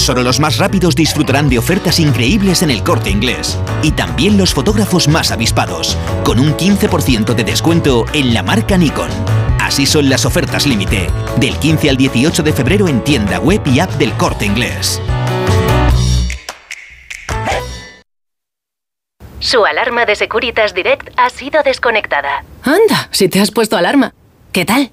Solo los más rápidos disfrutarán de ofertas increíbles en el corte inglés. Y también los fotógrafos más avispados, con un 15% de descuento en la marca Nikon. Así son las ofertas límite, del 15 al 18 de febrero en tienda web y app del corte inglés. Su alarma de Securitas Direct ha sido desconectada. Anda, si te has puesto alarma. ¿Qué tal?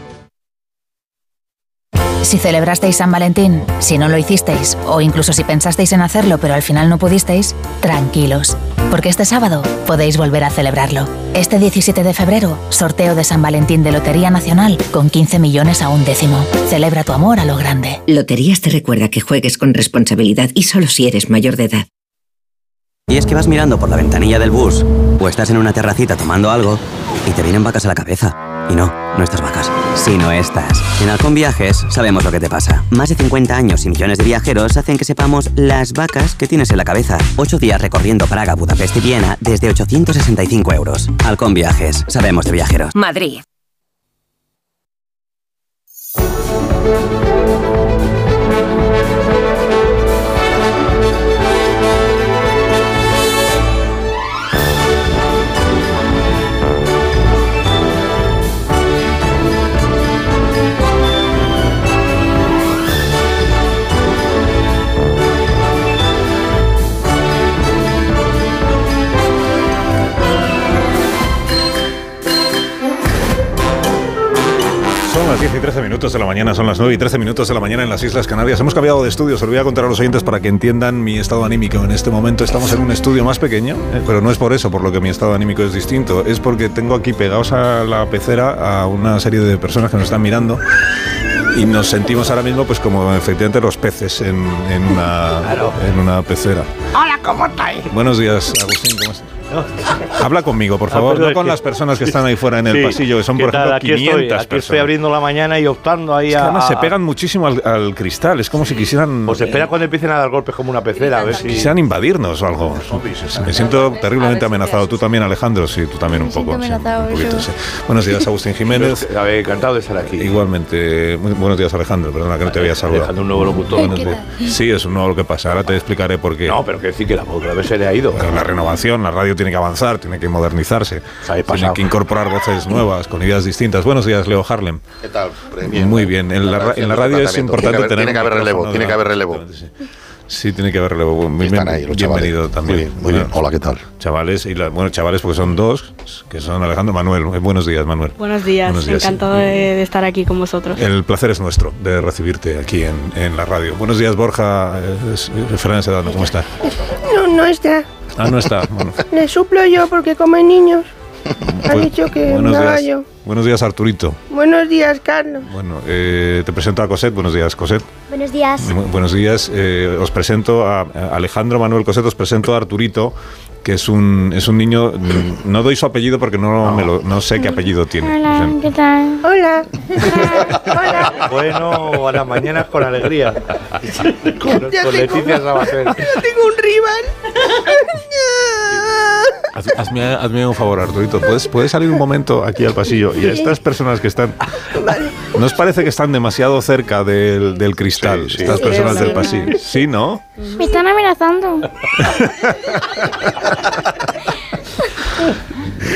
Si celebrasteis San Valentín, si no lo hicisteis, o incluso si pensasteis en hacerlo pero al final no pudisteis, tranquilos, porque este sábado podéis volver a celebrarlo. Este 17 de febrero, sorteo de San Valentín de Lotería Nacional con 15 millones a un décimo. Celebra tu amor a lo grande. Loterías te recuerda que juegues con responsabilidad y solo si eres mayor de edad. Y es que vas mirando por la ventanilla del bus o estás en una terracita tomando algo y te vienen vacas a la cabeza. Y no, no estas vacas, sino estas. En Halcón Viajes sabemos lo que te pasa. Más de 50 años y millones de viajeros hacen que sepamos las vacas que tienes en la cabeza. Ocho días recorriendo Praga, Budapest y Viena desde 865 euros. Halcón Viajes, sabemos de viajeros. Madrid. Las 10 y 13 minutos de la mañana, son las 9 y 13 minutos de la mañana en las Islas Canarias. Hemos cambiado de estudio, se lo voy a contar a los oyentes para que entiendan mi estado anímico. En este momento estamos en un estudio más pequeño, eh, pero no es por eso por lo que mi estado anímico es distinto, es porque tengo aquí pegados a la pecera a una serie de personas que nos están mirando y nos sentimos ahora mismo pues como efectivamente los peces en, en una, en una pecera. Hola, ¿cómo estáis? Buenos días, Agustín, ¿cómo estás? Habla conmigo, por favor, perdón, no con que- las personas que están ahí fuera en el Sí. pasillo, que son, ¿Qué por ejemplo, Aquí 500 estoy, aquí estoy personas. abriendo la mañana y optando ahí Es que a... además se pegan muchísimo al, al cristal, es como si quisieran... Pues espera cuando empiecen a dar golpes como una pecera, a ver si... Quisieran invadirnos o algo. Me siento terriblemente amenazado. Tú también, Alejandro, sí, tú también un poco. sí, amenazado, un poquito. Buenos días, Agustín Jiménez. A ver, encantado de estar aquí. Igualmente, muy- buenos días, Alejandro. Perdona que no te había saludado. Alejandro, un nuevo locutor. Buenos ¿Qué días. Sí, es un nuevo lo que pasa. Ahora te explicaré por qué. No, pero que decir que la otra vez se le ha ido. La renovación, la radio tiene que avanzar, tiene que modernizarse, tiene que incorporar voces nuevas, con ideas distintas. Buenos días, Leo Harlem. ¿Qué tal? Muy bien. En la, ra- en la radio es importante Tiene que haber- tener. tiene que haber relevo, tiene que haber relevo. sí. Tiene que haber relevo. Muy Están bien- ahí los bienvenido chavales. también. Muy bien, muy bien. Hola, ¿qué tal? Chavales, y la- bueno, chavales porque son dos, que son Alejandro y Manuel. Eh, Buenos días, Manuel. Buenos días, Buenos días. encantado de, de estar aquí con vosotros. El placer es nuestro de recibirte aquí en, en la radio. Buenos días, Borja eh, es- eh, Fernández Sedano, ¿cómo está? No, no está. Ah, no está. Bueno, Le suplo yo porque come niños. Ha dicho que buenos haga días. yo. Buenos días, Arturito. Buenos días, Carlos. Bueno, eh, te presento a Coset. Buenos días, Coset. Buenos días. Buenos días. eh, os presento a, a Alejandro Manuel Coset, os presento a Arturito, que es un, es un niño. No doy su apellido porque no, me lo- no sé qué apellido tiene. Hola, ¿qué tal? Hola. Bueno, a las mañanas con alegría. con, con Leticia Sabater. Yo tengo un rival. Haz- Hazme, hazme un favor, Arturito. ¿Puedes, ¿Puedes salir un momento aquí al pasillo? Y a estas personas que están. ¿No os parece que están demasiado cerca del, del cristal? Estas Sí. personas del Sí. pasillo. Sí, ¿no? Me están amenazando.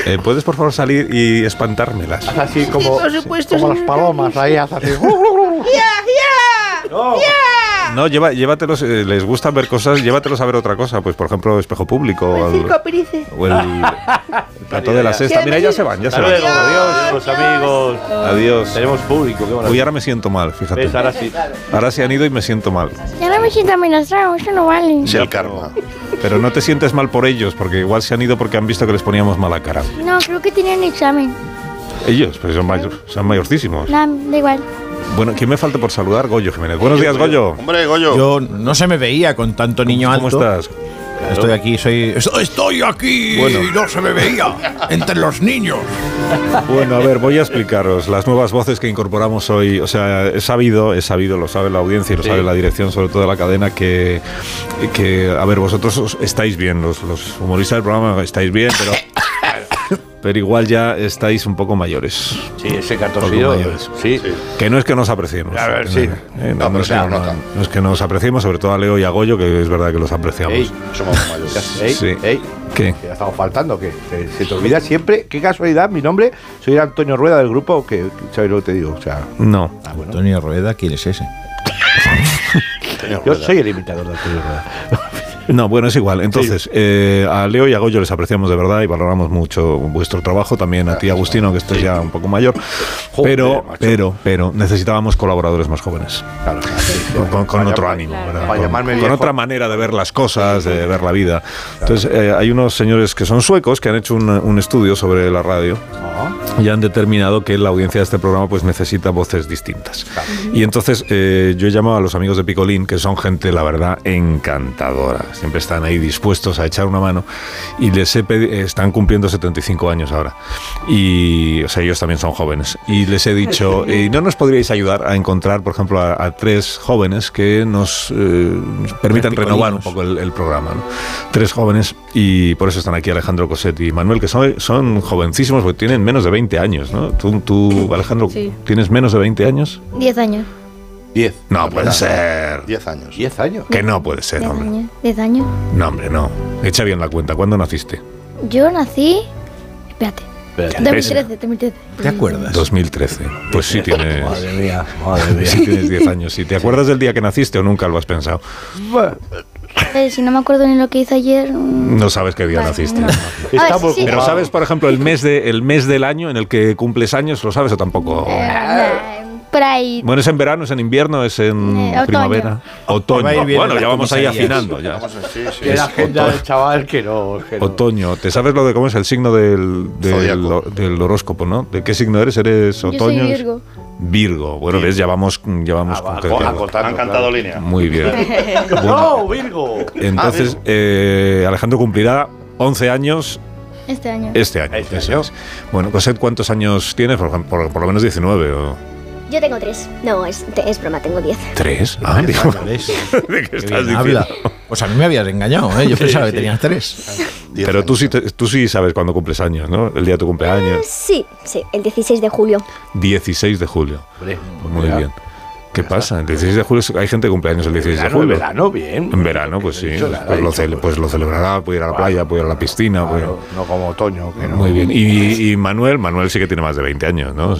Eh, ¿Puedes, por favor, salir y espantármelas? Así como, por supuesto, como las palomas, ahí así. ¡Ya, ya! ¡Ya! No, lleva, llévatelos, eh, les gusta ver cosas, llévatelos a ver otra cosa, pues por ejemplo, espejo público o el, Circo Pirice. o el, el plató de la sexta. Mira, ya se van, ya se van. adiós, los amigos. Adiós. Tenemos público, qué. Uy, ahora me siento mal, fíjate. ¿Ves? Ahora sí. Ahora se han ido y me siento mal. Ya no me siento amenazado, eso no vale. el karma. Pero no te sientes mal por ellos, porque igual se han ido porque han visto que les poníamos mala cara. No, creo que tienen examen. Ellos, pues son, mayor, son mayorcísimos. Nada, da igual. Bueno, ¿quién me falta por saludar? Goyo Jiménez. Buenos días, Goyo. Hombre, Goyo. Yo no se me veía con tanto niño ¿Cómo alto. estás? Estoy aquí, soy. Estoy, aquí Bueno. y no se me veía entre los niños. Bueno, a ver, voy a explicaros las nuevas voces que incorporamos hoy. O sea, he sabido, he sabido, lo sabe la audiencia y lo Sí. sabe la dirección, sobre todo de la cadena, que, que a ver, vosotros os- estáis bien, los, los humoristas del programa estáis bien, pero, pero igual ya estáis un poco mayores. Sí, ese cartoncillo. Sí. Que no es que nos apreciemos. A ver, Que sí. no, eh, es se que nos no- no es que nos apreciemos, sobre todo a Leo y a Goyo, que es verdad que los apreciamos. Ey, Somos mayores. ey, Sí. ey. ¿Qué? Que ya estamos faltando, que se te olvida siempre. Qué casualidad, mi nombre, soy Antonio Rueda del grupo, que sabes lo que te digo. O sea, No. Antonio Rueda, ¿quién es ese? yo soy el imitador de Antonio Rueda. No, bueno, es igual. Entonces, eh, a Leo y a Goyo les apreciamos de verdad y valoramos mucho vuestro trabajo. También a ti, Agustino, que estés ya un poco mayor. pero, pero, pero necesitábamos colaboradores más jóvenes. Claro, claro, sí, sí. Con, con- con Para otro ánimo, claro. ¿verdad? Para con, con otra manera de ver las cosas, de ver la vida. Entonces, eh, hay unos señores que son suecos que han hecho un, un estudio sobre la radio y han determinado que la audiencia de este programa pues necesita voces distintas. Y entonces eh, yo he llamado a los amigos de Picolín, que son gente, la verdad, encantadora. Siempre están ahí dispuestos a echar una mano y les he están cumpliendo 75 años ahora. Y, o sea, ellos también son jóvenes. Y les he dicho, eh, ¿no nos podríais ayudar a encontrar, por ejemplo, a, a tres jóvenes que nos eh, permitan renovar un poco el, el programa? ¿no? Tres jóvenes y por eso están aquí Alejandro Coset y Manuel, que son, son jovencísimos porque tienen menos de 20 años, ¿no? Tú, tú, Alejandro, Sí. ¿tienes menos de 20 años? Diez años. Diez. No puede ser. 10 años. Diez años. Que no puede ser, Diez hombre. años. Diez años. No, hombre, no. Echa bien la cuenta. ¿Cuándo naciste? Yo nací. Espérate. Espérate. 2013, 2013. ¿Te acuerdas? 2013. Pues sí tienes. Madre mía, madre mía. Sí tienes 10 años. ¿Sí? ¿Te acuerdas del día que naciste o nunca lo has pensado? Eh, si no me acuerdo ni lo que hice ayer. mm, No sabes qué día naciste. no. Ver, sí, sí. Pero sabes, por ejemplo, el mes de el mes del año en el que cumples años, ¿lo sabes o tampoco? eh, Por ahí. Bueno, es en verano, es en invierno, es en Eh, otoño. primavera. Otoño. Va Bueno, en ya vamos ahí afinando. Ya. La agenda del chaval que no. que no. Otoño. ¿Te sabes lo de cómo es el signo del, del, horóscopo, no? ¿De qué signo eres? ¿Eres Yo soy otoño? Virgo. Virgo. Bueno, ves, ya vamos, ya vamos Ah, acotando, Han cantado línea. Muy bien. ¡No, Virgo! Entonces, eh, Alejandro cumplirá 11 años Este año. este año. eso es. Bueno, Cosette, ¿cuántos años tienes? Por, ejemplo, por, por lo menos 19 o... Yo tengo tres. No, es, es broma, tengo diez. ¿Tres? Ah, digo, ¿de qué estás diciendo? habla. Pues a mí me habías engañado, ¿eh? Yo Sí, pensaba sí. que tenías tres. Pero tú sí, te- tú sí sabes cuándo cumples años, ¿no? El día de tu cumpleaños. Sí, sí, el 16 de julio. 16 de julio. Muy ya. bien. ¿Qué pasa? El 16 de julio hay gente que cumpleaños el 16 de julio. en verano, bien. En verano, pues sí. Nada, Pues lo, cele- pues lo celebrará, puede ir a la playa, puede ir a la piscina. puede- No como otoño, que no. Muy bien. Y, y Manuel, Manuel sí que tiene más de 20 años, ¿no?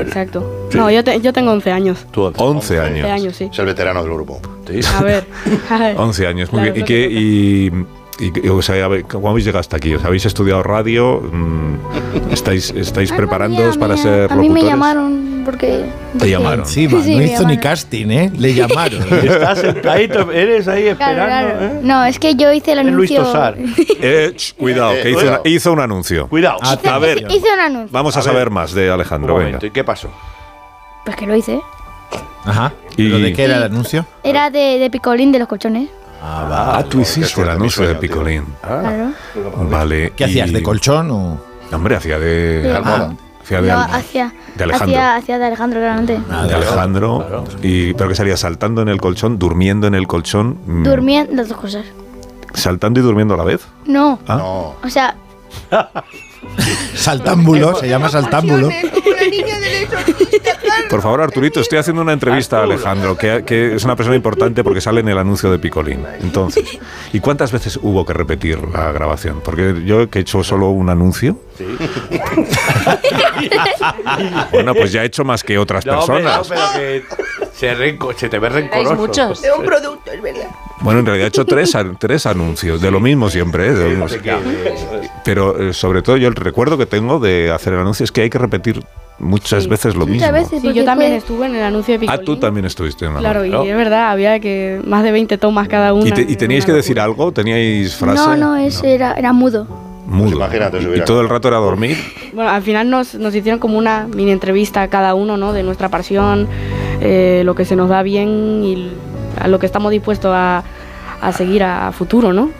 Exacto. Sí. No, yo, te- yo tengo 11 años. 11 años. 11 años, sí. Es el veterano del grupo. A ver. a ver. 11 años, muy Claro, bien. ¿Y qué? Y, y- o sea, ver, ¿cómo habéis llegado hasta aquí? ¿Os habéis estudiado radio? Mm, ¿Estáis, estáis preparándoos para ser A mí me locutores? llamaron porque. Te llamaron. Encima, Sí, no me hizo ni casting, ¿eh? Le llamaron. Estás sentadito, eres ahí Claro, esperando. claro. ¿eh? No, es que yo hice el Es Luis anuncio. Tosar. Eh, ch, cuidado, Eh, que hizo, cuidado. una- hizo un anuncio. Cuidado. A ver, Hice un anuncio. vamos a, saber más de Alejandro. Un Venga. ¿y qué pasó? Pues que lo hice. Ajá. Y- ¿Pero de qué era el anuncio? Era de, de picolín de los colchones. Ah, tú hiciste el anuncio de Picolín. Claro. Vale. ¿Qué hacías? ¿De colchón o...? Hombre, hacía de. De- Ah, hacía de, No, de Alejandro. De Alejandro, claramente. de Alejandro. Y, pero que salía saltando en el colchón, durmiendo en el colchón. mm, Durmiendo, las dos cosas. Saltando y durmiendo a la vez. No. Ah. O sea, Saltámbulo, se llama saltámbulo. Por favor, Arturito, estoy haciendo una entrevista a Alejandro, que, que es una persona importante porque sale en el anuncio de Picolín. Entonces, ¿y cuántas veces hubo que repetir la grabación? Porque yo que he hecho solo un anuncio. Bueno, pues ya he hecho más que otras No, personas. no, pero que se, renco- se te ve rencoroso. muchos. Es un producto, es verdad. Bueno, en realidad he hecho tres, tres anuncios, de lo mismo siempre, ¿eh? De lo mismo. Pero eh, sobre todo yo el recuerdo que tengo de hacer el anuncio es que hay que repetir muchas veces lo mismo. Sí, yo también estuve en el anuncio de Ah, Picolín. tú también estuviste en la Claro, y es verdad, había que más de 20 tomas cada una. ¿Y, te- y teníais que decir algo? ¿Teníais frase? no, no, es, Era, era mudo. Mudo. imagínate, si ¿Y hubiera- todo el rato era dormir? Bueno, al final nos, nos hicieron como una mini entrevista a cada uno, ¿no? De nuestra pasión, eh, lo que se nos da bien y a lo que estamos dispuestos a, a seguir a, a futuro, ¿no?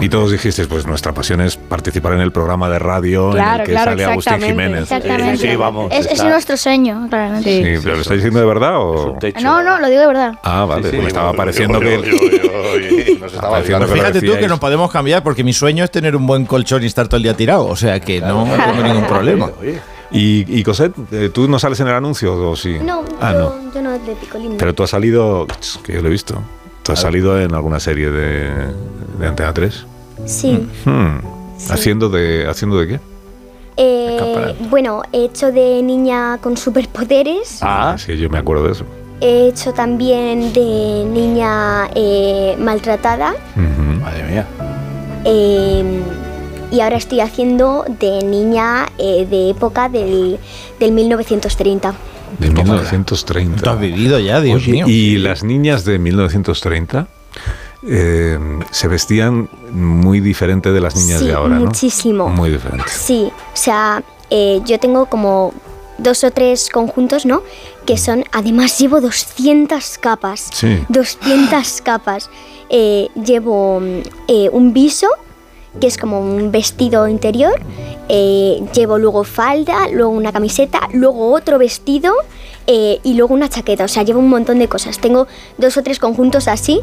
Y todos dijisteis, pues nuestra pasión es participar en el programa de radio en el que claro, sale Agustín. Jiménez. Exactamente. Sí, sí, vamos, Es, nuestro sueño, claramente. Sí, pero ¿lo estáis diciendo de verdad o...? No, no, lo digo de verdad. Ah, vale, Sí, sí, me estaba pareciendo yo- que... Fíjate tú que nos podemos cambiar porque mi sueño es tener un buen colchón y estar todo el día tirado. O sea que no tengo ningún problema. ¿Y, y Cosette, eh, tú no sales en el anuncio o sí? No, Ah, yo, no. yo no de picolín. Pero tú has salido, que yo lo he visto, tú has salido en alguna serie de, de Antena 3. Sí. Hmm. ¿Haciendo, de, ¿Haciendo de qué? Eh, bueno, he hecho de niña con superpoderes. Ah, sí, yo me acuerdo de eso. He hecho también de niña eh, maltratada. Madre mía. eh, y ahora estoy haciendo de niña eh, de época del, del 1930. De 1930. Tú has vivido ya, Dios Oye, mío. Y las niñas de 1930 eh, se vestían muy diferente de las niñas Sí, de ahora, ¿no? muchísimo. Muy diferente. Sí, o sea, eh, yo tengo como dos o tres conjuntos, ¿no? Que son, además llevo 200 capas. Sí. 200 capas. Eh, llevo un viso, que es como un vestido interior. eh, llevo luego falda, luego una camiseta, luego otro vestido eh, y luego una chaqueta. O sea, llevo un montón de cosas. Tengo dos o tres conjuntos así.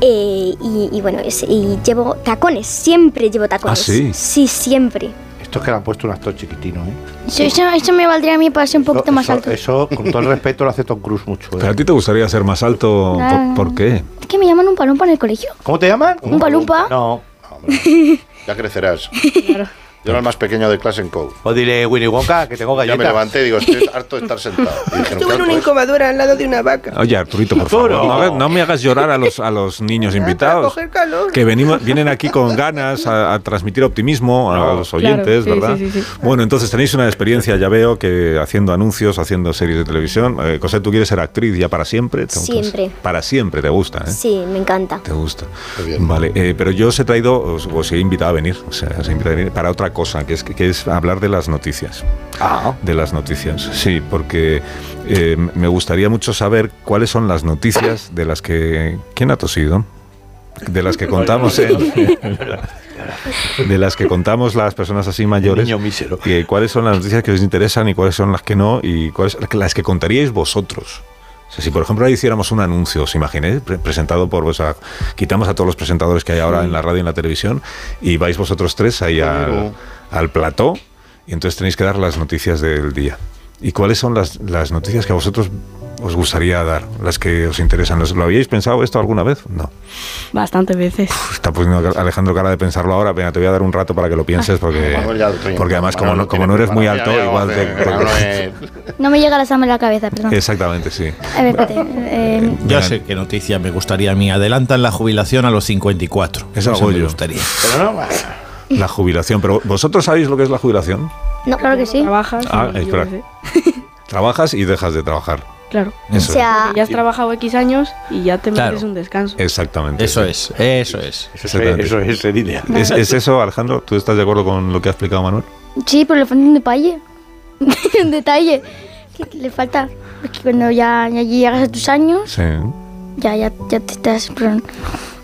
eh, y, y bueno, es- y llevo tacones, siempre llevo tacones. ¿Ah, sí? Sí, siempre. Esto es que le han puesto un actor chiquitino, ¿eh? Sí, Eso, eso me valdría a mí para ser un poquito Eso- más eso, alto. Eso, con todo el respeto, lo hace Tom Cruise mucho. ¿eh? ¿Pero a ti te gustaría ser más alto? ¿Por, por qué? Es que me llaman un palumpa en el colegio. ¿Cómo te llaman? ¿Un palumpa? No. Ya crecerás. Yo era el más pequeño de clase en COU. O dile, Winnie Wonka, que tengo Ya galletas. me levanté y digo, estoy harto de estar sentado. Y Estuve en "Claro, una pues". incubadora al lado de una vaca. Oye, Arturito, por favor, no, hagas- no me hagas llorar a los, a los niños Para invitados. coger calor. Que venimos, vienen aquí con ganas a, a transmitir optimismo a los oyentes, Claro, sí, ¿verdad? sí, sí, sí. Bueno, entonces tenéis una experiencia, ya veo, que haciendo anuncios, haciendo series de televisión. Eh, Cosette, ¿tú quieres ser actriz ya para siempre? ¿Te- Siempre. Para siempre, te gusta, ¿eh? Sí, me encanta. Te gusta. Vale, eh, pero yo os he traído, os, os he invitado a venir, o sea, os he invitado a venir para otra cosa, que es, que es hablar de las noticias. Ah. De las noticias, sí, porque eh, me gustaría mucho saber cuáles son las noticias de las que... ¿Quién ha tosido? de las que contamos en- de las que contamos las personas así mayores, y cuáles son las noticias que os interesan y cuáles son las que no, y cuáles las que contaríais vosotros. O sea, si por ejemplo ahora hiciéramos un anuncio, os imaginéis, Pre- presentado por vos, a- quitamos a todos los presentadores que hay ahora en la radio y en la televisión, y vais vosotros tres ahí al, al plató, y entonces tenéis que dar las noticias del día. ¿Y cuáles son las, las noticias que a vosotros os gustaría dar? Las que os interesan. ¿Los- ¿Lo habíais pensado esto alguna vez? No. Bastantes veces. Está poniendo Alejandro cara de pensarlo ahora. Venga, te voy a dar un rato para que lo pienses porque, ya porque además como no, como no eres muy alto, Ya, ya, igual ya, te... ya, porque- No me llega la sangre a la cabeza, perdón. Exactamente, sí. A ver, espérate. eh, Yo sé qué noticia me gustaría a mí. Adelantan la jubilación a los 54. Eso Eso hago me gustaría. La jubilación. Pero ¿vosotros sabéis lo que es la jubilación? No, claro que sí. Trabajas. Ah, y espera. Trabajas y dejas de trabajar. Claro. Eso O sea, Ya has trabajado X años y ya te Claro. mereces un descanso. Exactamente. Eso es, eso es. Exactamente. Eso es el idea. ¿Es, es eso, Alejandro? ¿Tú estás de acuerdo con lo que ha explicado Manuel? Sí, pero le falta un detalle. un detalle. Que le falta. Porque cuando ya, ya llegas a tus años, Sí. ya, ya, ya te estás. perdón,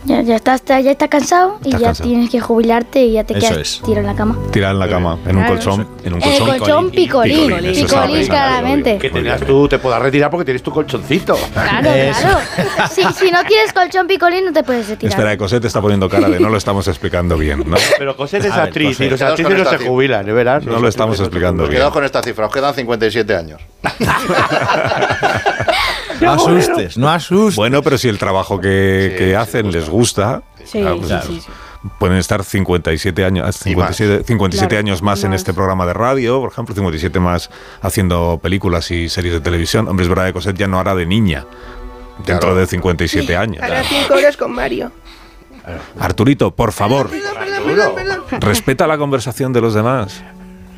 ya, ya estás, ya estás cansado y Estás ya cansado. tienes que jubilarte y ya te Eso quedas es. tirado en la cama. Tirar en la cama, en un colchón. En un En el colchón, colchón picolín. claramente. Que tenías tú, te puedas retirar porque tienes tu colchoncito. Claro, claro. Si, si no tienes colchón picolín, no te puedes retirar. Espera, Cosette está poniendo cara de no lo estamos explicando bien, ¿no? Pero Cosette es actriz y los actrices no se jubilan, de veras. No lo estamos explicando bien. quedaos con esta cifra, os quedan 57 años. No asustes, no asustes. Bueno, pero si el trabajo que, que hacen les gusta, Sí, sí, pues, sí, sí. pueden estar 57 años, 57, 57 Claro, años más en este programa de radio, por ejemplo, 57 más haciendo películas y series de televisión. Hombre, es verdad que Cosette ya no hará de niña dentro de 57 años. Hará cinco horas con Mario. Arturito, por favor, respeta la conversación de los demás.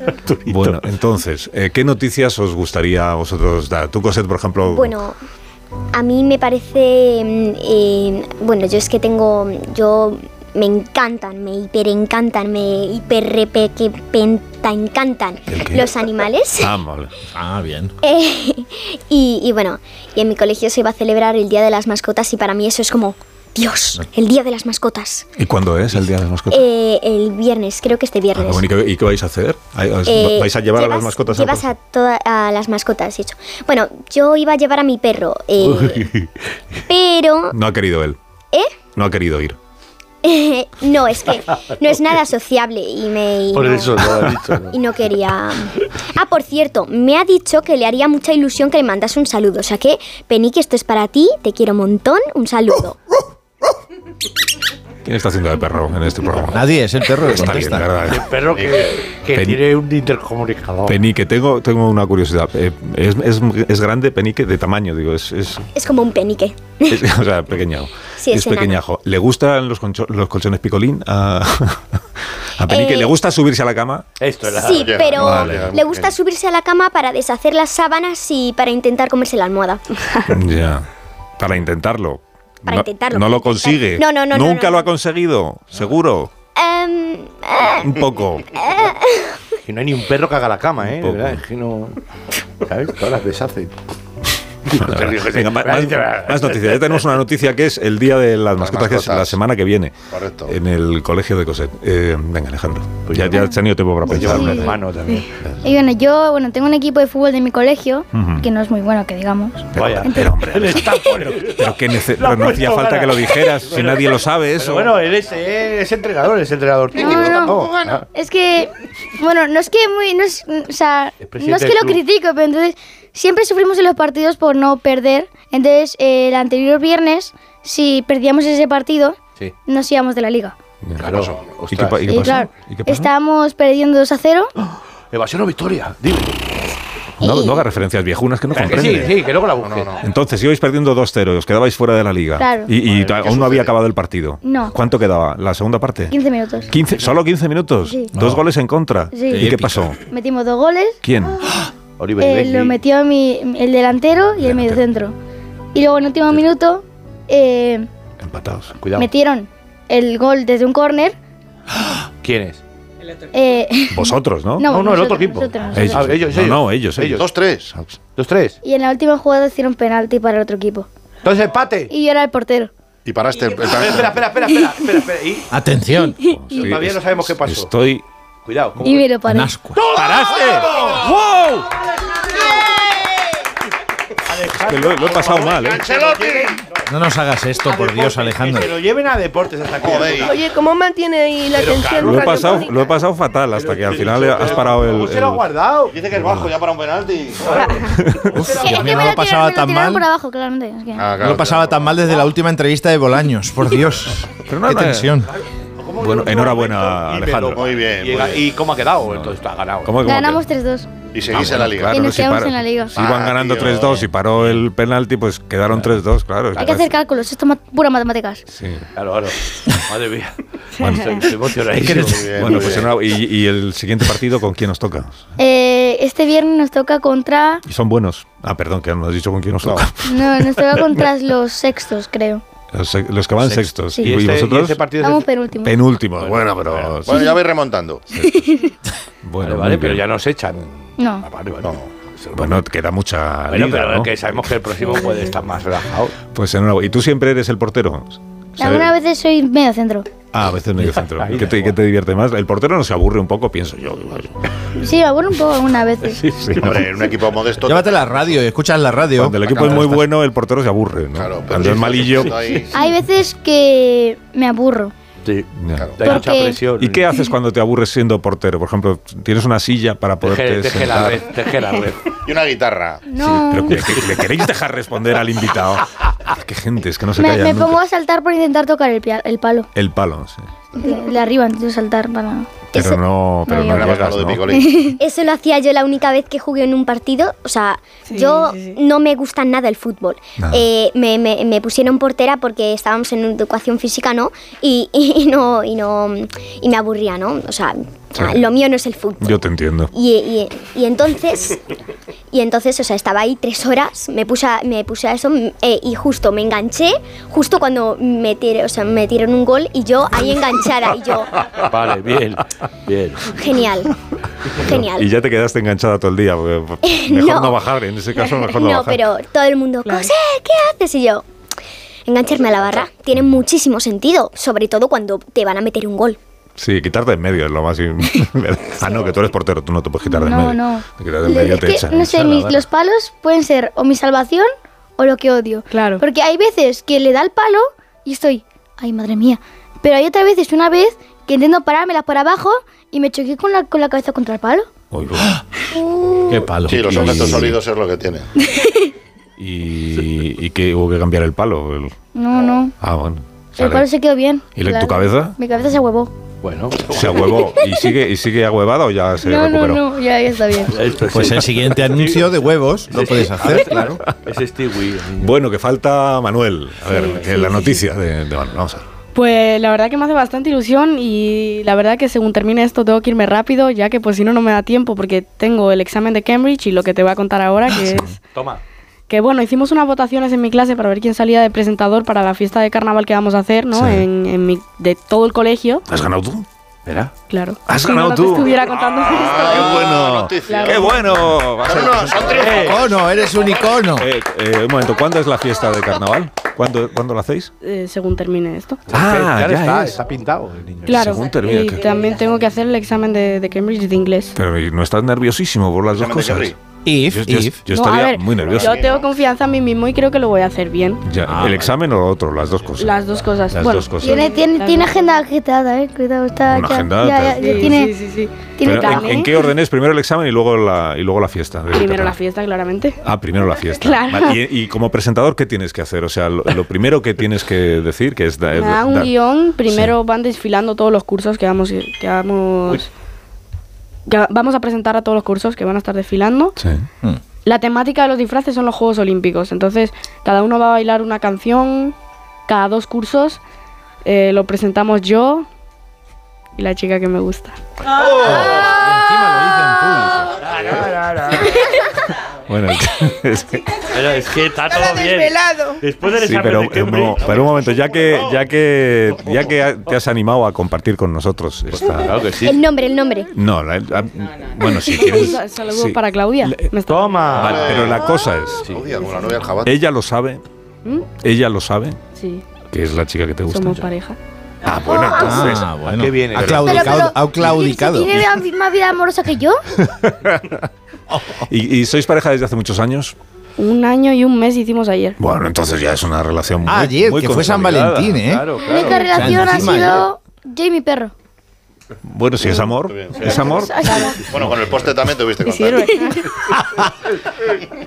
Bueno, entonces, eh, ¿qué noticias os gustaría a vosotros dar? Tú, Cosette, por ejemplo, Bueno, a mí me parece. mm, eh, bueno, yo es que tengo. Yo. Me encantan, me hiper encantan, me hiper repe que penta encantan los animales. Ah, vale. Ah, bien. Eh, y, y bueno, y en mi colegio se iba a celebrar el Día de las Mascotas y para mí eso es como, Dios, el Día de las Mascotas. ¿Y cuándo es el Día de las Mascotas? Eh, el viernes, creo que este Ah, viernes. bueno, ¿y, qué, y qué vais a hacer? ¿Vais Eh, vais a llevar a las mascotas al Llevas a todas a las mascotas, he dicho. Bueno, yo iba a llevar a mi perro, eh, pero No ha querido él. ¿Eh? No ha querido ir. no, es que no es nada sociable y me y Por no, eso lo ha dicho. ¿no? y no quería. Ah, por cierto, me ha dicho que le haría mucha ilusión que le mandase un saludo. O sea que, Penique, esto es para ti, te quiero un montón, un saludo. ¿Quién está haciendo de perro en este programa? Nadie, es el perro que Está bien, contesta. ¿verdad? El perro que, que Pen- tiene un intercomunicador. Penique, tengo, tengo una curiosidad. Eh, es, es- es grande Penique de tamaño, digo, es, es- Es como un penique. es- o sea, pequeñajo. Sí, es enano. pequeñajo. ¿Le gustan los, concho- los colchones picolín a, a Penique? Eh, ¿Le gusta subirse a la cama? Esto era. Sí, pero Vale. le gusta subirse a la cama para deshacer las sábanas y para intentar comerse la almohada. Ya. Para intentarlo. Para no, intentarlo, No para lo consigue. No, no, no, Nunca no, lo ha conseguido, seguro. Em, eh, Un poco. Que no hay ni un perro que haga la cama, ¿eh? De poco. verdad, es que no. ¿Sabes? Que ahora deshace. Venga, más, noticias. Ya tenemos una noticia que es el día de las mascotas, que es la semana que viene. Correcto. En el colegio de Cosette. Eh, venga, Alejandro. Pues ya, ya has tenido tiempo para Pues pensar. hermano también. Y bueno, yo bueno, tengo un equipo de fútbol de mi colegio, que no es muy bueno, que digamos. Vaya. Pero, hombre, Él está bueno. pero que pero no hacía falta que lo dijeras si nadie lo sabe eso. Bueno, él es, eh, es entrenador, es entrenador. No, no, no. Ah, Es que, bueno, no es que muy, no es, o sea, no es que lo critico, pero entonces siempre sufrimos en los partidos por no perder. Entonces, eh, el anterior viernes, si perdíamos ese partido, Sí. nos íbamos de la liga. Claro. ¿Y qué, pa- y qué Y pasó? claro, ¿Y qué pasó? estábamos perdiendo 2 a 0. Evasión o victoria. Dime. No, no haga referencias viejunas que no sí, comprende. sí, que luego la busque. Entonces, ibais perdiendo 2-0, os quedabais fuera de la liga. Claro. Y, y aún no había acabado el partido. No. ¿Cuánto quedaba? ¿La segunda parte? 15 minutos. 15, ¿Solo 15 minutos? Sí. ¿Dos No. goles en contra? Sí. ¿Y qué pasó? Metimos dos goles. ¿Quién? Oliver Eh, lo metió mi, el delantero y el mediocentro. Y luego en último minuto eh, Empatados. Cuidado. metieron el gol desde un córner. ¿Quién es? eh, Vosotros, ¿no? No, No, no, el otro nosotros, equipo. nosotros, Ellos. Ah, ellos, No, ellos. no, ellos, ellos. Dos, tres. ¿Dos, tres? y en la última jugada hicieron penalti para el otro equipo. Entonces empate. Y yo era el portero. Y paraste el, el- Espera, espera, espera, espera, espera, espera. Y Atención. todavía no sabemos qué pasó. Estoy Cuidado. ¿cómo? Y me lo paré. ¡Paraste! ¡Wow! Es que lo, lo he pasado mal, ¿eh? No nos hagas esto, por Dios, Alejandro. Que lo lleven a deportes hasta aquí. Oye, ¿cómo mantiene ahí la tensión Lo he, pasado, lo he pasado fatal hasta que al final has parado el. ¿Cómo se lo ha el- guardado? Dice que es bajo ya para un penalti. Uf, que mío, me no lo pasaba tan mal. Ah, No lo pasaba tan mal desde la última entrevista de Bolaños, por Dios. Pero no Qué tensión. Bueno, enhorabuena, Alejandro. Muy bien. Y, muy bien. ¿Y cómo ha quedado? Entonces ha ganado. ¿Cómo, cómo que- Ganamos 3-2. Y seguís en la liga. Claro, Y no, nos si quedamos en la liga. Si iban Ah, ganando tío. 3-2 y paró el penalti, pues quedaron 3-2, claro. Hay que hacer cálculos, esto es pura matemáticas. Sí. Claro, claro. Madre mía. Bueno, muy pues. ¿Y, y el siguiente partido con quién nos toca? Eh, este viernes nos toca contra. Y son buenos. Ah, perdón, que no has dicho con quién nos No. toca. No, nos toca contra los sextos, creo. Los, los que van sextos. Sí. ¿Y, ¿Y este, y vosotros? este partido Vamos es penúltimos. Penúltimos. Bueno, pero. Bueno, ya vais remontando. Bueno, Vale, vale, pero ya nos echan. No. Ah, Vale, vale. No. Bueno, queda mucha Bueno, liga, pero ¿no? que sabemos que el próximo puede estar más relajado. Pues enhorabuena. ¿Y tú siempre eres el portero? Algunas veces soy medio centro. Ah, a veces medio centro. ¿Qué te, da qué te divierte más? El portero no se aburre un poco, pienso yo. Sí, me aburro un poco algunas veces. Sí, sí. Hombre, en un equipo modesto. Llévate la radio y escuchas la radio. Cuando el equipo es muy bueno, el portero se aburre. ¿no? Claro, pero Cuando es malillo. Hay veces que me aburro. Sí. Claro. Hay mucha presión. ¿Y qué haces cuando te aburres siendo portero? Por ejemplo, tienes una silla para poderte Teje, teje la red, teje la red. Y una guitarra. No. Pero que, que- le queréis dejar responder al invitado. Qué gente, es que no se me, calla me nunca. pongo a saltar por intentar tocar el, el palo. El palo, sí. De, de arriba, intento saltar para. Pero Eso- no, pero no, no, llegas, de ¿no? picolín. Eso lo hacía yo la única vez que jugué en un partido. O sea, yo no me gusta nada el fútbol. Nada. Eh, me, me- me pusieron portera porque estábamos en educación física, ¿no? Y, y no, y no y me aburría, ¿no? O sea, Sí. lo mío no es el fútbol. Yo te entiendo. Y, y- y entonces, y entonces, o sea, estaba ahí tres horas, me puse a, me puse a eso eh, y justo me enganché, justo cuando me tiré, o sea, me tiraron un gol y yo ahí enganchada y yo, Vale, bien, bien. genial, genial. Y ya te quedaste enganchada todo el día. porque Mejor no, No. bajar, en ese caso mejor no, No, bajar. pero todo el mundo, José, ¿qué haces? Y yo, engancharme a la barra. Tiene muchísimo sentido, sobre todo cuando te van a meter un gol. Sí, quitarte en medio es lo más... ah, no, que tú eres portero, tú no te puedes quitar de en No, medio. no. De en medio Es te que, echan. no sé, mis- los palos pueden ser o mi salvación o lo que odio. Claro. Porque hay veces que le da el palo y estoy, ay madre mía. Pero hay otras veces, una vez, que intento parármela por abajo y me choqué con la, con la cabeza contra el palo. Uy, uy. Qué palo. Sí, los Y- objetos sólidos es lo que tienen. Y, y que hubo que cambiar el palo. el- No, no. Ah, bueno. El palo se quedó bien. ¿Y la- La- tu cabeza? Mi cabeza se huevó. Bueno, Se ahuevó. ¿Y sigue, ¿Y sigue ahuevada o ya se No, no, recuperó? no, ya, ya está bien. Pues el siguiente anuncio de huevos lo puedes hacer, claro. Es Stewie. Bueno, que falta Manuel. A ver, Sí, que sí, la sí, noticia de, de Manuel. Vamos a ver. Pues la verdad que me hace bastante ilusión y la verdad que según termine esto tengo que irme rápido, ya que pues si no no me da tiempo porque tengo el examen de Cambridge y lo que te voy a contar ahora que es Toma. Que bueno, hicimos unas votaciones en mi clase para ver quién salía de presentador para la fiesta de carnaval que vamos a hacer, ¿no? Sí. En, en mi, de todo el colegio, ¿Has ganado tú? ¿Verdad? claro. ¿Has Si ganado no, no tú? te estuviera contando esto. ¡Ah, qué bueno! ¡Qué bueno! Vas No, son. Eh, Icono, eres un icono. eh, eh, un momento, ¿cuándo es la fiesta de carnaval? ¿Cuándo, ¿cuándo lo hacéis? Eh, según termine esto. Ah, ya, ya está, es. está pintado el niño. Claro, según termine, y que- también tengo que hacer el examen de, de Cambridge de inglés. Pero ¿y ¿no estás nerviosísimo por las dos cosas? If, Yo, yo- if. yo No, a estaría ver, muy nervioso. Yo tengo confianza en mí mismo y creo que lo voy a hacer bien. Ya, Ah, ¿El examen o lo otro? Las dos cosas. Las dos cosas. Las bueno, dos cosas. Tiene, tiene, tiene agenda agitada, eh. Cuidado, está. Una ya, agenda, ya, ya, pero- ya Sí, tiene, sí, sí, sí. tiene Pero, ¿en, ¿eh? qué orden es? Primero el examen y luego la, y luego la fiesta. Primero la fiesta, claramente. Ah, primero la fiesta. Claro. Vale, Y, y como presentador, ¿qué tienes que hacer? O sea, lo, lo primero que tienes que decir, que es... da- un guion, primero van desfilando todos los cursos que vamos, que vamos, que vamos a presentar a todos los cursos que van a estar desfilando. Sí. Hmm. La temática de los disfraces son los Juegos Olímpicos, entonces cada uno va a bailar una canción, cada dos cursos eh, lo presentamos yo y la chica que me gusta. Bueno, es que- Pero es que está todo bien. desvelado. Después del sí, pero, de no, pero un momento, ya que, ya que, ya que te has animado a compartir con nosotros esta... Claro que sí. El nombre, el nombre. No, la- la- bueno, si quieres... Sa- Saludos sí. para Claudia. Me está- Toma. Vale, pero la cosa es, Claudia, con la novia del ella lo sabe, ¿Mm? ella lo sabe, Sí. que es la chica que te gusta. Somos pareja. Ah, bueno, entonces. Ah, bueno. ¿Qué viene? Ha, Pero- claudicado, ha claudicado. ¿Tiene vida- más vida amorosa que yo? ¿Y, y sois pareja desde hace muchos años? Un año y un mes hicimos ayer. Bueno, entonces ya es una relación muy Ah, ayer, muy que fue San. Valentín, ¿eh? Claro, La única claro. relación ha sido yo y mi perro. Bueno, si es amor, es amor. Bueno, con el poste también tuviste contacto.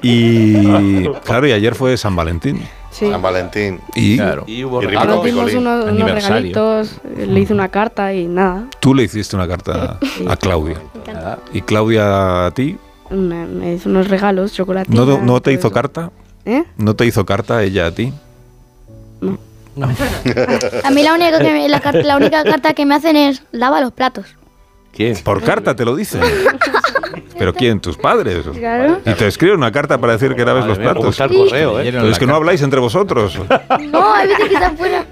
Y claro, y ayer fue San Valentín. Sí. San Valentín. Y, Y hubo Y unos, unos regalitos, le hice una carta y nada. tú le hiciste una carta a Claudia. Y Claudia a ti, Me, me hizo unos regalos, chocolate. ¿no, no te hizo carta? ¿Eh? ¿No te hizo carta ella a ti? A mí la única, que me- la, car- la única carta que me hacen es lava los platos. ¿Quién? Por carta te lo dicen. ¿Pero quién? ¿Tus padres? Claro. Y te escriben una carta para decir que laves Madre los mía, ¿cómo platos. está el correo, eh? Pero es que no habláis entre vosotros. No, hay veces que están fuera.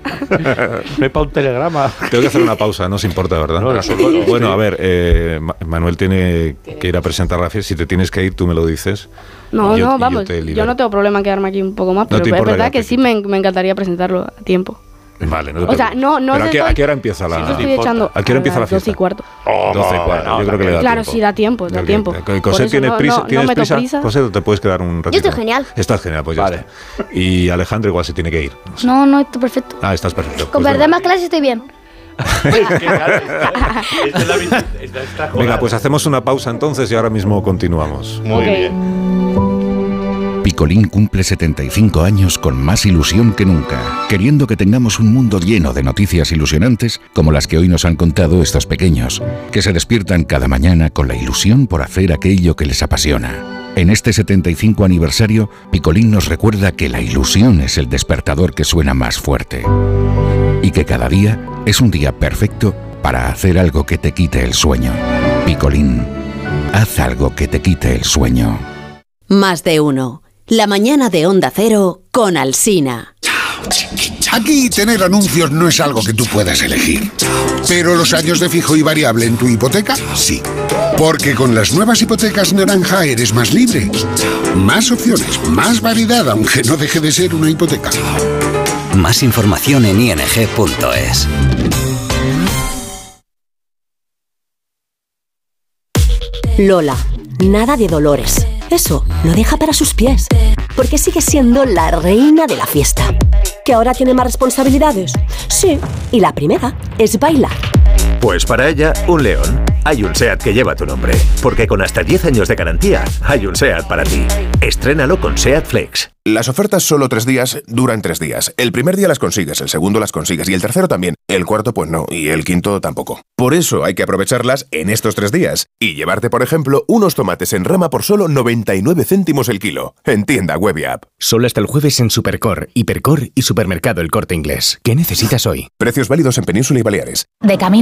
No hay para un telegrama. Tengo que hacer una pausa, no os importa, ¿verdad? No, absoluto. bueno, a ver, eh, Ma- Manuel tiene que ir a presentar la fiesta. Si te tienes que ir, tú me lo dices. No, yo- no, yo vamos. Yo, libero. no tengo problema en quedarme aquí un poco más, No pero te es verdad que quedarte sí me, me encantaría presentarlo a tiempo. Vale, no te O sea, preocupes. no, no ¿Pero a sé qué, a estoy- qué hora empieza la Yo estoy echando ¿A qué hora empieza la las dos fiesta? y cuarto. 12 y cuarto. yo creo que le da Claro, tiempo. sí, da tiempo, da tiempo. José, ¿tienes no- prisa? no- no ¿Tienes meto prisa? prisa. José, te puedes quedar un ratito. estoy genial. Estás genial, pues ya Vale. está. Y Alejandro igual se tiene que ir. No, no, esto perfecto. Ah, estás perfecto. Con Pues perder más clases estoy bien. Venga, pues hacemos una pausa entonces y ahora mismo continuamos. Muy bien. Picolín cumple 75 años con más ilusión que nunca, queriendo que tengamos un mundo lleno de noticias ilusionantes como las que hoy nos han contado estos pequeños, que se despiertan cada mañana con la ilusión por hacer aquello que les apasiona. En este 75 aniversario, Picolín nos recuerda que la ilusión es el despertador que suena más fuerte y que cada día es un día perfecto para hacer algo que te quite el sueño. Picolín, haz algo que te quite el sueño. Más de uno. La mañana de Onda Cero con Alsina. Aquí tener anuncios no es algo que tú puedas elegir. Pero los años de fijo y variable en tu hipoteca, sí. Porque con las nuevas hipotecas naranja eres más libre. Más opciones, más variedad, aunque no deje de ser una hipoteca. Más información en ing.es. Lola, nada de dolores. Eso lo deja para sus pies. Porque sigue siendo la reina de la fiesta. ¿Que ahora tiene más responsabilidades? Sí. Y la primera es bailar. Pues para ella, un león. Hay un SEAT que lleva tu nombre. Porque con hasta 10 años de garantía, hay un SEAT para ti. Estrénalo con SEAT Flex. Las ofertas solo tres días duran tres días. El primer día las consigues, el segundo las consigues y el tercero también. El cuarto pues no y el quinto tampoco. Por eso hay que aprovecharlas en estos tres días y llevarte, por ejemplo, unos tomates en rama por solo 99 céntimos el kilo. En tienda web y app. Solo hasta el jueves en Supercor, Hipercor y Supermercado El Corte Inglés. ¿Qué necesitas hoy? Precios válidos en Península y Baleares. De camino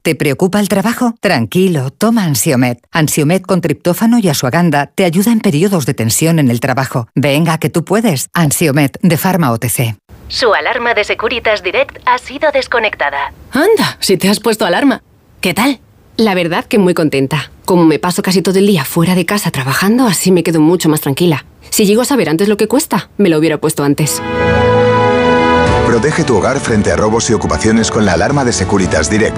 ¿Te preocupa el trabajo? Tranquilo, toma Ansiomet. Ansiomet con triptófano y asuaganda te ayuda en periodos de tensión en el trabajo. Venga, que tú puedes. Ansiomet de Pharma OTC. Su alarma de Securitas Direct ha sido desconectada. Anda, si te has puesto alarma. ¿Qué tal? La verdad que muy contenta. Como me paso casi todo el día fuera de casa trabajando, así me quedo mucho más tranquila. Si llego a saber antes lo que cuesta, me lo hubiera puesto antes. Protege tu hogar frente a robos y ocupaciones con la alarma de Securitas Direct.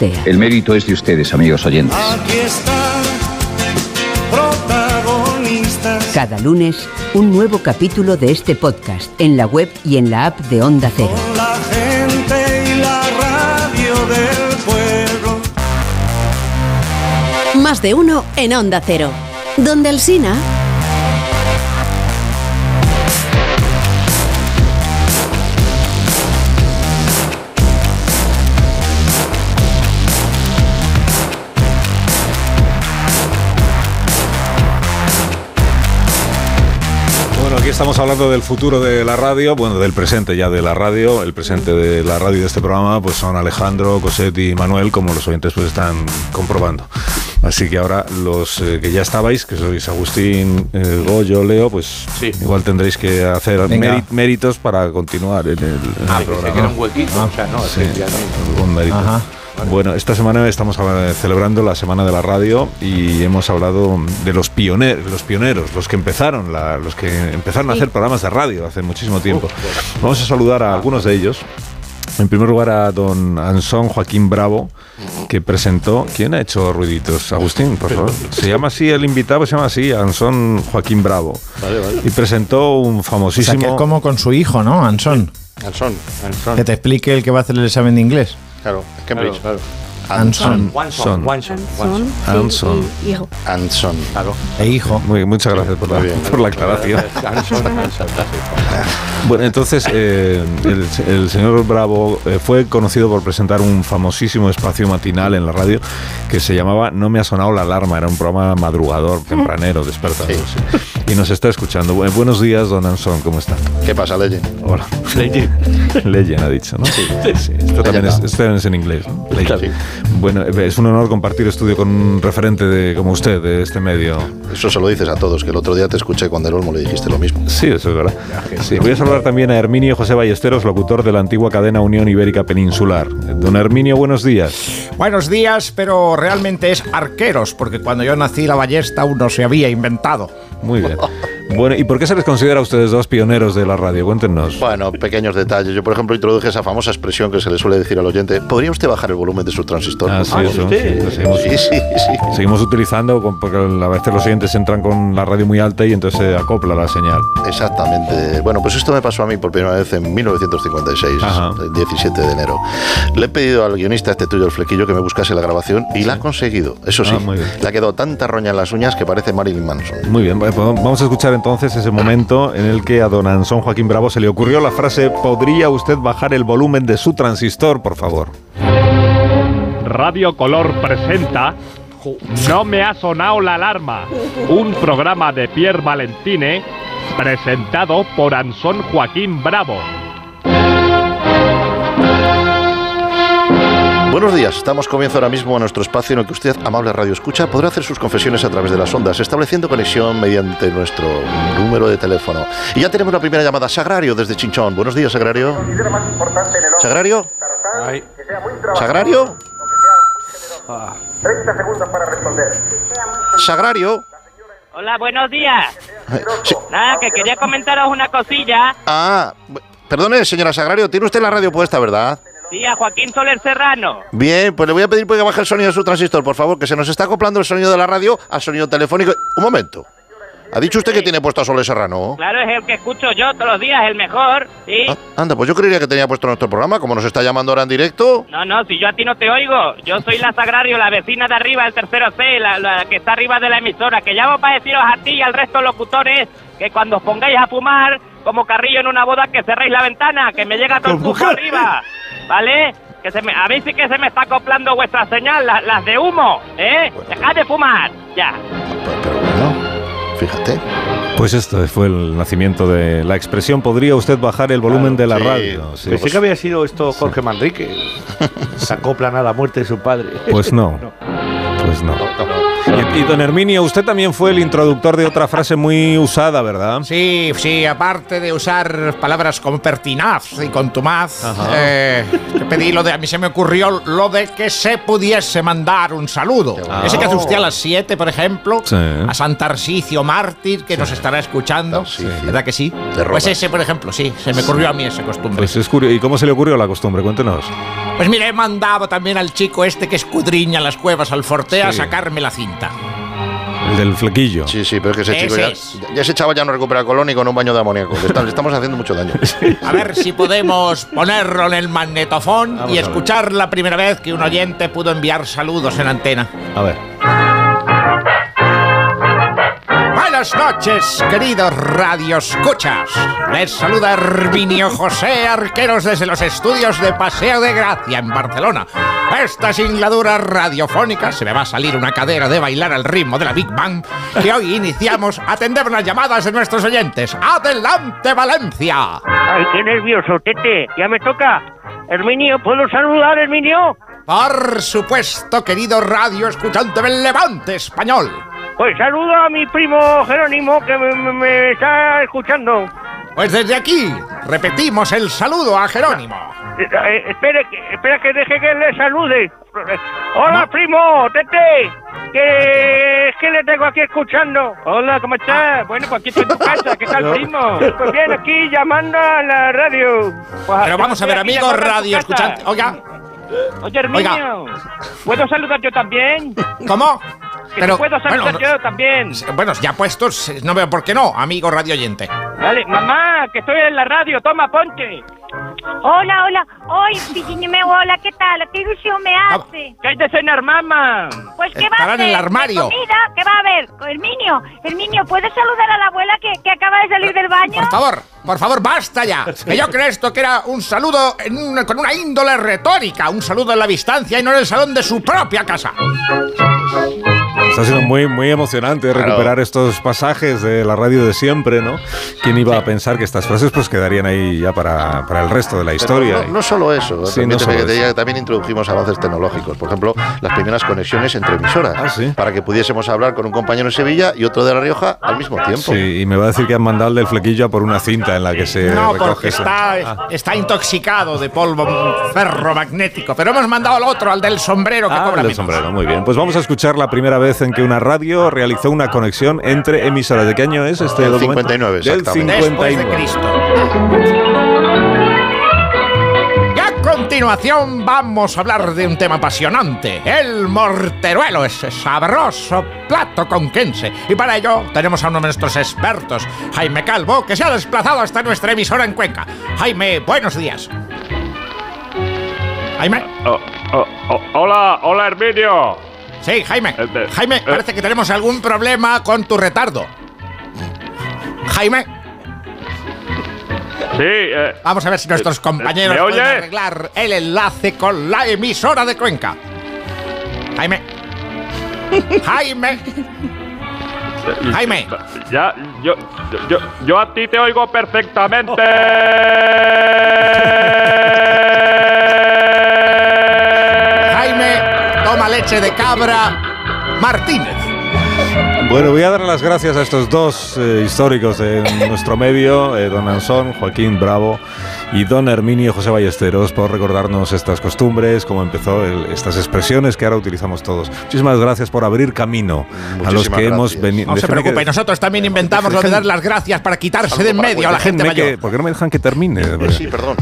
El mérito es de ustedes, amigos oyentes. Aquí está, protagonista. Cada lunes, un nuevo capítulo de este podcast en la web y en la app de Onda Cero. La gente y la radio del pueblo. Más de uno en Onda Cero. Donde el Sina. Bueno, aquí estamos hablando del futuro de la radio, bueno, del presente ya de la radio. El presente de la radio de este programa pues son Alejandro, Cosetti y Manuel, como los oyentes pues están comprobando. Así que ahora los eh, que ya estabais, que sois Agustín, eh, Goyo, Leo, pues igual tendréis que hacer méritos para continuar en el, en el Ah, que se programa. queda un huequito, o sea, no, es Sí, que ya no- algún mérito. Ajá. Bueno, esta semana estamos celebrando la Semana de la Radio y hemos hablado de los pioneros, los pioneros, los que empezaron, la- los que empezaron a hacer programas de radio hace muchísimo tiempo. Vamos a saludar a algunos de ellos. En primer lugar a don Ansón Joaquín Bravo, que presentó... ¿Quién ha hecho ruiditos? Agustín, por favor. Se llama así, el invitado se llama así, Ansón Joaquín Bravo. Y presentó un O sea, famosísimo... que es como con su hijo, ¿no? Anson. Anson, Anson. Que te explique el que va a hacer el examen de inglés. Claro, Cambridge, claro. Anson. Anson. Wanson. Anson. Hijo. Anson. Claro. E hijo. Muy, muchas gracias por la, por la aclaración. Bueno, entonces eh, el, el señor Bravo eh, fue conocido por presentar un famosísimo espacio matinal en la radio que se llamaba No me ha sonado la alarma, era un programa madrugador, tempranero, despertador. sí. Y nos está escuchando. Bu- buenos días, don Anson, ¿cómo está? ¿Qué pasa, Legend? Hola. Legend. Legend ha dicho, ¿no? Sí. Esto, también es, esto también es en inglés. ¿no? Legend. Bueno, eh, es un honor compartir estudio con un referente de, como usted de este medio. Eso se lo dices a todos, que el otro día te escuché cuando el Olmo le dijiste lo mismo. Sí, eso es verdad. Sí, voy a saludar también a Herminio José Ballesteros, locutor de la antigua cadena Unión Ibérica Peninsular. Don Herminio, buenos días. Buenos días, pero realmente es arqueros, porque cuando yo nací la ballesta aún no se había inventado. Muy bien. it. Bueno, ¿y por qué se les considera a ustedes dos pioneros de la radio? Cuéntenos. Bueno, pequeños detalles. Yo, por ejemplo, introduje esa famosa expresión que se le suele decir al oyente. ¿Podría usted bajar el volumen de su transistor? Ah, sí, eso. sí, seguimos, Sí, sí, sí. seguimos utilizando, porque a veces los oyentes entran con la radio muy alta y entonces se acopla la señal. Exactamente. Bueno, pues esto me pasó a mí por primera vez en 1956, el 17 de enero. Le he pedido al guionista este tuyo, el flequillo, que me buscase la grabación y la ha conseguido. Eso sí, Ah, muy bien. le ha quedado tanta roña en las uñas que parece Marilyn Manson. Muy bien, pues vamos a escuchar entonces ese momento en el que a don Ansón Joaquín Bravo se le ocurrió la frase ¿Podría usted bajar el volumen de su transistor, por favor? Radio Color presenta No me ha sonado la alarma, un programa de Pierre Valentine presentado por Ansón Joaquín Bravo. Buenos días, estamos comienzo ahora mismo a nuestro espacio en el que usted, amable radio escucha, podrá hacer sus confesiones a través de las ondas, estableciendo conexión mediante nuestro número de teléfono. Y ya tenemos la primera llamada, Sagrario, desde Chinchón. Buenos días, Sagrario. ¿Sagrario? ¿Sagrario? 30 segundos para responder. ¿Sagrario? Hola, buenos días. Sí. Nada, que quería comentaros una cosilla. Ah, perdone, señora Sagrario, tiene usted la radio puesta, ¿verdad? Sí, a Joaquín Soler Serrano. Bien, pues le voy a pedir que baje el sonido de su transistor, por favor, que se nos está acoplando el sonido de la radio al sonido telefónico. Un momento. ¿Ha dicho usted que tiene puesto a Soler Serrano? Claro, es el que escucho yo todos los días, el mejor. Sí. Anda, pues yo creería que tenía puesto nuestro programa, como nos está llamando ahora en directo. No, no, si yo a ti no te oigo. Yo soy la Sagrario, la vecina de arriba, el tercero C, la, la que está arriba de la emisora. Que llamo para deciros a ti y al resto de locutores que cuando os pongáis a fumar, como carrillo en una boda, que cerréis la ventana, que me llega todo el arriba. ¿Vale? Que se me, a mí sí que se me está acoplando vuestra señal, la- las de humo, ¿eh? Dejad de fumar, ya. Fíjate. Pues esto fue el nacimiento de la expresión ¿Podría usted bajar el volumen de la radio? Sí. Pensé que había sido esto Jorge Manrique. Se acoplan a la muerte de su padre. Pues no. Pues no. Y, y don Herminio, usted también fue el introductor de otra frase muy usada, ¿verdad? Sí, sí, aparte de usar palabras como pertinaz y contumaz, eh, pedí lo de, a mí se me ocurrió lo de que se pudiese mandar un saludo. Ah. Ese que hace usted a las 7, por ejemplo, Sí. a San Tarsicio Mártir, que nos estará escuchando. ¿Verdad que sí? Pues ese, por ejemplo, sí, se me ocurrió a mí esa costumbre. Pues es curioso. ¿Y cómo se le ocurrió la costumbre? Cuéntenos. Pues mire, he mandado también al chico este que escudriña las cuevas al Fortea a Sí. sacarme la cinta. El del flequillo. Sí, sí, pero es que ese chico Ese ya, es. ya ese chaval ya no recupera colon ni con un baño de amoníaco. Le, está- le estamos haciendo mucho daño. A ver si podemos ponerlo en el magnetofón Vamos y escuchar la primera vez que un oyente pudo enviar saludos en antena. A ver. Buenas noches, queridos radioscuchas. Les saluda Herminio José Arqueros desde los estudios de Paseo de Gracia en Barcelona. Esta singladura radiofónica se me va a salir una cadera de bailar al ritmo de la Big Bang que hoy iniciamos a atender las llamadas de nuestros oyentes. ¡Adelante, Valencia! Ay, qué nervioso, Tete. Ya me toca. Herminio, ¿puedo saludar, Herminio? Por supuesto, querido radio escuchante del Levante español. Pues saludo a mi primo Jerónimo que me, me- me está escuchando. Pues desde aquí repetimos el saludo a Jerónimo. Eh, eh, espere, que, espera que deje que le salude. Hola, primo, Tete. Que es que le tengo aquí escuchando. Hola, ¿cómo estás? Bueno, pues aquí estoy en tu casa. ¿Qué tal, primo? Pues bien, aquí llamando a la radio. Pues, Pero vamos a ver, amigos radio escuchante. Oiga, Oye, Herminio, ¿puedo saludar yo también? ¿cómo? Que Pero, te puedo saludar bueno, yo también. Bueno, ya puestos, eh, no veo por qué no, amigo radio oyente. Vale, mamá, que estoy en la radio. Toma, ponte. Hola, hola. Ay, Pichiñime, hola, ¿qué tal? ¿Qué ilusión me hace? ¿Qué hay de cenar, mamá? Pues, ¿qué va a Estará en hacer? el armario. ¿Qué va a haber? Herminio, Herminio, ¿puedes saludar a la abuela que, que acaba de salir del baño? Por favor, por favor, basta ya. Que yo creo esto que era un saludo en una- con una índole retórica, un saludo en la distancia y no en el salón de su propia casa. Está siendo muy, muy emocionante recuperar estos pasajes de la radio de siempre, ¿no? ¿Quién iba a pensar que estas frases pues quedarían ahí ya para, para el resto de la historia? Pero no, no solo eso, Sí, no solo que te eso. diga también introdujimos avances tecnológicos. Por ejemplo, las primeras conexiones entre emisoras. Ah, Para que pudiésemos hablar con un compañero en Sevilla y otro de La Rioja al mismo tiempo. Sí, y me va a decir que han mandado el del flequillo por una cinta en la que se No, recoge porque está, está intoxicado de polvo ferromagnético. Pero hemos mandado al otro, al del sombrero, que Ah, cobra el del sombrero, muy bien. Pues vamos a escuchar la primera vez en que una radio realizó una conexión entre emisoras. ¿De qué año es este Del documento? 59, Del exactamente. 59. Después Y a continuación vamos a hablar de un tema apasionante, el morteruelo, ese sabroso plato conquense. Y para ello tenemos a uno de nuestros expertos, Jaime Calvo, que se ha desplazado hasta nuestra emisora en Cuenca. Jaime, buenos días. Jaime. Oh, oh, oh, hola, hola Herminio. Sí, Jaime. Jaime, parece que tenemos algún problema con tu retardo. Jaime. Sí, eh, Vamos a ver si nuestros compañeros ¿me pueden arreglar el enlace con la emisora de Cuenca. Jaime. Jaime. Jaime. Ya, yo, yo, yo a ti te oigo perfectamente. leche de cabra. Martínez. Bueno, voy a dar las gracias a estos dos eh, históricos de nuestro medio, eh, don Ansón, Joaquín Bravo y don Herminio José Ballesteros, por recordarnos estas costumbres, cómo empezó el- estas expresiones que ahora utilizamos todos. Muchísimas gracias por abrir camino a los que hemos venido. No se preocupe, nosotros también inventamos lo de dar las gracias para quitarse de en medio a la gente mayor. ¿Por qué no me dejan que termine? Sí, perdón.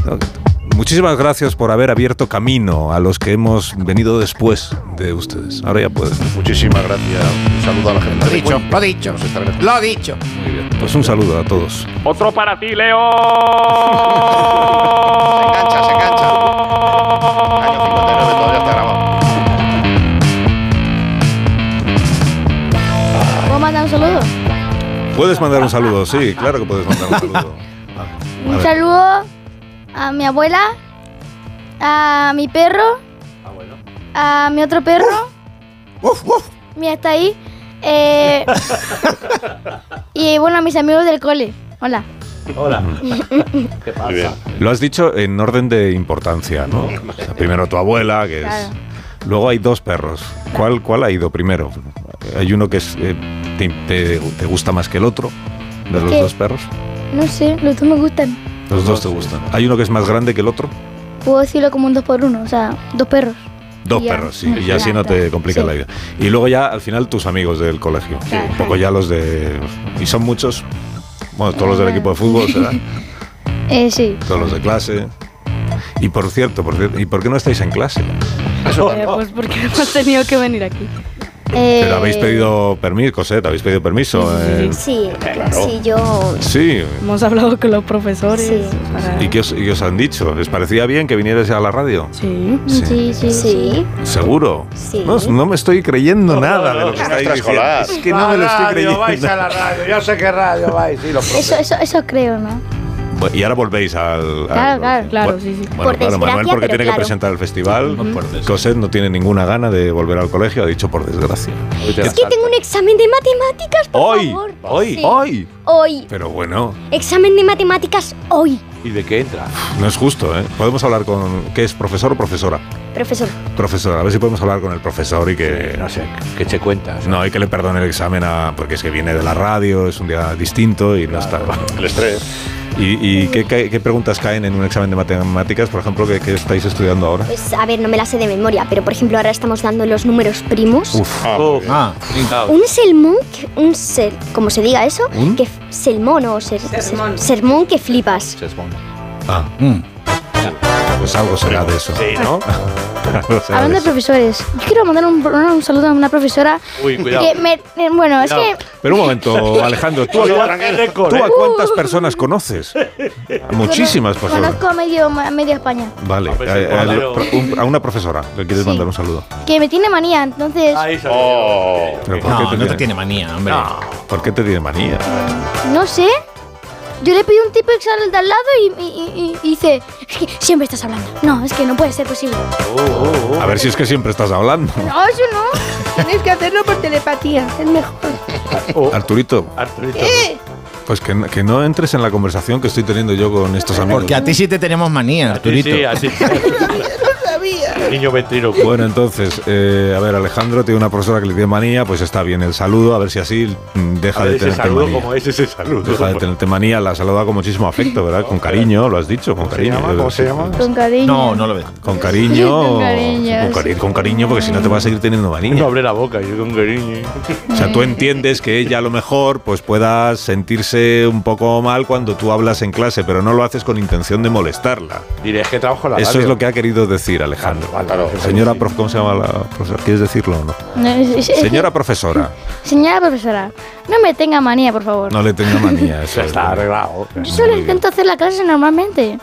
Muchísimas gracias por haber abierto camino a los que hemos venido después de ustedes. Ahora ya puedes. Muchísimas gracias. Un saludo a la gente. Lo dicho, lo dicho. Lo dicho. Pues un saludo a todos. Otro para ti, Leo. Se engancha, se engancha. Año 59 todavía está grabado. ¿Puedo mandar un saludo? Puedes mandar un saludo, sí, claro que puedes mandar un saludo. Un saludo a mi abuela, a mi perro, a mi otro perro. Mira, está ahí. Eh, y bueno, a mis amigos del cole. Hola. Hola. ¿Qué Muy bien. Lo has dicho en orden de importancia, ¿no? O sea, primero tu abuela, que es. Luego hay dos perros. ¿Cuál, cuál ha ido primero? Hay uno que es, eh, te, te- te gusta más que el otro, de los dos perros. No sé, los dos me gustan. Los dos te gustan. ¿Hay uno que es más grande que el otro? Puedo decirlo como un dos por uno, o sea, dos perros. Dos Y perros, sí. Y Ya, así no te complicas Sí. la vida. Y luego ya, al final, tus amigos del colegio. Un poco ya los de... Y son muchos. Bueno, todos los del equipo de fútbol, ¿será? Eh, sí. Todos los de clase. Y por cierto, por cierto, ¿y por qué no estáis en clase? Eh, pues porque hemos tenido que venir aquí. Eh, Pero habéis pedido permiso, Cosette, habéis pedido permiso. eh, Sí, Claro. sí, yo... Sí. Hemos hablado con los profesores. para- ¿Y qué os, y qué os han dicho? ¿Les parecía bien que vinierais a la radio? Sí. Sí, sí, sí. ¿Seguro? Sí. No, no me estoy creyendo nada de lo que estáis diciendo. Es que no me lo estoy creyendo. vais a la radio, yo sé qué radio vais. Sí, los Eso, eso, eso creo, ¿no? Y ahora volvéis al... al- Claro, claro, claro, Bueno, sí, sí. Bueno, Por claro, Manuel porque tiene claro. que presentar el festival. Ujú. Cosette no tiene ninguna gana de volver al colegio, ha dicho por desgracia. Es que tengo un examen de matemáticas, por Hoy, favor. hoy, Sí. hoy. Hoy. Pero bueno, Examen de matemáticas hoy, ¿Y de qué entra? no es justo, ¿eh? Podemos hablar con... ¿Qué es, profesor o profesora? profesor. Profesor, a ver si podemos hablar con el profesor y que... No sé, ¿qué te cuentas? No, hay que le perdone el examen a, porque es que viene de la radio, es un día distinto y no está. El estrés. ¿Y, y qué, qué- qué preguntas caen en un examen de matemáticas, por ejemplo, que, que estáis estudiando ahora? Pues a ver, no me la sé de memoria, pero por ejemplo ahora estamos dando los números primos. Uf. Ah, Un sermón, que- un ser, como se diga eso, ¿Un? que sermón o ser- ser- sermón que flipas. Ah, pues algo será de eso. Sí, ¿no? Hablando de de eso. profesores, yo quiero mandar un, un saludo a una profesora Uy, cuidado. que me, eh, bueno, es Cuidado. que Pero un momento, Alejandro, ¿tú, a, es de tú a cole. cuántas personas conoces? A Muchísimas personas. conozco a medio, a media España, Vale, A a, a- a una profesora le quieres Sí. mandar un saludo. que me tiene manía, entonces, Oh. ¿Pero por No, qué no te tiene- tiene manía, hombre. ¿Por qué te tiene manía? no sé. Yo le pido un tipo al de al lado y, y- y- y dice, es que siempre estás hablando. No, es que no puede ser posible. A ver si es que siempre estás hablando. No, eso no. Tienes que hacerlo por telepatía, es mejor. Arturito, Arturito. ¿Qué? pues que, no- que no entres en la conversación que estoy teniendo yo con estos amigos. Porque a ti sí te tenemos manía, Arturito. Sí, así. Niño ventríloco. Bueno, entonces, eh, a ver, Alejandro tiene una profesora que le tiene manía, pues está bien el saludo, a ver si así deja A ver de tenerte saludo, manía. ¿cómo es ese saludo? Deja de tenerte manía, la saluda con muchísimo afecto, ¿verdad? Con cariño, lo has dicho, con cariño. llama? ¿Cómo se llama? Con cariño. No, no lo veo. Con cariño. Con cariño, Con, cari- con cariño, porque si no te vas a seguir teniendo manía. No abre la boca, yo con cariño. O sea, tú entiendes que ella a lo mejor pues pueda sentirse un poco mal cuando tú hablas en clase, pero no lo haces con intención de molestarla. Diré, es que trabajo la Eso radio. es lo que ha querido decir Alejandro. Claro. Señora prof, ¿cómo se llama la profesora? ¿Quieres decirlo o no? No, es- es- es- Señora profesora, Señora profesora, no me tenga manía, por favor. no le tenga manía. Eso está arreglado. Yo solo intento hacer la clase normalmente.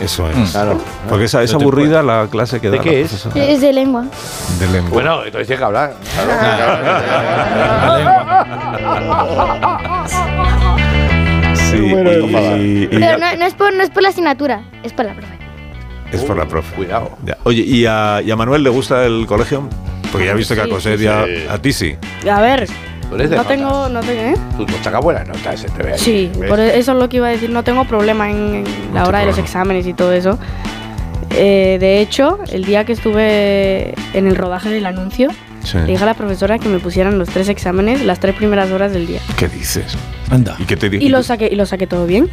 Eso es. Mm. Claro. Porque esa- es aburrida la clase que ¿De da qué la es? Es de lengua. de lengua. Bueno, entonces tiene que hablar. sí, y- y- Pero no, no es por, no es por la asignatura, es por la profe. Es por la profe. Cuidado. Ya. Oye, ¿y a, y a Manuel le gusta el colegio? Porque ya he visto que a Sí, Cosette sí, ya- sí. a ti sí. A ver, no nota. tengo, no tengo, ¿eh? Tú no sacas buenas notas, se te ve ahí. Sí, ¿ves? por eso es lo que iba a decir. No tengo problema en, en la hora de los exámenes y todo eso. Eh, de hecho, el día que estuve en el rodaje del anuncio, Sí. le dije a la profesora que me pusieran los tres exámenes las tres primeras horas del día. ¿Qué dices? Anda. ¿Y qué te dijo? Y lo saqué, y lo saqué todo bien.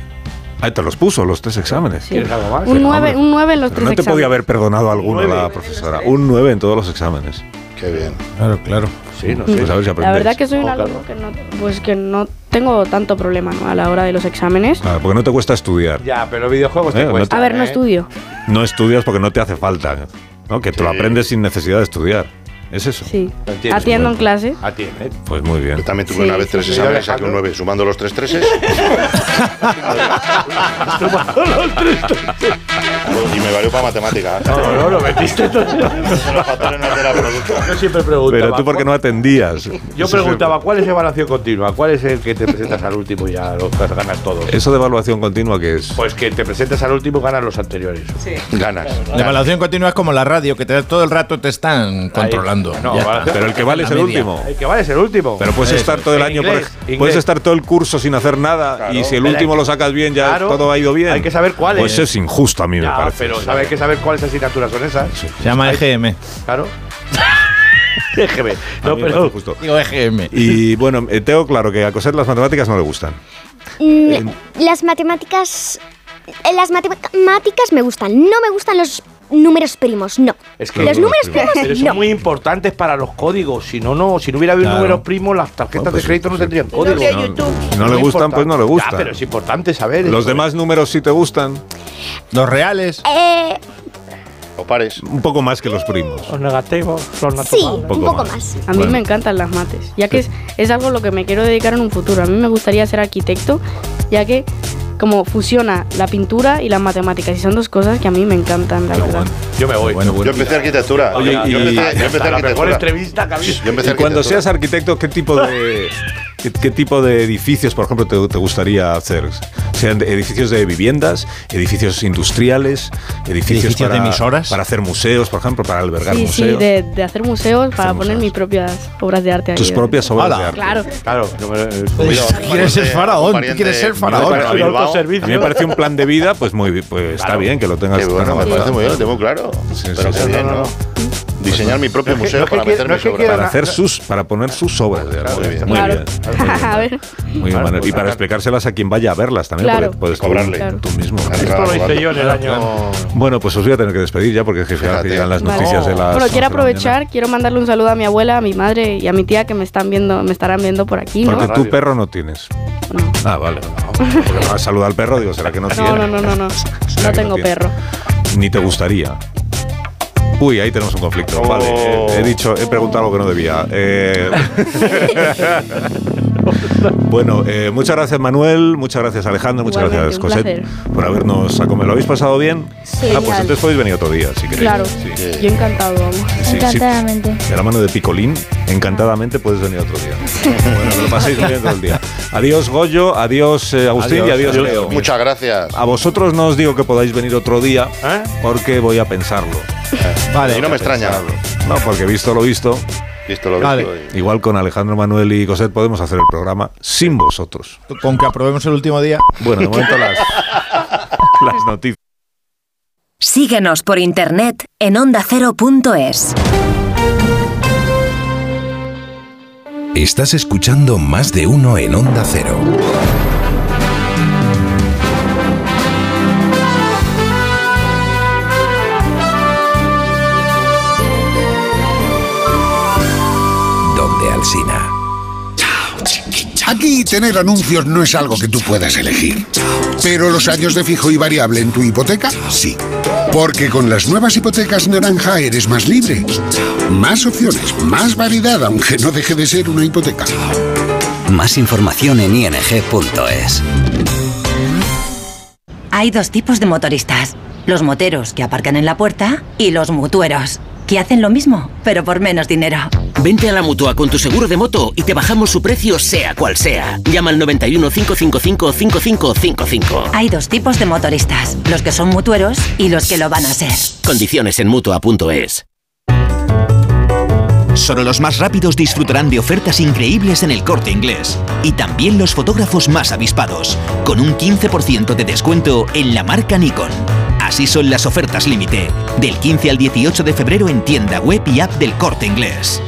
Ah, te los puso los tres exámenes. Sí. ¿Quieres algo más? Un Sí, 9, hombre. un 9 en los Pero tres no te exámenes. podía haber perdonado alguno Nueve. la profesora. Un 9 en todos los exámenes. Qué bien. Claro, claro. Sí, no sé. Pues a ver si La verdad que soy un Oh, alumno claro. que no, pues que no tengo tanto problema ¿no? a la hora de los exámenes. Claro, porque no te cuesta estudiar. Ya, pero videojuegos te Eh, no cuesta. A ver, no ¿eh? estudio. No estudias porque no te hace falta. ¿no? Que te lo Sí. aprendes sin necesidad de estudiar. ¿Es eso? Sí. Atiendo en clase. Atiende. Pues muy bien. Yo también tuve Sí, una vez tres sí. exámenes, Sí, saqué un Alejandro. 9, sumando los tres treses. y me valió para matemáticas. No, no, lo metiste todo. Los factores no. Yo siempre preguntaba. Pero tú porque no atendías. Yo Eso preguntaba, ¿cuál es evaluación continua? ¿Cuál es el que te presentas al último y ya lo ganas todo? siempre- Eso de evaluación continua que es. Pues que te presentas al último y ganas los anteriores. Ganas. La evaluación continua es como la radio, que te, todo el rato te están No, Ya vale. está. Pero el que vale es el media. último. El que vale es el último. Pero puedes Eso. estar todo el En año, inglés, puedes estar todo el curso sin hacer nada Claro. y si el último hay- lo sacas bien ya Claro. todo ha ido bien. Hay que saber cuál Pues es. es injusto a mí me parece. pero ¿sabes que saber cuáles asignaturas son esas? Se llama EGM. Claro. A No, pero. parece justo. Digo EGM. Y bueno, eh, tengo claro que a coser las matemáticas no le gustan. Mm, Las matemáticas. eh, Las matemáticas me gustan. No me gustan los números primos, no. Es que los números primos, Pero son no. muy importantes para los códigos. Si no, no, si no hubiera habido Claro. números primos, las tarjetas No, pues de crédito no sí. tendrían códigos. Si no, si no le gustan, pues no le gustan. Ya, pero es importante saber. Los eso. demás números sí te gustan. Los reales. Eh, O pares. Un poco más que los primos. Los negativos, los Sí, naturales. un Poco poco más. más. A mí Bueno. me encantan las mates, ya que es, es algo a lo que me quiero dedicar en un futuro. A mí me gustaría ser arquitecto, ya que como fusiona la pintura y las matemáticas, y son dos cosas que a mí me encantan, la verdad. Yo me voy. Bueno, bueno. Yo empecé arquitectura. Oye, yo y- empecé, yo empecé está, la mejor arquitectura. entrevista que. Yo empecé Y cuando arquitectura. seas arquitecto, ¿qué tipo de qué, qué tipo de edificios, por ejemplo, te, te gustaría hacer? ¿Sean edificios de viviendas, edificios industriales, edificios, ¿Edificios para, de emisoras? para hacer museos, por ejemplo, para albergar Sí, sí, museos? de, de hacer museos para poner mis propias obras de arte ahí. Tus propias obras Hala. de arte. Claro. Claro, yo me, Tú quieres ser faraón, quieres ser faraón. A mí me parece un plan de vida, pues muy, bi- pues está bien que lo tengas. Qué bueno, me parece muy bien, lo tengo claro. Sí, Pero sí, sí. bien, ¿no? Diseñar mi propio museo no para meter no mis obras. Para hacer sus, para poner sus obras de arte. Muy bien. Muy Claro. bien. Muy bien. a ver. Muy bien, Manuel. Y para explicárselas a quien vaya a verlas también, Claro. puedes Cobrarle. tú, mismo. Esto lo hice yo en el año. Bueno, pues os voy a tener que despedir ya porque es que fíjate, llegan las noticias de las. Bueno, 11 quiero aprovechar, quiero mandarle un saludo a mi abuela, a mi madre y a mi tía que me están viendo, me estarán viendo por aquí. Porque tu perro no tienes. Ah, vale. Porque vas a saludar al perro, digo, ¿será que no, tiene? No, no, no, no, no. ¿Será No que tengo perro. Ni te gustaría. Uy, ahí tenemos un conflicto. Oh. Vale, eh, he dicho, he preguntado algo que no debía. Eh, bueno, eh, muchas gracias Manuel, muchas gracias Alejandro, muchas Igualmente, gracias Cosette por habernos acompañado. ¿Lo habéis pasado bien? Sí. Ah, pues entonces podéis venir otro día, si queréis. Claro, Sí. yo encantado, vamos. Sí, sí. Encantadamente. De la mano de Picolín, encantadamente puedes venir otro día. Bueno, que lo paséis muy bien todo el día. Adiós Goyo, adiós eh, Agustín Adiós, y adiós, adiós. Leo. Muchas gracias. A vosotros no os digo que podáis venir otro día ¿Eh? porque voy a pensarlo. Vale. Y no me extraña. No, porque visto lo visto, Visto lo Vale. visto. y- igual con Alejandro Manuel y Cosette podemos hacer el programa sin vosotros. Con que aprobemos el último día. Bueno, de momento las, las noticias. Síguenos por internet en ondacero.es. Estás escuchando más de uno en Onda Cero. Aquí tener anuncios no es algo que tú puedas elegir. Pero los años de fijo y variable en tu hipoteca, sí. Porque con las nuevas hipotecas naranja eres más libre. Más opciones, más variedad, aunque no deje de ser una hipoteca. Más información en ing.es. Hay dos tipos de motoristas. Los moteros que aparcan en la puerta y los mutueros, que hacen lo mismo, pero por menos dinero. Vente a la mutua con tu seguro de moto y te bajamos su precio sea cual sea. Llama al 91 555 5555. Hay dos tipos de motoristas, los que son mutueros y los que lo van a ser. Condiciones en mutua.es. Solo los más rápidos disfrutarán de ofertas increíbles en el corte inglés. Y también los fotógrafos más avispados, con un 15% de descuento en la marca Nikon. Así son las ofertas límite, del 15 al 18 de febrero en tienda web y app del corte inglés.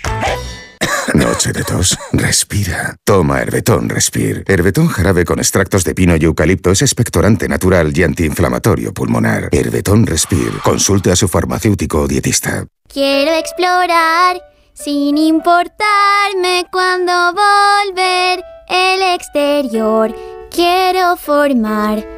Noche de tos. Respira. Toma Herbetón Respir. Herbetón jarabe con extractos de pino y eucalipto es expectorante natural y antiinflamatorio pulmonar. Herbetón Respir. Consulte a su farmacéutico o dietista. Quiero explorar sin importarme cuando volver el exterior. Quiero formar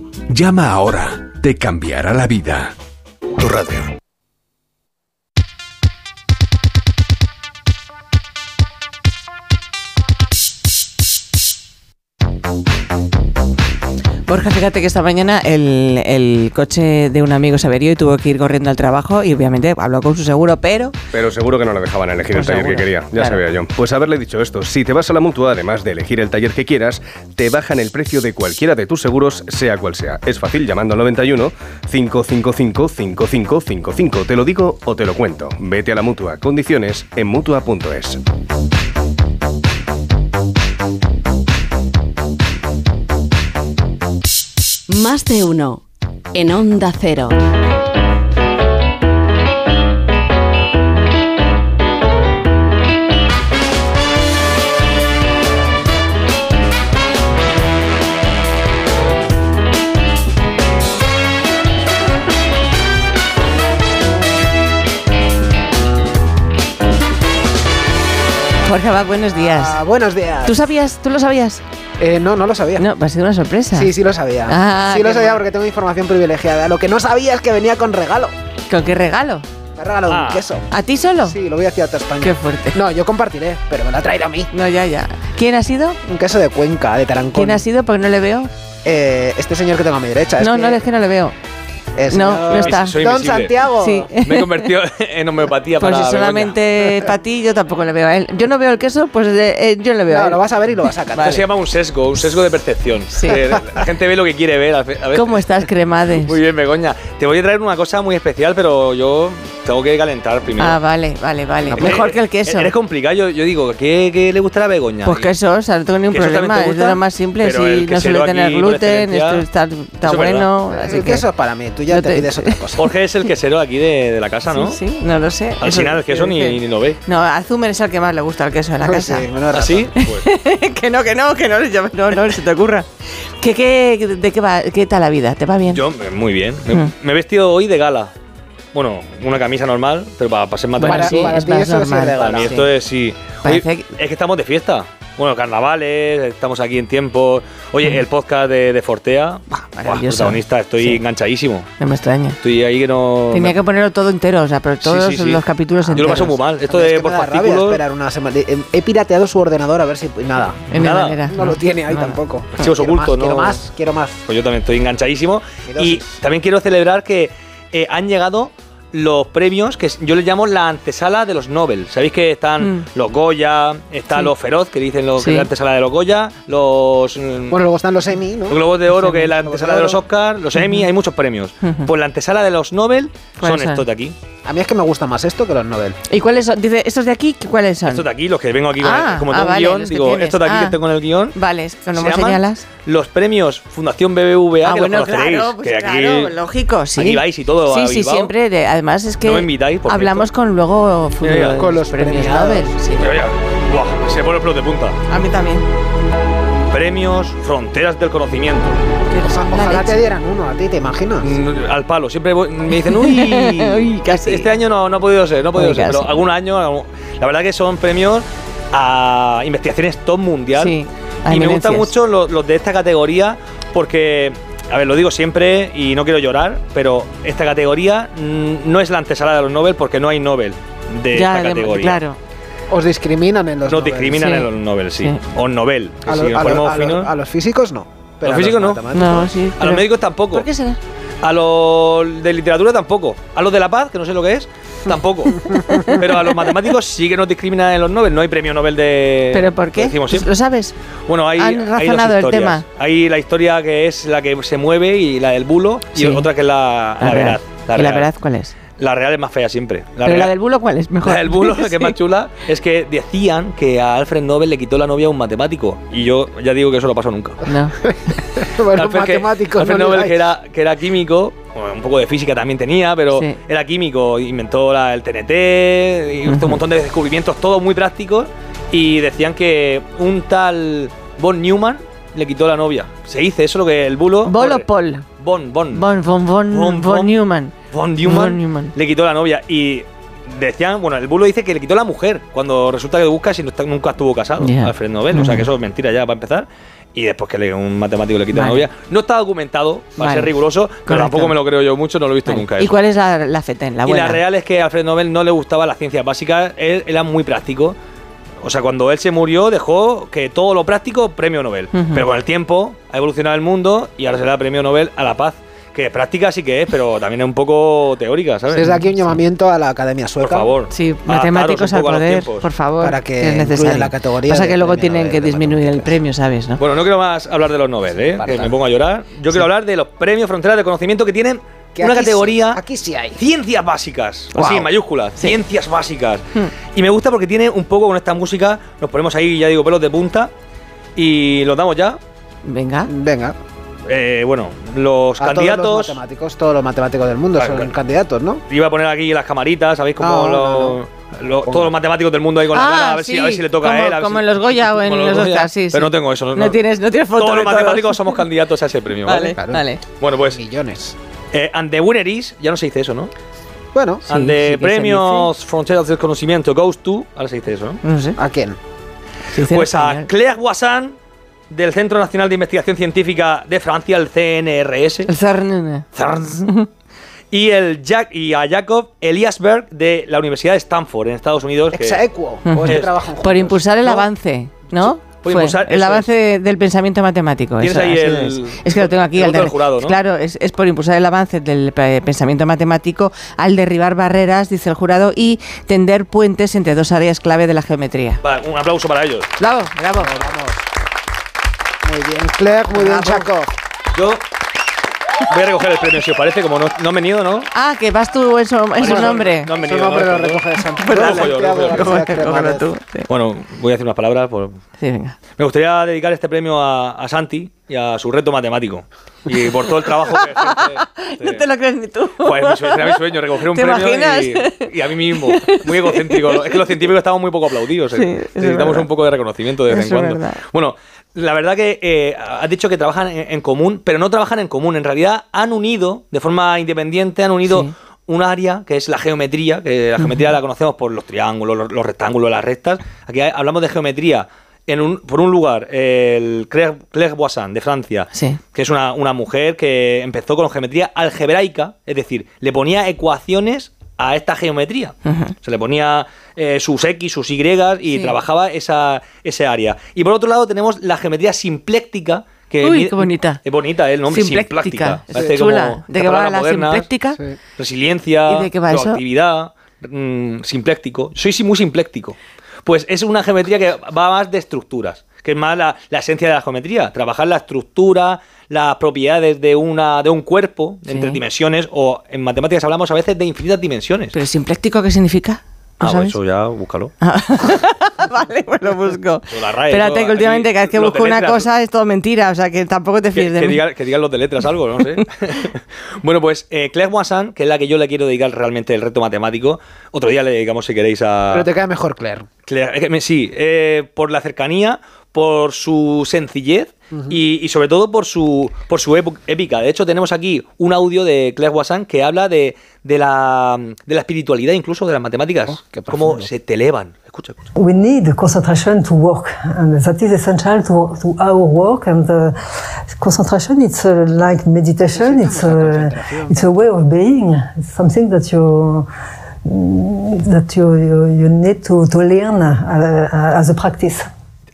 Llama ahora. Te cambiará la vida. Tu radio. Borja, fíjate que esta mañana el, el coche de un amigo se averió y tuvo que ir corriendo al trabajo y obviamente habló con su seguro, pero Pero seguro que no le dejaban elegir Pues el taller que quería, ya claro. sabía yo. Pues haberle dicho esto, si te vas a la mutua, además de elegir el taller que quieras, te bajan el precio de cualquiera de tus seguros, sea cual sea. Es fácil llamando al 91 555 5555. Te lo digo o te lo cuento. Vete a la mutua. Condiciones en mutua.es. Más de uno. En Onda Cero. Jorge Abad, buenos días. Ah, buenos días. ¿Tú sabías? ¿Tú lo sabías? Eh, no, no lo sabía. No, ha sido una sorpresa. Sí, sí lo sabía. Ah, sí lo sabía porque tengo información privilegiada. Lo que no sabía es que venía con regalo. ¿Con qué regalo? Me ha regalado Ah. un queso. ¿A ti solo? Sí, lo voy a hacer a toda España. Qué fuerte. No, yo compartiré, pero me lo ha traído a mí. No, ya, ya. ¿Quién ha sido? Un queso de Cuenca, de Tarancón. ¿Quién ha sido? Porque no le veo. Eh, este señor que tengo a mi derecha. no, es no, que- es que no le veo. No, no está. Soy Don invisible. Santiago. Sí. Me he convertido en homeopatía Pues para si solamente para ti, yo tampoco le veo a él. Yo no veo el queso, pues eh, eh, yo le veo a No, él. lo vas a ver y lo vas a Esto catar. se llama un sesgo, un sesgo de percepción. Sí. Eh, La gente ve lo que quiere ver. a a. ¿Cómo estás, Cremades? Muy bien, Begoña. Te voy a traer una cosa muy especial, pero yo tengo que calentar primero. Ah, vale, vale, vale. No, Mejor eh, que el queso. Eres complicado. Yo, yo digo, ¿qué, qué le gustará a Begoña? Pues queso, o sea, no tengo ningún ¿Queso también problema. te Es de gusta? lo más simple, sí, no suele tener gluten, esto está, bueno. Así El que queso es para mí, tú ya Yo te, te- pides otra cosa. Jorge es el quesero aquí de, de la casa, ¿no? Sí, sí, no lo sé. Al final el queso ni, que- ni lo ve. No, a Zumer es el que más le gusta el queso de la Sí, casa. menuda ¿Ah, sí? que no, que no, que no, no, no, se te ocurra. ¿Qué, qué, ¿De qué va? ¿Qué tal la vida? ¿Te va bien? Yo, eh, muy bien. Me, Mm. me he vestido hoy de gala. Bueno, una camisa normal, pero para, para ser sí, Para es ti más eso sí es normal. de Para gala, mí sí. esto es sí. Es que estamos de fiesta. Bueno, carnavales, estamos aquí en tiempo. Oye, el podcast de, de Fortea, maravilloso. protagonista, estoy Sí. enganchadísimo. No me extraña. Estoy ahí que no. Tenía que ponerlo todo entero, o sea, pero todos sí, sí. los capítulos Yo lo enteros. paso muy mal. Esto Es de que por esperar una semana. He- pirateado su ordenador a ver si. Nada. En Nada. manera. No lo tiene ahí Nada. tampoco. Archivos ocultos, ¿no? Quiero más, quiero más. Pues yo también estoy enganchadísimo. Y también quiero celebrar que eh, han llegado los premios que yo les llamo la antesala de los Nobel. Sabéis que están Mm. los Goya, está Sí. los Feroz, que dicen lo que Sí. es la antesala de los Goya, los, mm, Bueno, luego están los Emmy, ¿no? los Globos de Oro, Los que es la antesala de de los. Oscars, los Emmy, hay muchos premios. Pues la antesala de los Nobel son estos de aquí. A mí es que me gusta más esto que los Nobel. ¿Y cuáles son? Dice, ¿estos de aquí cuáles son? Estos de aquí, los que vengo aquí, con Ah, el- como ah, tengo un vale, guion, los que digo, estos de aquí Ah. que tengo en el guion. Vale, que se señalas. Los premios Fundación BBVA, Ah, que bueno, los conoceréis. claro, pues que aquí, claro, lógico, sí. Aquí vais y todo Sí, sí, siempre. De- además es que No me invitáis, por hablamos con luego Ya, ya. con los premios Nobel. Sí. Buah, se pone el pelo de punta. A mí también. Premios Fronteras del Conocimiento. Ojalá te dieran uno a ti, ¿te imaginas? Mm, Al palo. Siempre voy- me dicen, uy, Uy, casi. este año no, no ha podido ser, no ha podido Uy, ser. Pero algún año, la verdad que son premios a investigaciones top mundial. Sí, y me gustan mucho los, los de esta categoría porque, a ver, lo digo siempre y no quiero llorar, pero esta categoría no es la antesala de los Nobel porque no hay Nobel de Ya, esta de- categoría. claro. Os discriminan en los Nos Nobel. discriminan Sí. en los Nobel, sí. Sí. O Nobel. A, si lo- nos a lo- ponemos a lo- finos- a los físicos no. pero Los a físicos no. No, sí. A los médicos tampoco. ¿Por qué será? A los de literatura tampoco. A los de la paz, que no sé lo que es, tampoco. Pero a los matemáticos sí que nos discriminan en los Nobel. No hay premio Nobel de. ¿Pero por qué? lo siempre. ¿Lo sabes? Bueno, hay, Han hay dos razonado el historias. tema. Hay la historia que es la que se mueve y la del bulo, Sí. y otra que es la, la La verdad. ¿Y la real. verdad cuál es? La real es más fea siempre. La, Pero la real- del bulo, ¿cuál es? Mejor. la del bulo, la que es más chula, es que decían que a Alfred Nobel le quitó la novia a un matemático. Y yo ya digo que eso no pasó nunca. No. bueno, Alfred, que- matemáticos. Alfred no Nobel, que era, que era químico, bueno, un poco de física también tenía, pero Sí. era químico, inventó la- el TNT, hizo un montón de descubrimientos, todos muy prácticos, y decían que un tal Von Neumann le quitó la novia. Se dice eso lo que el bulo. ¿Bol o Paul? Von, Von. Von, von, von, Von, von von. Neumann. Von le quitó la novia y decían, bueno, el bulo dice que le quitó la mujer cuando resulta que buscas y no está- nunca estuvo casado, Ya. Alfred Nobel, o sea que eso es mentira ya para empezar. Y después que un matemático le quita la novia. No está documentado, para Vale. ser riguroso, pero tampoco me lo creo yo mucho, no lo he visto Vale. nunca ¿Y eso. cuál es la, la FETEN? La y la real es que a Alfred Nobel no le gustaba las ciencias básicas, él era muy práctico. O sea, cuando él se murió, dejó que todo lo práctico, premio Nobel. Pero con el tiempo ha evolucionado el mundo y ahora se le da premio Nobel a la paz. Que práctica sí que es, pero también es un poco teórica, ¿sabes? Desde aquí un llamamiento a la Academia Sueca. Por favor. Sí, Adaptaros matemáticos al poder, tiempos. por favor. Para que es necesario. la categoría Pasa que luego tienen Nobel que disminuir el premio, ¿sabes? ¿no? Bueno, no quiero más hablar de los Nobel, ¿eh? Que me pongo a llorar. Yo quiero hablar de los premios Fronteras de Conocimiento que tienen Que una aquí sí- categoría. aquí sí hay. Ciencias básicas. Wow. Así, en mayúsculas. Ciencias básicas. Hmm. Y me gusta porque tiene un poco con esta música. Nos ponemos ahí, ya digo, pelos de punta. Y los damos ya. Venga. Venga. Eh, bueno, los A todos candidatos. los matemáticos, todos los matemáticos del mundo Claro, son claro. candidatos, ¿no? Iba a poner aquí las camaritas, ¿sabéis? No, no, lo- todos los matemáticos del mundo ahí con la Ah, cara, a ver, si, sí, a ver si le toca como- a él. a como si- en los Goya o en los Goya. Sí, Pero sí. no tengo eso. No tienes- no tienes foto Todos los todos. matemáticos somos candidatos a ese premio, ¿vale? Vale, vale. Bueno, pues. Millones. Eh, and the winner is, ya no se dice eso, ¿no? Bueno, and sí the que se premios Fronteras del Conocimiento goes to. Ahora se dice eso, ¿no? No sé. ¿A quién? Pues a. Claire Wassan, del Centro Nacional de Investigación Científica de Francia, el CNRS. El CERN. CERN. Y, el Jack, y a Jacob Eliasberg de la Universidad de Stanford, en Estados Unidos. Exaequo. O es que Es- trabajan Por impulsar el avance, ¿no? por Fue impulsar- el avance del pensamiento matemático. Eso ahí el-. Es que lo tengo aquí. el al jurado, ¿no? Claro, es, es por impulsar el avance del pe- pensamiento matemático al derribar barreras, dice el jurado, y tender puentes entre dos áreas clave de la geometría. Vale, un aplauso para ellos. Bravo, bravo. Muy bien, Claire, muy bien. Chaco. Yo voy a recoger el premio, si os parece, como no, no han venido, ¿no? Ah, que vas tú en su, en su Bueno, nombre. No han Su venido, nombre ¿no? lo recoge de Santiago. Pues dale, yo, Santiago. García Cógelo Cremades. tú. Sí. Bueno, voy a decir unas palabras. Por... Sí, venga. Me gustaría dedicar este premio a, a Santi y a su reto matemático. Y por todo el trabajo que ejerce. No te lo crees ni tú. Pues mi sueño, será mi sueño, recoger un ¿Te premio imaginas? y, y a mí mismo. Muy egocéntrico. Es que los científicos estamos muy poco aplaudidos. eh. Sí, eso es Necesitamos verdad. un poco de reconocimiento de vez Eso en es cuando. verdad. Bueno, la verdad que eh, has dicho que trabajan en, en común, pero no trabajan en común. En realidad han unido, de forma independiente, han unido Sí. un área que es la geometría, que la geometría la conocemos por los triángulos, los, los rectángulos, las rectas. Aquí hablamos de geometría. En un, por un lugar, el Claire, Claire Boissin, de Francia, Sí. que es una, una mujer que empezó con geometría algebraica, es decir, le ponía ecuaciones a esta geometría. Se le ponía eh, sus X, sus Y y Sí. trabajaba esa, ese área. Y por otro lado tenemos la geometría simpléctica. Que Uy, mide- qué bonita. Es bonita ¿eh? el nombre, Simpléctica. simpléctica. Chula. como ¿De qué va la modernas. simpléctica? Sí. Resiliencia, ¿Y de qué va eso? proactividad, mm, simpléctico. Soy muy simpléctico. Pues es una geometría que va más de estructuras, que es más la, la esencia de la geometría. Trabajar la estructura, las propiedades de, una, de un cuerpo, Sí. entre dimensiones, o en matemáticas hablamos a veces de infinitas dimensiones. ¿Pero simpléctico qué significa? ¿No Ah, sabes? eso ya, búscalo. vale, pues lo busco. RAE, Espérate que últimamente cada vez que busco una cosa es todo mentira, o sea que tampoco te Que, fíes de que mí. diga- que digan los de letras algo, no sé. bueno, pues eh, Claire Moissan, que es la que yo le quiero dedicar realmente el reto matemático, otro día le dedicamos si queréis a... Pero te cae mejor Claire. Claire, me- sí, eh, por la cercanía, por su sencillez y, y sobre todo por su, por su épica. De hecho, tenemos aquí un audio de Claire Wassan que habla de, de, la, de la espiritualidad, incluso de las matemáticas. cómo se te elevan. Escucha, escucha. We need concentration to work, and that is essential to, to our work. And uh, concentration, it's uh, like meditation. It's a, it's a way of being. It's something that you that you, you, you need to, to learn uh, as a practice.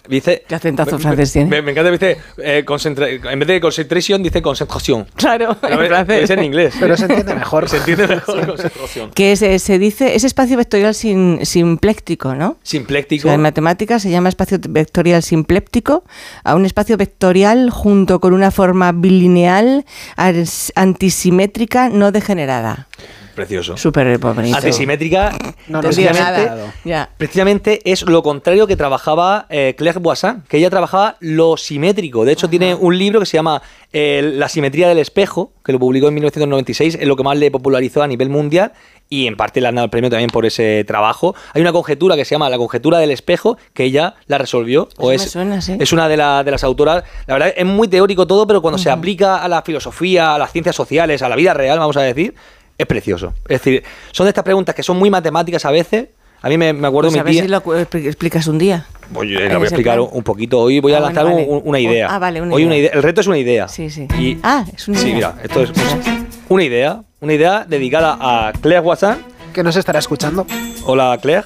Dice, ¿Qué acentazo me- francés tiene? Me, me encanta, dice, eh, en vez de concentration, dice concentración. Claro, en es- francés. Es en inglés. Pero se entiende mejor. Se entiende mejor concentración. Que se, se dice, es espacio vectorial sin, simpléctico, ¿no? O Simpléctico. sea, en matemáticas se llama espacio vectorial simpléptico a un espacio vectorial junto con una forma bilineal antisimétrica no degenerada. Precioso. Súper bonito. Antisimétrica, No, no precisamente, nada. Precisamente es lo contrario que trabajaba eh, Claire Boissin, que ella trabajaba lo simétrico. De hecho, tiene un libro que se llama eh, La simetría del espejo, que lo publicó en 1996, es lo que más le popularizó a nivel mundial y en parte le han dado el premio también por ese trabajo. Hay una conjetura que se llama la conjetura del espejo, que ella la resolvió. o Eso es, me suena, sí. es una de, la- de las autoras. La verdad es muy teórico todo, pero cuando se aplica a la filosofía, a las ciencias sociales, a la vida real, vamos a decir, es precioso. Es decir, son de estas preguntas que son muy matemáticas a veces. A mí me, me acuerdo Pues mi a ver tía. si lo explicas un día. Pues la en voy a explicar plan. un poquito. Hoy voy a Ah, lanzar bueno, un- vale. una idea. Ah, vale, una Hoy idea. una idea. El reto es una idea. Sí, sí. Y- ah, es una Sí, idea. mira, esto es una idea. Una idea dedicada a Claire Watson. Que nos estará escuchando. Hola, Claire.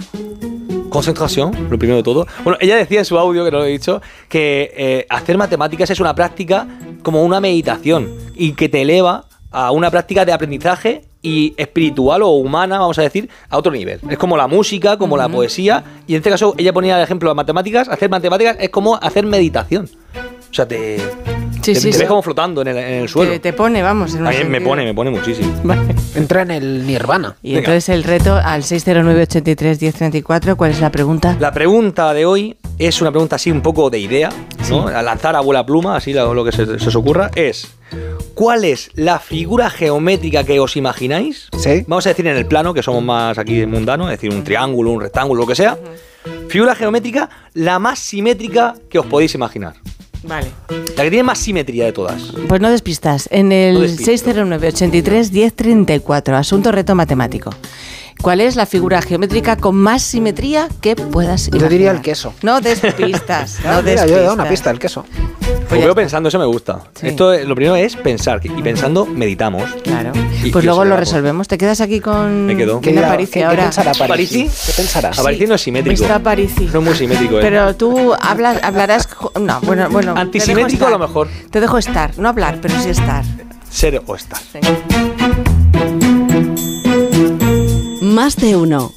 Concentración, lo primero de todo. Bueno, ella decía en su audio, que no lo he dicho, que eh, hacer matemáticas es una práctica como una meditación y que te eleva a una práctica de aprendizaje y espiritual o humana, vamos a decir, a otro nivel. Es como la música, como la poesía, y en este caso ella ponía el ejemplo de matemáticas, hacer matemáticas es como hacer meditación. O sea, te, Sí, te, sí, te sí. ves como flotando en el, en el suelo. Te, te pone, vamos. en A mí me pone, me pone muchísimo. Entra en el nirvana. Y entonces el reto al 609-83-1034, ¿cuál es la pregunta? La pregunta de hoy es una pregunta así un poco de idea, ¿no? A lanzar a vuela pluma, así lo, lo que se, se os ocurra, es ¿cuál es la figura geométrica que os imagináis? Vamos a decir en el plano, que somos más aquí mundanos, es decir, un triángulo, un rectángulo, lo que sea. Figura geométrica la más simétrica que os podéis imaginar. Vale. La que tiene más simetría de todas. Pues no despistas. En el No despisto. 609-83-1034, asunto reto matemático. ¿Cuál es la figura geométrica con más simetría que puedas Yo imaginar? diría el queso. No despistas, no Ah, mira, yo he dado una pista, el queso. Lo veo pensando, eso me gusta. Sí. Esto, eh, lo primero es pensar, y pensando meditamos. Claro. Y- Pues y luego lo resolvemos. Te quedas aquí con Me quedo. Ven a Parisi ahora. ¿Parisi? ¿Qué pensarás? A Parisi no es simétrico. Está Parisi. No es muy simétrico, ¿eh? Pero tú hablas, hablarás... No, bueno, bueno. Antisimétrico a lo mejor. Te dejo estar. No hablar, pero sí estar. Ser o estar. Más de uno.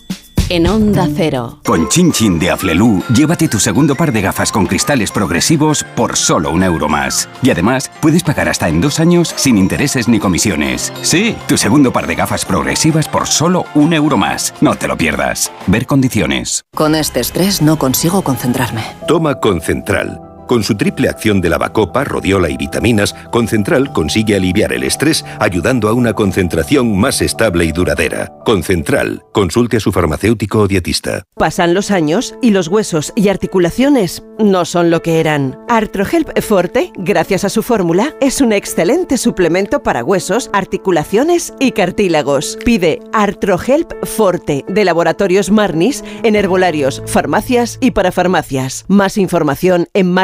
En Onda Cero. Con Chin Chin de Aflelu, llévate tu segundo par de gafas con cristales progresivos por solo un euro más. Y además, puedes pagar hasta en dos años sin intereses ni comisiones. Sí, tu segundo par de gafas progresivas por solo un euro más. No te lo pierdas. Ver condiciones. Con este estrés no consigo concentrarme. Toma Concentral. Con su triple acción de lavacopa, rodiola y vitaminas, Concentral consigue aliviar el estrés ayudando a una concentración más estable y duradera. Concentral. Consulte a su farmacéutico o dietista. Pasan los años y los huesos y articulaciones no son lo que eran. Artrohelp Forte, gracias a su fórmula, es un excelente suplemento para huesos, articulaciones y cartílagos. Pide Artrohelp Forte de Laboratorios Marnis en herbolarios, farmacias y parafarmacias. Más información en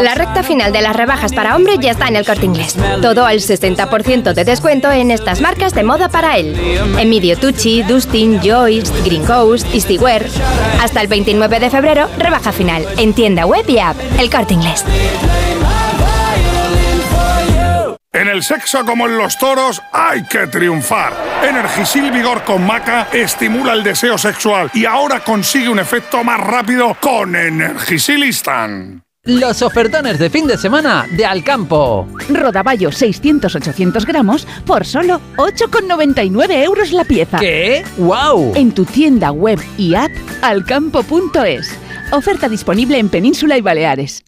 La recta final de las rebajas para hombre ya está en el corte inglés. Todo al 60% de descuento en estas marcas de moda para él. Emilio Tucci, Dustin, Joyce, Green Coast, Easywear. Hasta el 29 de febrero, rebaja final. En tienda web y app. El corte inglés. En el sexo como en los toros hay que triunfar. Energisil Vigor con Maca estimula el deseo sexual y ahora consigue un efecto más rápido con Energisilistan. Los ofertones de fin de semana de Alcampo. Rodaballo 600-800 gramos por solo 8,99 euros la pieza. ¿Qué? ¡Wow! En tu tienda web y app alcampo.es. Oferta disponible en Península y Baleares.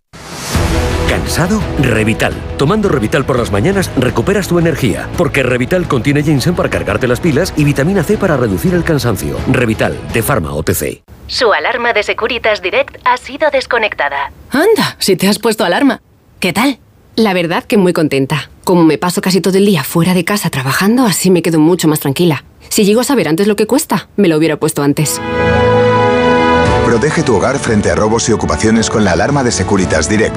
¿Cansado? Revital. Tomando Revital por las mañanas recuperas tu energía, porque Revital contiene ginseng para cargarte las pilas y vitamina C para reducir el cansancio. Revital, de Pharma OTC. Su alarma de Securitas Direct ha sido desconectada. Anda, si te has puesto alarma. ¿Qué tal? La verdad que muy contenta. Como me paso casi todo el día fuera de casa trabajando, así me quedo mucho más tranquila. Si llego a saber antes lo que cuesta, me lo hubiera puesto antes. Protege tu hogar frente a robos y ocupaciones con la alarma de Securitas Direct.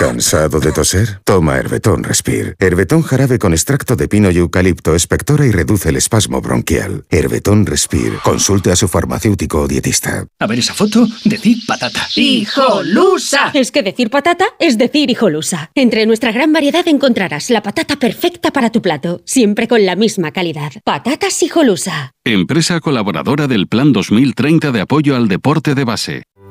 ¿Cansado de toser? Toma Herbetón Respire. Herbetón jarabe con extracto de pino y eucalipto espectora y reduce el espasmo bronquial. Herbetón Respire. Consulte a su farmacéutico o dietista. A ver esa foto, decir patata. ¡Hijolusa! Es que decir patata es decir hijolusa. Entre nuestra gran variedad encontrarás la patata perfecta para tu plato, siempre con la misma calidad. Patatas hijolusa. Empresa colaboradora del Plan 2030 de apoyo al deporte de base.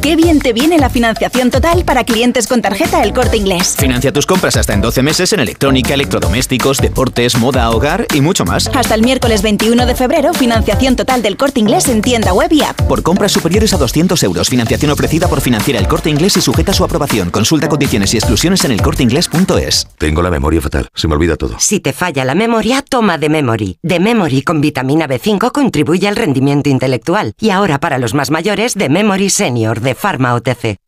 Qué bien te viene la financiación total para clientes con tarjeta El Corte Inglés. Financia tus compras hasta en 12 meses en electrónica, electrodomésticos, deportes, moda, hogar y mucho más. Hasta el miércoles 21 de febrero, financiación total del Corte Inglés en tienda web y app. Por compras superiores a 200 euros, financiación ofrecida por Financiera El Corte Inglés y sujeta a su aprobación. Consulta condiciones y exclusiones en elcorteinglés.es. Tengo la memoria fatal, se me olvida todo. Si te falla la memoria, toma de Memory. De Memory con vitamina B5 contribuye al rendimiento intelectual. Y ahora para los más mayores, de Memory Senior de Pharma OTC.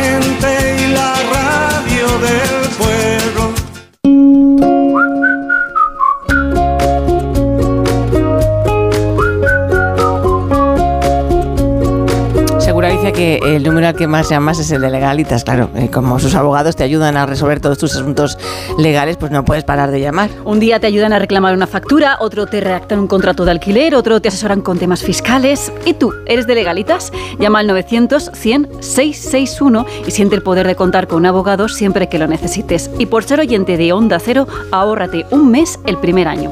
Que el número al que más llamas es el de legalitas, claro. eh, como sus abogados te ayudan a resolver todos tus asuntos legales, pues no puedes parar de llamar. Un día te ayudan a reclamar una factura, otro te redactan un contrato de alquiler, otro te asesoran con temas fiscales. ¿Y tú, eres de legalitas? Llama al 900-100-661 y siente el poder de contar con un abogado siempre que lo necesites. Y por ser oyente de Onda Cero, ahórrate un mes el primer año.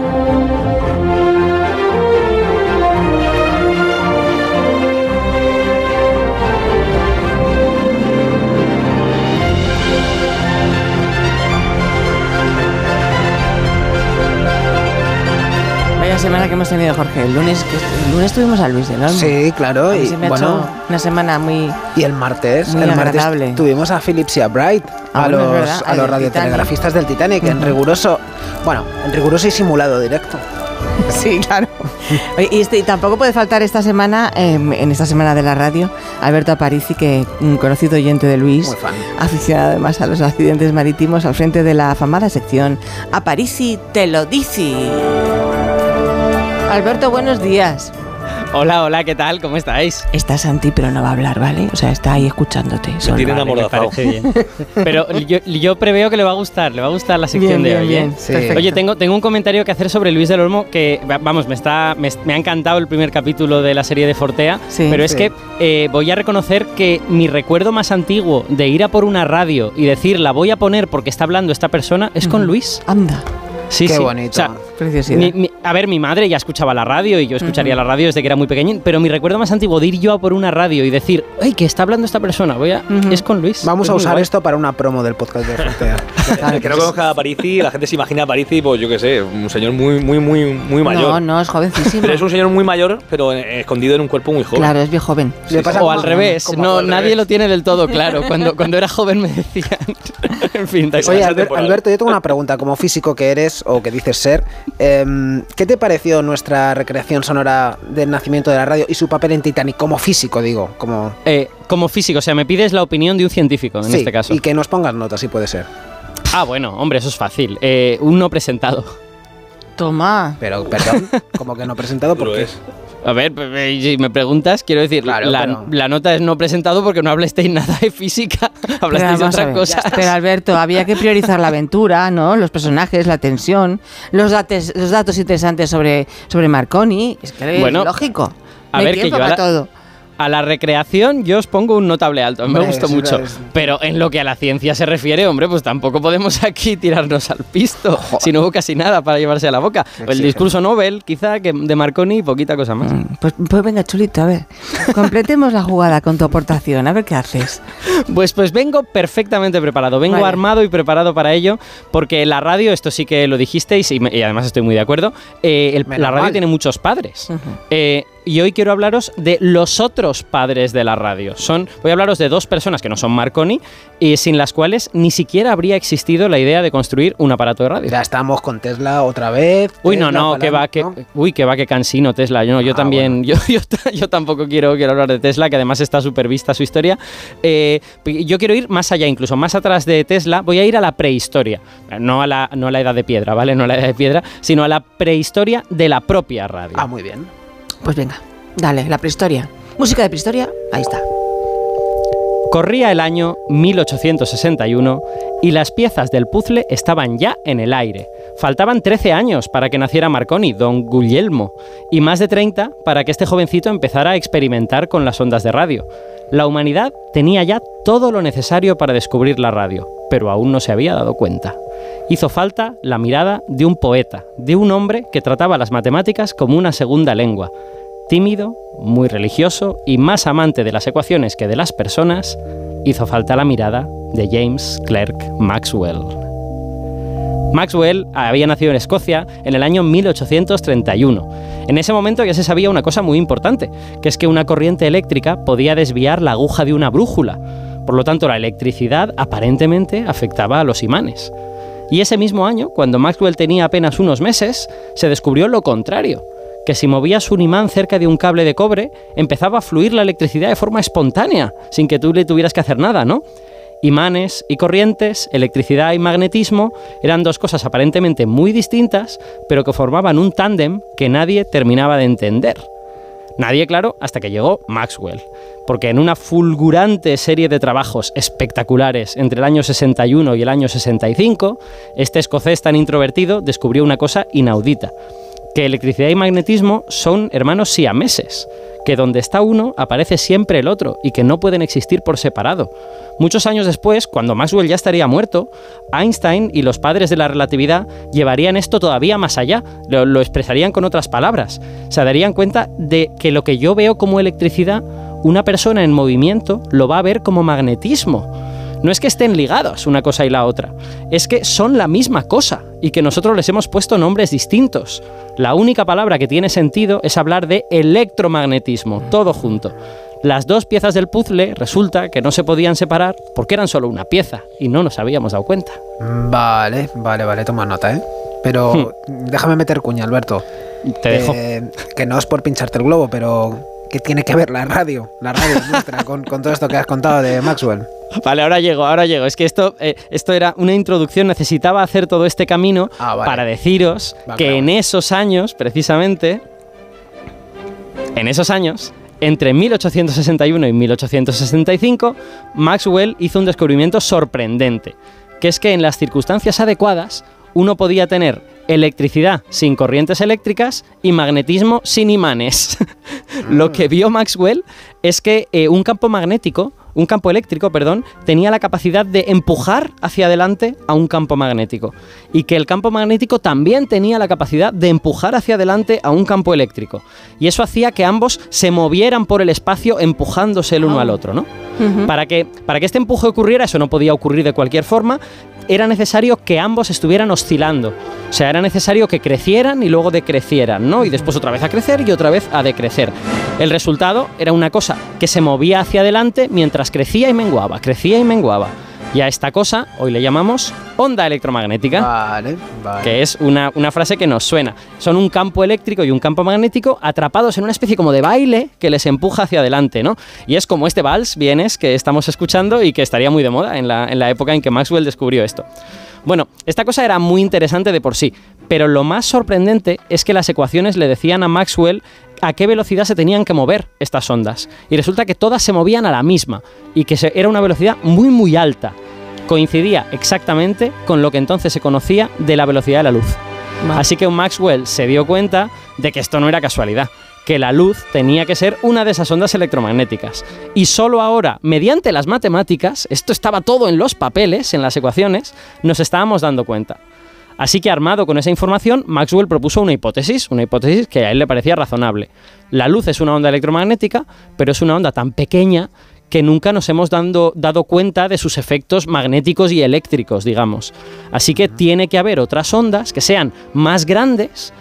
Semana que hemos tenido, Jorge. El lunes, el lunes tuvimos a Luis del Olmo. Sí, claro. Y, se me ha bueno, hecho una semana muy... y el martes, Muy el martes agradable. tuvimos a Phillips y a Bright, Ah, a bueno, es los, a los radiotelegrafistas del Titanic, en riguroso, bueno, en riguroso y simulado directo. Sí, claro. Y, este, y tampoco puede faltar esta semana, eh, en esta semana de la radio, Alberto Aparici, que un conocido oyente de Luis, aficionado además a los accidentes marítimos, al frente de la afamada sección Aparici te lo dice. Alberto, buenos días. Hola, hola, ¿qué tal? ¿Cómo estáis? Está Santi, pero no va a hablar, ¿vale? O sea, está ahí escuchándote. solo. tienen Vale, parece bien. Pero yo, yo preveo que le va a gustar, le va a gustar la sección Bien, de bien, hoy. bien. ¿eh? Sí. Perfecto. Oye, tengo, tengo un comentario que hacer sobre Luis del Olmo que, va- vamos, me, está, me, me ha encantado el primer capítulo de la serie de Fortea, Sí. pero es Sí. que eh, voy a reconocer que mi recuerdo más antiguo de ir a por una radio y decir la voy a poner porque está hablando esta persona es con Luis. Anda. Sí, Qué sí. bonito. O sea, Preciosidad. mi- mi- a ver, mi madre ya escuchaba la radio y yo escucharía la radio desde que era muy pequeñín, pero mi recuerdo más antiguo de ir yo a por una radio y decir, ¡ay, que está hablando esta persona! Voy a, Es con Luis. Vamos Es a usar guay. esto para una promo del podcast de Frontea. El que no conozca a Parisi, la gente se imagina a Parisi, pues yo qué sé, un señor muy, muy, muy, muy mayor. No, no, es jovencísimo. Pero es un señor muy mayor, pero escondido en un cuerpo muy joven. Claro, es bien joven. O al revés, no, al nadie revés. lo tiene del todo claro. Cuando, cuando era joven me decían. en fin. Oye. Alberto, yo tengo una pregunta. Como físico que eres o que dices ser, em, ¿qué te pareció nuestra recreación sonora del nacimiento de la radio y su papel en Titanic como físico, digo? Como, Eh, como físico, o sea, me pides la opinión de un científico en Sí, este caso. Y que nos pongas notas, si puede ser. Ah, bueno, hombre, eso es fácil. Eh, un no presentado. Toma. Pero, perdón, como que no presentado, ¿por qué? A ver, si me preguntas, quiero decir, Claro, la, pero- la nota es no presentado porque no hablasteis nada de física, hablasteis de otras cosas. Pero Alberto, había que priorizar la aventura, ¿no? Los personajes, la tensión, los, datos, los datos interesantes sobre, sobre Marconi. Es que Bueno, es lógico. a No ver, que yo a para la- todo. A la recreación yo os pongo un notable alto, me gustó mucho. Pero en lo que a la ciencia se refiere, hombre, pues tampoco podemos aquí tirarnos al pisto, si no hubo casi nada para llevarse a la boca. El discurso Nobel, quizá, que de Marconi y poquita cosa más. Pues, pues venga, chulito, a ver. Completemos la jugada con tu aportación, a ver qué haces. Pues, pues vengo perfectamente preparado, vengo Vale. armado y preparado para ello, porque la radio, esto sí que lo dijisteis y, además estoy muy de acuerdo, eh, el- la radio mal. tiene muchos padres. Eh, y hoy quiero hablaros de los otros padres de la radio. Son, voy a hablaros de dos personas que no son Marconi y sin las cuales ni siquiera habría existido la idea de construir un aparato de radio. Ya estamos con Tesla otra vez. Uy, no, no, que va, que, ¿no? uy, que va, que cansino Tesla. Yo, no, yo Ah, también, yo, yo, ta- yo tampoco quiero, quiero hablar de Tesla, que además está súper vista su historia. Eh, yo quiero ir más allá, incluso más atrás de Tesla. Voy a ir a la prehistoria, no a la, no a la edad de piedra, ¿vale? No a la edad de piedra, sino a la prehistoria de la propia radio. Ah, muy bien. Pues venga, dale, la prehistoria. Música de prehistoria, ahí está. Corría el año 1861 y las piezas del puzzle estaban ya en el aire. Faltaban 13 años para que naciera Marconi, don Guglielmo, y más de 30 para que este jovencito empezara a experimentar con las ondas de radio. La humanidad tenía ya todo lo necesario para descubrir la radio, pero aún no se había dado cuenta. Hizo falta la mirada de un poeta, de un hombre que trataba las matemáticas como una segunda lengua. Tímido, muy religioso y más amante de las ecuaciones que de las personas, hizo falta la mirada de James Clerk Maxwell. Maxwell había nacido en Escocia en el año 1831. En ese momento ya se sabía una cosa muy importante, que es que una corriente eléctrica podía desviar la aguja de una brújula. Por lo tanto, la electricidad aparentemente afectaba a los imanes. Y ese mismo año, cuando Maxwell tenía apenas unos meses, se descubrió lo contrario, que si movías un imán cerca de un cable de cobre, empezaba a fluir la electricidad de forma espontánea, sin que tú le tuvieras que hacer nada, ¿no? Imanes y corrientes, electricidad y magnetismo eran dos cosas aparentemente muy distintas, pero que formaban un tándem que nadie terminaba de entender. Nadie, claro, hasta que llegó Maxwell, porque en una fulgurante serie de trabajos espectaculares entre el año 61 y el año 65, este escocés tan introvertido descubrió una cosa inaudita, que electricidad y magnetismo son hermanos siameses, que donde está uno aparece siempre el otro y que no pueden existir por separado. Muchos años después, cuando Maxwell ya estaría muerto, Einstein y los padres de la relatividad llevarían esto todavía más allá, lo, expresarían con otras palabras. Se darían cuenta de que lo que yo veo como electricidad, una persona en movimiento lo va a ver como magnetismo. No es que estén ligados una cosa y la otra, es que son la misma cosa y que nosotros les hemos puesto nombres distintos. La única palabra que tiene sentido es hablar de electromagnetismo, todo junto. Las dos piezas del puzzle resulta que no se podían separar porque eran solo una pieza y no nos habíamos dado cuenta. Vale, vale, vale, toma nota, ¿eh? Pero déjame meter cuña, Alberto. Te dejo. Eh, que no es por pincharte el globo, pero ¿qué tiene que ver la radio? La radio nuestra con, con todo esto que has contado de Maxwell. Vale, ahora llego, ahora llego. Es que esto, eh, esto era una introducción, necesitaba hacer todo este camino Ah, vale. para deciros Va, que claro. en esos años, precisamente, en esos años, entre 1861 y 1865, Maxwell hizo un descubrimiento sorprendente, que es que en las circunstancias adecuadas uno podía tener electricidad sin corrientes eléctricas y magnetismo sin imanes. Lo que vio Maxwell es que eh, un campo magnético, un campo eléctrico, perdón, tenía la capacidad de empujar hacia adelante a un campo magnético y que el campo magnético también tenía la capacidad de empujar hacia adelante a un campo eléctrico. Y eso hacía que ambos se movieran por el espacio empujándose el uno al otro, ¿no? Para que, para que este empuje ocurriera, eso no podía ocurrir de cualquier forma, era necesario que ambos estuvieran oscilando. O sea, era necesario que crecieran y luego decrecieran, ¿no? Y después otra vez a crecer y otra vez a decrecer. El resultado era una cosa que se movía hacia adelante mientras crecía y menguaba, crecía y menguaba. Y a esta cosa hoy le llamamos onda electromagnética. Vale, vale. Que es una, una frase que nos suena. Son un campo eléctrico y un campo magnético atrapados en una especie como de baile que les empuja hacia adelante, ¿no? Y es como este vals, vienes, que estamos escuchando y que estaría muy de moda en la, en la época en que Maxwell descubrió esto. Bueno, esta cosa era muy interesante de por sí, pero lo más sorprendente es que las ecuaciones le decían a Maxwell a qué velocidad se tenían que mover estas ondas. Y resulta que todas se movían a la misma y que se- era una velocidad muy muy alta. Coincidía exactamente con lo que entonces se conocía de la velocidad de la luz. Así que Maxwell se dio cuenta de que esto no era casualidad, que la luz tenía que ser una de esas ondas electromagnéticas. Y solo ahora, mediante las matemáticas, esto estaba todo en los papeles, en las ecuaciones, nos estábamos dando cuenta. Así que armado con esa información, Maxwell propuso una hipótesis, una hipótesis que a él le parecía razonable. La luz es una onda electromagnética, pero es una onda tan pequeña que nunca nos hemos dando- dado cuenta de sus efectos magnéticos y eléctricos, digamos. Así que tiene que haber otras ondas que sean más grandes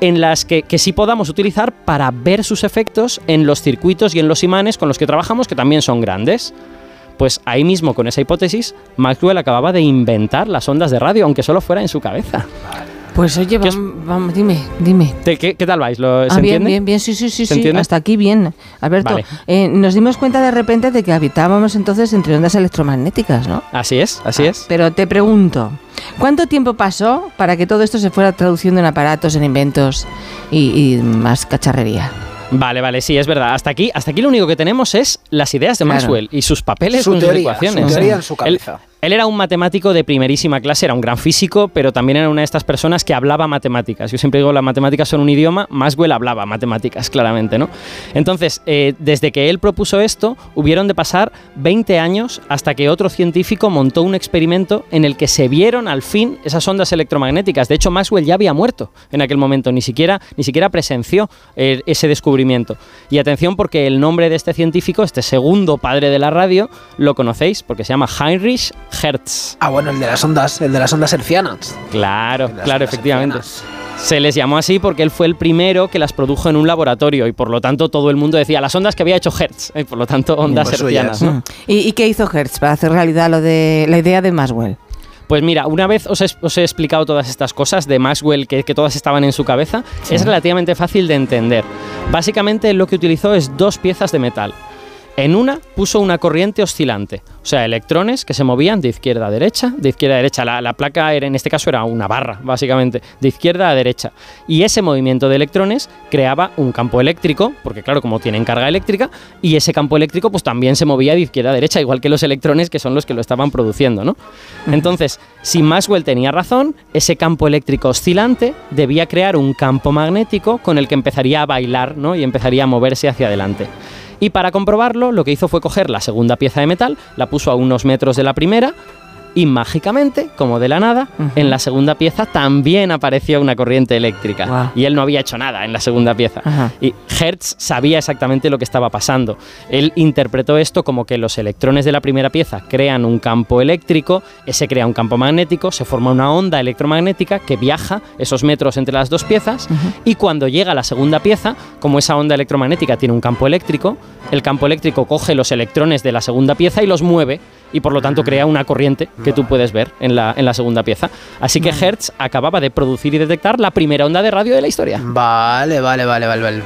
en las que, que sí podamos utilizar para ver sus efectos en los circuitos y en los imanes con los que trabajamos, que también son grandes. Pues ahí mismo, con esa hipótesis, Maxwell acababa de inventar las ondas de radio, aunque solo fuera en su cabeza. Pues oye, ¿Qué os- vamos, vamos, dime, dime. ¿Qué, tal vais? ¿Lo, ¿Se Ah, bien, entiende? bien, bien, sí, sí, sí, ¿Se sí, hasta aquí bien. Alberto, Vale. eh, nos dimos cuenta de repente de que habitábamos entonces entre ondas electromagnéticas, ¿no? Así es, así es. Pero te pregunto, ¿cuánto tiempo pasó para que todo esto se fuera traduciendo en aparatos, en inventos y, y más cacharrería? Vale, vale, sí, es verdad. Hasta aquí, hasta aquí lo único que tenemos es las ideas de Claro. Maxwell y sus papeles Su con sus teoría, ecuaciones. su teoría en su cabeza. Él, era un matemático de primerísima clase, era un gran físico, pero también era una de estas personas que hablaba matemáticas. Yo siempre digo, las matemáticas son un idioma, Maxwell hablaba matemáticas, claramente, ¿no? Entonces, eh, desde que él propuso esto, hubieron de pasar 20 años hasta que otro científico montó un experimento en el que se vieron al fin esas ondas electromagnéticas. De hecho, Maxwell ya había muerto en aquel momento, ni siquiera, ni siquiera presenció eh, ese descubrimiento. Y atención porque el nombre de este científico, este segundo padre de la radio, lo conocéis porque se llama Heinrich Hertz. Ah, bueno, el de las ondas, el de las ondas hercianas. Claro, claro, efectivamente. Se les llamó así porque él fue el primero que las produjo en un laboratorio y por lo tanto todo el mundo decía las ondas que había hecho Hertz, y por lo tanto ondas Pues suyas. ¿no? ¿Y, y qué hizo Hertz para hacer realidad lo de la idea de Maxwell? Pues mira, una vez os he, os he explicado todas estas cosas de Maxwell, que, que todas estaban en su cabeza, es relativamente fácil de entender. Básicamente lo que utilizó es dos piezas de metal. En una puso una corriente oscilante, o sea, electrones que se movían de izquierda a derecha, de izquierda a derecha. La, la placa era, en este caso era una barra, básicamente, de izquierda a derecha. Y ese movimiento de electrones creaba un campo eléctrico, porque claro, como tienen carga eléctrica, y ese campo eléctrico pues también se movía de izquierda a derecha, igual que los electrones que son los que lo estaban produciendo, ¿no? Entonces, si Maxwell tenía razón, ese campo eléctrico oscilante debía crear un campo magnético con el que empezaría a bailar, ¿no? Y empezaría a moverse hacia adelante. Y para comprobarlo, lo que hizo fue coger la segunda pieza de metal, la puso a unos metros de la primera y mágicamente, como de la nada, en la segunda pieza también apareció una corriente eléctrica. Y él no había hecho nada en la segunda pieza. Y Hertz sabía exactamente lo que estaba pasando. Él interpretó esto como que los electrones de la primera pieza crean un campo eléctrico, ese crea un campo magnético, se forma una onda electromagnética que viaja esos metros entre las dos piezas y cuando llega a la segunda pieza, como esa onda electromagnética tiene un campo eléctrico, el campo eléctrico coge los electrones de la segunda pieza y los mueve y por lo tanto crea una corriente que tú puedes ver en la, en la segunda pieza. Así que Hertz acababa de producir y detectar la primera onda de radio de la historia. Vale, vale, vale, vale, vale.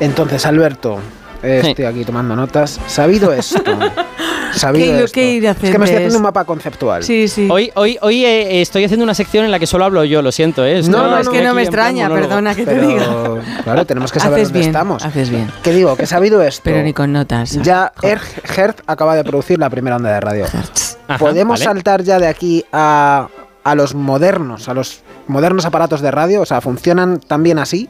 Entonces, Alberto. Estoy aquí tomando notas. Sabido esto. sabido ¿Qué- esto. qué ir a es que me estoy hacer? haciendo un mapa conceptual. Sí, sí. Hoy, hoy, hoy eh, estoy haciendo una sección en la que solo hablo yo, lo siento. ¿eh? No, no, es que no me extraña, perdona que te diga. claro, tenemos que saber Haces dónde bien, estamos. haces bien. ¿Qué digo? Que sabido esto. Pero ni con notas. Ya Er- Hertz acaba de producir la primera onda de radio. Ajá, ¿Podemos vale. saltar ya de aquí a, a los modernos, a los modernos aparatos de radio? O sea, ¿funcionan también así?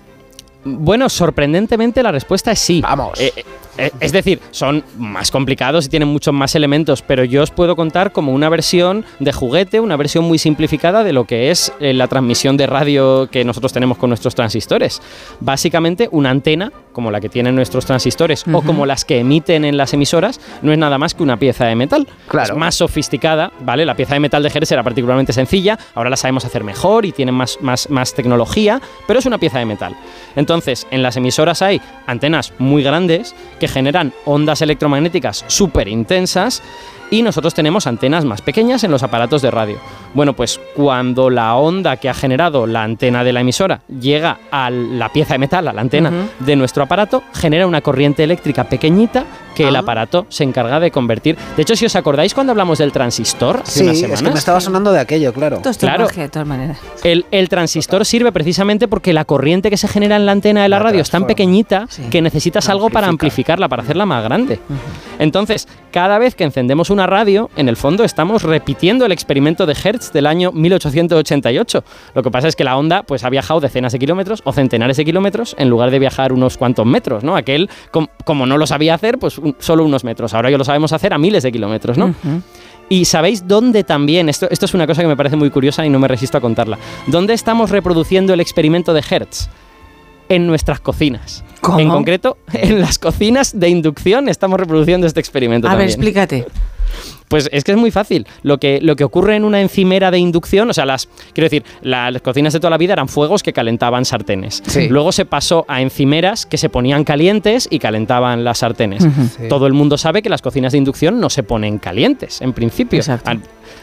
Bueno, sorprendentemente la respuesta es sí. Vamos. Eh, es decir, son más complicados y tienen muchos más elementos, pero yo os puedo contar como una versión de juguete, una versión muy simplificada de lo que es eh, la transmisión de radio que nosotros tenemos con nuestros transistores. Básicamente, una antena, como la que tienen nuestros transistores o como las que emiten en las emisoras, no es nada más que una pieza de metal. Claro. Es más sofisticada, ¿vale? La pieza de metal de Hertz era particularmente sencilla, ahora la sabemos hacer mejor y tienen más, más, más tecnología, pero es una pieza de metal. Entonces, en las emisoras hay antenas muy grandes que generan ondas electromagnéticas súper intensas y nosotros tenemos antenas más pequeñas en los aparatos de radio. Bueno, pues cuando la onda que ha generado la antena de la emisora llega a la pieza de metal, a la antena de nuestro aparato, genera una corriente eléctrica pequeñita que el Ah. aparato se encarga de convertir. De hecho, si os acordáis cuando hablamos del transistor hace Sí, unas es que semanas, me estaba sonando de aquello, claro. Todo Claro. de todas maneras. el, el transistor sirve precisamente porque la corriente que se genera en la antena de la, radio es tan pequeñita que necesitas algo para amplificarla, para hacerla más grande. Entonces, cada vez que encendemos una radio, en el fondo estamos repitiendo el experimento de Hertz del año 1888. Lo que pasa es que la onda pues, ha viajado decenas de kilómetros o centenares de kilómetros en lugar de viajar unos cuantos metros, ¿no? Aquel, com- como no lo sabía hacer, pues un- solo unos metros. Ahora ya lo sabemos hacer a miles de kilómetros, ¿no? Y sabéis dónde también, esto, esto es una cosa que me parece muy curiosa y no me resisto a contarla, ¿dónde estamos reproduciendo el experimento de Hertz? En nuestras cocinas. ¿Cómo? En concreto, en las cocinas de inducción estamos reproduciendo este experimento. A ver, explícate. Pues es que es muy fácil. Lo que, lo que ocurre en una encimera de inducción, o sea, las, quiero decir, la- las cocinas de toda la vida eran fuegos que calentaban sartenes. Sí. Luego se pasó a encimeras que se ponían calientes y calentaban las sartenes. Sí. Todo el mundo sabe que las cocinas de inducción no se ponen calientes, en principio. Exacto.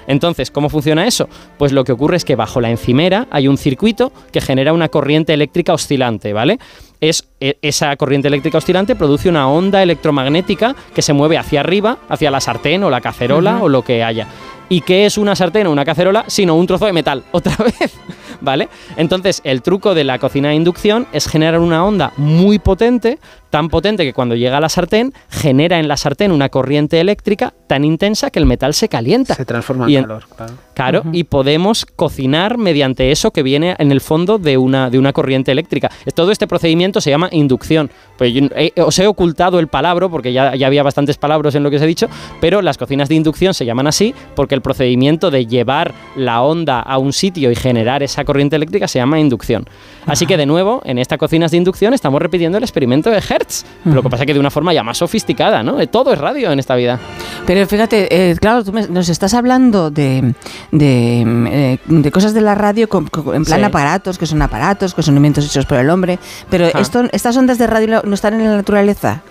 Entonces, ¿cómo funciona eso? Pues lo que ocurre es que bajo la encimera hay un circuito que genera una corriente eléctrica oscilante, ¿vale? Es, e- esa corriente eléctrica oscilante produce una onda electromagnética que se mueve hacia arriba, hacia la sartén o la cacerola o lo que haya. ¿Y qué es una sartén o una cacerola? Sino un trozo de metal, otra vez. ¿Vale? Entonces, el truco de la cocina de inducción es generar una onda muy potente, tan potente que cuando llega a la sartén, genera en la sartén una corriente eléctrica tan intensa que el metal se calienta. Se transforma Y en calor, claro. Claro, y podemos cocinar mediante eso que viene en el fondo de una, de una corriente eléctrica. Todo este procedimiento se llama inducción. Pues yo he- os he ocultado el palabra porque ya, ya había bastantes palabras en lo que os he dicho, pero las cocinas de inducción se llaman así porque el procedimiento de llevar la onda a un sitio y generar esa corriente eléctrica se llama inducción. Así que de nuevo, en estas cocinas de inducción estamos repitiendo el experimento de Hertz. Lo que pasa que de una forma ya más sofisticada, ¿no? Todo es radio en esta vida. Pero fíjate, eh, claro, tú me- nos estás hablando de, de, eh, de cosas de la radio con- con- en plan Sí. aparatos, que son aparatos, que son inventos hechos por el hombre, pero esto, estas ondas de radio no están en la naturaleza.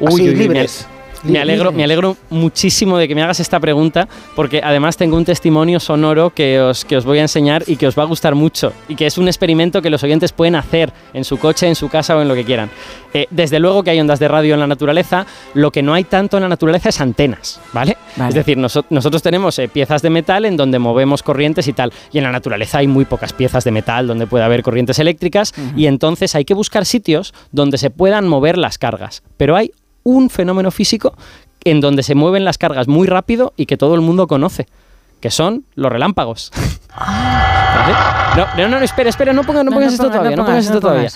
Uy, Así, uy, libres. Me alegro, me alegro muchísimo de que me hagas esta pregunta, porque además tengo un testimonio sonoro que os, que os voy a enseñar y que os va a gustar mucho, y que es un experimento que los oyentes pueden hacer en su coche, en su casa o en lo que quieran. Eh, desde luego que hay ondas de radio en la naturaleza, lo que no hay tanto en la naturaleza es antenas, ¿vale? Vale. Es decir, noso- nosotros tenemos eh, piezas de metal en donde movemos corrientes y tal, y en la naturaleza hay muy pocas piezas de metal donde puede haber corrientes eléctricas, y entonces hay que buscar sitios donde se puedan mover las cargas. Pero hay un fenómeno físico en donde se mueven las cargas muy rápido y que todo el mundo conoce, que son los relámpagos. ¿Vale? No, no, no, espera, espera, no pongas, no pongas no esto pongas, todavía, no no pongas esto no todavía.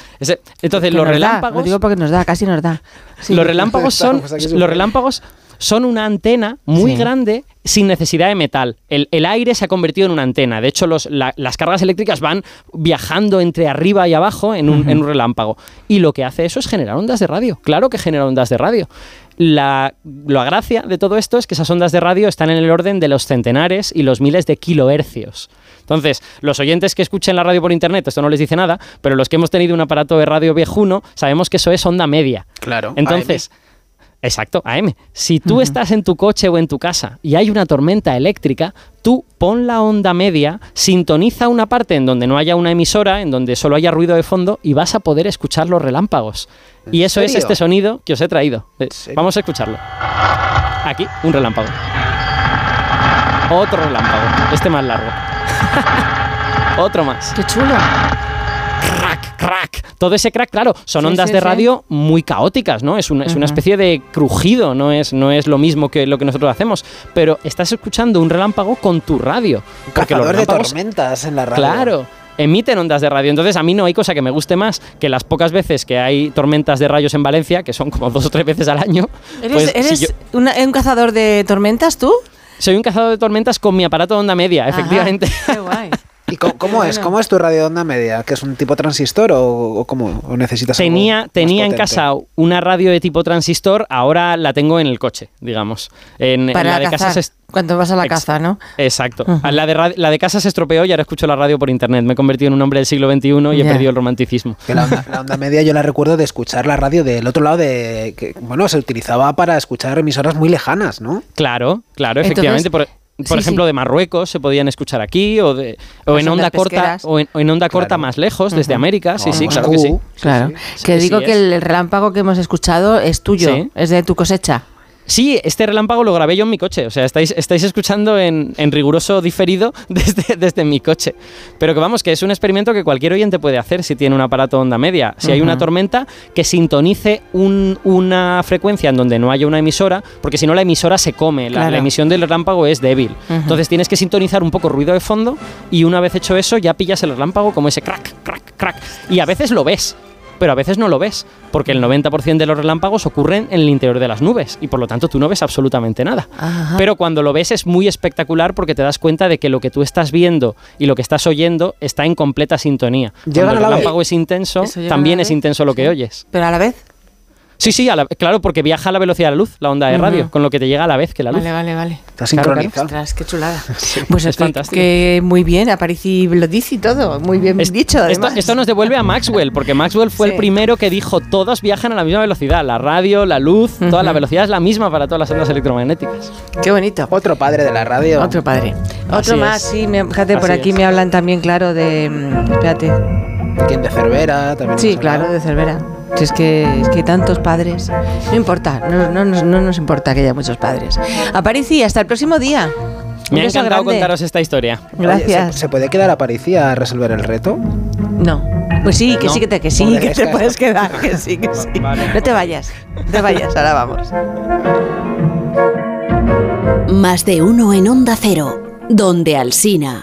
entonces, Que los nos da, relámpagos... lo digo porque nos da, casi nos da. Sí. Los relámpagos son, los relámpagos son una antena muy Sí. grande sin necesidad de metal. El, el aire se ha convertido en una antena. De hecho, los- la- las cargas eléctricas van viajando entre arriba y abajo en un, en un relámpago. Y lo que hace eso es generar ondas de radio. Claro que genera ondas de radio. La, la gracia de todo esto es que esas ondas de radio están en el orden de los centenares y los miles de kilohercios. Entonces, los oyentes que escuchen la radio por internet, esto no les dice nada, pero los que hemos tenido un aparato de radio viejuno, sabemos que eso es onda media. Claro. Entonces, exacto, AM. Si tú estás en tu coche o en tu casa y hay una tormenta eléctrica, tú pon la onda media, sintoniza una parte en donde no haya una emisora, en donde solo haya ruido de fondo y vas a poder escuchar los relámpagos. Y eso es este sonido que os he traído. Eh? Vamos a escucharlo. Aquí, un relámpago. Otro relámpago, este más largo. Otro más. Qué chulo. Crack. Todo ese crack, claro, son Sí, ondas sí, de sí. radio muy caóticas, ¿no? Es una, es una especie de crujido, no es, no es lo mismo que lo que nosotros hacemos. Pero estás escuchando un relámpago con tu radio. Porque los Cazador de tormentas en la radio. claro, emiten ondas de radio. Entonces, a mí no hay cosa que me guste más que las pocas veces que hay tormentas de rayos en Valencia, que son como dos o tres veces al año. ¿Eres, pues, si eres yo- una- un cazador de tormentas tú? soy un cazador de tormentas con mi aparato de onda media, efectivamente. Ajá, qué guay. ¿Y cómo, cómo es? ¿Cómo es tu radio de onda media? ¿Que es un tipo transistor o, o cómo? ¿O necesitas algo Tenía, más tenía en casa una radio de tipo transistor, ahora la tengo en el coche, digamos. En, en Para la de casa cazar, se- cuando vas a la caza, ¿no? Exacto. La, de la de casa se estropeó y ahora escucho la radio por internet. Me he convertido en un hombre del siglo XXI y he perdido el romanticismo. Que la, onda, la onda media yo la recuerdo de escuchar la radio del otro lado de... que Bueno, se utilizaba para escuchar emisoras muy lejanas, ¿no? Claro, claro, Entonces, efectivamente. Por, por sí, ejemplo, sí. de Marruecos se podían escuchar aquí o, de, o en onda corta o en, o en onda corta Claro. más lejos, desde. América. Sí, sí, en claro que sí. Moscú. Claro. sí. Que Sí, digo sí que el relámpago que hemos escuchado es tuyo, Sí. es de tu cosecha. Sí, este relámpago lo grabé yo en mi coche. O sea, estáis, estáis escuchando en, en riguroso diferido desde, desde mi coche. Pero que vamos, que es un experimento que cualquier oyente puede hacer si tiene un aparato onda media. Si hay una tormenta, que sintonice un- una frecuencia en donde no haya una emisora, porque si no la emisora se come. La, Claro. la emisión del relámpago es débil. Ujú. Entonces tienes que sintonizar un poco ruido de fondo y una vez hecho eso ya pillas el relámpago como ese crack, crack, crack. Y a veces lo ves. Pero a veces no lo ves, porque el 90% de los relámpagos ocurren en el interior de las nubes y por lo tanto tú no ves absolutamente nada. Ajá. Pero cuando lo ves es muy espectacular porque te das cuenta de que lo que tú estás viendo y lo que estás oyendo está en completa sintonía. Llegan Cuando el vez. relámpago es intenso, también es intenso lo que oyes. Pero a la vez. Sí, sí, a la- claro, porque viaja a la velocidad de la luz, la onda de radio, con lo que te llega a la vez que la luz. Vale, vale, vale. Está sincronizado. Ostras, qué chulada. Pues es fantástico. Que muy bien, Aparici lo dice y todo. Muy bien Es- dicho, esto, además. esto nos devuelve a Maxwell, porque Maxwell fue Sí. el primero que dijo todos viajan a la misma velocidad, la radio, la luz, toda la velocidad es la misma para todas las ondas electromagnéticas. Qué bonito. Otro padre de la radio. Otro padre. Así Otro más, es. sí. me- fíjate, por aquí es. me hablan también, claro, de... mm, Espérate. ¿Quién de Cervera? También Sí, claro, de Cervera. Si es que, es que hay tantos padres. No importa, no, no, nos- no nos importa que haya muchos padres. Aparici, hasta el próximo día. Me ha encantado grande. contaros esta historia. Oye, Gracias. ¿se, se puede quedar a París a resolver el reto? No. Pues sí, que No. sí, que te, que sí, que te puedes quedar, que sí, que sí. No te vayas, no te vayas, ahora vamos. Más de uno en Onda Cero, donde Alsina.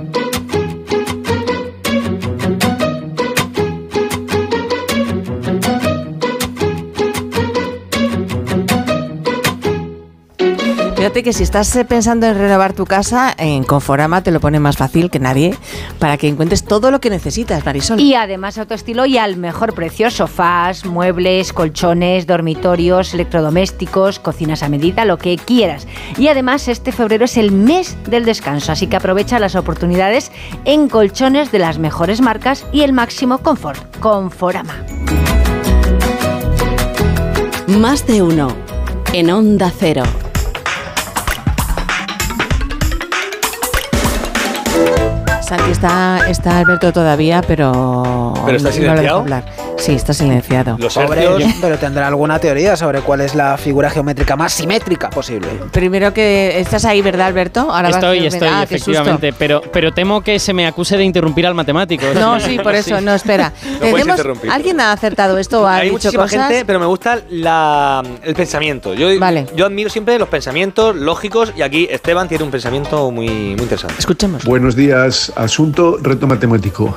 Fíjate que si estás eh, pensando en renovar tu casa, en Conforama te lo pone más fácil que nadie para que encuentres todo lo que necesitas, Marisol. Y además autoestilo y al mejor precio, sofás, muebles, colchones, dormitorios, electrodomésticos, cocinas a medida, lo que quieras. Y además este febrero es el mes del descanso, así que aprovecha las oportunidades en colchones de las mejores marcas y el máximo confort. Conforama. Más de uno en Onda Cero. Santi está, está Alberto todavía, pero. ¿Pero está no lo dejo hablar. Sí, está silenciado. Los Pobre, hercios- pero tendrá alguna teoría sobre cuál es la figura geométrica más simétrica posible. Primero que estás ahí, ¿verdad, Alberto? Ahora vas- Estoy, estoy, Ah, efectivamente, pero, pero temo que se me acuse de interrumpir al matemático. No, sí, por eso, no, espera. Tenemos-. ¿Alguien ha acertado esto o ha Hay dicho muchísima cosas? gente, pero me gusta la, el pensamiento. Yo, Vale. yo admiro siempre los pensamientos lógicos y aquí Esteban tiene un pensamiento muy, muy interesante. Escuchemos. Buenos días. Asunto reto matemático.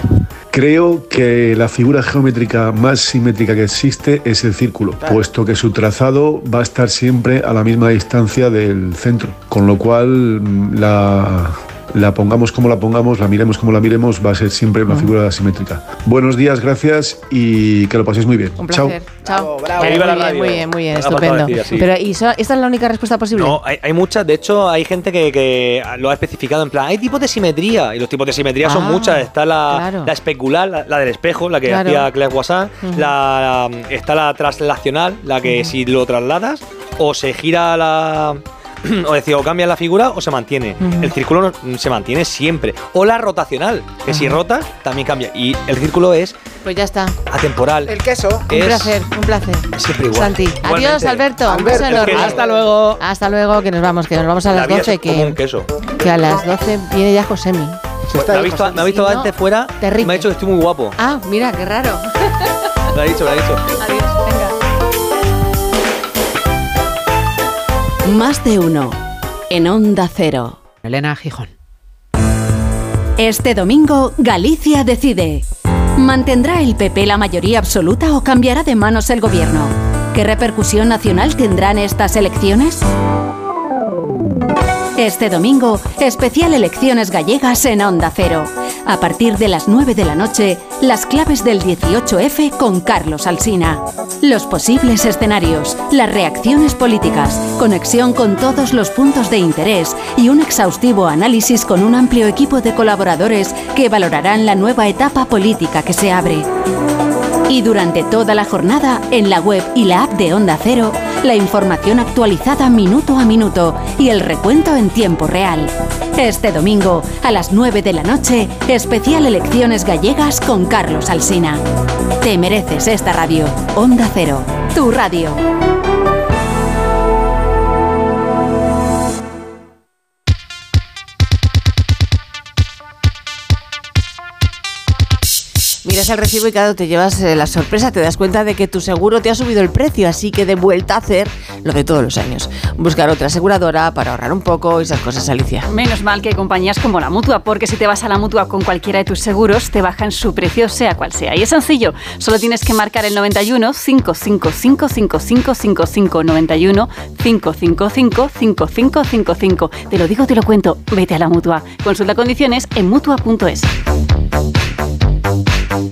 Creo que la figura geométrica más simétrica que existe es el círculo, puesto que su trazado va a estar siempre a la misma distancia del centro, con lo cual mm, la, la pongamos como la pongamos, la miremos como la miremos, va a ser siempre una figura simétrica. Buenos días, gracias y que lo paséis muy bien. Un Chao. placer. Chao. bravo. Muy Viva la bien, muy bien, muy bien, estupendo. Pero, ¿y so- esta es la única respuesta posible? No, hay, hay muchas. De hecho, hay gente que, que lo ha especificado en plan, hay tipos de simetría. Y los tipos de simetría son Ah, muchas. Está la, claro. la especular, la, la del espejo, la que Claro. hacía Claire. Ujú. la, está la traslacional, la que si lo trasladas, o se gira la. O decir, o cambia la figura o se mantiene. El círculo no- se mantiene siempre. O la rotacional, que si Ajá. rotas, también cambia. Y el círculo es Pues ya está. atemporal. El queso. Un Es- placer, un placer. siempre igual. Santi. Igualmente. Adiós, Alberto. Un beso. Hasta luego. Hasta luego, que nos vamos, que nos vamos a La las vida 12, es como un que, queso. que a las 12 viene ya Josemi. Pues me ha visto, me ha visto Si no, antes fuera te y ríes. me ha dicho que estoy muy guapo. Ah, mira, qué raro. Me lo ha dicho, me lo ha dicho. Adiós, Más de uno en Onda Cero. Elena Gijón. Este domingo, Galicia decide. ¿Mantendrá el PP la mayoría absoluta o cambiará de manos el gobierno? ¿Qué repercusión nacional tendrán estas elecciones? Este domingo, especial elecciones gallegas en Onda Cero. A partir de las 9 de la noche, las claves del 18F con Carlos Alsina. Los posibles escenarios, las reacciones políticas, conexión con todos los puntos de interés y un exhaustivo análisis con un amplio equipo de colaboradores que valorarán la nueva etapa política que se abre. Y durante toda la jornada, en la web y la app de Onda Cero, la información actualizada minuto a minuto y el recuento en tiempo real. Este domingo, a las 9 de la noche, especial Elecciones Gallegas con Carlos Alsina. Te mereces esta radio. Onda Cero, tu radio. Miras el recibo y claro, te llevas eh, la sorpresa, te das cuenta de que tu seguro te ha subido el precio, así que de vuelta a hacer lo de todos los años. Buscar otra aseguradora para ahorrar un poco y esas cosas, Alicia. Menos mal que hay compañías como la Mutua, porque si te vas a la Mutua con cualquiera de tus seguros, te bajan su precio sea cual sea. Y es sencillo, solo tienes que marcar el 91 555 5555 91 555 5555. Te lo digo, te lo cuento, vete a la Mutua. Consulta condiciones en Mutua.es.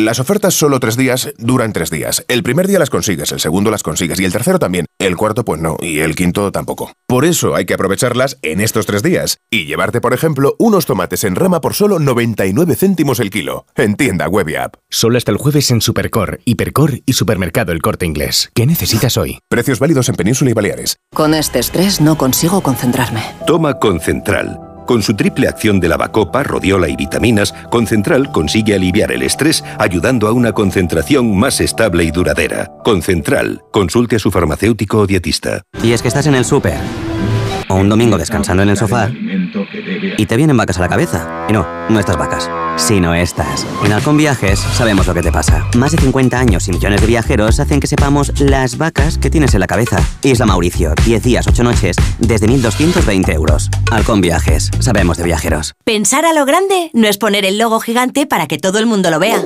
Las ofertas solo tres días duran tres días. El primer día las consigues, el segundo las consigues y el tercero también. El cuarto pues no y el quinto tampoco. Por eso hay que aprovecharlas en estos tres días y llevarte, por ejemplo, unos tomates en rama por solo 99 céntimos el kilo. En tienda web y app. Solo hasta el jueves en Supercor, Hipercor y Supermercado El Corte Inglés. ¿Qué necesitas hoy? Precios válidos en Península y Baleares. Con este estrés no consigo concentrarme. Toma Concentral. Con su triple acción de lavacopa, rodiola y vitaminas, Concentral consigue aliviar el estrés ayudando a una concentración más estable y duradera. Concentral, consulte a su farmacéutico o dietista. Y es que estás en el súper. O un domingo descansando en el sofá. Y te vienen vacas a la cabeza. Y no, no estas vacas, sino estas. En Halcón Viajes sabemos lo que te pasa. Más de 50 años y millones de viajeros hacen que sepamos las vacas que tienes en la cabeza. Isla Mauricio, 10 días, 8 noches, desde 1.220 euros. Halcón Viajes, sabemos de viajeros. Pensar a lo grande no es poner el logo gigante para que todo el mundo lo vea.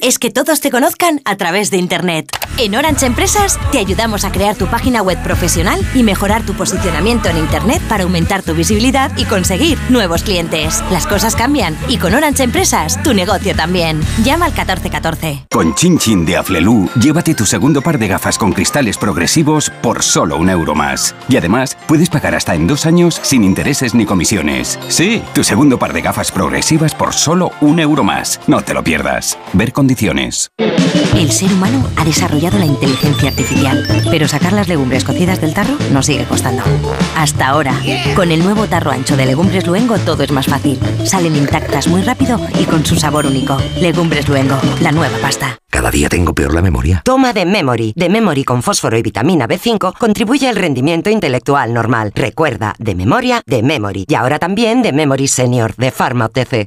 Es que todos te conozcan a través de Internet. En Orange Empresas te ayudamos a crear tu página web profesional y mejorar tu posicionamiento en Internet para aumentar tu visibilidad y conseguir nuevos clientes. Las cosas cambian y con Orange Empresas tu negocio también. Llama al 1414. Con Chin Chin de Aflelu, llévate tu segundo par de gafas con cristales progresivos por solo un euro más. Y además, puedes pagar hasta en dos años sin intereses ni comisiones. Sí, tu segundo par de gafas progresivas por solo un euro más. No te lo pierdas. Ver condiciones. El ser humano ha desarrollado la inteligencia artificial, pero sacar las legumbres cocidas del tarro nos sigue costando. Hasta ahora, con el nuevo tarro ancho de Legumbres Luengo todo es más fácil. Salen intactas muy rápido y con su sabor único. Legumbres Luengo, la nueva pasta. Cada día tengo peor la memoria. Toma de Memory. De Memory con fósforo y vitamina B5 contribuye al rendimiento intelectual normal. Recuerda, de memoria, de Memory. Y ahora también de Memory Senior, de Pharma OTC.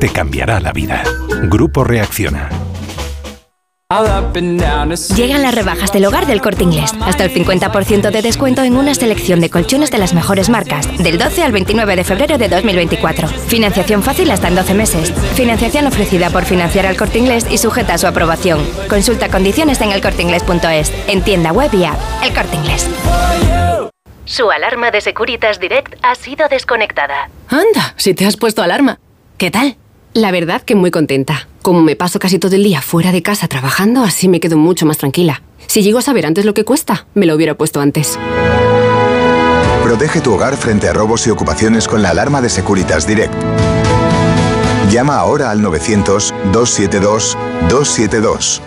Te cambiará la vida. Grupo Reacciona. Llegan las rebajas del hogar del corte inglés. Hasta el 50% de descuento en una selección de colchones de las mejores marcas. Del 12 al 29 de febrero de 2024. Financiación fácil hasta en 12 meses. Financiación ofrecida por financiar al corte inglés y sujeta a su aprobación. Consulta condiciones en elcorteinglés.es. En tienda web y app. El corte inglés. Su alarma de Securitas Direct ha sido desconectada. Anda, si te has puesto alarma. ¿Qué tal? La verdad que muy contenta. Como me paso casi todo el día fuera de casa trabajando, así me quedo mucho más tranquila. Si llego a saber antes lo que cuesta, me lo hubiera puesto antes. Protege tu hogar frente a robos y ocupaciones con la alarma de Securitas Direct. Llama ahora al 900-272-272.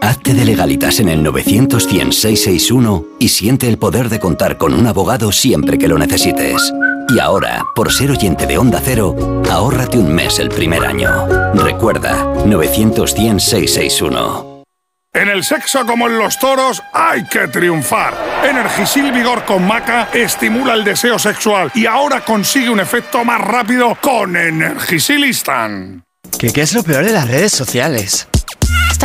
Hazte de legalitas en el 900 661 y siente el poder de contar con un abogado siempre que lo necesites. Y ahora, por ser oyente de Onda Cero, ahórrate un mes el primer año. Recuerda, 900 661 En el sexo como en los toros hay que triunfar. Energisil Vigor con Maca estimula el deseo sexual y ahora consigue un efecto más rápido con Energisil Instant. ¿Qué, ¿Qué es lo peor de las redes sociales?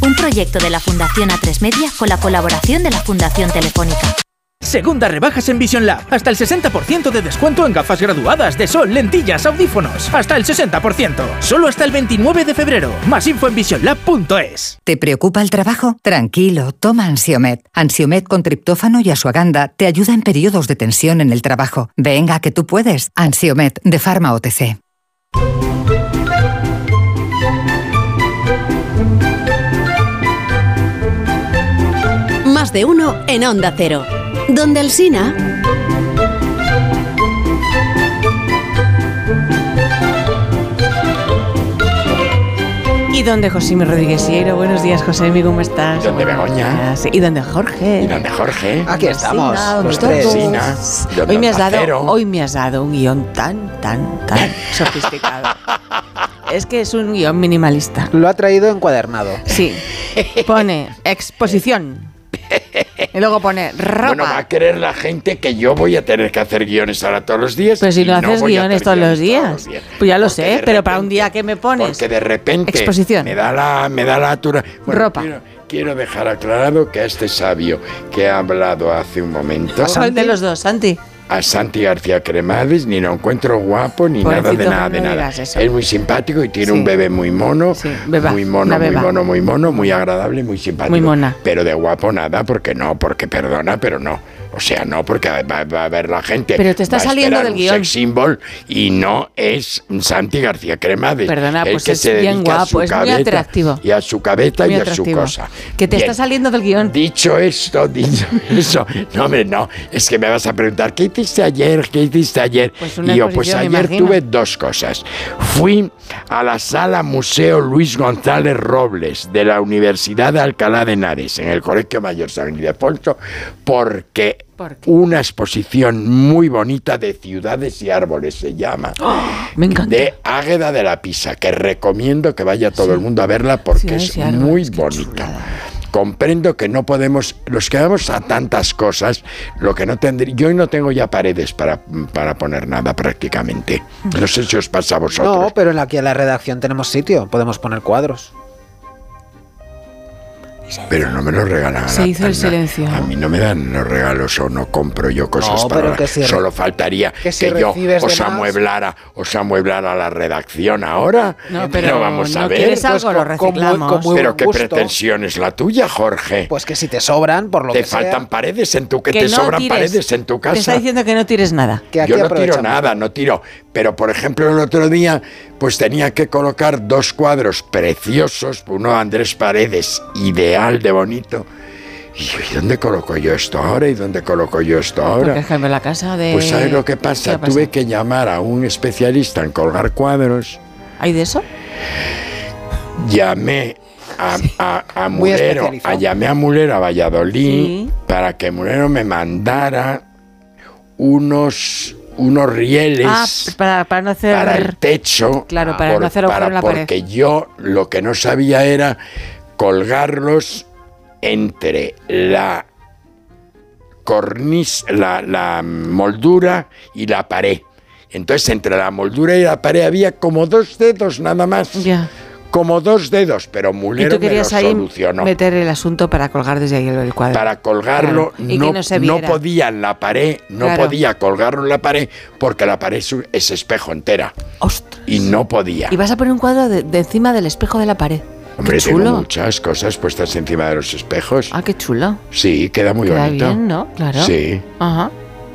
Un proyecto de la Fundación A3 Media con la colaboración de la Fundación Telefónica. Segundas rebajas en Vision Lab. Hasta el 60% de descuento en gafas graduadas de sol, lentillas, audífonos. Hasta el 60%. Solo hasta el 29 de febrero. Más info en visionlab.es. ¿Te preocupa el trabajo? Tranquilo, toma Ansiomet. Ansiomet con triptófano y asuaganda te ayuda en periodos de tensión en el trabajo. Venga, que tú puedes. Ansiomet de Pharma OTC. Más de uno en Onda Cero. Donde el Sina. Y donde José Rodríguez Sierra. Buenos días, José, ¿cómo estás? ¿Y dónde Begoña? ¿Y dónde Jorge? ¿Y dónde Jorge? Aquí estamos, Sina, los todos. tres. Sina, donde Hoy me, has dado, hoy me has dado un guion tan, tan, tan sofisticado. Es que es un guion minimalista. Lo ha traído encuadernado. Sí. Pone exposición. Y luego pone ropa. Bueno, va a querer la gente que yo voy a tener que hacer guiones ahora todos los días. Pero si y no haces guiones todos los días. Pues ya lo sé, pero para un día que me pones. Porque de repente Exposición. me da la me da la atura. Bueno, Ropa. Quiero, quiero dejar aclarado que a este sabio que ha hablado hace un momento, ¿Cuál de los dos, Santi? A Santi García Cremades, ni lo encuentro guapo ni nada de nada de nada. Es muy simpático y tiene Sí. un bebé muy mono, beba, muy mono, muy mono, muy mono, muy agradable, muy simpático. Muy mona. Pero de guapo nada, porque no, porque perdona, pero no. O sea, no, porque va, va a ver la gente. Pero te está saliendo del guion. sex symbol y no es Santi García Cremades. Perdona, el pues que es se bien guapo, es muy atractivo. Y a su cabeza Muy y a su cosa. Que te Bien. está saliendo del guion. Dicho esto, dicho eso, no, hombre, no, es que me vas a preguntar, ¿qué hiciste ayer? ¿Qué hiciste ayer? Pues una y yo, pues ayer tuve dos cosas. Fui a la sala Museo Luis González Robles de la Universidad de Alcalá de Henares, en el Colegio Mayor San Ildefonso, porque una exposición muy bonita de ciudades y árboles se llama. Me encanta. De Águeda de la Pisa, que recomiendo que vaya todo el mundo a verla porque Ciudades es muy bonita. Comprendo que no podemos, los que vamos a tantas cosas, lo que no tendría, yo hoy no tengo ya paredes para, para poner nada prácticamente. No sé si os pasa a vosotros. No, pero en la, aquí en la redacción tenemos sitio, podemos poner cuadros. Pero no me los regalan. Se a- hizo a- el silencio. A mí no me dan los regalos o no compro yo cosas No, para. si Solo faltaría que yo os amueblara, os amueblara la redacción ahora. No, pero vamos a no ver. quieres algo, Pues lo con- con muy- reciclamos. con muy pero qué gusto. pretensión es la tuya, Jorge. Pues que si te sobran, por lo te que sea, faltan paredes en tu que, Que te no sobran tires. paredes en tu casa. Te está diciendo que no tires nada. que aquí Yo no tiro nada, no tiro. Pero, por ejemplo, el otro día, pues tenía que colocar dos cuadros preciosos, uno de Andrés Paredes, ideal de bonito. Y yo, ¿y dónde coloco yo esto ahora? ¿Y dónde coloco yo esto Porque ahora? es que en la casa de. Pues ¿sabes lo que ¿Qué pasa? Tuve que llamar a un especialista en colgar cuadros. ¿Hay de eso? Llamé a, a- a Mulero, a- llamé a Mulero a Valladolid Sí. para que Mulero me mandara unos, unos rieles Ah, para, para no hacer... para el techo. Claro, para no hacer agujero en la pared. Porque yo lo que no sabía era colgarlos entre la cornisa, la, la moldura y la pared. Entonces, entre la moldura y la pared había como dos dedos nada más. Ya. Como dos dedos, pero Y Mulero tú me lo querías ahí solucionó. meter el asunto para colgar desde ahí el, cuadro. Para colgarlo, Claro, y no, no se no podía en la pared, no Claro. podía colgarlo en la pared porque la pared es, es espejo entera. Y no podía. Y vas a poner un cuadro de, de encima del espejo de la pared. Hombre, qué tengo chulo. muchas cosas puestas encima de los espejos. Ah, qué chulo. Sí, queda muy Queda bonito. bien, ¿no? Claro. Sí, Ajá.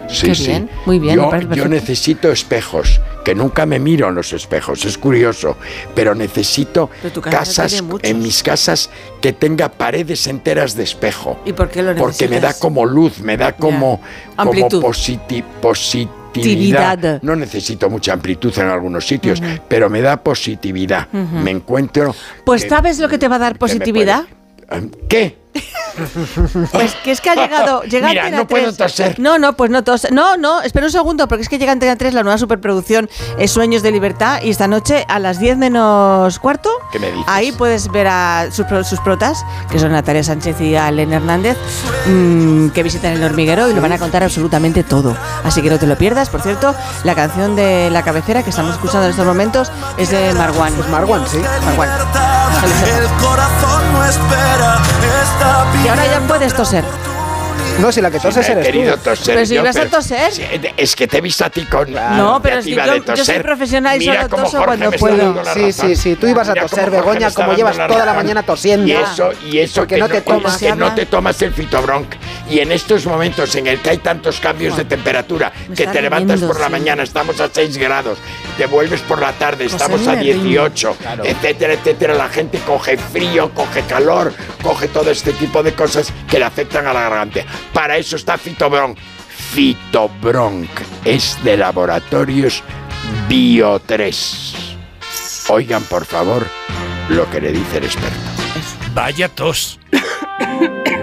sí, Qué sí. bien, muy bien, Yo, yo necesito espejos, que nunca me miro en los espejos, es curioso, pero necesito Pero casas, en mis casas, que tenga paredes enteras de espejo. ¿Y por qué lo necesitas? Porque me da como luz, me da como, como Amplitud. positi- positividad. No necesito mucha amplitud en algunos sitios, pero me da positividad. Me encuentro. Pues que- ¿sabes lo que te va a dar positividad? ¿Qué? Pues que es que ha llegado. Llega Mira, no puedo 3. toser. No, no, pues no tos. No, no, espera un segundo, porque es que llega Antena 3 la nueva superproducción es Sueños de Libertad y esta noche a las 10 menos cuarto. ¿Qué me dices? Ahí puedes ver a sus, sus protas, que son Natalia Sánchez y Alen Hernández, mm, que visitan el hormiguero y lo van a contar absolutamente todo. Así que no te lo pierdas. Por cierto, la canción de la cabecera que estamos escuchando en estos momentos es de Marwan. Es Marwan, sí. Marwan. El corazón no espera esta Y ahora ya puedes toser. No, si la que toses he eres querido tú. toser Pero si ibas a toser. Es que te he visto a ti con No, pero es que yo- de yo soy toser. profesional y solo cómo toso Jorge cuando puedo. Sí, sí, sí. Tú ibas a toser, Begoña, como llevas la toda la mañana tosiendo. Y eso, y eso Porque que no te tomas. que no te tomas el fitobronc. Y en estos momentos en el que hay tantos cambios de temperatura, que te levantas riendo, por la sí. mañana, estamos a 6 grados, te vuelves por la tarde, estamos a a mí me rindo. 18, Claro. etcétera, etcétera. La gente coge frío, coge calor, coge todo este tipo de cosas que le afectan a la garganta. Para eso está Fitobronc. Fitobronc es de laboratorios Bio 3. Oigan, por favor, lo que le dice el experto. Vaya tos.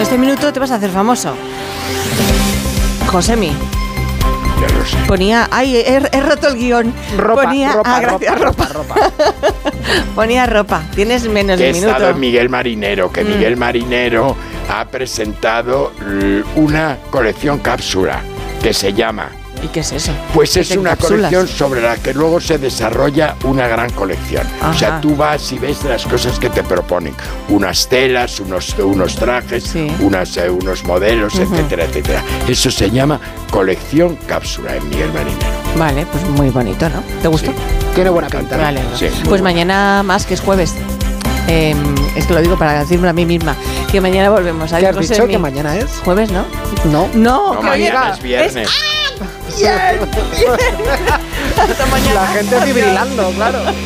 Con este minuto te vas a hacer famoso. Josemi. Ya lo sé. Ponía. Ay, he, he roto el guion. Ropa, Ponía. ropa, ah, gracias, ropa, ropa. Ponía ropa. Tienes menos de un estado minuto. en Miguel Marinero, que Mm. Miguel Marinero ha presentado una colección cápsula que se llama. ¿Y qué es eso? Pues ¿Qué es una colección sobre la que luego se desarrolla una gran colección. O sea, tú vas y ves las cosas que te proponen. Unas telas, unos, unos trajes, unas, eh, unos modelos, etcétera, etcétera. Eso se llama colección cápsula en Miguel Marinero. Vale, pues muy bonito, ¿no? ¿Te gustó? Tiene buena pinta. Sí, muy pues mañana más, que es jueves. Eh, es que lo digo para decirme a mí misma. Que mañana volvemos. ¿Qué Adiós, has dicho? ¿Que mañana es? ¿Jueves, no? No. No, No, mañana es viernes. Bien, bien. Hasta mañana. La gente Adiós. fibrilando, claro.